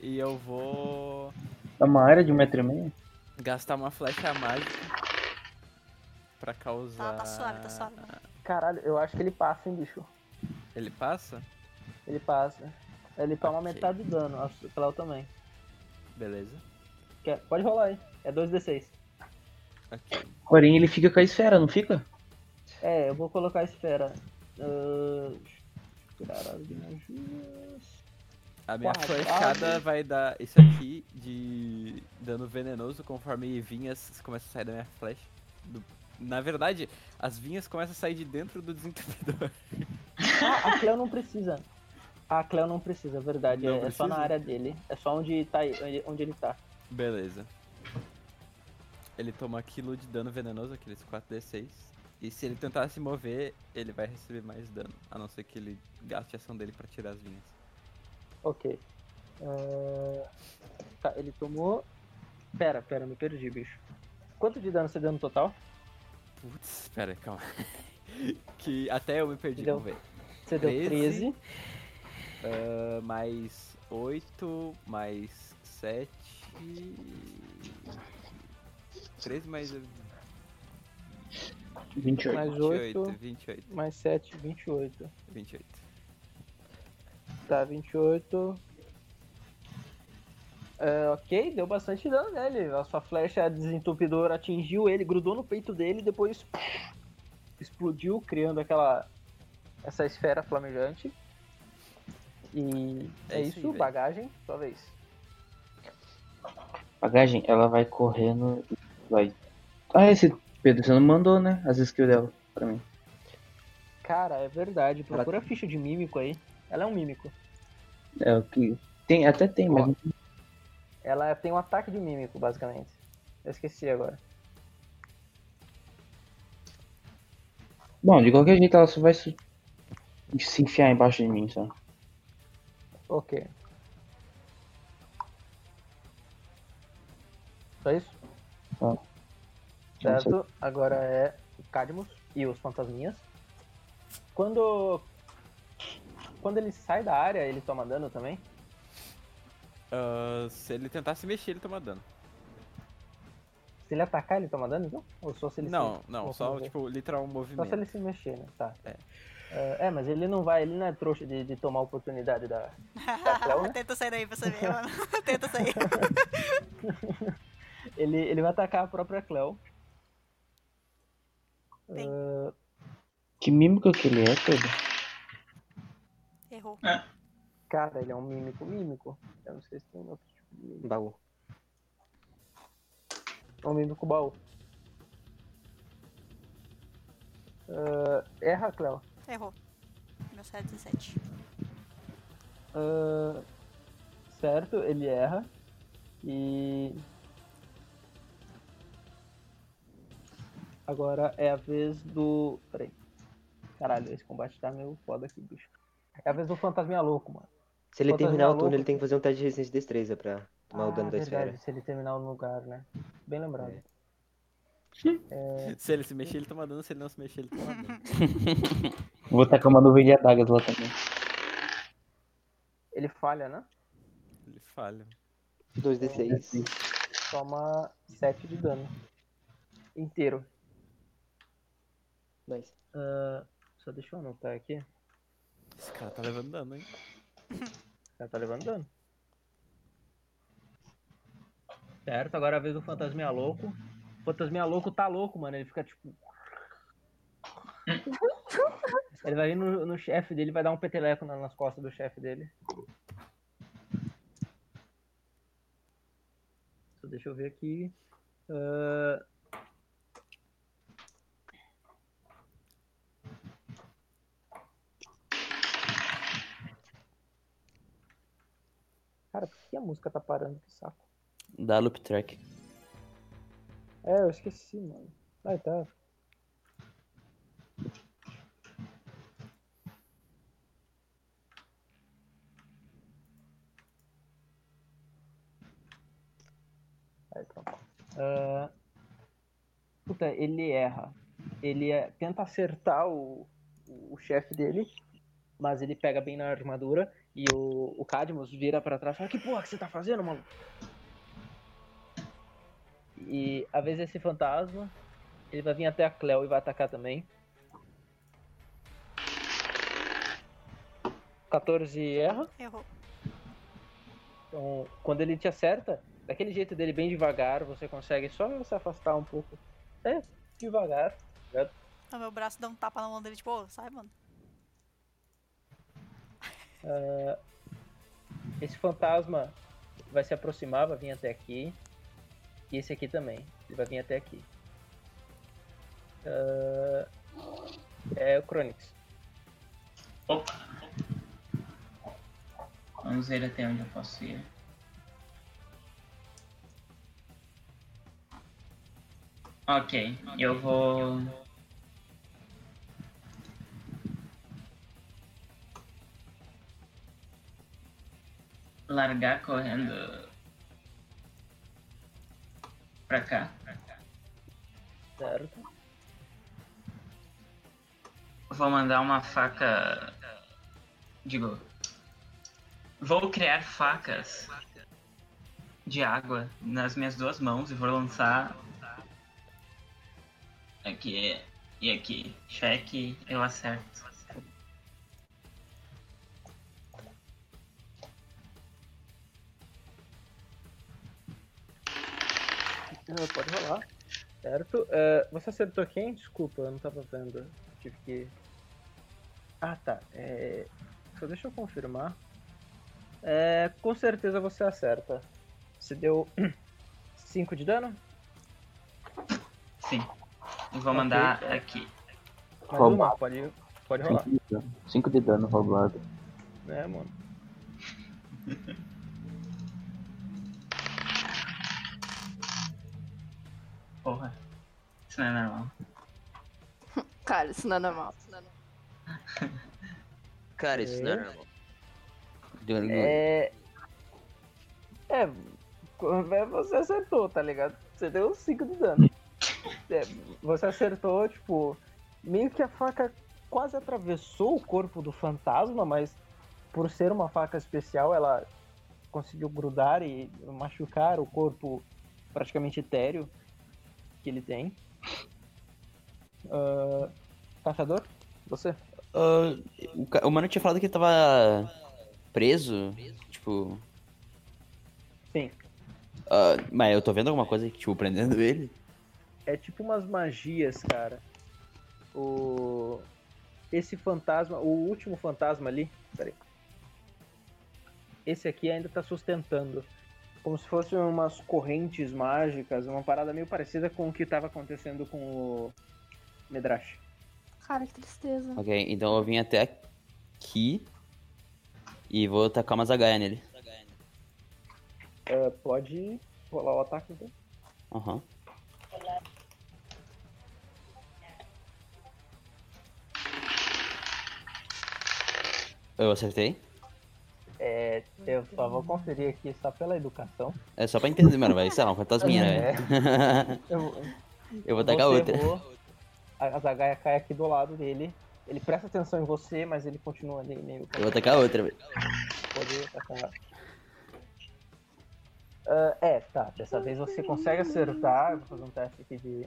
E eu vou É uma área de um metro e meio? gastar uma flecha mágica pra causar. Tá, tá suave, tá suave. Caralho, eu acho que ele passa, hein, bicho. Ele passa? Ele passa. Ele toma Ok. metade do dano. A Cléo também. Beleza. Quer- Pode rolar aí. É 2d6. Ok. Porém, ele fica com a esfera, não fica? É, eu vou colocar a esfera. Ah, área de magias. A minha flechada vai dar isso aqui de dano venenoso conforme vinhas começam a sair da minha flecha. Do- Na verdade, as vinhas começam a sair de dentro do desentupidor. Ah, a Cleo não precisa. A Cleo não precisa, é verdade. Não é, é só na precisa? área dele. É só onde, tá, onde- onde ele tá. Beleza. Ele toma aquilo de dano venenoso, aqueles 4d6. E se ele tentar se mover, ele vai receber mais dano. A não ser que ele gaste a ação dele pra tirar as vinhas. Ok. Ah, Tá, ele tomou. Pera, pera, me perdi, bicho. Quanto de dano você deu no total? Putz, pera, calma. que até eu me perdi, Deu vamos ver. Você deu 13. 13. Ah, mais 8, mais 7. 13 mais 28. Mais 28, 8, 28, mais 7, 28. 28. Tá, 28. É, ok, deu bastante dano nele. A sua flecha desentupidora atingiu ele, grudou no peito dele e depois explodiu, criando aquela. essa esfera flamejante. E é, É isso, isso aí, bagagem, sua vez. Bagagem, ela vai correndo. e Vai. Ah, esse Pedro, você não mandou, né? As skills dela pra mim. Cara, é verdade. Procura a ficha de mímico aí. Ela é um mímico. É o que. Tem, até tem, mas. Ela tem um ataque de mímico, basicamente. Eu esqueci agora. Bom, de qualquer jeito ela só vai se, se enfiar embaixo de mim, só. Ok. Só isso? Só. Certo? Agora é o Cadmus e os fantasminhas. Quando. Quando ele sai da área, ele toma dano também? Ah, se ele tentar se mexer, ele toma dano. Se ele atacar, ele toma dano, então? Ou só se ele Não, se não, só tipo, literal Só se movimento. ele se mexer, né? Tá. É. É, é, mas ele não vai, ele não é trouxa de, de tomar a oportunidade da. Da Cleo, né? Tenta sair daí pra você ver, mano. Tenta sair. Ele, ele vai atacar a própria Cleo. Ah, Que mímico que ele é, Pedro? Errou. cara, ele é um mímico mímico. Eu não sei se tem outro tipo de mímico. Baú. É um mímico baú. Ah, erra, Cleo. Errou. Meu 7 17. Ah, certo, ele erra. E. Agora é a vez do. Peraí. Caralho, esse combate tá meio foda aqui, bicho. É a vez do fantasminha louco, mano. Se ele Fantasma terminar o louco. turno, ele tem que fazer um teste de resistência de destreza pra tomar o Ah, dano da verdade, esfera. se ele terminar no lugar, né? Bem lembrado. É. Se ele se mexer, ele toma dano. Se ele não se mexer, ele toma dano. Vou tacar uma nuvem de adagas lá também. Ele falha, né? Ele falha. 2d6. Toma 7 de dano. inteiro. Nice. Ah, só deixa eu anotar aqui. Esse cara tá levando dano, hein? O cara tá levando dano. Certo, agora é a vez do fantasminha louco. O fantasminha louco tá louco, mano. Ele fica tipo. Ele vai vir no, no chefe dele, vai dar um peteleco na- nas costas do chefe dele. Só deixa eu ver aqui. Ah, Cara, por que a música tá parando? Que saco. Dá loop track. É, eu esqueci, mano. Vai, tá. Aí, pronto. Ah, Puta, ele erra. Ele é- tenta acertar o, o chefe dele, mas ele pega bem na armadura e o, o Cadmus vira pra trás e fala: Que porra que você tá fazendo, maluco? E a vez esse fantasma, ele vai vir até a Cleo e vai atacar também. 14 erra. Errou. Então, quando ele te acerta, daquele jeito dele bem devagar, você consegue só se afastar um pouco. É, devagar. Então meu braço dá um tapa na mão dele, tipo, ô, sai, mano. Ah, esse fantasma vai se aproximar, vai vir até aqui. E esse aqui também. Ele vai vir até aqui. Ah, é o Chronix. Opa! Vamos ver até onde eu posso ir. Ok, eu vou. Largar correndo pra cá. Certo? Vou mandar uma faca. Digo. Vou criar facas de água nas minhas duas mãos e vou lançar. Aqui e aqui. Cheque, eu acerto. Pode rolar. Certo? Ah, você acertou quem? Desculpa, eu não tava vendo. Tive que. Ah, tá. É... Só deixa eu confirmar. É, com certeza você acerta. Você deu 5 de dano? Sim. E vou mandar Ok, é. aqui. Roubado. uma? Pode, pode rolar. 5 de dano. 5 de dano roubado. É, mano. Porra. Isso não é normal. Cara, isso não é normal. Isso não é normal. Cara, isso não é normal. Deu- É. É. quando é, Você acertou, tá ligado? Você deu 5 de dano. É, você acertou, tipo. Meio que a faca quase atravessou o corpo do fantasma, mas por ser uma faca especial, ela conseguiu grudar e machucar o corpo praticamente etéreo que ele tem. Ah, caçador? Você? Ah, o, o mano tinha falado que ele tava preso, tipo. Sim. ah, mas eu tô vendo alguma coisa, tipo, prendendo ele? É tipo umas magias, cara. O. Esse fantasma, o último fantasma ali. Peraí. Esse aqui ainda tá sustentando. Como se fossem umas correntes mágicas, uma parada meio parecida com o que tava acontecendo com o Medrash. Cara, que tristeza. Ok, então eu vim até aqui e vou tacar uma zagaia nele. É, pode rolar o ataque então. Aham. Eu acertei? É, eu só vou conferir aqui só pela educação. É só pra entender, mano, vai, sei lá, um fantasminha, É. né? Eu, Eu vou tacar outra. errou, a Zagaia cai aqui do lado dele. Ele presta atenção em você, mas ele continua ali meio. Eu vou tacar outra, velho. Pode atacar. Ah, é, tá. Dessa vez você consegue acertar. Vou fazer um teste aqui de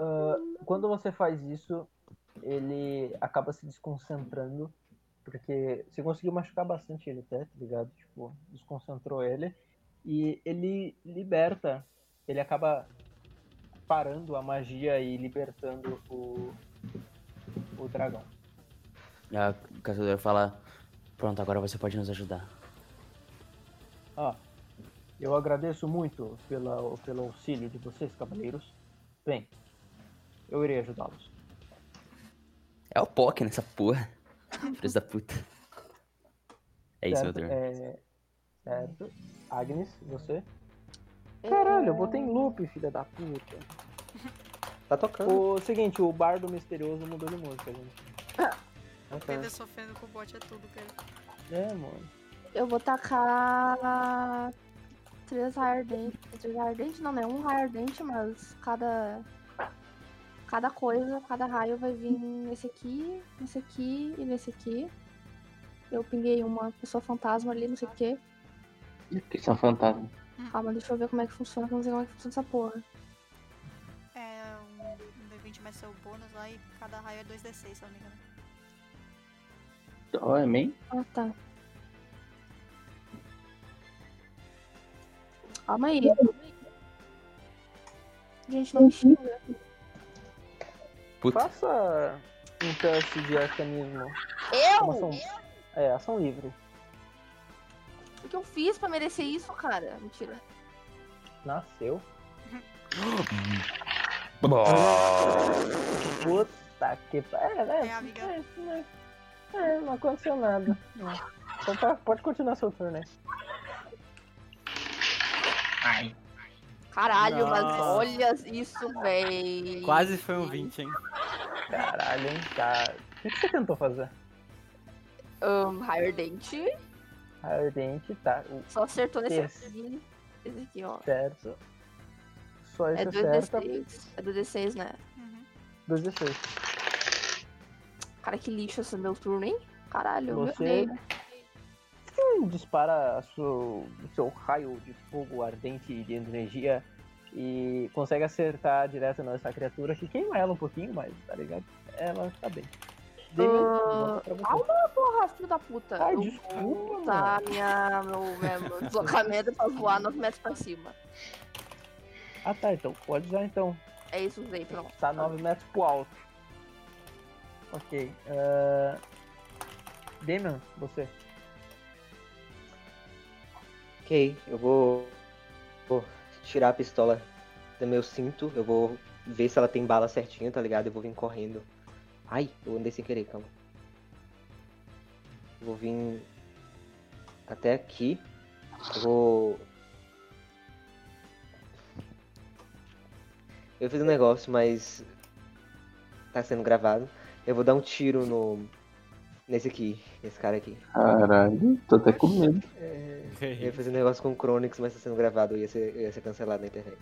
Ah, quando você faz isso, ele acaba se desconcentrando, porque você conseguiu machucar bastante ele até, tá ligado? Tipo, desconcentrou ele. E ele liberta, ele acaba parando a magia e libertando o, o dragão. A caçadora fala: Pronto, agora você pode nos ajudar. Ah, eu agradeço muito pela, pelo auxílio de vocês, cavaleiros. Bem, eu irei ajudá-los. É o Poké nessa porra. Filhos da puta. É isso, meu certo? turno. É, certo. Agnes, você? Caralho, eu botei em loop, filha da puta. Tá tocando. O seguinte, o bardo misterioso mudou de música, gente. Ah, tá. Pedro sofrendo com o bot é tudo, cara. É, mano. Eu vou tacar três raio ardente. Três raio ardente não, né? Um raio ardente, mas cada. Cada coisa, cada raio vai vir nesse aqui, nesse aqui e nesse aqui. Eu pinguei uma pessoa fantasma ali, não sei o quê. Que são fantasmas. Calma, deixa eu ver como é que funciona, que eu não sei como é que funciona essa porra. É um, um D20 mais seu bônus lá e cada raio é 2d6, se eu não me engano. Ó, é meio? Ah, tá. Calma aí. Gente, não me xinga. Puta. Faça um teste de arcanismo. Eu? ação, é, ação livre. O que eu fiz pra merecer isso, cara? Mentira. Nasceu. Puta que pariu. É, né? É, amiga. É, né? É, não aconteceu nada. Então tá, pode continuar seu turno aí. Ai. Caralho, mas Nossa. olha isso, véi. Quase foi um 20, hein? Caralho, hein, cara. O que você tentou fazer? Um, dente. Ardente, tá. O Só acertou nesse Esse. aqui. Esse aqui, ó. certo. Só É isso do acerta. D6. É do D6, né? Uhum. 2d6. Cara, que lixo esse meu turno, hein? Caralho, Você- meu Deus. Dispara o seu raio de fogo ardente e de energia e consegue acertar direto nessa criatura que queima ela um pouquinho, mas tá ligado? Ela tá bem. Calma, porra, filho da puta. Ai, Eu desculpa, usar minha, meu, meu deslocamento pra voar 9 metros pra cima. Ah tá, então pode usar então. É isso, usei, pronto. Tá 9 metros pro alto. Ok. Uh... Damian, você. Ok, eu vou, vou tirar a pistola do meu cinto. Eu vou ver se ela tem bala certinha, tá ligado? Eu vou vir correndo. Ai, eu andei sem querer, calma. Vou vir até aqui. Eu vou. Eu fiz um negócio, mas tá sendo gravado. Eu vou dar um tiro no. Nesse aqui, nesse cara aqui. Caralho, tô até com medo. Eu ia fazer um negócio com o Chronix, mas tá sendo gravado, eu ia ser, eu ia ser cancelado na internet.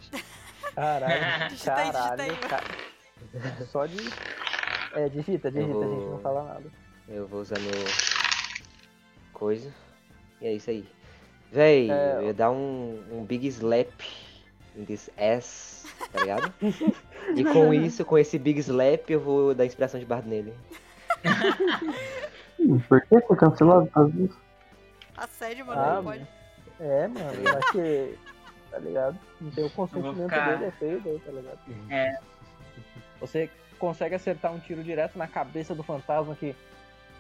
Caralho, caralho. Só de. É, digita, digita, vou- a gente não fala nada. Eu vou usar meu. coisa. E é isso aí. Véi, É, eu ia dar um, um big slap in this ass, tá ligado? e com isso, com esse big slap, eu vou dar inspiração de bardo nele. Por que foi cancelado por causa disso? Assédio, mano, Ah, não pode. É, mano, eu acho que. Tá ligado? Não tem o consentimento ficar- dele, é feio daí, tá ligado? É. Você consegue acertar um tiro direto na cabeça do fantasma que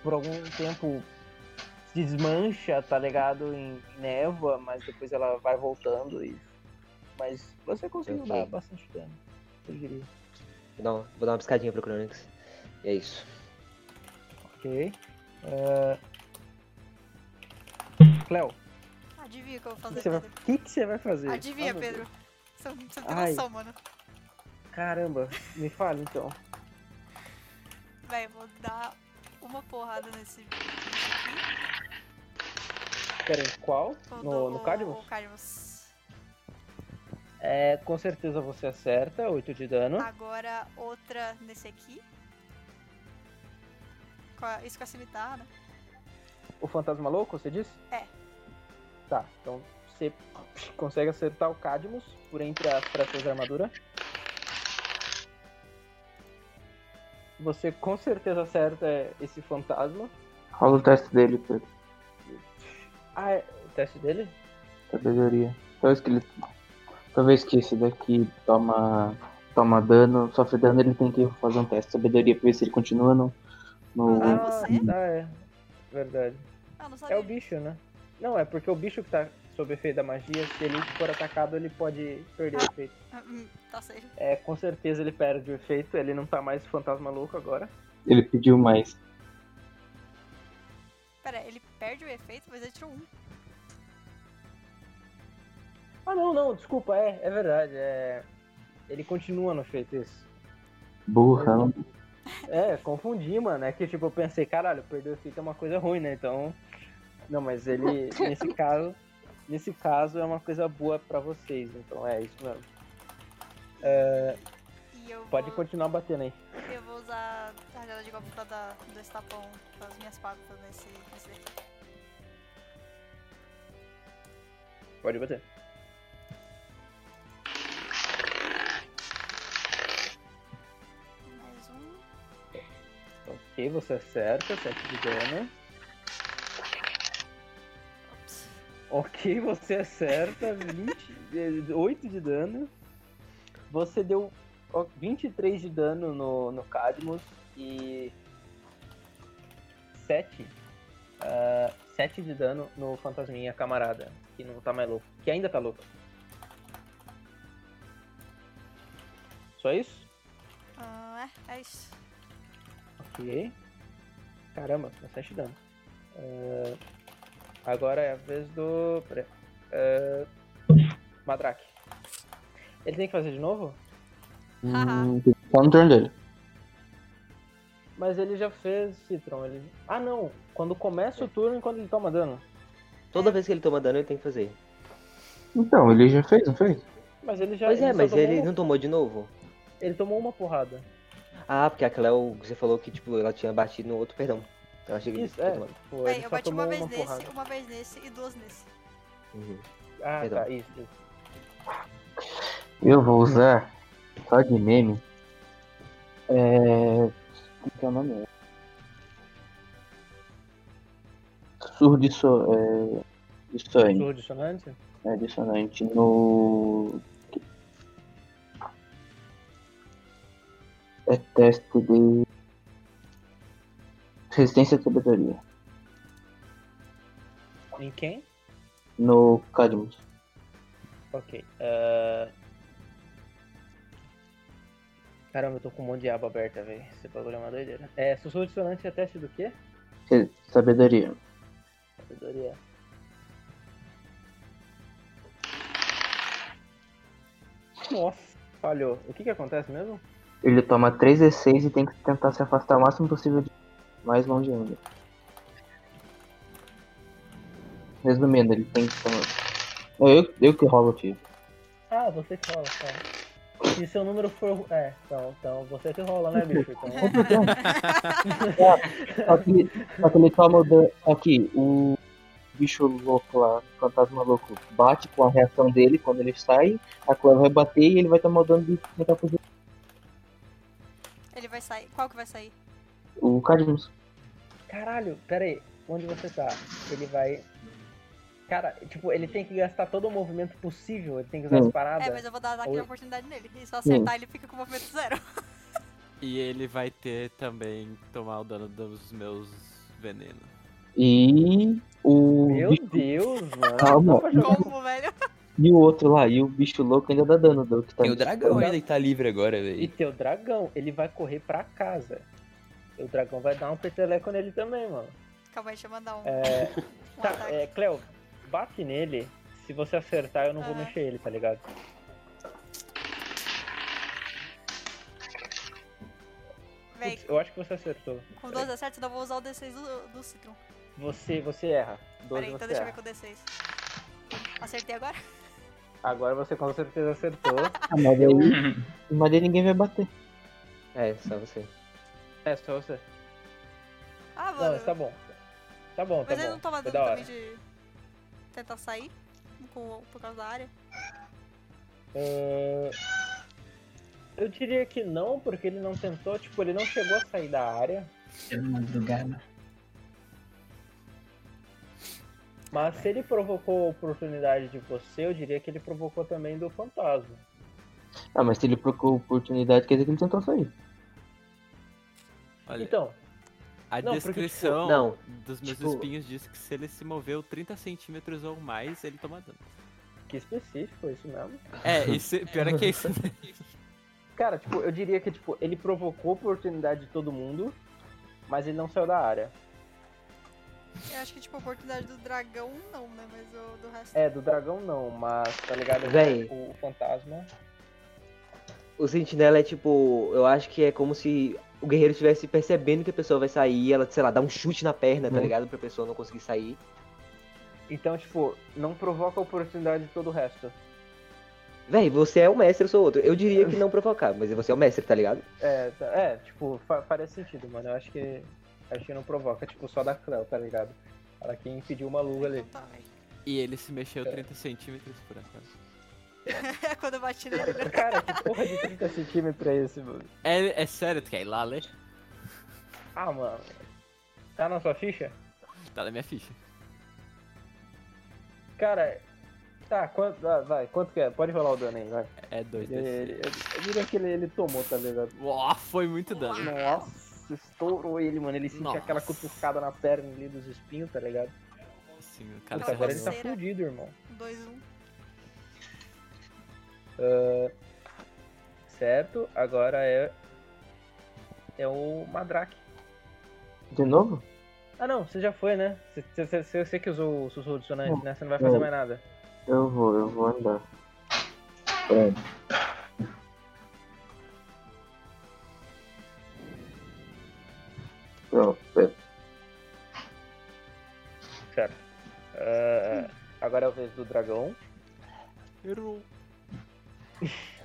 por algum tempo se desmancha, tá ligado? Em névoa, mas depois ela vai voltando e. Mas você conseguiu dar bastante dano, eu diria. Vou dar, uma, vou dar uma piscadinha pro Chronix. E é isso. Ok. É... Cleo, Adivinha o que eu vou fazer, você vai- Pedro? o que, que você vai fazer? Adivinha, Ah, Pedro. Você, não tem Ai. noção, mano. Caramba, me fale então. Véi, eu vou dar uma porrada nesse. Pera aí, qual? Vou No, no Cadmus? O Cadmus. É, com certeza você acerta, 8 de dano. Agora outra nesse aqui. Com a- Isso com a cimitarra, né? O fantasma louco, você disse? É. Tá, então Você consegue acertar o Cadmus por entre as frestas da armadura. Você com certeza acerta esse fantasma. Rola o teste dele, Pedro. Ah, é o teste dele? Sabedoria. Toda vez que ele. Toda vez que esse daqui toma. toma dano, sofre dano, ele tem que fazer um teste de sabedoria pra ver se ele continua no. No... Ah, você? Ah, é. Verdade. Ah, não sabia. É o bicho, né? Não, é porque o bicho que tá sob efeito da magia, se ele for atacado, ele pode perder o efeito. Ah, hum, Tá safe. É, com certeza ele perde o efeito, ele não tá mais fantasma louco agora. Ele pediu mais. Pera, ele perde o efeito, mas ele tirou um. Ah, não, não, desculpa, é, é verdade, é... Ele continua no efeito, isso. Burra. É, confundi, mano, é que tipo, eu pensei, caralho, perder o efeito é uma coisa ruim, né, então... Não, mas ele, nesse caso, nesse caso é uma coisa boa pra vocês, então é isso mesmo. É, pode vou, continuar batendo aí. eu vou usar a rajada de golpe da, do estapão das minhas patas nesse, nesse daqui. Pode bater. Ok, você acerta, 7 de dano. Ok, você acerta 20, 8 de dano. Você deu ó, 23 de dano no, no Cadmus e 7, ah, 7 de dano no Fantasminha Camarada, que não tá mais louco, que ainda tá louco. Só isso? Ah, é, é isso. Ok. Caramba, bastante dano. Ah, agora é a vez do. Madrake. Ele tem que fazer de novo? Hum, só no turno dele. Mas ele já fez Citron. Ele... Ah não! Quando começa o turno e quando ele toma dano. Toda vez que ele toma dano, ele tem que fazer. Então, ele já fez, não fez? Mas ele já. Pois é, só mas tomou ele não tomou de novo? Ele tomou uma porrada. Ah, porque a Cleo, você falou que tipo, ela tinha batido no outro, perdão. Eu achei que ele Isso, é. Pô, Bem, eu bati uma vez uma nesse, porrada. uma vez nesse e duas nesse. Uhum. Ah, Perdão. tá, isso, isso. Eu vou usar só de meme. É. Como que é o nome? Surdo de so... é... dissonante. Surdo dissonante? É dissonante no. É teste de. Resistência de sabedoria. Em quem? No Cadmus. Ok. ah, Caramba, eu tô com um monte de aba aberta, velho. Esse bagulho é uma doideira. É, sussurro dissonante é teste do quê? Sabedoria. Sabedoria. Nossa, falhou. O que que acontece mesmo? Ele toma 3d6 e tem que tentar se afastar o máximo possível de. Mais longe ainda. Resumindo, ele tem que tomar. Não, Eu, eu que rolo o tiro. Ah, você que rola, tá. Se seu número for. É, então, então você que rola, né, bicho? Então, Só que, só que ele toma o dano. Aqui, o bicho louco lá, o fantasma louco, bate com a reação dele quando ele sai, a Cleo vai bater e ele vai tomar o dano de tentar fugir. Ele vai sair. Qual que vai sair? O Cadmus. Caralho, pera aí. Onde você tá? Ele vai. Cara, tipo, ele tem que gastar todo o movimento possível, ele tem que usar Hum. as paradas. É, mas eu vou dar ataque de Oi. oportunidade nele. E se eu acertar, ele fica com movimento zero. E ele vai ter também tomar o dano dos meus venenos. E o. Meu Deus, mano. Calma. Como, velho? E o outro lá, e o bicho louco ainda dá dano do que tá Tem o dragão ainda que tá livre agora, E velho. teu dragão, ele vai correr pra casa. E o dragão vai dar um peteleco nele também, mano. Calma aí, deixa eu mandar um, É, um tá, ataque. é, Cleo, bate nele. Se você acertar, eu não vou Aham. mexer ele, tá ligado? Véi, Putz, eu acho que você acertou. com 12 acertos, eu não vou usar o D6 do, do Citron. Você, você erra. 12 Peraí, então você deixa eu ver com o D6. Acertei agora? Agora você com certeza acertou. Ah, mas aí, mas aí ninguém vai bater. É, só você. é, só você. Ah, Não, mano. mas tá bom. Tá bom, tá Mas ele bom. não toma Foi dano da hora. também de tentar sair? com, por causa da área? É, Eu diria que não, porque ele não tentou, tipo, ele não chegou a sair da área. Eu não madrugada. Mas se ele provocou a oportunidade de você, eu diria que ele provocou também do fantasma. Ah, mas se ele procurou oportunidade, quer dizer que ele tentou sair. Olha, Então, a não, porque, tipo, descrição não, dos meus tipo- espinhos diz que se ele se moveu 30 centímetros ou mais, ele toma dano. que específico, é isso mesmo. É, isso, pior é que é isso. Cara, tipo, eu diria que tipo, ele provocou a oportunidade de todo mundo, mas ele não saiu da área. Eu acho que, tipo, a oportunidade do dragão não, né? Mas o do resto. É, do dragão não, mas tá ligado? Véi. O fantasma. O sentinela é tipo, eu acho que é como se o guerreiro estivesse percebendo que a pessoa vai sair e ela, sei lá, dá um chute na perna, tá Hum. ligado? Pra pessoa não conseguir sair. Então, tipo, não provoca a oportunidade de todo o resto. Véi, você é o mestre, eu sou outro. Eu diria que não provocar, mas você é o mestre, tá ligado? É, tá- é tipo, fa faria sentido, mano. Eu acho que. Acho que não provoca, tipo, só da Cleo, tá ligado? Para quem impediu uma luga ali. E ele se mexeu 30 centímetros por acaso. É quando eu bati nele? Cara, que porra de 30 centímetros é esse, mano? É, é sério, tu quer ir lá ler? Ah, mano. Tá na sua ficha? Tá na minha ficha. Cara, tá, quanto. ah, vai, quanto que é? Pode rolar o dano aí, vai. É 2 Ele, ele- eu, eu diria que ele, ele tomou, tá ligado? Uau, foi muito dano. Nossa, estourou ele, mano. Ele sentiu Nossa. aquela cutucada na perna ali dos espinhos, tá ligado? Sim, o cara Puta, se agora ele tá coceira. fudido, irmão. 2, 1. Ah, certo, agora é. É o Madrake. De novo? Ah não, você já foi, né? Você, você, você, você que usou o sussurro dissonante, né? Você não vai fazer É. mais nada. Eu vou, eu vou andar. Pronto. Pera. Certo. Ah, agora é a vez do dragão. Errou.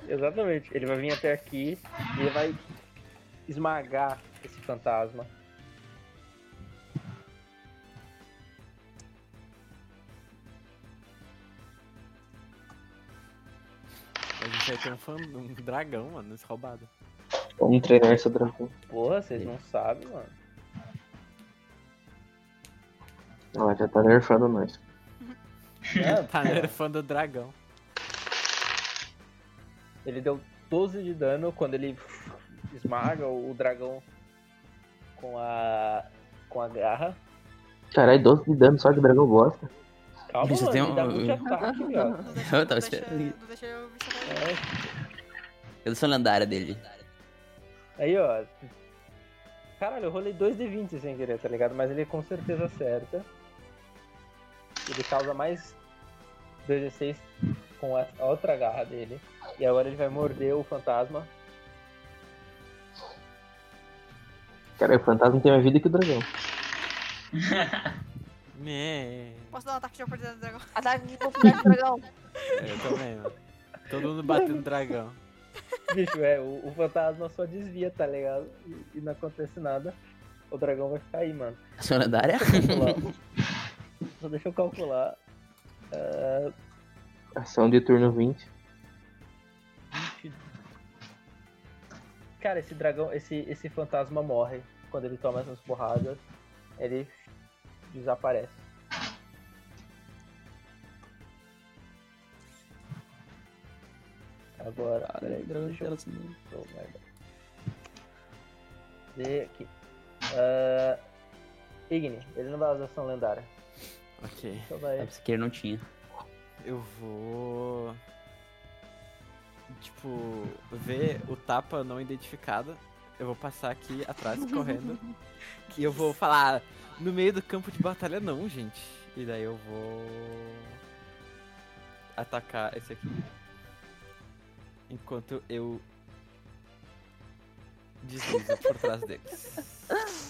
Exatamente. Ele vai vir até aqui e ele vai esmagar esse fantasma. A gente vai ter um, fan, um dragão, mano, nesse roubado. Vamos treinar esse dragão. Porra, vocês não sabem, mano. Ela já tá nerfando nós. É, Tá nerfando o dragão. Ele deu 12 de dano quando ele esmaga o dragão com a com a garra. Caralho, 12 de dano só de dragão bosta. Calma, Bicho, mano, tem me dá um- muito ataque, viado. Eu tava esperando. não deixa eu me sacar. É, Eu sou lendária dele. Aí, ó. Caralho, eu rolei 2 de 20 sem querer, tá ligado? Mas ele com certeza acerta. Ele causa mais 2 de 6 com a a outra garra dele. E agora ele vai morder o fantasma. Cara, o fantasma tem mais vida que o dragão. Né. Posso dar um ataque de oportunidade do dragão? Ataque de oportunidade do dragão. Eu também, mano. Todo mundo batendo dragão. Bicho, é, o, o fantasma só desvia, tá ligado? E, e não acontece nada. O dragão vai ficar aí, mano. Sou lendária? Calcular. Só deixa eu calcular. Ah, Ação de turno 20. 20. Cara, esse dragão, esse, esse fantasma morre quando ele toma essas porradas. Ele desaparece. Agora, peraí, deixa eu... Oh, merda. Aqui. Ah, Igni, ele não vai usar ação lendária. Ok. Então vai. Que ele não tinha. Eu vou. Tipo, ver o tapa não identificado. Eu vou passar aqui atrás correndo. Que eu vou falar. No meio do campo de batalha, não, gente. E daí eu vou. Atacar esse aqui. Enquanto eu. Deslizo por trás deles.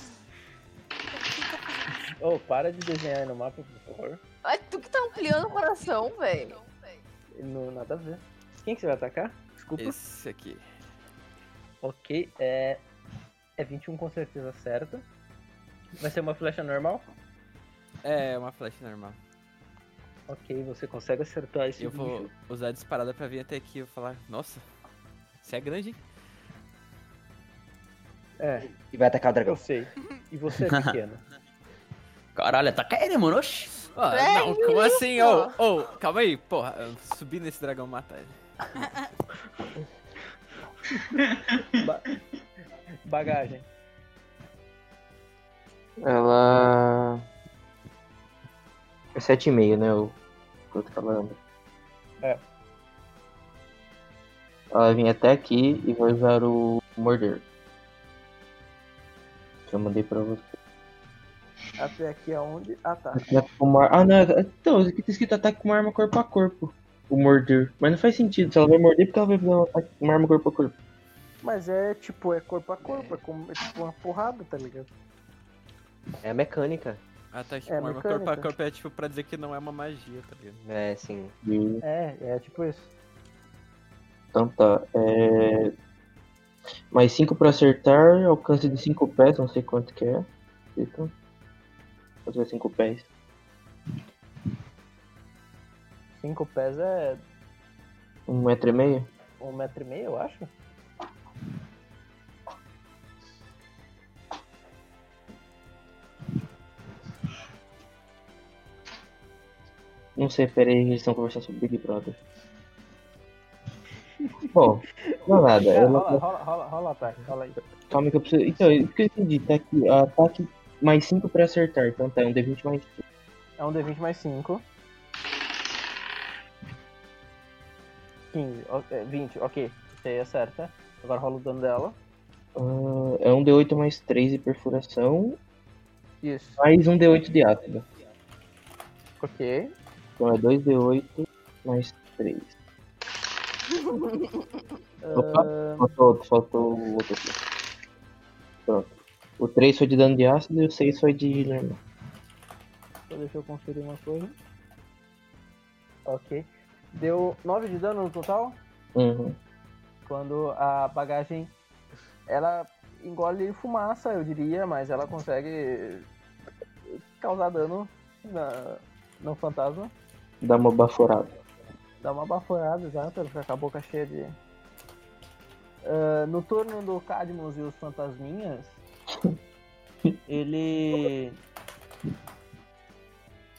Oh, para de desenhar no mapa, por favor. Ai, tu que tá ampliando o coração, velho. Não, nada a ver. Quem que você vai atacar? Desculpa. Esse aqui. Ok, é. É 21 com certeza certa. Vai ser uma flecha normal? É uma flecha normal. Ok, você consegue acertar esse Eu vou bicho. usar a disparada pra vir até aqui e falar, nossa, você é grande, hein? É, E vai atacar o dragão. eu sei. E você é pequeno. Caralho, ataca ele, mano. Oxi. É não, como assim? Ô, isso. ô, calma aí, porra, eu subi nesse dragão matar ele. Ba- bagagem. Ela. É 7,5, né? O que eu tô falando. É. Ela vai vir até aqui e vai usar o morder. Que eu mandei pra você. Até aqui aonde? Ah, tá. Ataque com uma... Ah, não. Então, isso aqui tá escrito ataque com uma arma corpo a corpo. O morder. Mas não faz sentido. Se ela vai morder, porque ela vai fazer um ataque com uma arma corpo a corpo. Mas é tipo, é corpo a corpo, é, como, é tipo uma porrada, tá ligado? É a mecânica. Ataque É, com arma corpo a corpo é tipo pra dizer que não é uma magia, tá ligado? É, sim. E- É, é tipo isso. Então tá. É... Mais 5 pra acertar, alcance de 5 pés, não sei quanto que é. Então. Fazer 5 pés. Cinco pés é Um metro e meio? um metro e meio, eu acho. Não sei, peraí, eles estão conversando sobre Big Brother. Bom, não é nada. É, rola, rola, rola, rola ataque, rola aí. Calma que eu preciso. Então, o que eu entendi? Tá aqui, ataque mais 5 pra acertar. Então tá, um D20 mais. É um D20 mais 5. 15, o- é, 20, ok. Você acerta. Agora rola o dano dela. Ah, é um D8 mais 3 de perfuração, Isso. mais um D8 de ácido. Ok. Então é 2D8 mais 3. Opa. Ah, Faltou outro, faltou o outro aqui. Pronto. O 3 foi de dano de ácido e o 6 foi de normal. só deixa eu conferir uma coisa. Ok. Deu 9 de dano no total. Uhum. Quando a bagagem ela engole fumaça, eu diria, mas ela consegue causar dano na, no fantasma. Dá uma baforada. Dá uma baforada, exato, ele fica com a boca cheia de. Ah, no turno do Cadmus e os fantasminhas, ele.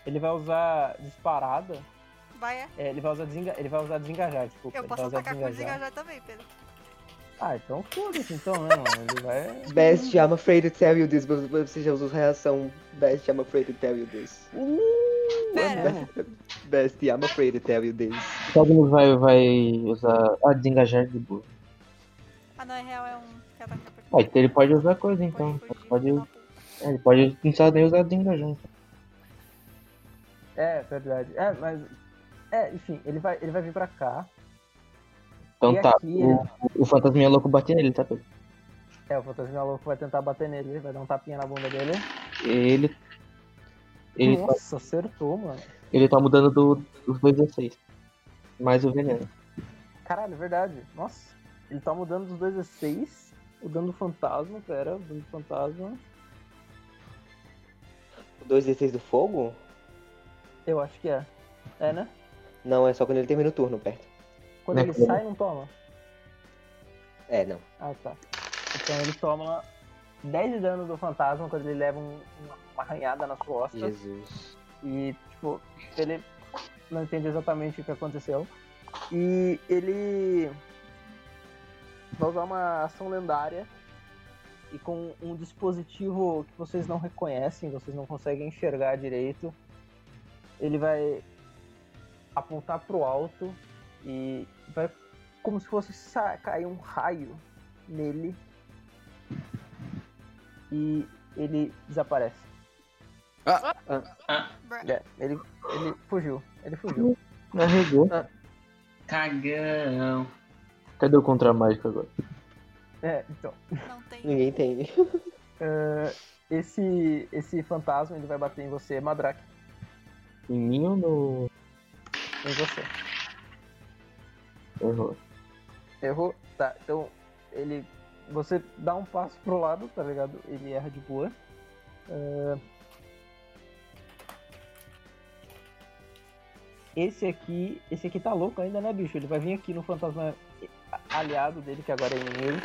Ele vai usar disparada. Vai, é. É, ele vai usar desenga... ele vai usar desengajar, desculpa. Eu ele posso atacar com desengajar também, Pedro. Ah, então foda-se então, né, mano? Ele vai. Best, I'm afraid to tell you this. Você você já usou reação. Best, I'm afraid to tell you this. Pera, Best, I'm afraid to tell you this. O Cadmus vai, vai usar. Ah, desengajar de boa. ah não, é real, é um Ah, então ele pode usar coisa então. fugir, Pode, pulo. é, ele pode não precisa nem usar desengajar. então. É, verdade. É, mas. É, enfim, ele vai, ele vai vir pra cá. Então E tá. aqui, O, o fantasminha louco bate nele, tá? Pedro? É, o fantasma louco vai tentar bater nele, vai dar um tapinha na bunda dele. Ele. Ele, tá, Nossa, acertou, mano. ele tá mudando do, dos 2d6. Mais o veneno. Caralho, é verdade. Nossa, ele tá mudando dos 2 a 6. O dano do fantasma, pera, o dano do fantasma. O 2d6 do fogo? Eu acho que é. É, né? Não, é só quando ele termina o turno perto. Quando Né, ele como? sai, não toma. É, não. Ah, tá. Então ele toma 10 de dano do fantasma quando ele leva um- uma arranhada nas costas. Jesus. E, tipo, ele não entende exatamente o que aconteceu. E ele vai usar uma ação lendária e com um dispositivo que vocês não reconhecem, vocês não conseguem enxergar direito. Ele vai apontar pro alto e vai como se fosse cair um raio nele. E ele desaparece. Bruh. É, ele, ele fugiu. Ele fugiu. Arregou. Cagão. Cadê o contra mágico agora? É, então. Não tem. Ninguém tem. eh, esse, esse fantasma ele vai bater em você, Madrak. Em mim ou no. Em você. Errou. Errou? Tá, então ele. Você dá um passo pro lado, tá ligado? Ele erra de boa. Eh, Esse aqui, esse aqui tá louco ainda, né, bicho? Ele vai vir aqui no fantasma aliado dele, que agora é inimigo.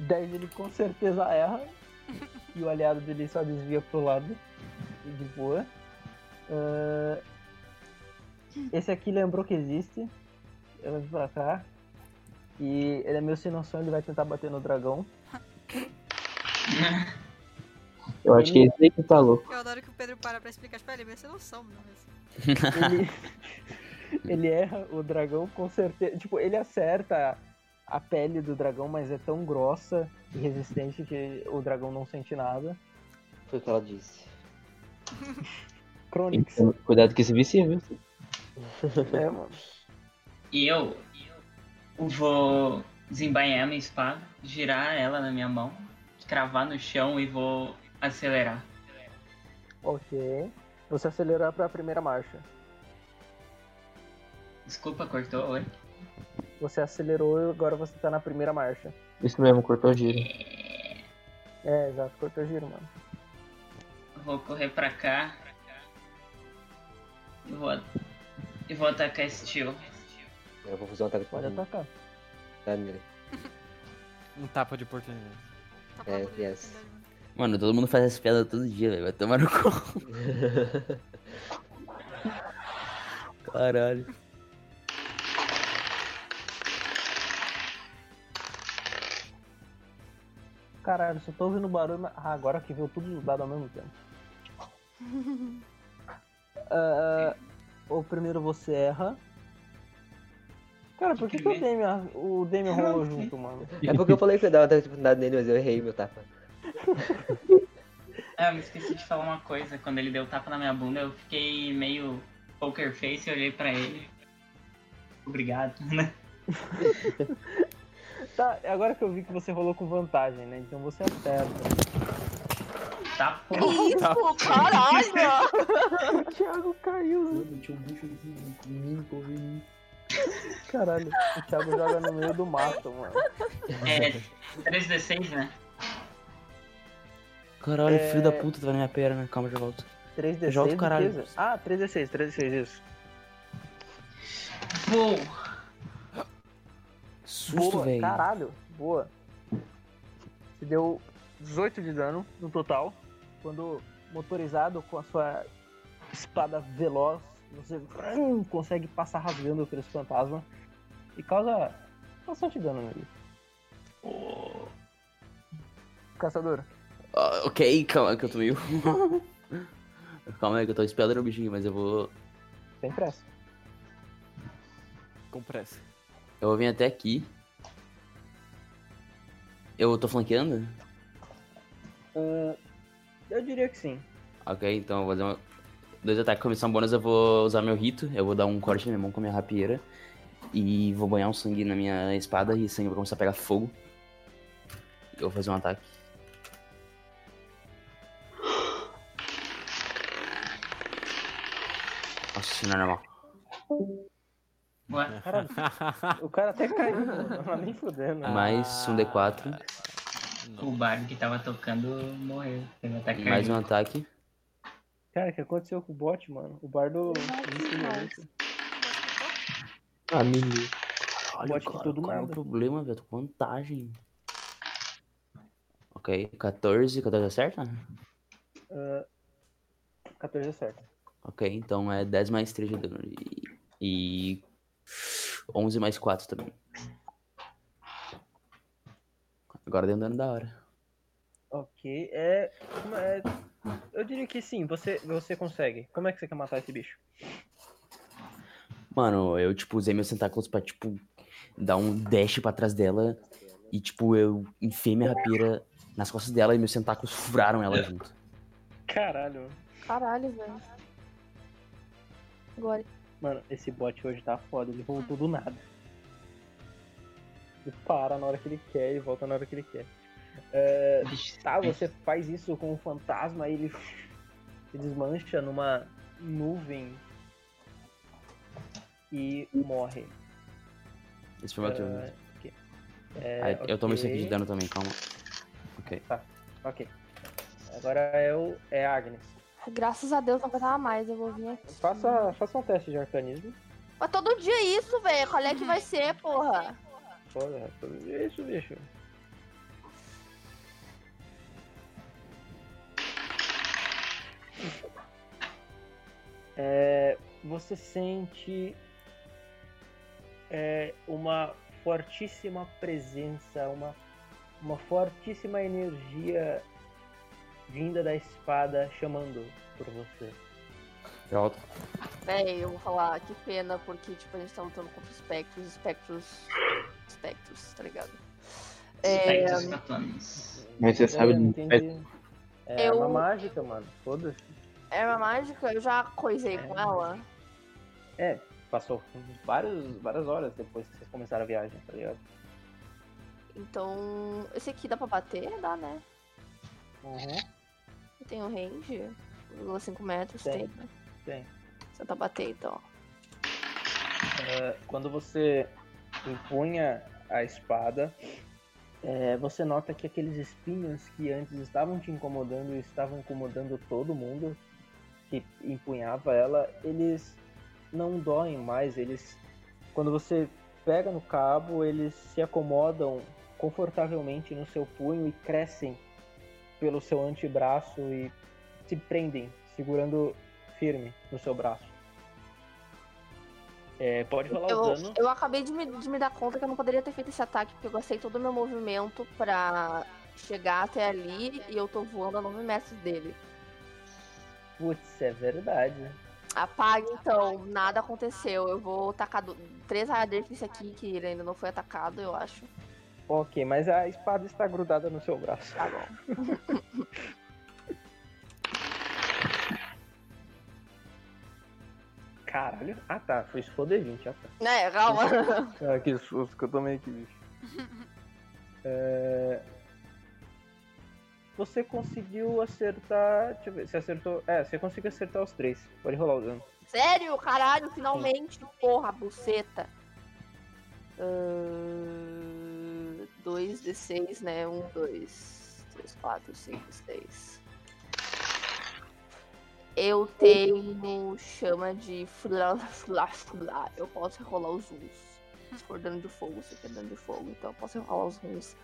10 ele com certeza erra. E o aliado dele só desvia pro lado. E de boa. Ah, esse aqui lembrou que existe. Ele vai vir pra cá. E ele é meio sem noção, ele vai tentar bater no dragão. Eu acho que aí que tá louco. Eu adoro que o Pedro para pra explicar, tipo, "Ah, ele é meio sem noção, não é ele, ele erra o dragão com certeza. Tipo, ele acerta a pele do dragão, mas é tão grossa e resistente que o dragão não sente nada. Foi o que ela disse. Chronix. Então, cuidado com esse vicia, viu? É, mano. E eu vou desembainhar minha espada, girar ela na minha mão, cravar no chão e vou acelerar. Ok. Você acelerar pra primeira marcha. Desculpa, cortou, oi? Você acelerou e agora você tá na primeira marcha. Isso mesmo, cortou o giro. É, exato, cortou giro, mano. Vou correr pra cá. E vou, e vou atacar esse tio. Eu vou fazer um ataque Pode atacar. Tá, Miri? Um tapa de oportunidade. É, de yes. oportunidade. Mano, todo mundo faz essa piada todo dia, velho. Vai tomar no cu. Caralho. Caralho, só tô ouvindo barulho. mas- Ah, agora que veio tudo os dados ao mesmo tempo. Ah, o primeiro você erra. Cara, por que, que o Demian, o rolou junto, mano? É porque eu falei que eu ia dar ataque de oportunidade nele, mas eu errei meu tapa. Ah, eu me esqueci de falar uma coisa. Quando ele deu tapa na minha bunda, eu fiquei meio poker face e olhei pra ele. Obrigado, né? Tá, agora que eu vi que você rolou com vantagem, né? Então você acerta. Tá, pô. Isso, caralho! o Thiago caiu. Tinha um bicho aqui Caralho, o Thiago joga no meio do mato, mano. É 3d6, né? Caralho, É. filho da puta, tá na minha perna. Calma, já volto. 3D6 Joga o do caralho. Ah, 3D6, 3D6, isso. Vou. Susto, boa, velho. caralho, boa. Você deu 18 de dano no total. Quando motorizado com a sua espada veloz, você consegue passar rasgando por esse fantasma e causa bastante dano nele. Caçador, Ah, ok, calma que eu tô meio. calma aí que eu tô esperando o bichinho, mas eu vou. sem pressa. Com pressa. Eu vou vir até aqui. Eu tô flanqueando? Ah, eu diria que sim. Ok, então eu vou fazer uma... dois ataques com missão bônus. Eu vou usar meu rito. Eu vou dar um corte na minha mão com a minha rapieira. E vou banhar um sangue na minha espada e sangue vai começar a pegar fogo. Eu vou fazer um ataque. Nossa, não é normal. Ué, Caralho, o cara até caiu, mano. Mas nem fudendo. Mais um D4. o bardo que tava tocando morreu. Teve ataque Mais um ataque. Cara, o que aconteceu com o bot, mano? O bardo. Ah, menino. Olha, Bot cara, que tudo qual é o problema, velho? Tô com vantagem. Ok, 14. 14 acerta? 14 acerta. Ok, então é 10 mais 3 de dano. E, e 11 mais 4 também. Agora deu um dano da hora. Ok, é, é- Eu diria que sim, você, você consegue. Como é que você quer matar esse bicho? Mano, eu, tipo, usei meus tentáculos pra, tipo, dar um dash pra trás dela. E, tipo, eu enfiei minha rapieira nas costas dela e meus tentáculos furaram ela junto. Caralho. Caralho, velho. Agora. Mano, esse bot hoje tá foda, ele voltou do nada. Ele para na hora que ele quer e volta na hora que ele quer. É, tá, você faz isso com o fantasma e ele se desmancha numa nuvem e morre. Esse foi meu turno. É. É, Aí, eu tomo isso aqui de dano também, calma. Ok. Ok. Agora é o. É a Agnes. Graças a Deus não aguentava mais, eu vou vir aqui. Faça, faça um teste de arcanismo. Mas todo dia isso, velho. Qual é que vai ser, porra? Porra, tudo isso, bicho. É, você sente é, uma fortíssima presença, uma, uma fortíssima energia vinda da espada chamando por você. Pronto. Véi, eu vou falar, que pena, porque, tipo, a gente tá lutando contra espectros, espectros. Espectros, tá ligado? É, Espectros catanos. Mas você sabe. É, entendi. É Eu- uma mágica, mano. Foda-se. Arma mágica, eu já coisei com ela. É, passou vários, várias horas depois que vocês começaram a viagem, tá ligado? Então, esse aqui dá pra bater? Dá, né? Uhum. Tem um range, 5 metros, Tem. tem. né? Tem. Você tá bater, então. É, quando você empunha a espada, é, você nota que aqueles espinhos que antes estavam te incomodando e estavam incomodando todo mundo que empunhava ela, eles não doem mais. Eles, quando você pega no cabo, eles se acomodam confortavelmente no seu punho e crescem pelo seu antebraço e se prendem, segurando firme no seu braço. É, pode rolar o Eu, dano. eu acabei de me, de me dar conta que eu não poderia ter feito esse ataque, porque eu gastei todo o meu movimento pra chegar até ali e eu tô voando a 9 metros dele. Putz, é verdade. Apague então, nada aconteceu. Eu vou tacar do... três raiadeiros nesse aqui, que ele ainda não foi atacado, eu acho. Ok, mas a espada está grudada no seu braço. Tá bom. Caralho. Ah tá, foi isso for D20, ah tá. Né, calma. Ah, que susto que eu tomei aqui, bicho. É, Você conseguiu acertar. Deixa eu ver, você acertou. É, você conseguiu acertar os três. Pode rolar o dano. Sério, caralho, finalmente, porra, buceta. 2 D6, né? 1, 2, 3, 4, 5, 6. Eu tenho chama de flá, flá. Eu posso rolar os uns. Se for dano de fogo, se for dano de fogo, então eu posso rolar os uns.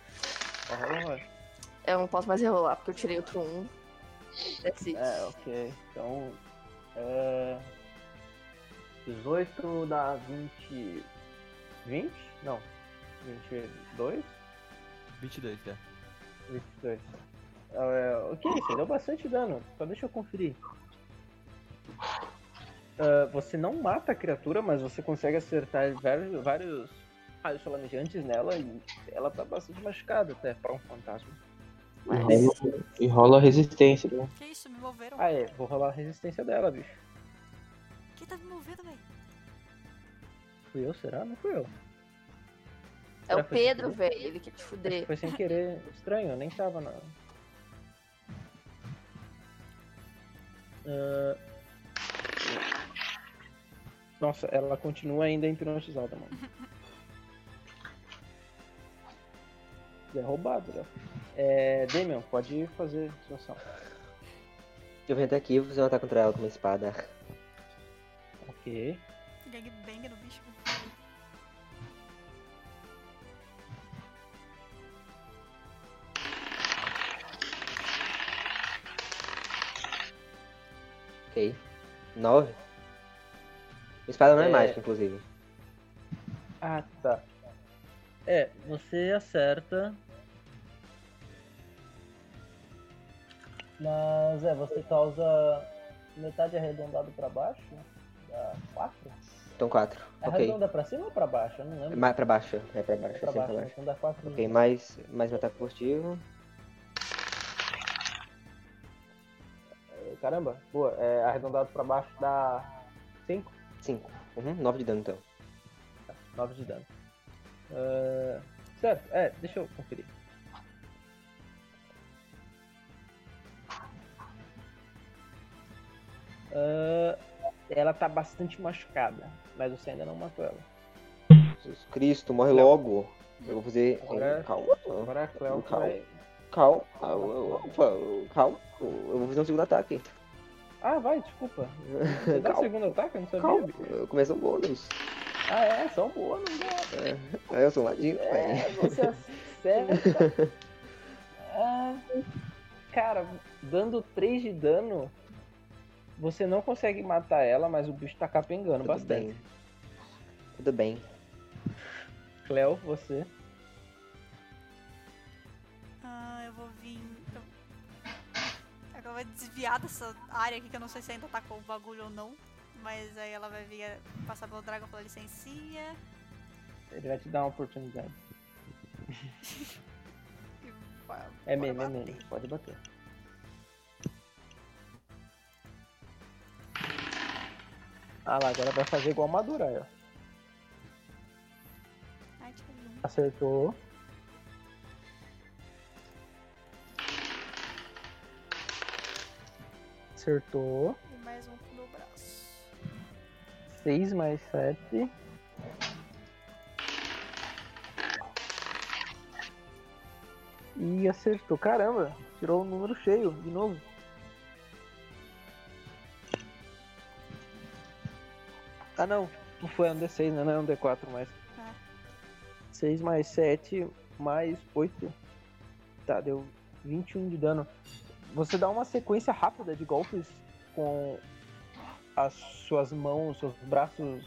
Rolar. Eu não posso mais rerolar, porque eu tirei outro 1. That's it. É, ok. Então. É... 18 dá 20. 20? Não. 22? 22, é. 22. É, ok, você deu bastante dano. Só deixa eu conferir. Ah, você não mata a criatura, mas você consegue acertar vários, vários raios flamejantes nela e ela tá bastante machucada até pra um fantasma. E rola resistência, né? Que isso, me moveram. Ah, é, vou rolar a resistência dela, bicho. Quem tá me movendo, velho? Fui eu, será? Não fui eu. É o Pedro, velho, ele quer te fuder. foi sem querer. Estranho, eu nem tava na. Ah, Nossa, ela continua ainda hipnotizada, mano. É roubado, né? É, Damian, pode fazer sua ação. Deixa eu vir até aqui, vou fazer um ataque contra ela com uma espada. Ok. Gangbang no bicho. Ok. 9. Espada não é, É. mágica, inclusive. Ah, tá. É, você acerta. Mas é, você causa metade arredondado pra baixo. Dá 4? Então 4. É Ok. arredonda pra cima ou pra baixo? Eu não É lembro. mais pra baixo. É pra baixo. É pra é baixo, pra baixo. então dá 4 Ok, mais, mais meu ataque positivo. Caramba, boa. É, arredondado pra baixo dá 5, 5. Uhum, 9 de dano então. 9 de dano. Ah, certo, é, deixa eu conferir. Ah, ela tá bastante machucada, mas você ainda não matou ela. Jesus Cristo, morre logo. Eu vou fazer. Agora- Calma. Agora a Cleo Calma. vai. Calma. Calma. Calma. Eu vou fazer um segundo ataque. Ah, vai, desculpa. Você dá o Calma. segundo ataque? Eu não sabia. Calma, começo um bônus. Ah, é, só um bônus, né? É, eu sou ladinho, É, pai. você acerta. Ah, cara, dando 3 de dano, você não consegue matar ela, mas o bicho tá capengando Tudo bastante. bem. Tudo bem. Cleo, você. Ah, eu vou vai desviar dessa área aqui que eu não sei se ainda atacou o bagulho ou não. Mas aí ela vai vir passar pelo dragão pela licencinha. Ele vai te dar uma oportunidade. É mesmo, é mesmo. Pode bater. Ah lá, agora vai fazer igual Madura, ó. Acertou. Acertou. E mais um com o meu braço. 6 mais 7. E acertou. Caramba, tirou o número cheio de novo. Ah não, não foi um D6, né? Não é um D4 mais. Ah. 6 mais 7 mais 8. Tá, deu 21 de dano. Você dá uma sequência rápida de golpes com as suas mãos, seus braços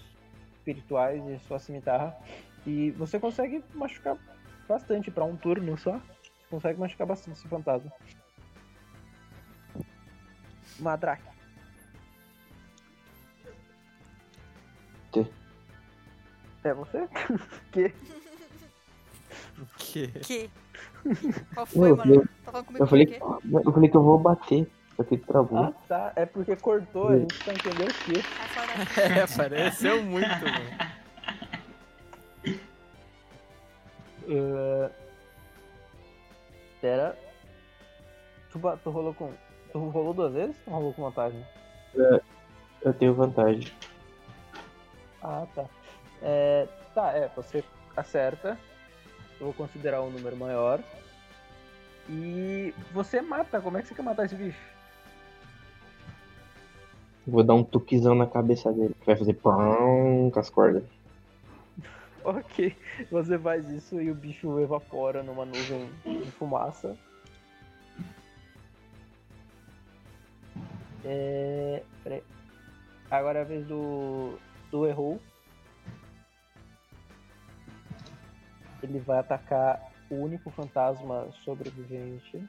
espirituais e sua cimitarra. E você consegue machucar bastante pra um turno só. Você consegue machucar bastante esse fantasma. Madrake. Que? É você? que? O quê? Que? Qual foi, Eu, mano? eu, Tá falando comigo eu, falei, quê? eu falei que eu vou bater. Só que travou. Ah, tá. É porque cortou, a gente só entendeu o quê? É, pareceu muito, mano. Uh... Pera. Tu, tu rolou com. Tu rolou duas vezes ou rolou com vantagem? Eu tenho vantagem. Ah, tá. É, tá, é, você acerta. Eu vou considerar um número maior. E você mata. Como é que você quer matar esse bicho? Vou dar um tuquizão na cabeça dele. Que vai fazer pão com as cordas. Ok, você faz isso e o bicho evapora numa nuvem de fumaça. É. Agora é a vez do. do Errou. Ele vai atacar o único fantasma sobrevivente.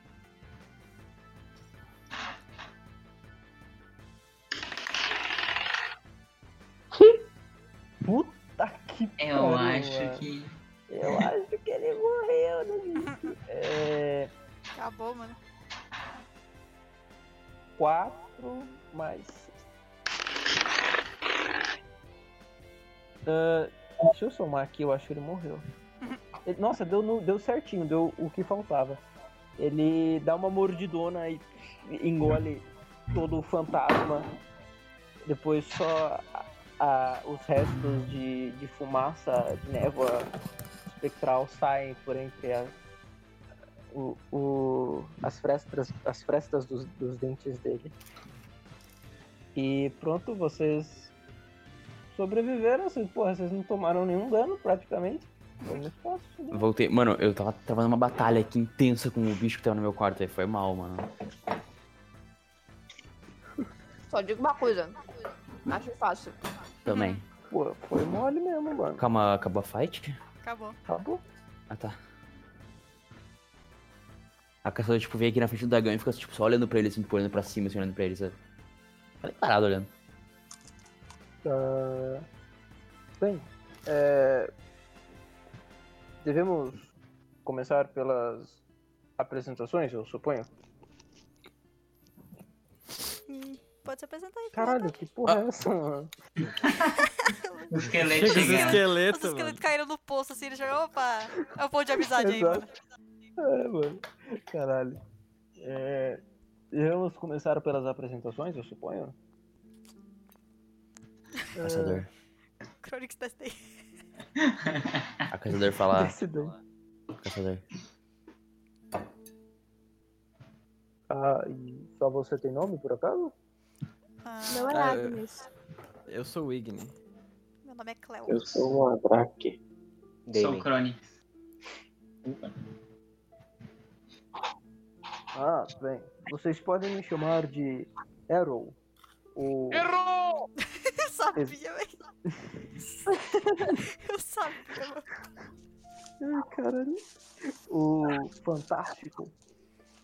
Puta que Eu pariu, acho mano. que. Eu acho que ele morreu, né, bicho? É. Acabou, mano. 4 mais. Ah, deixa eu somar aqui, eu acho que ele morreu. Nossa, deu, no- deu certinho, deu o que faltava. Ele dá uma mordidona e engole todo o fantasma. Depois só a- os restos de, de fumaça, de névoa espectral saem por entre as, o, o- as frestas, as frestas dos, dos dentes dele. E pronto, vocês sobreviveram. Vocês, porra, vocês não tomaram nenhum dano praticamente. Voltei. Mano, eu tava travando uma batalha aqui intensa com o bicho que tava no meu quarto aí. Foi mal, mano. Só digo uma coisa. Acho fácil. Também. Pô, foi mole mesmo, mano. Calma, acabou a fight? Acabou. Acabou. Ah, tá. A caçadora, tipo, veio aqui na frente do dragão e fica, tipo, só olhando pra ele, assim, tipo, olhando pra cima, assim, olhando pra ele, sabe? Falei parado olhando. Ah, Bem, é, devemos começar pelas apresentações, eu suponho. Hum, pode se apresentar aí. Caralho, que porra é essa, mano? O esqueleto os chegando. Os esqueletos, esqueletos caíram no poço assim, ele chegou, opa, é um ponto de amizade aí, mano. Exato. É, mano. Caralho. É, devemos começar pelas apresentações, eu suponho. Caçador. Chronix testei. A caçador fala. Daí. Caçador. Ah, e só você tem nome, por acaso? Meu é Ah, Agnes. Eu sou o Igni. Meu nome é Cleo. Eu sou uma Drake. Sou Damien. o Crone. Ah, bem. Vocês podem me chamar de Arrow. O... Eu sabia, velho. Eu sabia. Ai, caralho. O Fantástico.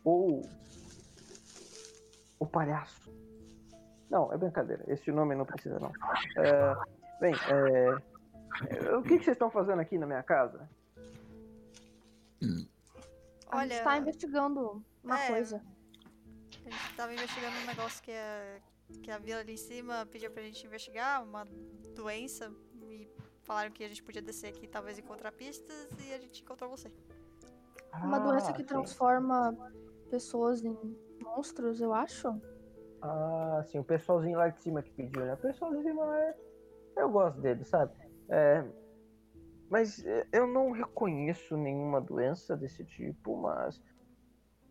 Ou. O Palhaço. Não, é brincadeira. Esse nome não precisa, não. É, bem, é, o que, que vocês estão fazendo aqui na minha casa? A gente Olha, tá investigando uma é. coisa. a gente tava investigando um negócio que a, que a vila ali em cima pediu pra gente investigar, uma doença. E falaram que a gente podia descer aqui talvez encontrar pistas e a gente encontrou você. Uma doença Ah, que sim. transforma pessoas em monstros, eu acho. Ah, sim, o pessoalzinho lá de cima que pediu, né? O pessoalzinho de cima é... Eu gosto dele, sabe? É... Mas é, eu não reconheço nenhuma doença desse tipo, mas.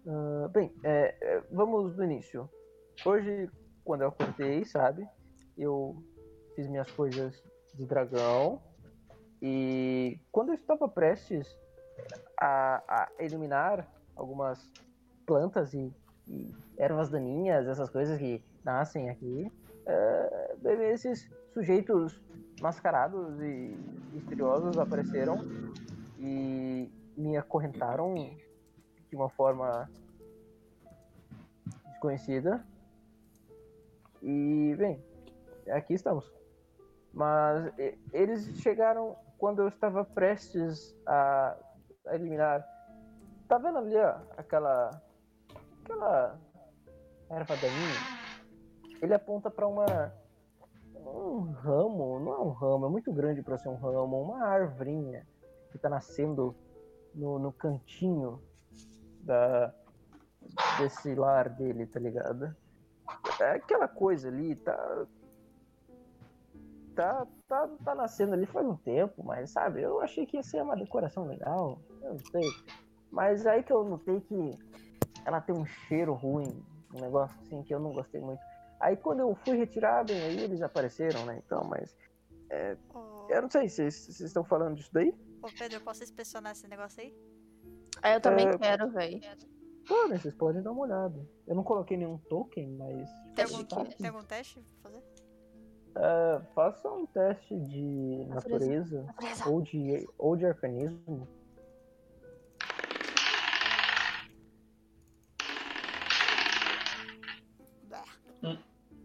ah, bem, é, é, vamos do início. Hoje, quando eu acordei, sabe? Eu fiz minhas coisas de dragão. E quando eu estava prestes a, a eliminar algumas plantas e e ervas daninhas, essas coisas que nascem aqui. Bem, esses sujeitos mascarados e misteriosos apareceram e me acorrentaram de uma forma desconhecida. E, bem, aqui estamos. Mas eles chegaram quando eu estava prestes a, a eliminar. Tá vendo ali, ó, aquela aquela erva daninha, ele aponta para uma um ramo, não é um ramo, é muito grande para ser um ramo, uma arvorinha que tá nascendo no, no cantinho da desse lar dele, tá ligado? É aquela coisa ali, tá tá, tá, tá nascendo ali faz um tempo, mas sabe, eu achei que ia ser uma decoração legal, eu não sei. Mas aí que eu notei que ela tem um cheiro ruim, um negócio assim que eu não gostei muito. Aí quando eu fui retirar, bem, aí eles apareceram, né? Então, mas Ô, eu não sei, vocês vocês estão falando disso daí? ô, Pedro, eu posso inspecionar esse negócio aí? É, eu também É. quero, velho. Podem, vocês podem dar uma olhada. Eu não coloquei nenhum token, mas Tem algum, tá aqui. tem algum teste pra fazer? Ah, faça um teste de Natureza. natureza Natureza. ou de, ou de arcanismo.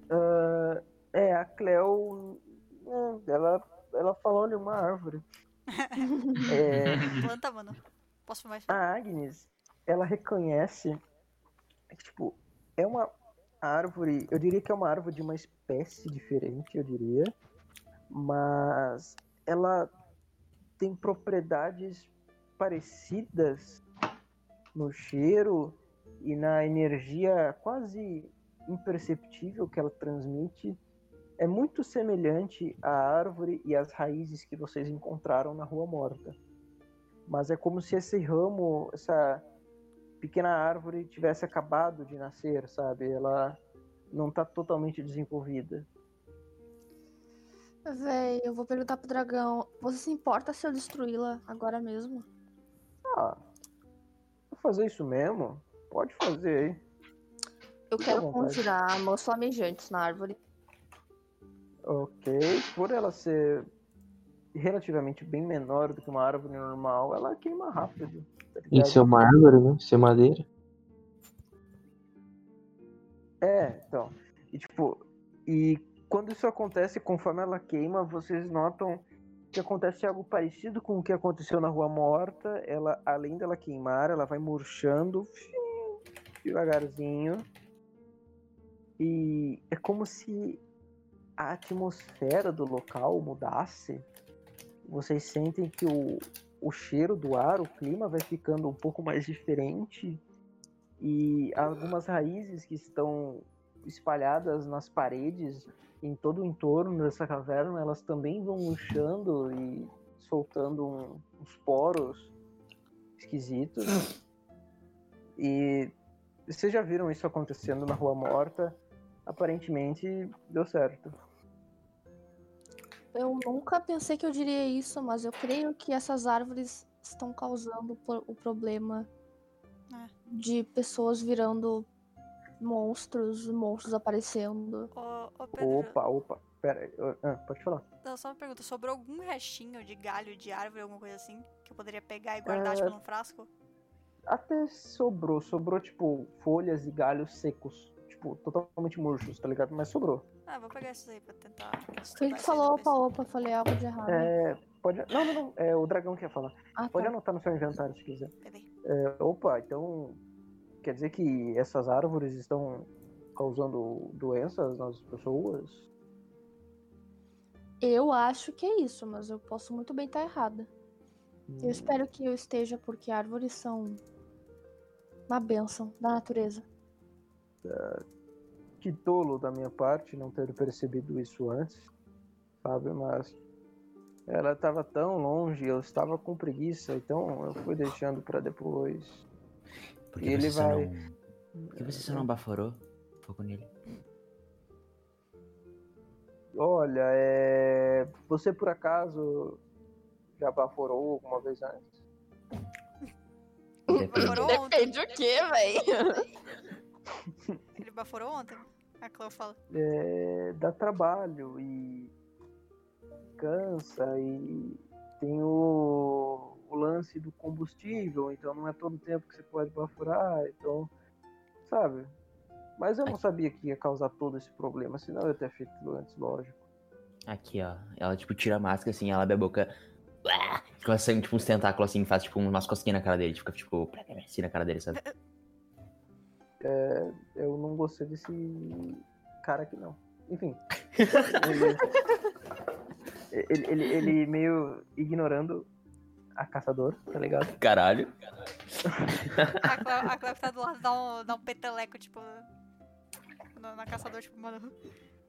Ah, é, a Cleo, é, ela, ela falou de uma árvore. É, Planta, mano. Posso filmar isso? a Agnes, ela reconhece que, tipo, é uma árvore, eu diria que é uma árvore de uma espécie diferente, eu diria, mas ela tem propriedades parecidas no cheiro e na energia quase imperceptível que ela transmite. É muito semelhante à árvore e às raízes que vocês encontraram na Rua Morta. Mas é como se esse ramo, essa pequena árvore tivesse acabado de nascer, sabe? Ela não tá totalmente desenvolvida. Véi, eu vou perguntar pro dragão. Você se importa se eu destruí-la agora mesmo? Ah, vou fazer isso mesmo? Pode fazer aí. Eu Fica quero conjurar mãos flamejantes na árvore. Ok. Por ela ser relativamente bem menor do que uma árvore normal, ela queima rápido. Tá? Isso é uma árvore, né? Isso é madeira. É, então. E tipo, e quando isso acontece, conforme ela queima, vocês notam que acontece algo parecido com o que aconteceu na Rua Morta. Ela, além dela queimar, ela vai murchando devagarzinho. E é como se a atmosfera do local mudasse. Vocês sentem que o, o cheiro do ar, o clima vai ficando um pouco mais diferente. E algumas raízes que estão espalhadas nas paredes, em todo o entorno dessa caverna, elas também vão murchando e soltando um- uns poros esquisitos. E vocês já viram isso acontecendo na Rua Morta. aparentemente deu certo. Eu nunca pensei que eu diria isso, mas eu creio que essas árvores estão causando o problema É. de pessoas virando monstros, monstros aparecendo. Ô, ô Pedro, Opa, opa. Pera ah, pode falar. não, só uma pergunta. Sobrou algum restinho de galho, de árvore, alguma coisa assim? Que eu poderia pegar e guardar, É. tipo, num frasco? Até sobrou. Sobrou, tipo, folhas e galhos secos. Tipo, totalmente murchos, tá ligado? Mas sobrou. Ah, vou pegar esses aí pra tentar ele isso falou opa, opa, falei algo de errado. É. Pode. Não, não, não. É o dragão que ia falar. Ah, Pode tá. anotar no seu inventário se quiser. É, opa, então. Quer dizer que essas árvores estão causando doenças nas pessoas? Eu acho que é isso, mas eu posso muito bem estar errada. Eu Hum, espero que eu esteja, porque árvores são uma bênção da natureza. Que tolo da minha parte não ter percebido isso antes, sabe? Mas ela estava tão longe, eu estava com preguiça, então eu fui deixando para depois. Por E que ele você só vai- não. Por que você só não baforou? Fogo nele. Olha, é... você por acaso já baforou alguma vez antes? Depende. Baforou ontem. o quê, velho? Ele baforou ontem. A Cleo fala. É... Dá trabalho e cansa e tem o... o lance do combustível, então não é todo tempo que você pode baforar, então, sabe? Mas eu não sabia que ia causar todo esse problema, senão eu ia ter feito antes, lógico. Aqui, ó. Ela, tipo, tira a máscara assim, ela abre a boca. Fica saindo, tipo, uns tentáculos assim, faz, tipo, umas cosquinhas na cara dele. Fica, tipo, assim na cara dele, sabe? Eu não gostei desse cara aqui, não. Enfim. ele, ele, ele, ele meio ignorando a caçador, tá ligado? Caralho. A Cleo, a Cleo que tá do lado dá um, dá um peteleco, tipo. Na, na caçador, tipo, mano.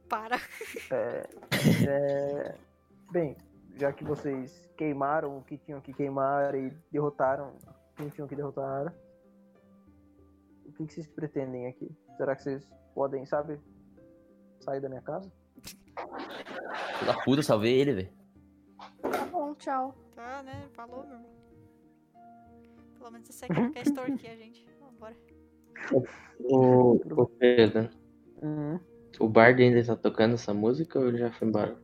Para. É, é, bem, já que vocês queimaram o que tinham que queimar e derrotaram quem tinham que derrotar, o que, que vocês pretendem aqui? Será que vocês podem, sabe, sair da minha casa? Filho da puta, salvei ele, velho. Tá bom, tchau. Tá, né? Falou, meu irmão. Pelo menos esse aqui quer extorquir a gente. Vambora. O, o Pedro, Uhum. o Bard ainda tá tocando essa música ou ele já foi embora?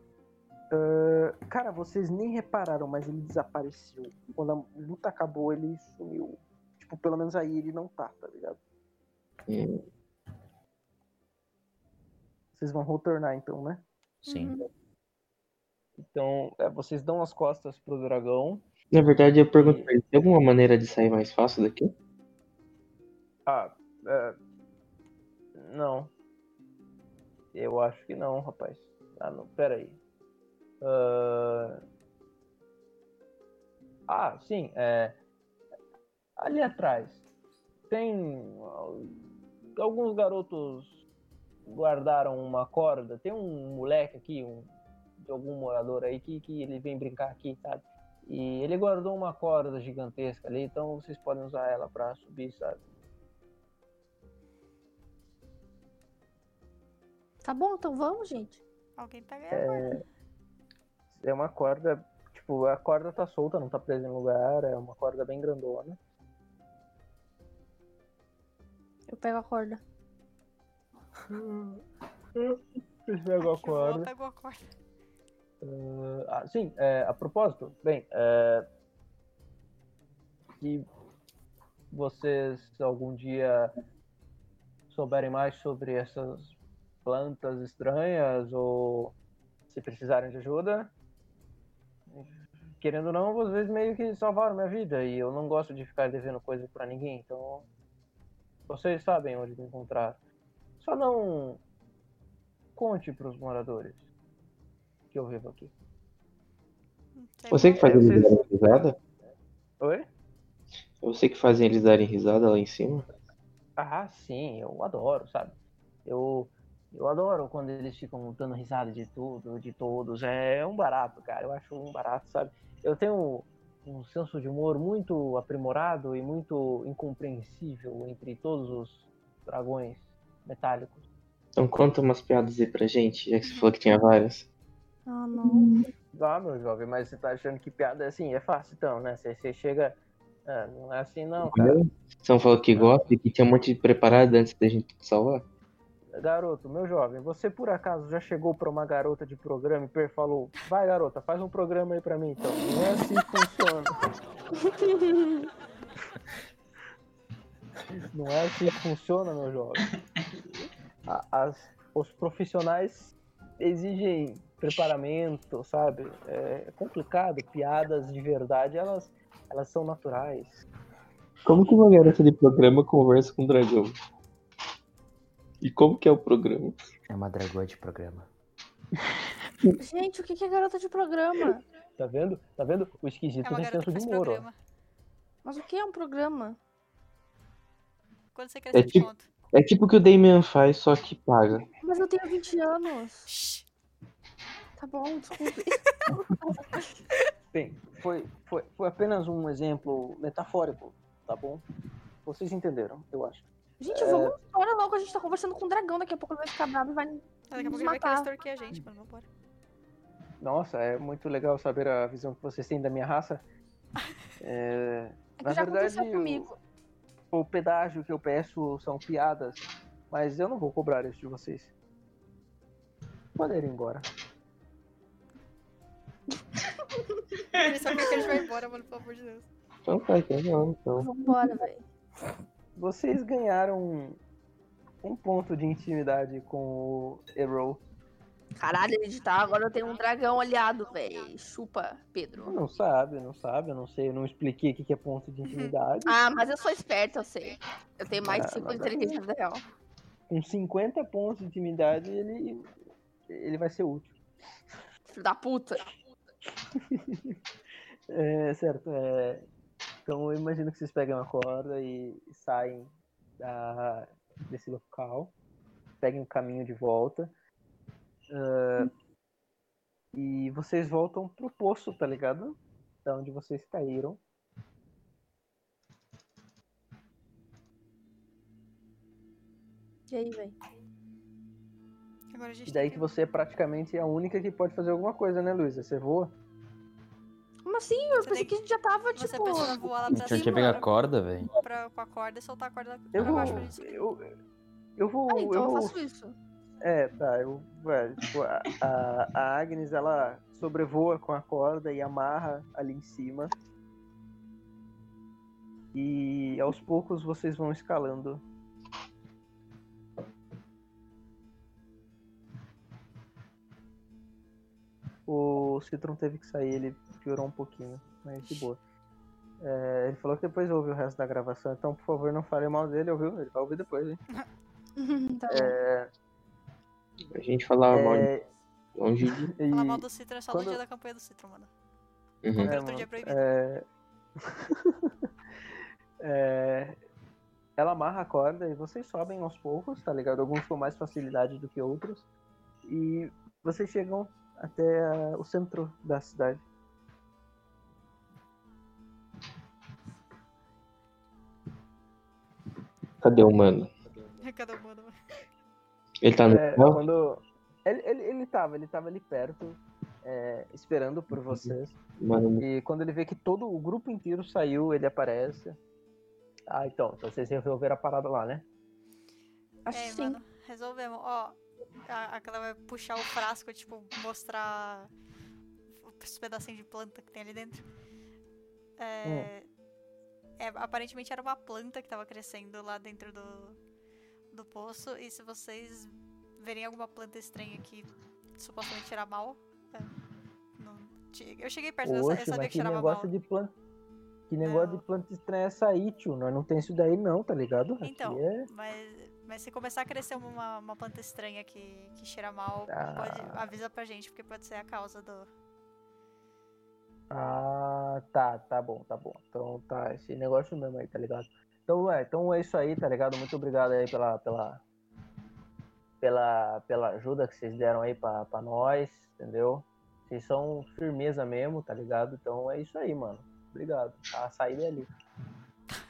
Cara, vocês nem repararam, mas ele desapareceu. Quando a luta acabou, ele sumiu. Tipo, pelo menos aí ele não tá, tá ligado? Vocês vão retornar então, né? Sim. Uhum. Então, é, vocês dão as costas pro dragão. Na verdade, eu pergunto pra ele, tem alguma maneira de sair mais fácil daqui? Ah, é... Não. Eu acho que não, rapaz. Ah, não, pera aí. Ah, ah sim, é... Ali atrás tem... Alguns garotos guardaram uma corda. Tem um moleque aqui, um... de algum morador aí, que, que ele vem brincar aqui, sabe? E ele guardou uma corda gigantesca ali, então vocês podem usar ela pra subir, sabe? Tá bom, então vamos, gente. Alguém pega ela. É uma corda, tipo, a corda tá solta, não tá presa em lugar, é uma corda bem grandona. Eu pego a corda. Vocês pegam a corda. pegou a corda. Ah, sim, é, a propósito, bem, é, se vocês algum dia souberem mais sobre essas plantas estranhas ou se precisarem de ajuda, querendo ou não, vocês meio que salvaram minha vida e eu não gosto de ficar devendo coisa pra ninguém, então vocês sabem onde me encontrar. Só não conte pros moradores que eu vivo aqui. Você que faz É, eles vocês- darem risada? Oi? Você que faz eles darem risada lá em cima? Ah, sim, eu adoro, sabe? Eu, eu adoro quando eles ficam dando risada de tudo, de todos. É um barato, cara. Eu acho um barato, sabe? Eu tenho um senso de humor muito aprimorado e muito incompreensível entre todos os dragões metálicos. Então conta umas piadas aí pra gente, já que você falou que tinha várias. Ah, não. Ah, meu jovem, mas você tá achando que piada é assim? É fácil então, né? Você, você chega. Ah, não é assim não, cara. Você não falou que gosta e que tinha um monte de preparado antes da gente te salvar? Garoto, meu jovem, você por acaso já chegou pra uma garota de programa e per- falou: Vai, garota, faz um programa aí pra mim então. Não é assim que funciona. Não é assim que funciona, meu jovem. As- os profissionais exigem preparamento, sabe? É complicado. Piadas de verdade, elas, elas são naturais. Como que uma garota de programa conversa com um dragão? E como que é o programa? É uma dragoa de programa. Gente, o que é garota de programa? Tá vendo? Tá vendo? O esquisito É tem senso de humor, ó. programa. Mas o que é um programa? Quando você quer É ser tipo- conto. É tipo o que o Damian faz, só que paga. Mas eu tenho 20 anos. Shhh. Tá bom, desculpe. Bem, foi, foi, foi apenas um exemplo metafórico, tá bom? Vocês entenderam, eu acho. Gente, vamos embora logo. A gente tá conversando com o dragão. Daqui a pouco ele vai ficar bravo e vai. Daqui a pouco ele vai querer extorquir a gente, mano. Vambora. Nossa, é muito legal saber a visão que vocês têm da minha raça. É, É que Na já verdade, aconteceu o- comigo. o pedágio que eu peço são piadas, mas eu não vou cobrar isso de vocês. Podem ir embora. Ele só quer que a gente vai embora, mano, pelo amor de Deus. Então tá, então então. Vambora, velho. Vocês ganharam um, ponto de intimidade com o Errol. Caralho, ele tá. Agora eu tenho um dragão aliado, velho. Chupa, Pedro. Não sabe, não sabe, eu não sei, eu não expliquei o que é ponto de intimidade. Ah, mas eu sou esperta, eu sei. Eu tenho mais Ah, 5 mas de inteligência na vida real. Com 50 pontos de intimidade, ele, ele vai ser útil. Filho da puta. É, certo, é, então eu imagino que vocês pegam a corda e saem da, desse local, peguem o caminho de volta. ah, e vocês voltam pro poço, tá ligado? Da onde vocês caíram. E aí, velho? Agora a gente E daí tem que você é praticamente a única que pode fazer alguma coisa, né, Luísa? Você voa? Assim? Eu Você pensei tem que a gente já tava, Você tipo. precisa voar lá A pra gente não tinha cima pegado a corda, velho. pra, com a corda e soltar a corda Eu pra vou. baixo pra gente subir. Eu, eu vou. Ah, então eu eu vou faço isso. É, tá. Eu, ué, tipo, a, a, a Agnes, ela sobrevoa com a corda e amarra ali em cima. E aos poucos vocês vão escalando. O Citron teve que sair, ele piorou um pouquinho, mas de boa. É, ele falou que depois ouve o resto da gravação, então por favor não fale mal dele, ouviu? Ele vai ouvir depois, hein? tá. É, A gente falava mal é, longe de. e- Falar mal do Citro é só quando- no dia da campanha do Citro, mano. Uhum. Qualquer É, outro dia é proibido. é... É, Ela amarra a corda e vocês sobem aos poucos, tá ligado? Alguns com mais facilidade do que outros. E vocês chegam até ah, o centro da cidade. Cadê o mano? Cada um mano. Ele tá no É, céu? quando... ele, ele, ele tava, ele tava ali perto, é, esperando por vocês. Mano, E quando ele vê que todo o grupo inteiro saiu, ele aparece. Ah, então, então vocês resolveram a parada lá, né? Acho É, que sim. mano, resolvemos. Ó, a- aquela vai puxar o frasco, tipo, mostrar os pedacinhos de planta que tem ali dentro. É, é, aparentemente era uma planta que tava crescendo lá dentro do, do poço. E se vocês verem alguma planta estranha que supostamente cheira mal. é, não- eu cheguei perto dessa, eu sabia que que cheirava mal. de planta. Que negócio de planta estranha é essa aí, tio? Nós não tem isso daí não, tá ligado? Então, é- mas, mas se começar a crescer uma, uma planta estranha que, que cheira mal, Ah. pode, avisa pra gente, porque pode ser a causa do. Ah, tá, tá bom, tá bom. Então tá, esse negócio mesmo aí, tá ligado? Então é, então é isso aí, tá ligado? Muito obrigado aí pela, pela, pela, pela ajuda que vocês deram aí pra, pra nós, entendeu? Vocês são firmeza mesmo, tá ligado? Então é isso aí, mano. Obrigado. A saída é ali.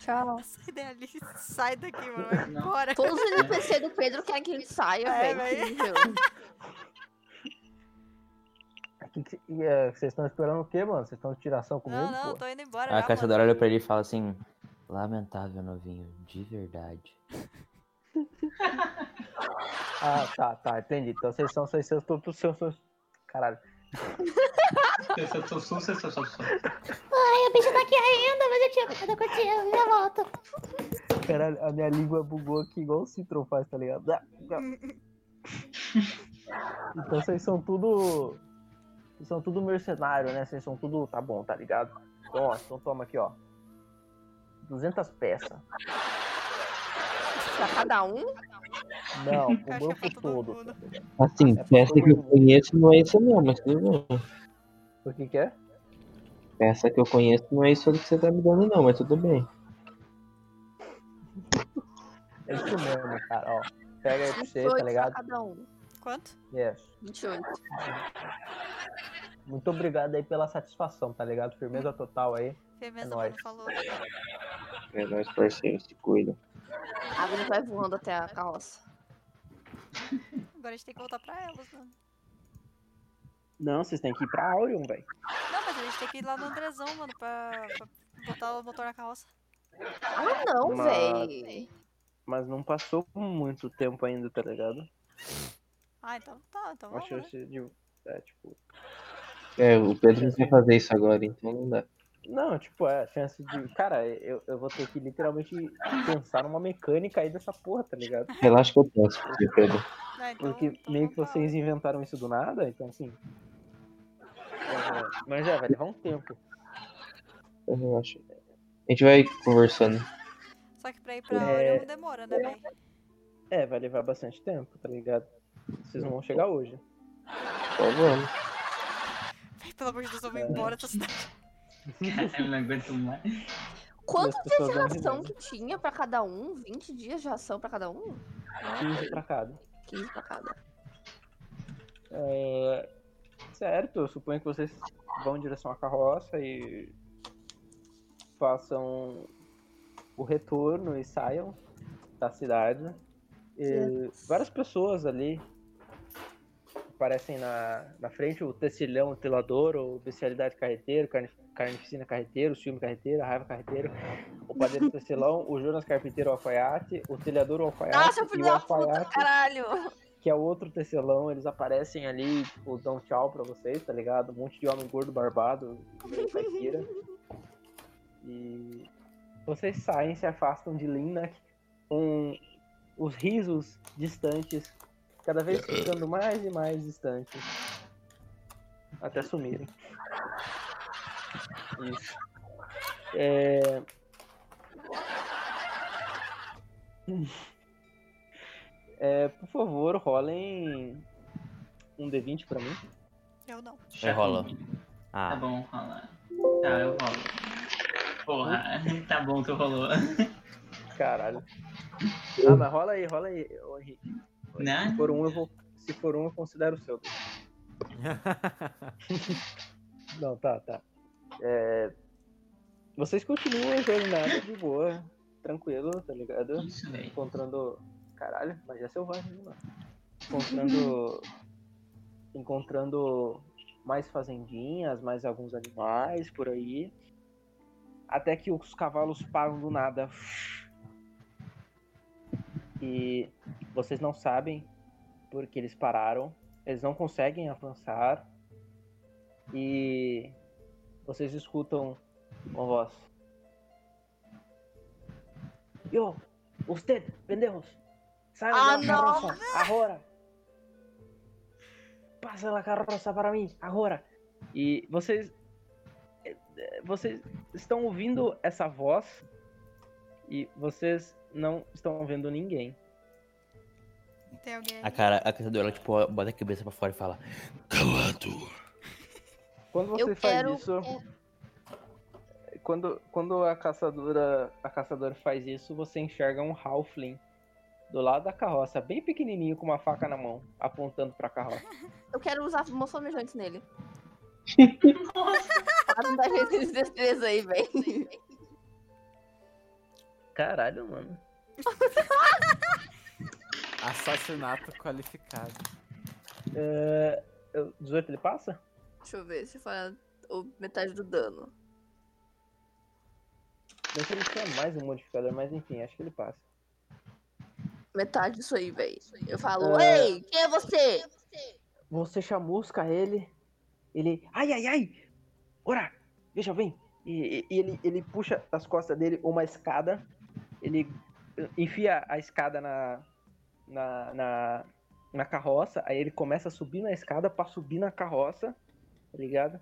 Tchau. Sai dali, sai daqui, mano. Embora. Todos os NPC do Pedro querem que ele saia, É, velho. Que que- e, é, vocês estão esperando o quê, mano? Vocês estão de tiração comigo? Não, não, pô? tô indo embora. A já, caçadora mano. olha pra ele e fala assim: Lamentável, novinho, de verdade. Ah, tá, tá, entendi. Então vocês são vocês são todos seus. seus- Caralho. Eu eu. Ai, a bicha tá aqui ainda, mas eu tinha ficado curtindo, já volto. Caralho, a minha língua bugou aqui igual o Citron faz, tá ligado? Então vocês são tudo. Vocês são tudo mercenário, né? Vocês são tudo. Tá bom, tá ligado? Então, ó, então toma aqui, ó. 200 peças. Pra cada um? Não, o pra grupo todo mundo. Assim, É peça que eu conheço não é isso não, mas tudo bem. O que que é? Peça que eu conheço não é isso que você tá me dando não, mas tudo bem. É isso mesmo, cara, ó. Pega aí pra você, 28 tá ligado? pra cada um. Quanto? Yes. 28. Muito obrigado aí pela satisfação, tá ligado? Firmeza total aí. Firmeza, É mano, nóis. falou. É nóis, parceiro, se cuida. A Agnes vai voando até a carroça. Agora a gente tem que voltar pra elas, mano. Não, vocês têm que ir pra Aurion, velho. Não, mas a gente tem que ir lá no Andrezão, mano, pra, pra botar o motor na carroça. Ah, não, Mas- véi. Mas não passou muito tempo ainda, tá ligado? Ah, então tá, então A vamos, né? chance de. É, tipo. É, o Pedro não vai fazer isso agora, então não dá. Não, tipo, é, a chance de. Cara, eu, eu vou ter que literalmente pensar numa mecânica aí dessa porra, tá ligado? Relaxa que eu posso, Pedro. É, então, Porque então meio que vamos vocês inventaram isso do nada, então assim. É, mas é, vai levar um tempo. Então relaxa. A gente vai conversando. Só que pra ir pra É. Orion demora, né, velho? É, vai levar bastante tempo, tá ligado? Vocês não vão chegar hoje. Então vamos. Véi, Pelo amor de Deus, eu vou embora dessa cidade. Eu não aguento mais. Quantos as dias de ração que tinha pra cada um? 20 dias de ração pra cada um? 15 pra cada. 15 pra cada. É, certo, eu suponho que vocês vão em direção à carroça e façam o retorno e saiam da cidade. E várias pessoas ali aparecem na, na frente, o tecilhão, o telador, o bestialidade carreteiro, carne, carnificina carreteiro, o ciúme carreteiro, a raiva carreteiro, o padeiro tecilão, o Jonas carpinteiro, o alfaiate, o telhador, o alfaiate filho o da puta, alfaiate caralho! que é outro tecelão, eles aparecem ali, tipo, dão tchau pra vocês, tá ligado? Um monte de homem gordo barbado, meio caipira. E vocês saem, se afastam de Linnak com os risos distantes, cada vez ficando mais e mais distantes. Até sumirem. Isso. É... É, por favor, rolem um D20 pra mim. Eu não. Aí rola. Tá Ah, bom, rola. Tá, eu rolo. Porra, tá bom, tu rolou. Caralho. Ah, mas rola aí, rola aí, ô Henrique. Né? Se for um, eu vou. Se for um, eu considero o seu. Não, tá, tá. É, Vocês continuam a jornada de boa, tranquilo, tá ligado? Isso, velho. Encontrando. Caralho, mas é selvagem, né, mano? Encontrando. Encontrando mais fazendinhas, mais alguns animais por aí. Até que os cavalos param do nada. E vocês não sabem porque eles pararam. Eles não conseguem avançar. E vocês escutam uma voz. Yo, usted, pendejos. Salgan Ah, não. carroza, agora. Passa a carroça para mim, agora. E vocês eh, eh, vocês estão ouvindo essa voz e vocês não estão vendo ninguém. Tem alguém a cara, a caçadora, ela, tipo, bota a cabeça pra fora e fala: Calado. Quando você Eu faz quero. isso, quando, quando a caçadora a caçadora faz isso, você enxerga um halfling do lado da carroça, bem pequenininho com uma faca na mão, apontando pra carroça. Eu quero usar mãos flamejantes nele. Para não dar jeito de destreza aí, velho. Caralho, mano. Assassinato qualificado. É, eu- 18 ele passa? Deixa eu ver se faz metade do dano. Não sei se tinha mais um modificador, mas enfim, acho que ele passa. Metade disso aí, velho. Eu falo, É. ei, quem é você? Você chamusca ele, ele. Ai, ai, ai! Ora! Veja, vem! E, e- e ele, ele puxa das costas dele uma escada, ele enfia a escada na, na, na, na carroça, aí ele começa a subir na escada pra subir na carroça, tá ligado?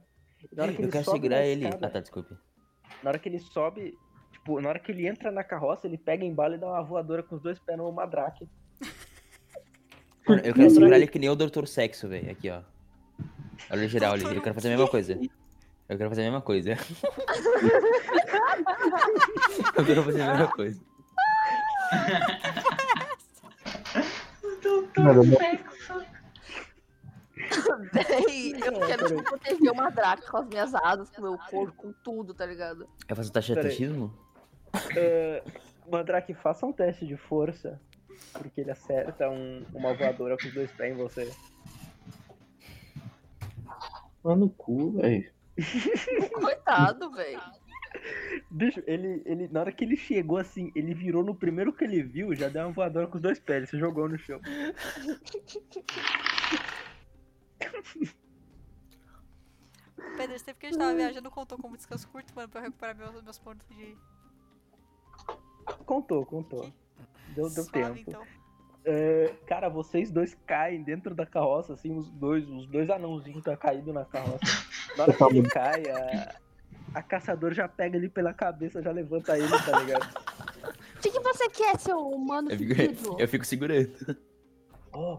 Na hora que Eu ele quero sobe segurar na ele. escada- Ah, tá, desculpe. Na hora que ele sobe, tipo, na hora que ele entra na carroça, ele pega em bala e dá uma voadora com os dois pés no Madrake. Mano, eu quero segurar ele que nem o Dr. Sexo, velho. Aqui, ó. Olha geral ali. Eu quero fazer a mesma coisa. Eu quero fazer a mesma coisa. eu quero fazer a mesma coisa. Véi, eu quero tipo, proteger uma draca com as minhas asas, com o meu corpo, com tudo, tá ligado? Quer fazer taxa de Peraí. atletismo? É, Mandrake, faça um teste de força, porque ele acerta um- uma voadora com os dois pés em você. Mano, cu, velho. Coitado, velho. Bicho, ele, ele, na hora que ele chegou assim, ele virou no primeiro que ele viu, já deu uma voadora com os dois pés, ele se jogou no chão. Pedro, esse tempo que a gente tava viajando contou como descanso curto, mano, pra eu recuperar meus, meus pontos de Contou, contou. Deu, deu suave, tempo. então. É, cara, vocês dois caem dentro da carroça, assim, os dois, os dois anãozinhos tá caído na carroça. Na hora que ele cai, a, a caçador já pega ele pela cabeça, já levanta ele, tá ligado? O que, que você quer, seu humano Eu fico, eu fico segurando. Oh.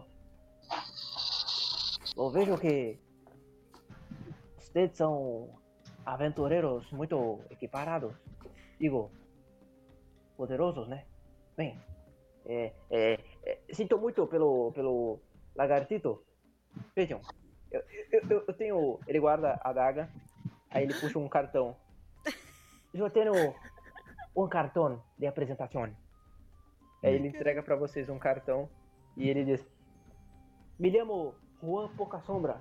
Eu vejo que vocês são aventureiros muito equiparados. Digo, poderosos, né? Bem, é, é, é, sinto muito pelo, pelo lagartito. Vejam, eu, eu, eu- eu tenho. Ele guarda a daga, aí ele puxa um cartão. Eu tenho um cartão de apresentação. Aí ele entrega pra vocês um cartão e ele diz: Me chamo Juan Pouca Sombra.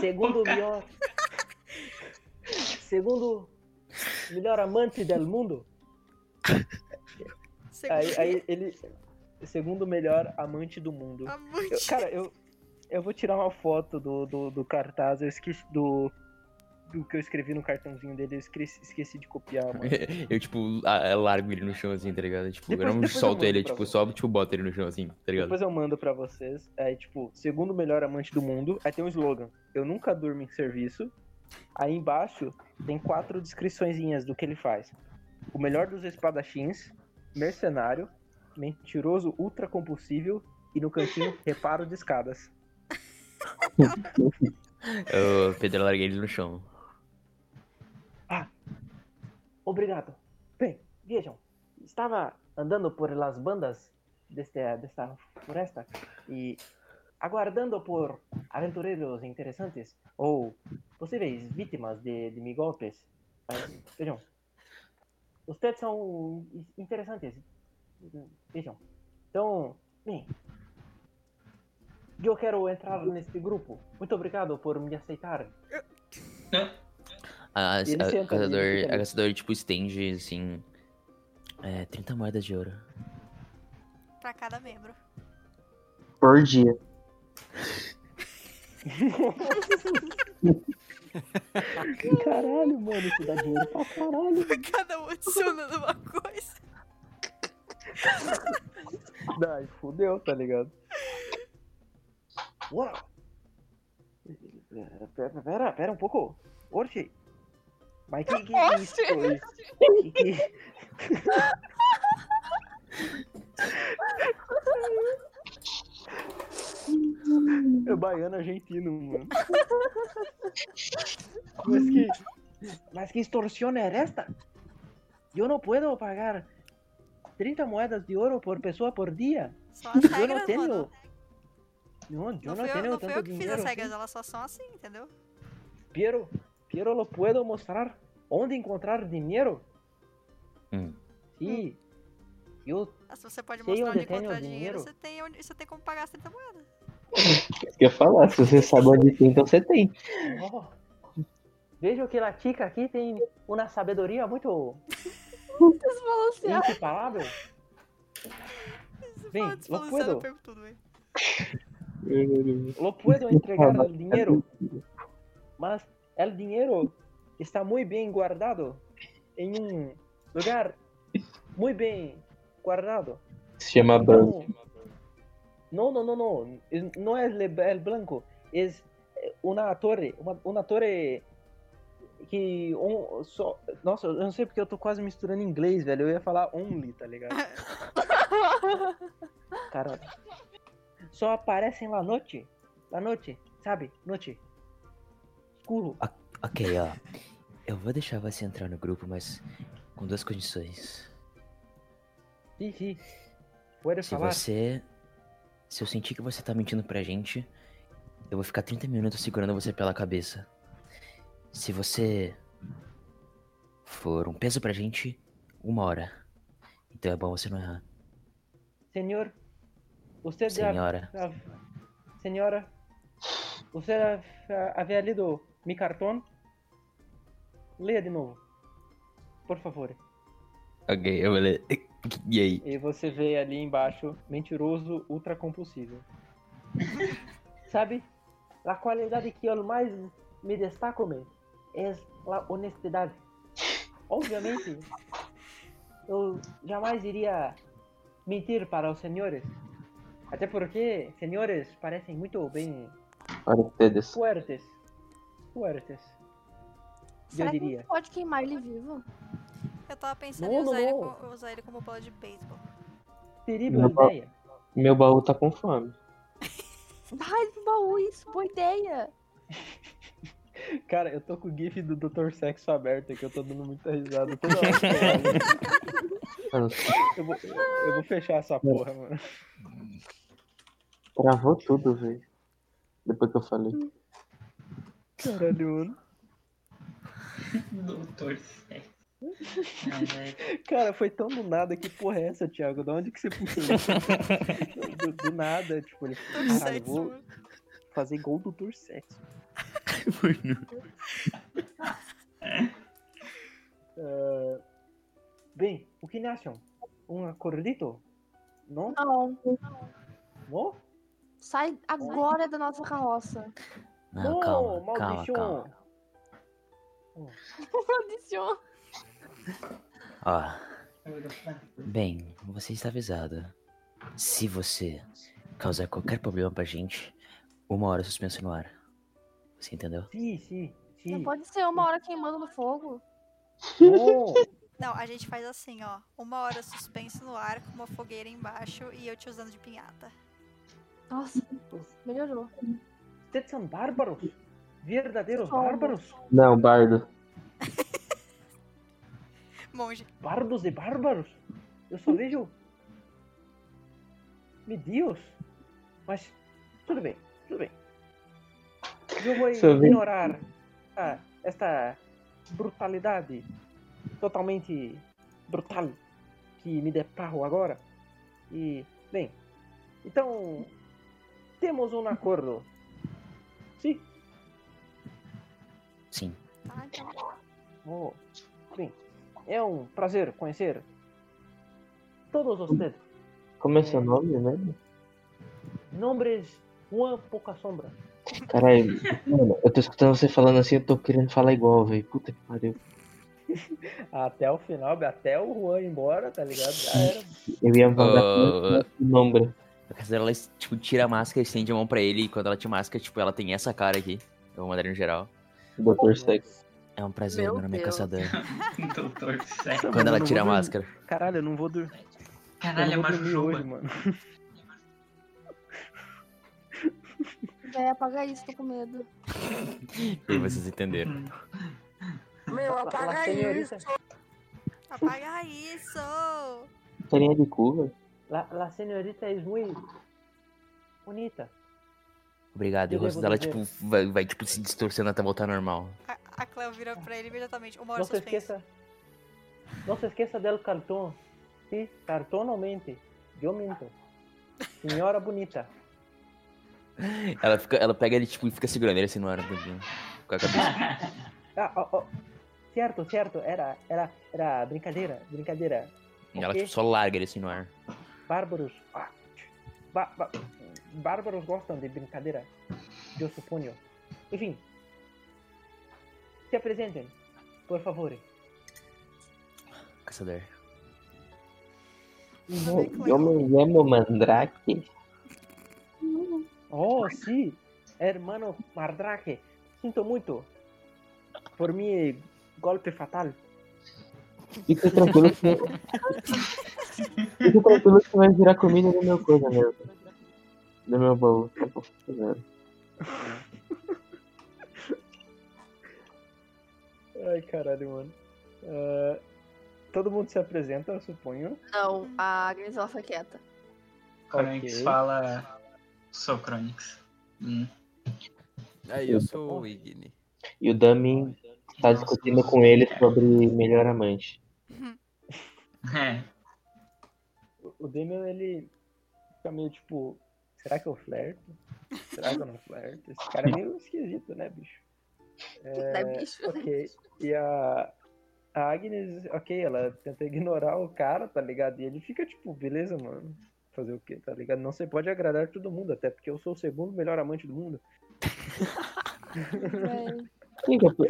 Segundo melhor. Segundo melhor amante do mundo. Aí, aí ele. Segundo melhor amante do mundo. Amante. Eu- cara, eu, eu vou tirar uma foto do, do, do cartaz. Eu esqueci do. Do que eu escrevi no cartãozinho dele, eu esqueci, esqueci de copiar, mano. Eu, tipo, eu largo ele no chão assim, tá ligado? Tipo, Depois- eu não eu solto mando ele, tipo, só tipo, boto ele no chão assim, tá ligado? Depois eu mando pra vocês. É tipo, segundo melhor amante do mundo. Aí tem um slogan: Eu nunca durmo em serviço. Aí embaixo tem quatro descriçõezinhas do que ele faz: O melhor dos espadachins, mercenário, mentiroso ultra compulsível e no cantinho, reparo de escadas. Eu, Pedro, eu larguei ele no chão. Obrigado. Bem, vejam, estava andando por las bandas deste, desta floresta e aguardando por aventureiros interessantes ou possíveis vítimas de, de golpes. Mas, vejam, vocês são interessantes. Vejam. Então, bem, eu quero entrar neste grupo. Muito obrigado por me aceitar. A, a, a- senta ele caçador, a caçador, tipo, estende, assim, é, 30 moedas de ouro. Pra cada membro. Por dia. Caralho, mano, isso dá dinheiro pra caralho. Cada um adicionando uma coisa. Daí fudeu, tá ligado? Uau! Pera, pera, pera um pouco. Oxi! Mas que que é isso? Que que... É baiano argentino, mano. Mas que... Mas que extorsión é esta? Eu não posso pagar 30 moedas de ouro por pessoa por dia. As Eu não tenho. mano. Não, eu Não, não, fui eu, tenho não tanto eu que fiz dinheiro. as regras, assim. elas só são assim, entendeu? Piero, Piero, lo puedo mostrar onde encontrar dinheiro? Hum. Sim. Eu Ah, Se você pode mostrar onde encontrar o dinheiro, dinheiro- você tem, onde- você tem como pagar as 30 moedas. Isso que eu ia falar, se você sabe onde tem, então você tem. Oh, vejo que a chica aqui tem uma sabedoria muito imparável. Bem, lo puedo, eu pego tudo, velho. lo puedo entregar el dinero, mas el dinero está muy bien guardado en un lugar muy bien guardado. Se chama branco. No, no, no, no, es- no es el, el blanco, es una torre, uma, uma torre que um, só, nossa, eu não sei porque eu tô quase misturando inglês, velho. Eu ia falar only, tá ligado? Caralho. Só aparecem lá noite, lá noite, sabe? Noite. Escuro. Ok, ó. Eu vou deixar você entrar no grupo, mas com duas condições. Sim. Pode Se falar. você. Se eu sentir que você tá mentindo pra gente, eu vou ficar 30 minutos segurando você pela cabeça. Se você for um peso pra gente, uma hora. Então é bom você não errar. Senhor, você Senhora. já- senhora, você havia lido mi cartão? Leia de novo, por favor. Ok, eu vou ler. E aí? E você vê ali embaixo, mentiroso ultra compulsivo. Sabe? A qualidade que eu mais me destaco, é a honestidade. Obviamente, eu jamais iria mentir para os senhores. Até porque senhores parecem muito bem ustedes. fuertes. Fuertes. Será eu que diria. gente pode queimar ele vivo? Eu tava pensando Não, em usar, não, ele não. co- usar ele como bola de beisebol. Terrível Meu ba- ideia. Meu baú tá com fome. Vai pro baú, isso, boa ideia. Cara, eu tô com o gif do Dr. Sexo aberto aqui, eu tô dando muita risada toda hora que. Eu vou, eu vou fechar essa porra, mano. Travou tudo, velho. Depois que eu falei. Caralho, mano. Doutor Sexo. Cara, foi tão do nada, que porra é essa, Thiago? Da onde que você puxou isso? do, do nada, tipo, ele. Caralho, eu Sexo, vou mano. fazer igual o Dr. Sexo. Ah, bem, o que acham? Um acordito? Não? Não, Não? sai agora da nossa carroça. Não, Oh, calma, calma, maldição. calma. Maldição. Ó, bem, você está avisado. Se você causar qualquer problema pra gente, uma hora suspenso no ar. Você entendeu? Sim, sim, Não sim. pode ser uma hora queimando no fogo. Não. Não, a gente faz assim, ó. Uma hora suspenso no ar com uma fogueira embaixo e eu te usando de pinhata. Nossa, melhorou. Vocês são bárbaros? Verdadeiros Somos. bárbaros? Não, bardo. Monge. Bardos e bárbaros? Eu só vejo. Meu Deus! Mas tudo bem, tudo bem. Eu vou Só ignorar ah, esta brutalidade totalmente brutal que me deparo agora. E, bem, então temos um acordo. Tá. Oh, bem, é um prazer conhecer todos vocês. Como é seu nome, velho? Nombres Juan Pouca Sombra. Caralho, mano, eu tô escutando você falando assim, eu tô querendo falar igual, velho. Puta que pariu. Até o final, até o Juan ir embora, tá ligado? Já era. Eu ia mandar o nome. A casa dela, tipo, tira a máscara, estende a mão pra ele, e quando ela te máscara, tipo, ela tem essa cara aqui. Eu vou mandar no geral. Dr. Sexo. É um prazer, Meu meu nome é Deus. Caçador. Doutor Sexo. Quando ela tira a máscara. Caralho, eu não vou dormir. Caralho, é machuba. mano. Vai apagar isso, tô com medo. E vocês entenderam. Meu, apaga isso. Apaga isso! Carinha de cu, velho. la, la senhorita é muito bonita. Obrigado. E o rosto dela, tipo, vai, vai, tipo, se distorcendo até voltar ao normal. A, a Cleo vira pra ele imediatamente. Uma hora Não se esqueça. Não se esqueça del cartão. Sim, cartonalmente. Eu minto. Senhora bonita. Ela, fica, ela pega ele tipo, e fica segurando ele assim no ar, um pouquinho, com a cabeça. Ah, ó, ó. Certo, certo. Era, era, era brincadeira, brincadeira. E ela tipo, só larga ele assim no ar. Bárbaros. ah, ba- ba- bárbaros gostam de brincadeira. Eu suponho. Enfim. Se apresentem, por favor. Caçador. Eu me chamo Mandrake. Oh, sim. Hermano Mardrake. Sinto muito. Por mim, golpe fatal. Fica tranquilo que. Fica tranquilo que vai virar comida no meu coisa mesmo. No meu baú. Tá bom, fazendo. Ai, caralho, mano. Ah, todo mundo se apresenta, eu suponho. Não, a Agnes ela foi quieta. Chronix Ok. fala. Sou Chronix. Hum. Aí eu sou o Igni. E o Dami tá discutindo com ele sobre melhor amante. É. O- Damian, ele fica meio tipo, será que eu flerto? Será que eu não flerto? Esse cara é meio esquisito, né, bicho? Né, bicho? Ok. E a, a Agnes, ok, ela tenta ignorar o cara, tá ligado? E ele fica tipo, beleza, mano. Fazer o quê, tá ligado? Não você pode agradar todo mundo, até porque eu sou o segundo melhor amante do mundo. É-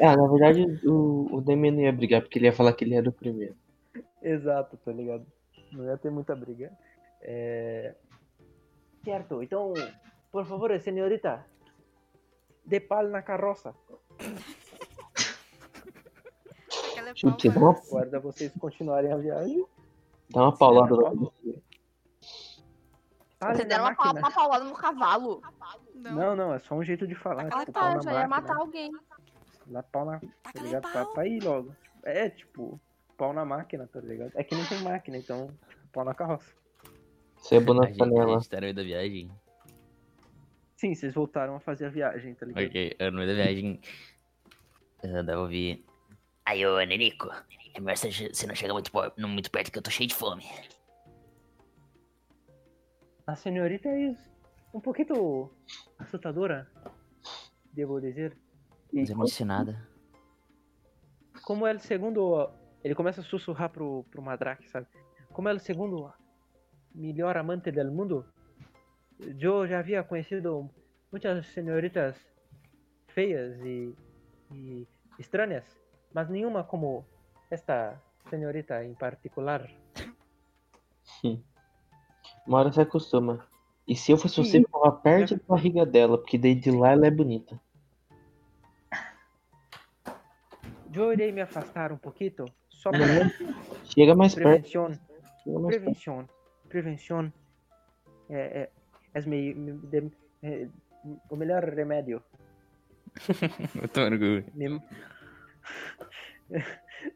Ah, na verdade o, o Dami não ia brigar porque ele ia falar que ele era o primeiro. Exato, tá ligado? Não ia ter muita briga. É... Certo, então, por favor, senhorita, dê pal na carroça. Aquela é Chute, dá uma, Guarda vocês continuarem a viagem. dá uma paulada lá. Ah, Você deram uma, pa- uma paulada no cavalo. Não. Não, não, é só um jeito de falar. Taca-lhe Tipo, pau, Tá, na já ia máquina. matar alguém. Dá pau na. Tá ligado? Pra, pau. pra ir logo. É, tipo, pau na máquina, tá ligado? É que não tem máquina, então, tipo, pau na carroça. Sebo na panela. gente tá no meio da viagem. Sim, vocês voltaram a fazer a viagem, tá ligado? Ok, no meio da viagem. Eu dava pra ouvir. Aí, ô, Nenico, é melhor você não chegar muito, muito perto que eu tô cheio de fome. A senhorita é um pouquinho assustadora, devo dizer. E Mas eu não disse nada. como é o segundo. Ele começa a sussurrar pro, pro Madrake, sabe? Como é o segundo melhor amante do mundo, eu já havia conhecido muitas senhoritas feias e, e estranhas, mas nenhuma como esta senhorita em particular. Uma hora você acostuma. E se eu fosse você, eu ficava perto da barriga dela, porque daí de lá ela é bonita. Eu irei me afastar um pouquinho, só para Chega mais perto. prevenção. Chega mais perto. Prevenção. É, me- me- de- é o melhor remédio. Eu tô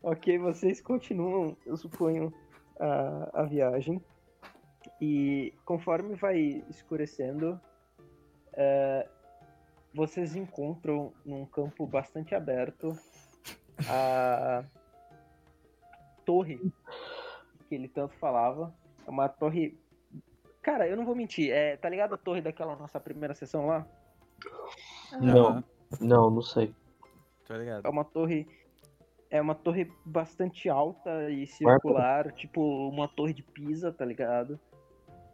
ok, vocês continuam, eu suponho, a, a viagem. E conforme vai escurecendo, é, vocês encontram num campo bastante aberto a torre que ele tanto falava. É uma torre. Cara, eu não vou mentir, é, tá ligado a torre daquela nossa primeira sessão lá? Não, não, não sei. Tô ligado. É uma torre. É uma torre bastante alta e circular, tipo uma torre de Pisa, tá ligado?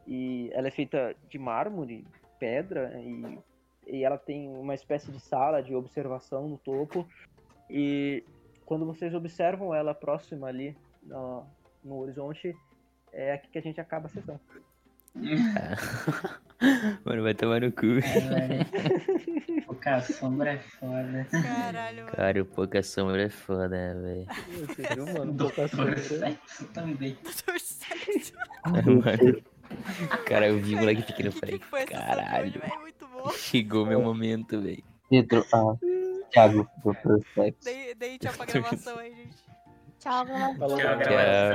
E ela é feita de mármore, pedra, e, e ela tem uma espécie de sala de observação no topo. E quando vocês observam ela próxima ali no, no horizonte, é aqui que a gente acaba a sessão. Mano, vai tomar no cu. Pouca sombra é foda. Caralho, mano. Cara, o pouca sombra é foda, né, velho? Você viu, mano? Doutor Pouca sombra. Sexo também. Doutor Sexo. Mano, cara, eu vi o moleque pequeno e falei, que caralho, velho? É chegou meu momento, velho. Pedro, ah, Thiago, Dr. Sex. Dei, dei tchau pra gravação aí, gente. Tchau, Tchau, gravação.